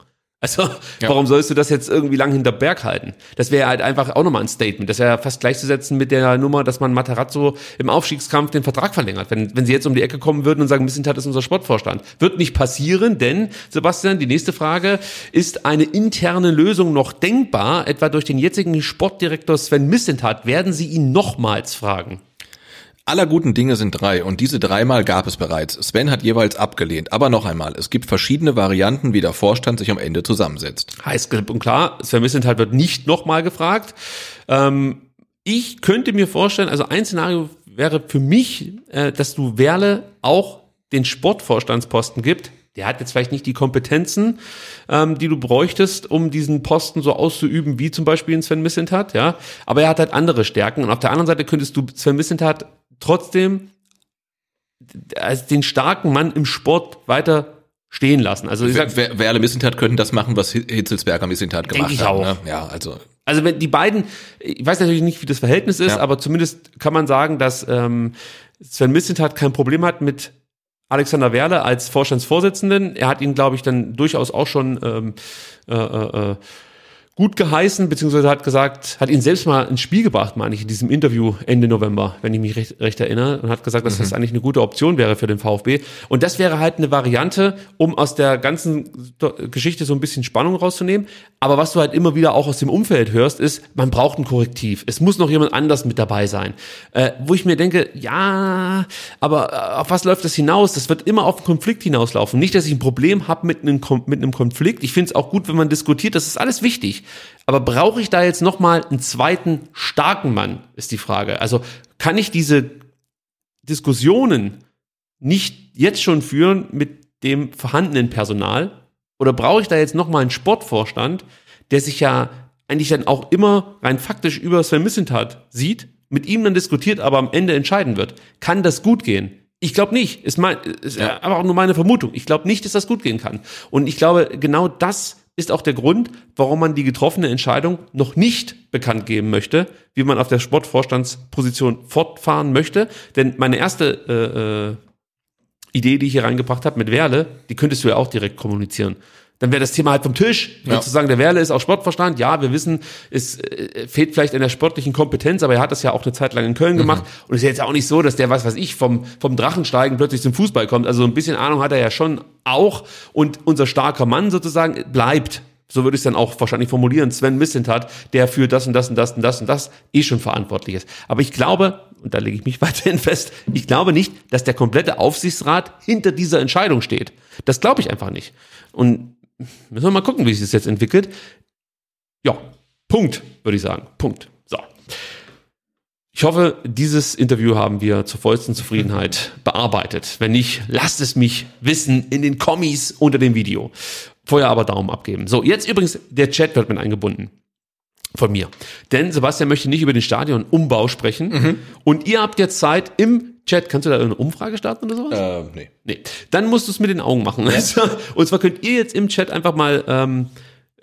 Speaker 2: Also, ja. warum sollst du das jetzt irgendwie lang hinter Berg halten? Das wäre halt einfach auch nochmal ein Statement. Das wäre fast gleichzusetzen mit der Nummer, dass man Materazzo im Aufstiegskampf den Vertrag verlängert. Wenn, wenn sie jetzt um die Ecke kommen würden und sagen, Missentat ist unser Sportvorstand. Wird nicht passieren, denn, Sebastian, die nächste Frage, ist eine interne Lösung noch denkbar? Etwa durch den jetzigen Sportdirektor Sven Missentat werden sie ihn nochmals fragen.
Speaker 3: Aller guten Dinge sind drei und diese dreimal gab es bereits. Sven hat jeweils abgelehnt. Aber noch einmal, es gibt verschiedene Varianten, wie der Vorstand sich am Ende zusammensetzt.
Speaker 2: Heißt und klar, Sven Missenthal wird nicht nochmal gefragt. Ähm, ich könnte mir vorstellen, also ein Szenario wäre für mich, äh, dass du Werle auch den Sportvorstandsposten gibt. Der hat jetzt vielleicht nicht die Kompetenzen, ähm, die du bräuchtest, um diesen Posten so auszuüben, wie zum Beispiel Sven Missentat, ja. Aber er hat halt andere Stärken. Und auf der anderen Seite könntest du Sven Missentat trotzdem als den starken Mann im Sport weiter stehen lassen. Also ich
Speaker 3: sag, wer, wer alle Missentat könnten das machen, was Hitzelsberger Missentat gemacht ich hat. Auch. Ne? Ja, also
Speaker 2: also wenn die beiden, ich weiß natürlich nicht, wie das Verhältnis ist, ja. aber zumindest kann man sagen, dass ähm, Sven Missentat kein Problem hat mit Alexander Werle als Vorstandsvorsitzenden. Er hat ihn, glaube ich, dann durchaus auch schon ähm, äh, äh, äh gut geheißen, beziehungsweise hat gesagt, hat ihn selbst mal ins Spiel gebracht, meine ich, in diesem Interview Ende November, wenn ich mich recht, recht erinnere, und hat gesagt, dass mhm. das eigentlich eine gute Option wäre für den VfB. Und das wäre halt eine Variante, um aus der ganzen Geschichte so ein bisschen Spannung rauszunehmen. Aber was du halt immer wieder auch aus dem Umfeld hörst, ist, man braucht ein Korrektiv. Es muss noch jemand anders mit dabei sein. Äh, wo ich mir denke, ja, aber äh, auf was läuft das hinaus? Das wird immer auf einen Konflikt hinauslaufen. Nicht, dass ich ein Problem habe mit einem, mit einem Konflikt. Ich finde es auch gut, wenn man diskutiert. Das ist alles wichtig. Aber brauche ich da jetzt nochmal einen zweiten starken Mann, ist die Frage. Also kann ich diese Diskussionen nicht jetzt schon führen mit dem vorhandenen Personal? Oder brauche ich da jetzt nochmal einen Sportvorstand, der sich ja eigentlich dann auch immer rein faktisch über Sven Missentat sieht, mit ihm dann diskutiert, aber am Ende entscheiden wird? Kann das gut gehen? Ich glaube nicht. Ist, mein, ist ja. aber auch nur meine Vermutung. Ich glaube nicht, dass das gut gehen kann. Und ich glaube, genau das ist auch der Grund, warum man die getroffene Entscheidung noch nicht bekannt geben möchte, wie man auf der Sportvorstandsposition fortfahren möchte. Denn meine erste äh, äh, Idee, die ich hier reingebracht habe mit Werle, die könntest du ja auch direkt kommunizieren dann wäre das Thema halt vom Tisch. Ja. Zu sagen, der Werle ist auch Sportverstand, ja, wir wissen, es äh, fehlt vielleicht in der sportlichen Kompetenz, aber er hat das ja auch eine Zeit lang in Köln gemacht. Mhm. Und es ist jetzt auch nicht so, dass der, was weiß ich, vom, vom Drachensteigen plötzlich zum Fußball kommt. Also ein bisschen Ahnung hat er ja schon auch. Und unser starker Mann sozusagen bleibt so würde ich es dann auch wahrscheinlich formulieren, Sven Missentat, der für das und das und das und das und das eh schon verantwortlich ist. Aber ich glaube, und da lege ich mich weiterhin fest, ich glaube nicht, dass der komplette Aufsichtsrat hinter dieser Entscheidung steht. Das glaube ich einfach nicht. Und müssen wir mal gucken, wie sich das jetzt entwickelt. Ja, Punkt, würde ich sagen. Punkt. So. Ich hoffe, dieses Interview haben wir zur vollsten Zufriedenheit bearbeitet. Wenn nicht, lasst es mich wissen in den Kommis unter dem Video. Vorher aber Daumen abgeben. So, jetzt übrigens, der Chat wird mit eingebunden. Von mir. Denn Sebastian möchte nicht über den Stadionumbau sprechen.
Speaker 3: Mhm.
Speaker 2: Und ihr habt jetzt Zeit im Chat. Kannst du da eine Umfrage starten oder sowas?
Speaker 3: Äh, nee.
Speaker 2: Nee. Dann musst du es mit den Augen machen. Also, und zwar könnt ihr jetzt im Chat einfach mal ähm,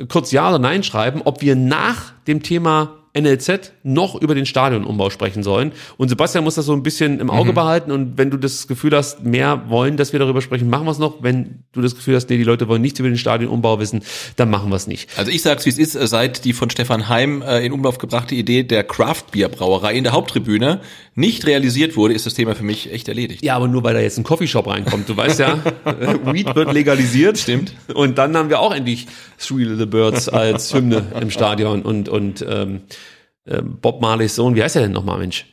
Speaker 2: kurz Ja oder Nein schreiben, ob wir nach dem Thema NLZ noch über den Stadionumbau sprechen sollen. Und Sebastian muss das so ein bisschen im Auge behalten. Und wenn du das Gefühl hast, mehr wollen, dass wir darüber sprechen, machen wir es noch. Wenn du das Gefühl hast, nee, die Leute wollen nichts über den Stadionumbau wissen, dann machen wir es nicht.
Speaker 3: Also ich sag's wie es ist, seit die von Stefan Heim äh, in Umlauf gebrachte Idee der Craft-Bier-Brauerei in der Haupttribüne nicht realisiert wurde, ist das Thema für mich echt erledigt.
Speaker 2: Ja, aber nur weil da jetzt ein Coffeeshop reinkommt. Du weißt ja, äh, Weed wird legalisiert.
Speaker 3: Stimmt.
Speaker 2: Und dann haben wir auch endlich Three Little Birds als Hymne im Stadion und, und ähm, ähm, Bob Marleys Sohn, wie heißt er denn nochmal, Mensch?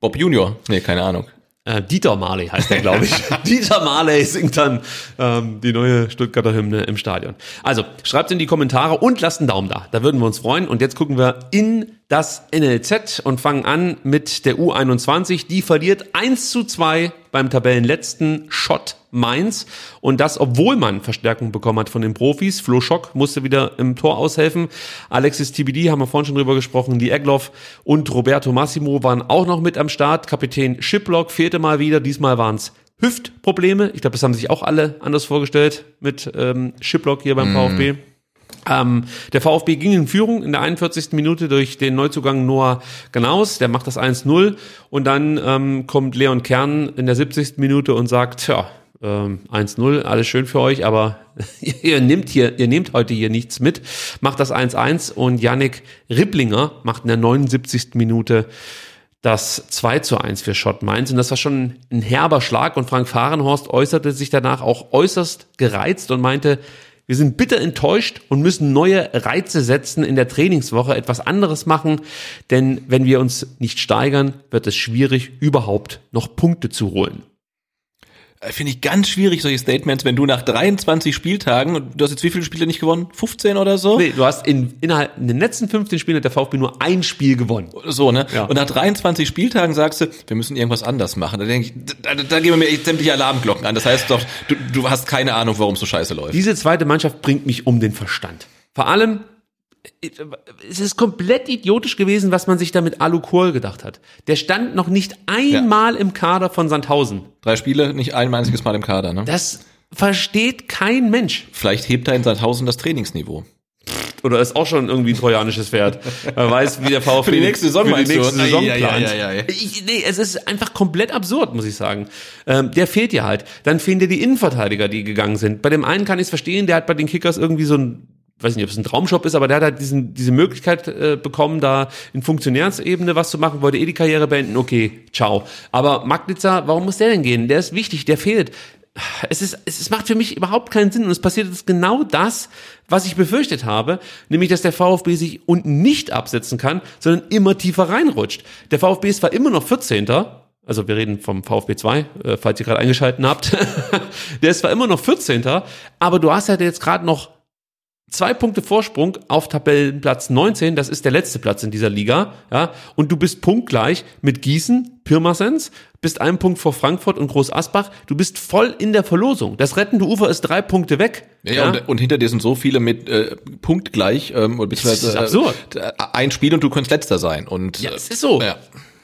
Speaker 3: Bob Junior? Nee, keine Ahnung.
Speaker 2: Äh, Dieter Marley heißt er, glaube ich. Dieter Marley singt dann ähm, die neue Stuttgarter Hymne im Stadion. Also, schreibt in die Kommentare und lasst einen Daumen da. Da würden wir uns freuen. Und jetzt gucken wir in das NLZ und fangen an mit der U21. Die verliert 1 zu 2 beim Tabellenletzten Schott Mainz. Und das, obwohl man Verstärkung bekommen hat von den Profis. Flo Schock musste wieder im Tor aushelfen. Alexis TBD haben wir vorhin schon drüber gesprochen. Die Egloff und Roberto Massimo waren auch noch mit am Start. Kapitän Shiplock fehlte mal wieder. Diesmal waren es Hüftprobleme. Ich glaube, das haben sich auch alle anders vorgestellt mit ähm, Shiplock hier beim VfB. Ähm, der VfB ging in Führung in der 41. Minute durch den Neuzugang Noah Ganaus, der macht das 1-0 und dann ähm, kommt Leon Kern in der 70. Minute und sagt, tja, ähm, 1-0, alles schön für euch, aber ihr nehmt hier, ihr nehmt heute hier nichts mit, macht das 1-1 und Yannick Ripplinger macht in der 79. Minute das 2 zu 1 für Schott Mainz. Und das war schon ein herber Schlag. Und Frank Fahrenhorst äußerte sich danach auch äußerst gereizt und meinte, wir sind bitter enttäuscht und müssen neue Reize setzen in der Trainingswoche, etwas anderes machen, denn wenn wir uns nicht steigern, wird es schwierig, überhaupt noch Punkte zu holen.
Speaker 3: Äh, Finde ich ganz schwierig, solche Statements, wenn du nach 23 Spieltagen, und du hast jetzt wie viele Spiele nicht gewonnen? 15 oder so?
Speaker 2: Nee, du hast in, innerhalb in den letzten 15 Spielen hat der VfB nur ein Spiel gewonnen.
Speaker 3: So, ne?
Speaker 2: Ja.
Speaker 3: Und nach 23 Spieltagen sagst du, wir müssen irgendwas anders machen. Da denke ich, da, da gehen mir echt sämtliche Alarmglocken an. Das heißt doch, du, du hast keine Ahnung, warum es so scheiße läuft.
Speaker 2: Diese zweite Mannschaft bringt mich um den Verstand. Vor allem, es ist komplett idiotisch gewesen, was man sich da mit Alu Kohl gedacht hat. Der stand noch nicht einmal im Kader von Sandhausen.
Speaker 3: Drei Spiele, nicht ein einziges Mal im Kader, ne?
Speaker 2: Das versteht kein Mensch.
Speaker 3: Vielleicht hebt er in Sandhausen das Trainingsniveau.
Speaker 2: Oder ist auch schon irgendwie ein trojanisches Pferd. Man weiß, wie der VfB
Speaker 3: Für die nächste Saison
Speaker 2: für die
Speaker 3: meinst du?
Speaker 2: nächste Saison plant.
Speaker 3: ei, ei, ei.
Speaker 2: Ich, nee, es ist einfach komplett absurd, muss ich sagen. Ähm, der fehlt dir halt. Dann fehlen dir die Innenverteidiger, die gegangen sind. Bei dem einen kann ich es verstehen, der hat bei den Kickers irgendwie so ein weiß nicht, ob es ein Traumjob ist, aber der hat halt diesen, diese Möglichkeit äh, bekommen, da in Funktionärsebene was zu machen, wollte eh die Karriere beenden, okay, ciao. Aber Magnitzer, warum muss der denn gehen? Der ist wichtig, der fehlt. Es ist, es macht für mich überhaupt keinen Sinn und es passiert jetzt genau das, was ich befürchtet habe, nämlich, dass der VfB sich unten nicht absetzen kann, sondern immer tiefer reinrutscht. Der VfB ist zwar immer noch 14. Also wir reden vom VfB 2, äh, falls ihr gerade eingeschalten habt. der ist zwar immer noch 14. Aber du hast halt jetzt gerade noch zwei Punkte Vorsprung auf Tabellenplatz 19, das ist der letzte Platz in dieser Liga, ja, und du bist punktgleich mit Gießen, Pirmasens, bist einen Punkt vor Frankfurt und Groß Asbach, du bist voll in der Verlosung. Das rettende Ufer ist drei Punkte weg.
Speaker 3: Ja, ja. Und, und hinter dir sind so viele mit äh, punktgleich, ähm, oder beziehungsweise
Speaker 2: ist absurd.
Speaker 3: Äh, ein Spiel und du könntest letzter sein. Und
Speaker 2: Ja,
Speaker 3: äh,
Speaker 2: es ist so.
Speaker 3: Ja.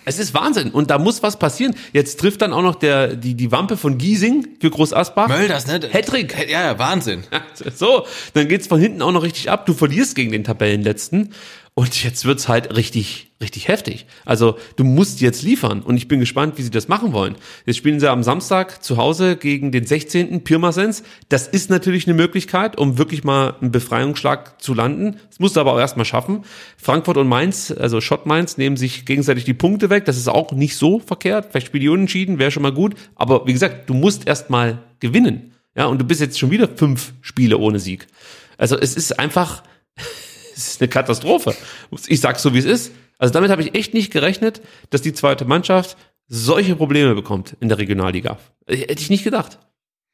Speaker 2: Es ist Wahnsinn und da muss was passieren. Jetzt trifft dann auch noch der die die Wampe von Giesing für Groß Asbach.
Speaker 3: Mölders, ne?
Speaker 2: Hattrick.
Speaker 3: Ja, ja, Wahnsinn.
Speaker 2: So, dann geht's von hinten auch noch richtig ab. Du verlierst gegen den Tabellenletzten und jetzt wird's halt richtig, richtig heftig. Also du musst jetzt liefern und ich bin gespannt, wie sie das machen wollen. Jetzt spielen sie am Samstag zu Hause gegen den 16. Pirmasens. Das ist natürlich eine Möglichkeit, um wirklich mal einen Befreiungsschlag zu landen. Das musst du aber auch erstmal schaffen. Frankfurt und Mainz, also Schott Mainz, nehmen sich gegenseitig die Punkte weg. Das ist auch nicht so verkehrt. Vielleicht spielen die unentschieden, wäre schon mal gut. Aber wie gesagt, du musst erstmal gewinnen. Ja, und du bist jetzt schon wieder fünf Spiele ohne Sieg. Also es ist einfach, ist eine Katastrophe. Ich sag's so, wie es ist. Also damit habe ich echt nicht gerechnet, dass die zweite Mannschaft solche Probleme bekommt in der Regionalliga. Hätte ich nicht gedacht.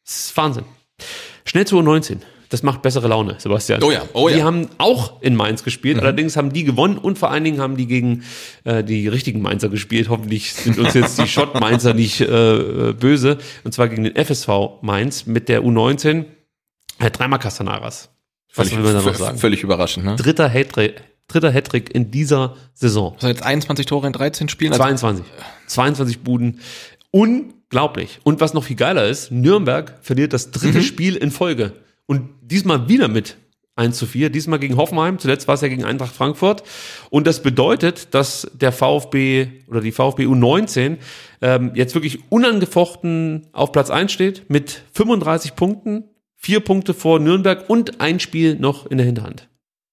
Speaker 2: Das ist Wahnsinn. Schnell zu U19. Das macht bessere Laune, Sebastian.
Speaker 3: Oh ja, oh ja.
Speaker 2: Die haben auch in Mainz gespielt, allerdings haben die gewonnen und vor allen Dingen haben die gegen äh, die richtigen Mainzer gespielt. Hoffentlich sind uns jetzt die Schott-Mainzer nicht äh, böse. Und zwar gegen den FSV Mainz mit der U19. Äh, dreimal Castanaras. Was will man da noch sagen?
Speaker 3: Völlig überraschend, ne?
Speaker 2: Dritter Hattrick, dritter Hattrick in dieser Saison.
Speaker 3: Also jetzt 21 Tore in 13 Spielen. Also
Speaker 2: 22. 22 Buden. Unglaublich. Und was noch viel geiler ist, Nürnberg verliert das dritte Spiel in Folge. Und diesmal wieder mit 1 zu 4. Diesmal gegen Hoffenheim. Zuletzt war es ja gegen Eintracht Frankfurt. Und das bedeutet, dass der VfB oder die VfB U19 ähm, jetzt wirklich unangefochten auf Platz 1 steht mit 35 Punkten. Vier Punkte vor Nürnberg und ein Spiel noch in der Hinterhand.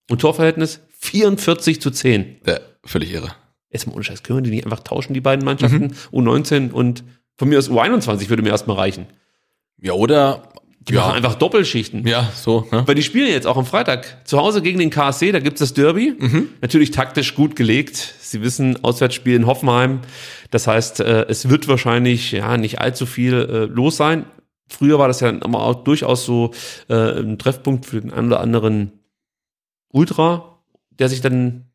Speaker 2: Und Torverhältnis 44 zu 10.
Speaker 3: ja, völlig irre.
Speaker 2: Jetzt mal ohne Scheiß, können wir die nicht einfach tauschen, die beiden Mannschaften? U19 und von mir aus U21 würde mir erstmal reichen.
Speaker 3: Ja, oder?
Speaker 2: Die machen einfach Doppelschichten.
Speaker 3: Ja, so, ne?
Speaker 2: Weil die spielen jetzt auch am Freitag zu Hause gegen den KSC, da gibt's das Derby. Natürlich taktisch gut gelegt. Sie wissen, Auswärtsspiel in Hoffenheim. Das heißt, äh, es wird wahrscheinlich ja nicht allzu viel äh, los sein. Früher war das ja immer auch durchaus so äh, ein Treffpunkt für den einen oder anderen Ultra, der sich dann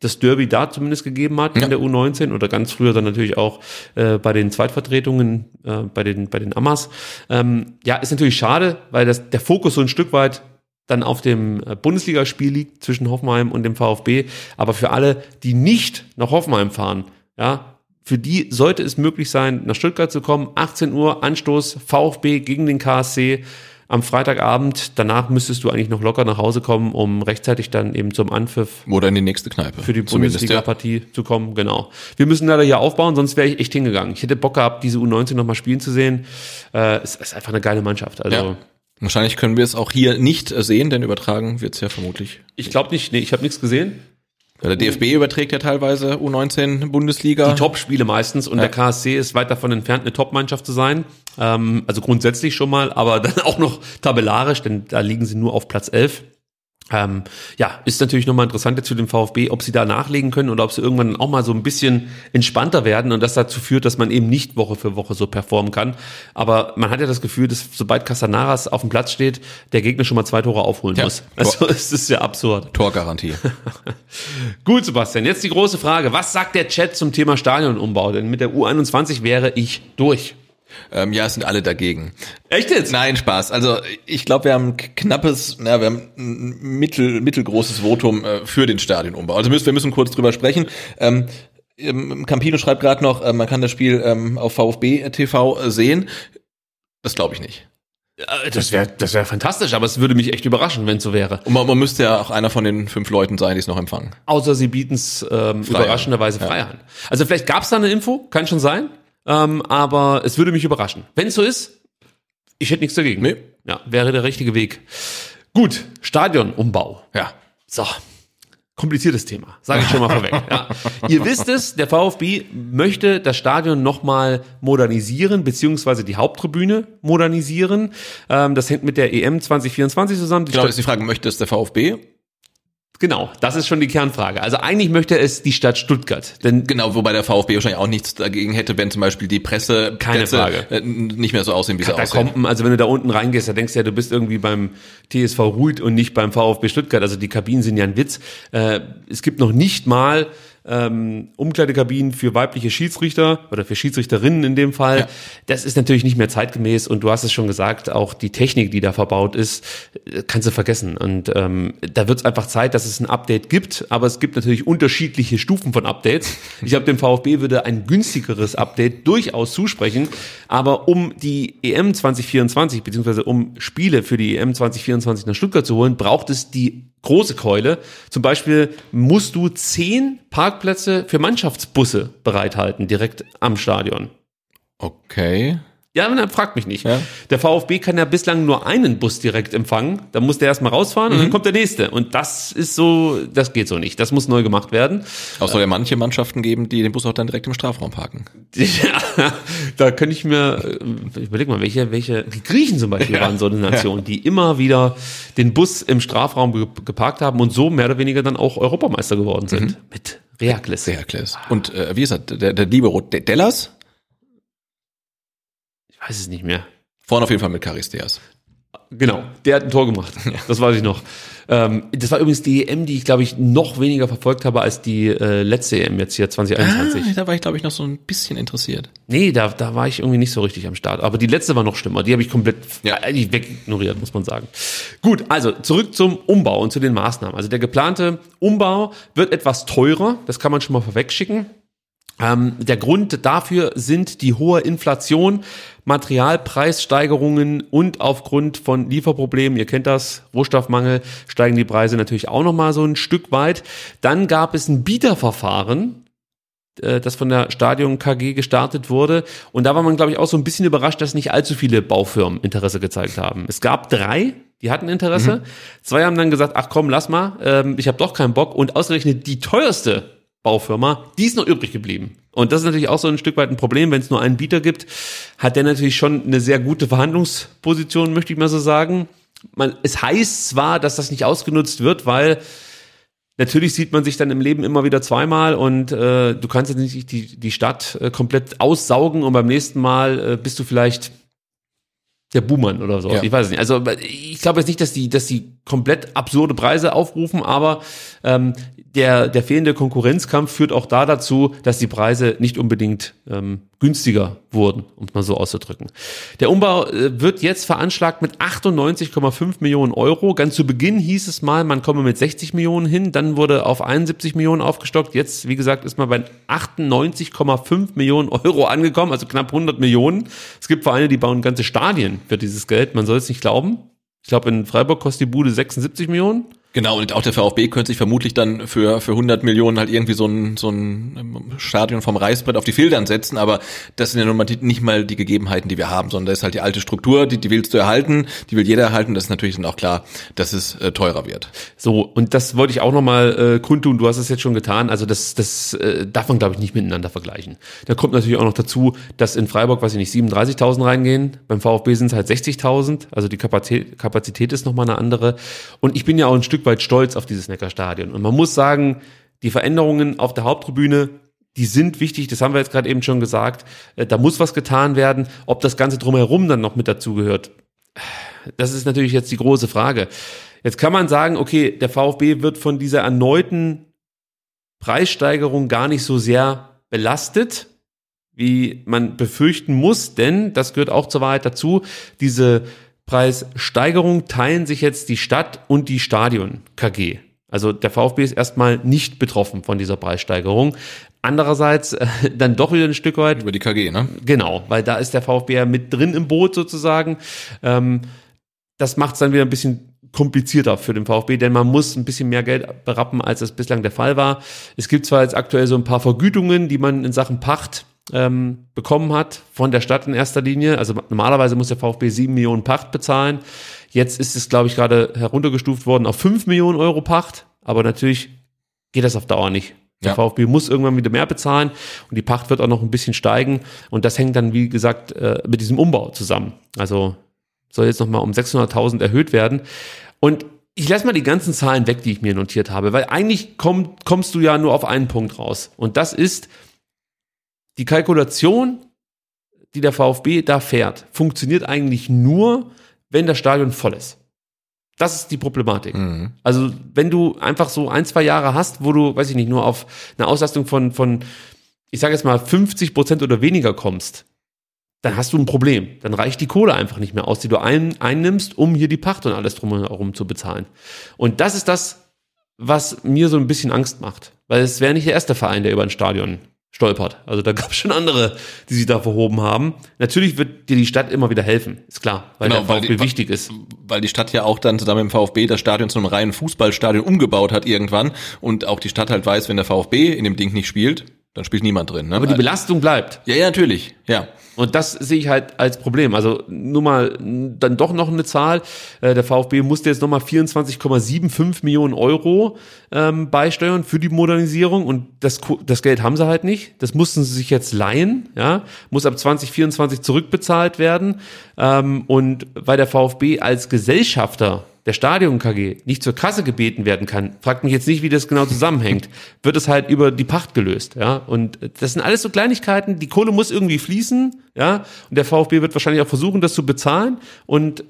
Speaker 2: das Derby da zumindest gegeben hat
Speaker 3: Ja.
Speaker 2: in der U19 oder ganz früher dann natürlich auch äh, bei den Zweitvertretungen, äh, bei den bei den Amas. Ähm, ja, ist natürlich schade, weil das der Fokus so ein Stück weit dann auf dem äh, Bundesligaspiel liegt zwischen Hoffenheim und dem VfB. Aber für alle, die nicht nach Hoffenheim fahren, ja, für die sollte es möglich sein, nach Stuttgart zu kommen. 18 Uhr Anstoß VfB gegen den KSC am Freitagabend. Danach müsstest du eigentlich noch locker nach Hause kommen, um rechtzeitig dann eben zum Anpfiff
Speaker 3: Oder in die nächste Kneipe.
Speaker 2: für die
Speaker 3: Zumindest, ja.
Speaker 2: Bundesliga-Partie zu kommen, genau. Wir müssen leider hier aufbauen, sonst wäre ich echt hingegangen. Ich hätte Bock gehabt, diese U19 nochmal spielen zu sehen. Äh, es ist einfach eine geile Mannschaft. Also
Speaker 3: Ja. Wahrscheinlich können wir es auch hier nicht sehen, denn übertragen wird es ja vermutlich.
Speaker 2: ich glaube nicht, nee, ich habe nichts gesehen.
Speaker 3: Ja, der DFB überträgt ja teilweise U19 Bundesliga.
Speaker 2: Die Top-Spiele meistens und der KSC ist weit davon entfernt, eine Top-Mannschaft zu sein. Ähm, also grundsätzlich schon mal, aber dann auch noch tabellarisch, denn da liegen sie nur auf Platz 11. Ähm, ja, ist natürlich nochmal interessant jetzt für den VfB, ob sie da nachlegen können oder ob sie irgendwann auch mal so ein bisschen entspannter werden und das dazu führt, dass man eben nicht Woche für Woche so performen kann. Aber man hat ja das Gefühl, dass sobald Casanaras auf dem Platz steht, der Gegner schon mal zwei Tore aufholen
Speaker 3: Ja.
Speaker 2: muss. Also es ist ja absurd.
Speaker 3: Torgarantie.
Speaker 2: Gut, Sebastian, jetzt die große Frage. Was sagt der Chat zum Thema Stadionumbau? Denn mit der U21 wäre ich durch.
Speaker 3: Ähm, ja, es sind alle dagegen.
Speaker 2: Echt jetzt?
Speaker 3: Nein, Spaß. Also ich glaube, wir haben ein knappes, na, wir haben ein mittel, mittelgroßes Votum äh, für den Stadionumbau. Also müssen, wir müssen kurz drüber sprechen. Ähm, ähm, Campino schreibt gerade noch, äh, man kann das Spiel ähm, auf VfB TV äh, sehen. Das glaube ich nicht.
Speaker 2: Das wäre das wär fantastisch, aber es würde mich echt überraschen, wenn es so wäre.
Speaker 3: Und man, man müsste ja auch einer von den fünf Leuten sein, die es noch empfangen.
Speaker 2: Außer sie bieten es ähm, überraschenderweise frei an. Also vielleicht gab es da eine Info, kann schon sein, ähm, aber es würde mich überraschen. Wenn es so ist, ich hätte nichts dagegen.
Speaker 3: Nee.
Speaker 2: Ja, wäre der richtige Weg. Gut, Stadionumbau.
Speaker 3: Ja.
Speaker 2: So, kompliziertes Thema, sage ich schon mal vorweg. Ja. Ihr wisst es, der VfB möchte das Stadion nochmal modernisieren, beziehungsweise die Haupttribüne modernisieren. Ähm, das hängt mit der EM 2024 zusammen. Die
Speaker 3: Genau,
Speaker 2: Stadt-
Speaker 3: ist die Frage, möchte es der VfB?
Speaker 2: Genau, das ist schon die Kernfrage. Also eigentlich möchte es die Stadt Stuttgart, denn
Speaker 3: Genau, wobei der VfB wahrscheinlich auch nichts dagegen hätte, wenn zum Beispiel die Presse
Speaker 2: Keine Frage.
Speaker 3: äh, nicht mehr so aussehen, wie sie
Speaker 2: da
Speaker 3: aussehen.
Speaker 2: also wenn du da unten reingehst, da denkst du ja, du bist irgendwie beim TSV Ruid und nicht beim VfB Stuttgart. Also die Kabinen sind ja ein Witz. Äh, es gibt noch nicht mal ähm, Umkleidekabinen für weibliche Schiedsrichter oder für Schiedsrichterinnen in dem Fall.
Speaker 3: Ja.
Speaker 2: Das ist natürlich nicht mehr zeitgemäß und du hast es schon gesagt, auch die Technik, die da verbaut ist, äh, kannst du vergessen. Und ähm, da wird es einfach Zeit, dass es ein Update gibt, aber es gibt natürlich unterschiedliche Stufen von Updates. Ich glaube, dem VfB würde ein günstigeres Update durchaus zusprechen, aber um die EM 2024 beziehungsweise um Spiele für die EM 2024 nach Stuttgart zu holen, braucht es die große Keule. Zum Beispiel musst du zehn Parkplätze für Mannschaftsbusse bereithalten, direkt am Stadion.
Speaker 3: Okay.
Speaker 2: Ja, dann fragt mich nicht.
Speaker 3: Ja.
Speaker 2: Der VfB kann ja bislang nur einen Bus direkt empfangen. Da muss der erstmal rausfahren und dann kommt der nächste. Und das ist so, das geht so nicht. Das muss neu gemacht werden.
Speaker 3: Auch soll ja manche Mannschaften geben, die den Bus auch dann direkt im Strafraum parken.
Speaker 2: Ja, da könnte ich mir, äh, überleg mal, welche, welche, die Griechen zum Beispiel waren so eine Nation, die immer wieder den Bus im Strafraum ge geparkt haben und so mehr oder weniger dann auch Europameister geworden sind. Mit Reakles.
Speaker 3: Herakles. Und äh, wie ist das? Der, der Libero De- Dellas?
Speaker 2: Ich weiß es nicht mehr.
Speaker 3: Vorne auf jeden Fall mit Charisteas.
Speaker 2: Genau, der hat ein Tor gemacht. Das weiß ich noch. Ähm, das war übrigens die EM, die ich, glaube ich, noch weniger verfolgt habe als die äh, letzte EM jetzt hier 2021.
Speaker 3: Ah, da war ich, glaube ich, noch so ein bisschen interessiert.
Speaker 2: Nee, da, da war ich irgendwie nicht so richtig am Start. Aber die letzte war noch schlimmer. Die habe ich komplett
Speaker 3: Ja.
Speaker 2: eigentlich wegignoriert, muss man sagen. Gut, also zurück zum Umbau und zu den Maßnahmen. Also der geplante Umbau wird etwas teurer. Das kann man schon mal vorwegschicken. Ähm, der Grund dafür sind die hohe Inflation, Materialpreissteigerungen und aufgrund von Lieferproblemen, ihr kennt das, Rohstoffmangel, steigen die Preise natürlich auch nochmal so ein Stück weit. Dann gab es ein Bieterverfahren, äh, das von der Stadion KG gestartet wurde. Und da war man, glaube ich, auch so ein bisschen überrascht, dass nicht allzu viele Baufirmen Interesse gezeigt haben. Es gab drei, die hatten Interesse. Zwei haben dann gesagt, ach komm, lass mal, ähm, ich habe doch keinen Bock. Und ausgerechnet die teuerste Baufirma, die ist noch übrig geblieben. Und das ist natürlich auch so ein Stück weit ein Problem, wenn es nur einen Bieter gibt, hat der natürlich schon eine sehr gute Verhandlungsposition, möchte ich mal so sagen. Man, es heißt zwar, dass das nicht ausgenutzt wird, weil Natürlich sieht man sich dann im Leben immer wieder zweimal und äh, du kannst jetzt nicht die, die Stadt äh, komplett aussaugen und beim nächsten Mal äh, bist du vielleicht der Buhmann oder so.
Speaker 3: Ja.
Speaker 2: Ich weiß es nicht. Also ich glaube jetzt nicht, dass die, dass die komplett absurde Preise aufrufen, aber ähm, der, der fehlende Konkurrenzkampf führt auch da dazu, dass die Preise nicht unbedingt ähm, günstiger wurden, um es mal so auszudrücken. Der Umbau äh, wird jetzt veranschlagt mit 98,5 Millionen Euro. Ganz zu Beginn hieß es mal, man komme mit 60 Millionen hin, dann wurde auf 71 Millionen aufgestockt. Jetzt, wie gesagt, ist man bei 98,5 Millionen Euro angekommen, also knapp 100 Millionen. Es gibt Vereine, die bauen ganze Stadien für dieses Geld. Man soll es nicht glauben. Ich glaube, in Freiburg kostet die Bude 76 Millionen.
Speaker 3: Genau, und auch der VfB könnte sich vermutlich dann für, für 100 Millionen halt irgendwie so ein, so ein ähm, Stadion vom Reißbrett auf die Filtern setzen, aber das sind ja nun mal die, nicht mal die Gegebenheiten, die wir haben, sondern das ist halt die alte Struktur, die, die willst du erhalten, die will jeder erhalten, das ist natürlich dann auch klar, dass es äh, teurer wird.
Speaker 2: So, und das wollte ich auch nochmal äh, kundtun, du hast es jetzt schon getan, also das, das äh, darf man, glaube ich, nicht miteinander vergleichen. Da kommt natürlich auch noch dazu, dass in Freiburg, weiß ich nicht, 37.000 reingehen, beim VfB sind es halt 60.000, also die Kapazität, Kapazität ist nochmal eine andere. Und ich bin ja auch ein Stück weit stolz auf dieses Neckarstadion. Und man muss sagen, die Veränderungen auf der Haupttribüne, die sind wichtig, das haben wir jetzt gerade eben schon gesagt. Äh, Da muss was getan werden. Ob das Ganze drumherum dann noch mit dazugehört, das ist natürlich jetzt die große Frage. Jetzt kann man sagen, okay, der VfB wird von dieser erneuten Preissteigerung gar nicht so sehr belastet, wie man befürchten muss, denn das gehört auch zur Wahrheit dazu. Diese Preissteigerung teilen sich jetzt die Stadt und die Stadion KG. Also der VfB ist erstmal nicht betroffen von dieser Preissteigerung. Andererseits äh, dann doch wieder ein Stück weit
Speaker 3: Über die KG, ne?
Speaker 2: Genau, weil da ist der VfB ja mit drin im Boot sozusagen. Ähm, das macht es dann wieder ein bisschen komplizierter für den VfB, denn man muss ein bisschen mehr Geld berappen, als das bislang der Fall war. Es gibt zwar jetzt aktuell so ein paar Vergütungen, die man in Sachen Pacht ähm, bekommen hat von der Stadt in erster Linie. Also normalerweise muss der VfB sieben Millionen Pacht bezahlen. Jetzt ist es, glaube ich, gerade heruntergestuft worden auf fünf Millionen Euro Pacht. Aber natürlich geht das auf Dauer nicht. Der
Speaker 3: Ja.
Speaker 2: VfB muss irgendwann wieder mehr bezahlen und die Pacht wird auch noch ein bisschen steigen. Und das hängt dann, wie gesagt, äh, mit diesem Umbau zusammen. Also soll jetzt nochmal um 600.000 erhöht werden. Und ich lasse mal die ganzen Zahlen weg, die ich mir notiert habe, weil eigentlich komm, kommst du ja nur auf einen Punkt raus. Und das ist die Kalkulation, die der VfB da fährt, funktioniert eigentlich nur, wenn das Stadion voll ist. Das ist die Problematik. Also wenn du einfach so ein, zwei Jahre hast, wo du, weiß ich nicht, nur auf eine Auslastung von, von ich sage jetzt mal 50 Prozent oder weniger kommst, dann hast du ein Problem. Dann reicht die Kohle einfach nicht mehr aus, die du ein, einnimmst, um hier die Pacht und alles drumherum zu bezahlen. Und das ist das, was mir so ein bisschen Angst macht. Weil es wäre nicht der erste Verein, der über ein Stadion stolpert. Also da gab es schon andere, die sich da verhoben haben. Natürlich wird dir die Stadt immer wieder helfen, ist klar, weil
Speaker 3: Genau,
Speaker 2: der
Speaker 3: weil
Speaker 2: VfB
Speaker 3: die-
Speaker 2: wichtig ist.
Speaker 3: Weil die Stadt ja auch dann zusammen mit dem VfB das Stadion zu einem reinen Fußballstadion umgebaut hat irgendwann und auch die Stadt halt weiß, wenn der VfB in dem Ding nicht spielt, Dann spielt niemand drin. Ne?
Speaker 2: Aber die Belastung bleibt.
Speaker 3: ja, ja, natürlich. Ja.
Speaker 2: Und das sehe ich halt als Problem. Also nur mal dann doch noch eine Zahl. Äh, Der VfB musste jetzt nochmal 24,75 Millionen Euro ähm, beisteuern für die Modernisierung und das, das Geld haben sie halt nicht. Das mussten sie sich jetzt leihen, ja, muss ab 2024 zurückbezahlt werden. Ähm, und weil der VfB als Gesellschafter der Stadion KG nicht zur Kasse gebeten werden kann, fragt mich jetzt nicht, wie das genau zusammenhängt, wird es halt über die Pacht gelöst, ja. Und das sind alles so Kleinigkeiten, die Kohle muss irgendwie fließen, ja. Und der VfB wird wahrscheinlich auch versuchen, das zu bezahlen. Und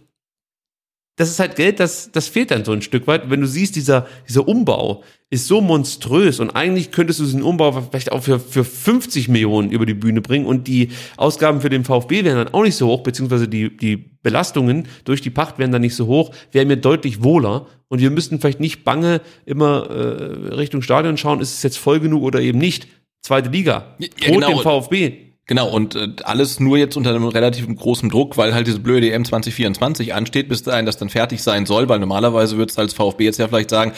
Speaker 2: das ist halt Geld, das, das fehlt dann so ein Stück weit. Wenn du siehst, dieser, dieser Umbau ist so monströs und eigentlich könntest du diesen Umbau vielleicht auch für, für 50 Millionen über die Bühne bringen und die Ausgaben für den VfB wären dann auch nicht so hoch, beziehungsweise die, die Belastungen durch die Pacht wären dann nicht so hoch, wären mir deutlich wohler und wir müssten vielleicht nicht bange immer äh, Richtung Stadion schauen, ist es jetzt voll genug oder eben nicht. Zweite Liga.
Speaker 3: Ja,
Speaker 2: Droht
Speaker 3: genau.
Speaker 2: dem VfB.
Speaker 3: Genau, und äh, alles nur jetzt unter einem relativ großen Druck, weil halt diese blöde EM 2024 ansteht, bis dahin das dann fertig sein soll, weil normalerweise würdest du als VfB jetzt ja vielleicht sagen,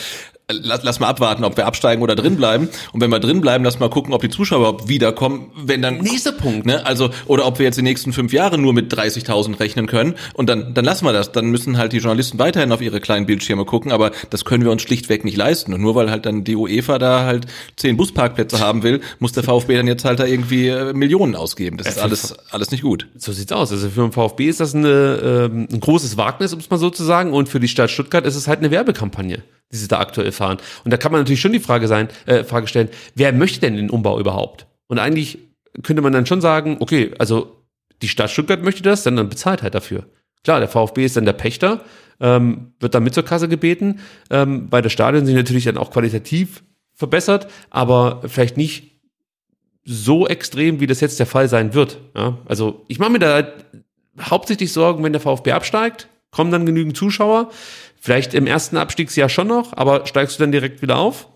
Speaker 3: lass, lass mal abwarten, ob wir absteigen oder drin bleiben. Und wenn wir drin bleiben, lass mal gucken, ob die Zuschauer überhaupt wiederkommen, wenn dann.
Speaker 2: Nächster Punkt.
Speaker 3: Ne, also, oder ob wir jetzt die nächsten fünf Jahre nur mit 30.000 rechnen können. Und dann, dann lassen wir das. Dann müssen halt die Journalisten weiterhin auf ihre kleinen Bildschirme gucken, aber das können wir uns schlichtweg nicht leisten. Und nur weil halt dann die UEFA da halt zehn Busparkplätze haben will, muss der VfB dann jetzt halt da irgendwie äh, Millionen ausgeben. Das ist alles, alles nicht gut.
Speaker 2: So sieht's aus. Also für den VfB ist das eine, ähm, ein großes Wagnis, um es mal so zu sagen. Und für die Stadt Stuttgart ist es halt eine Werbekampagne, die sie da aktuell fahren. Und da kann man natürlich schon die Frage sein, äh, Frage stellen, wer möchte denn den Umbau überhaupt? Und eigentlich könnte man dann schon sagen, okay, also die Stadt Stuttgart möchte das, dann, dann bezahlt halt dafür. Klar, der VfB ist dann der Pächter, ähm, wird dann mit zur Kasse gebeten. Ähm, bei der Stadion sind natürlich dann auch qualitativ verbessert, aber vielleicht nicht so extrem, wie das jetzt der Fall sein wird. Ja? Also ich mache mir da halt hauptsächlich Sorgen, wenn der VfB absteigt, kommen dann genügend Zuschauer. Vielleicht im ersten Abstiegsjahr schon noch, aber steigst du dann direkt wieder auf?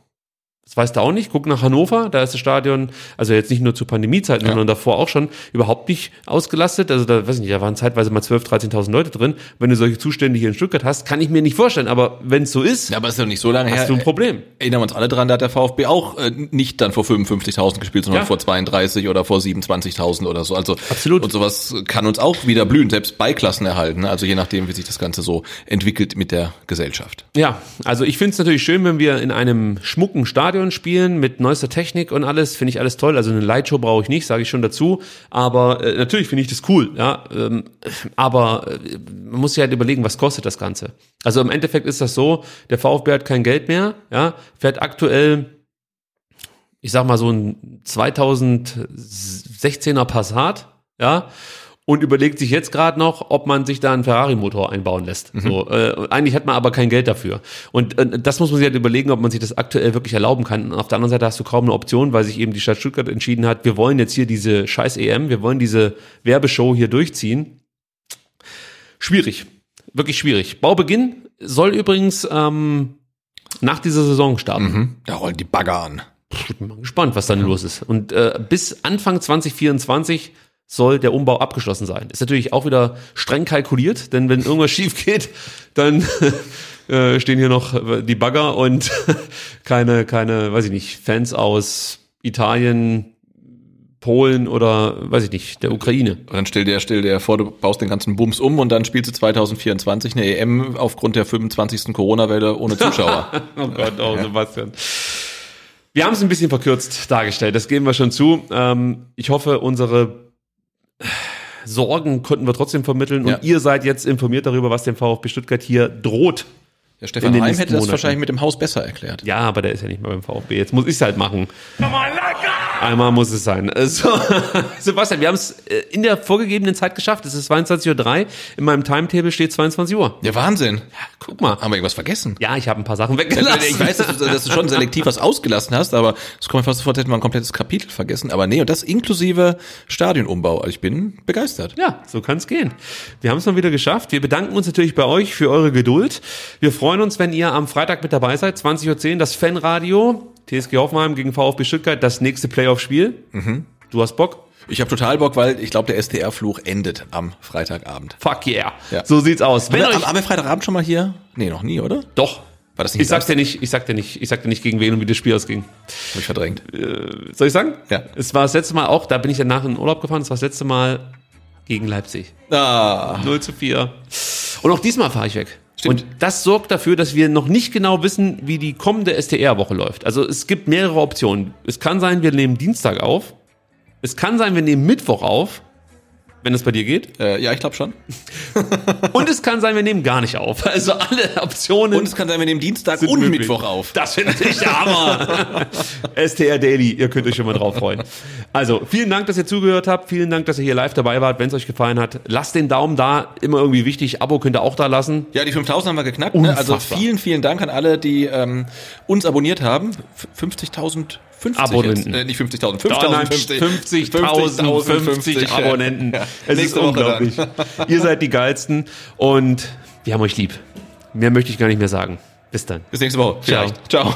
Speaker 2: Das weißt du auch nicht. Guck nach Hannover, da ist das Stadion, also jetzt nicht nur zu Pandemiezeiten, sondern davor auch schon überhaupt nicht ausgelastet. Also da weiß ich nicht, da waren zeitweise mal 12.000, 13.000 Leute drin. Wenn du solche Zustände hier in Stuttgart hast, kann ich mir nicht vorstellen. Aber wenn es so ist,
Speaker 3: Ja, aber es ist doch nicht so lange her.
Speaker 2: hast du ein Problem.
Speaker 3: Erinnern wir uns alle dran, da hat der VfB auch äh, nicht dann vor 55.000 gespielt, sondern
Speaker 2: Ja.
Speaker 3: vor 32 oder vor 27.000 oder so. Also
Speaker 2: Absolut.
Speaker 3: Und sowas kann uns auch wieder blühen, selbst bei Klassen erhalten. ne? Also je nachdem, wie sich das Ganze so entwickelt mit der Gesellschaft.
Speaker 2: Ja, also ich finde es natürlich schön, wenn wir in einem schmucken Stadion spielen mit neuester Technik und alles, finde ich alles toll. Also eine Lightshow brauche ich nicht, sage ich schon dazu. Aber äh, natürlich finde ich das cool, ja. Ähm, aber äh, man muss sich halt überlegen, was kostet das Ganze. Also im Endeffekt ist das so, der VfB hat kein Geld mehr, ja, fährt aktuell, ich sag mal so ein 2016er Passat, ja, und überlegt sich jetzt gerade noch, ob man sich da einen Ferrari-Motor einbauen lässt. So, äh, eigentlich hat man aber kein Geld dafür. Und äh, das muss man sich halt überlegen, ob man sich das aktuell wirklich erlauben kann. Und auf der anderen Seite hast du kaum eine Option, weil sich eben die Stadt Stuttgart entschieden hat, wir wollen jetzt hier diese scheiß EM, wir wollen diese Werbeshow hier durchziehen. Schwierig. Wirklich schwierig. Baubeginn soll übrigens ähm, nach dieser Saison starten.
Speaker 3: Da rollen die Bagger an.
Speaker 2: Ich bin mal gespannt, was dann los ist. Und äh, bis Anfang 2024 soll der Umbau abgeschlossen sein. Ist natürlich auch wieder streng kalkuliert, denn wenn irgendwas schief geht, dann äh, stehen hier noch die Bagger und keine, keine, weiß ich nicht, Fans aus Italien, Polen oder weiß ich nicht, der Ukraine.
Speaker 3: Und dann stell dir, stell dir vor, du baust den ganzen Bums um und dann spielst du 2024 eine EM aufgrund der 25. Corona-Welle ohne Zuschauer.
Speaker 2: Oh Gott, oh Sebastian. Wir haben es ein bisschen verkürzt dargestellt, das geben wir schon zu. Ähm, ich hoffe, unsere Sorgen konnten wir trotzdem vermitteln
Speaker 3: Ja.
Speaker 2: und ihr seid jetzt informiert darüber, was dem VfB Stuttgart hier droht.
Speaker 3: Der Stefan Heim hätte das
Speaker 2: Monaten.
Speaker 3: wahrscheinlich mit dem Haus besser erklärt.
Speaker 2: Ja, aber der ist ja nicht mehr beim VfB. Jetzt muss ich es halt machen. Einmal muss es sein. Also, Sebastian, wir haben es äh, in der vorgegebenen Zeit geschafft. Es ist 22.03 Uhr. In meinem Timetable steht 22 Uhr.
Speaker 3: Ja, Wahnsinn.
Speaker 2: Guck mal.
Speaker 3: Haben wir irgendwas vergessen?
Speaker 2: Ja, ich habe ein paar Sachen weggelassen.
Speaker 3: Ich weiß, dass du, dass du schon selektiv was ausgelassen hast, aber es kommt mir fast sofort, hätten wir ein komplettes Kapitel vergessen. Aber nee, und das inklusive Stadionumbau. Also ich bin begeistert.
Speaker 2: Ja, so kann es gehen. Wir haben es mal wieder geschafft. Wir bedanken uns natürlich bei euch für eure Geduld. Wir freuen uns, wenn ihr am Freitag mit dabei seid, 20.10 Uhr, das Fanradio, TSG Hoffenheim gegen VfB Stuttgart, das nächste Playoff-Spiel. Du hast Bock?
Speaker 3: Ich habe total Bock, weil ich glaube, der SDR-Fluch endet am Freitagabend.
Speaker 2: Fuck yeah.
Speaker 3: Ja.
Speaker 2: So sieht's aus.
Speaker 3: Haben wir, haben wir Freitagabend schon mal hier? Nee, noch nie, oder?
Speaker 2: doch.
Speaker 3: War das nicht
Speaker 2: Ich sag's dir nicht, ich sag dir nicht, ich sag dir nicht, gegen wen und wie das Spiel ausging.
Speaker 3: Hab ich verdrängt.
Speaker 2: Soll ich sagen?
Speaker 3: Ja.
Speaker 2: Es war das letzte Mal auch, da bin ich danach in den Urlaub gefahren, es war das letzte Mal gegen Leipzig.
Speaker 3: Ah,
Speaker 2: 0 zu 4. Und auch diesmal fahre ich weg.
Speaker 3: Stimmt.
Speaker 2: Und das sorgt dafür, dass wir noch nicht genau wissen, wie die kommende STR-Woche läuft. Also es gibt mehrere Optionen. Es kann sein, wir nehmen Dienstag auf. Es kann sein, wir nehmen Mittwoch auf, wenn es bei dir geht.
Speaker 3: äh, ja, ich glaube schon.
Speaker 2: Und es kann sein, wir nehmen gar nicht auf. Also alle Optionen.
Speaker 3: Und es kann sein, wir nehmen Dienstag und
Speaker 2: möglich.
Speaker 3: Mittwoch auf.
Speaker 2: Das wäre natürlich der Hammer. STR Daily, ihr könnt euch schon mal drauf freuen. Also, vielen Dank, dass ihr zugehört habt. Vielen Dank, dass ihr hier live dabei wart. Wenn es euch gefallen hat, lasst den Daumen da. Immer irgendwie wichtig. Abo könnt ihr auch da lassen.
Speaker 3: Ja, die 5000 haben wir geknackt. Ne? Also vielen, vielen Dank an alle, die ähm, uns abonniert haben. F- 50.000 50
Speaker 2: Abonnenten.
Speaker 3: jetzt. Äh, nicht 50.000,
Speaker 2: Da, nein,
Speaker 3: 50.000.
Speaker 2: 50.000, 50
Speaker 3: ja.
Speaker 2: Abonnenten.
Speaker 3: Ja.
Speaker 2: Es ist
Speaker 3: Nächste Woche
Speaker 2: unglaublich. Ihr seid die geilsten und wir haben euch lieb. Mehr möchte ich gar nicht mehr sagen. Bis dann.
Speaker 3: Bis nächste Woche.
Speaker 2: Ciao.
Speaker 3: Vielleicht. Ciao.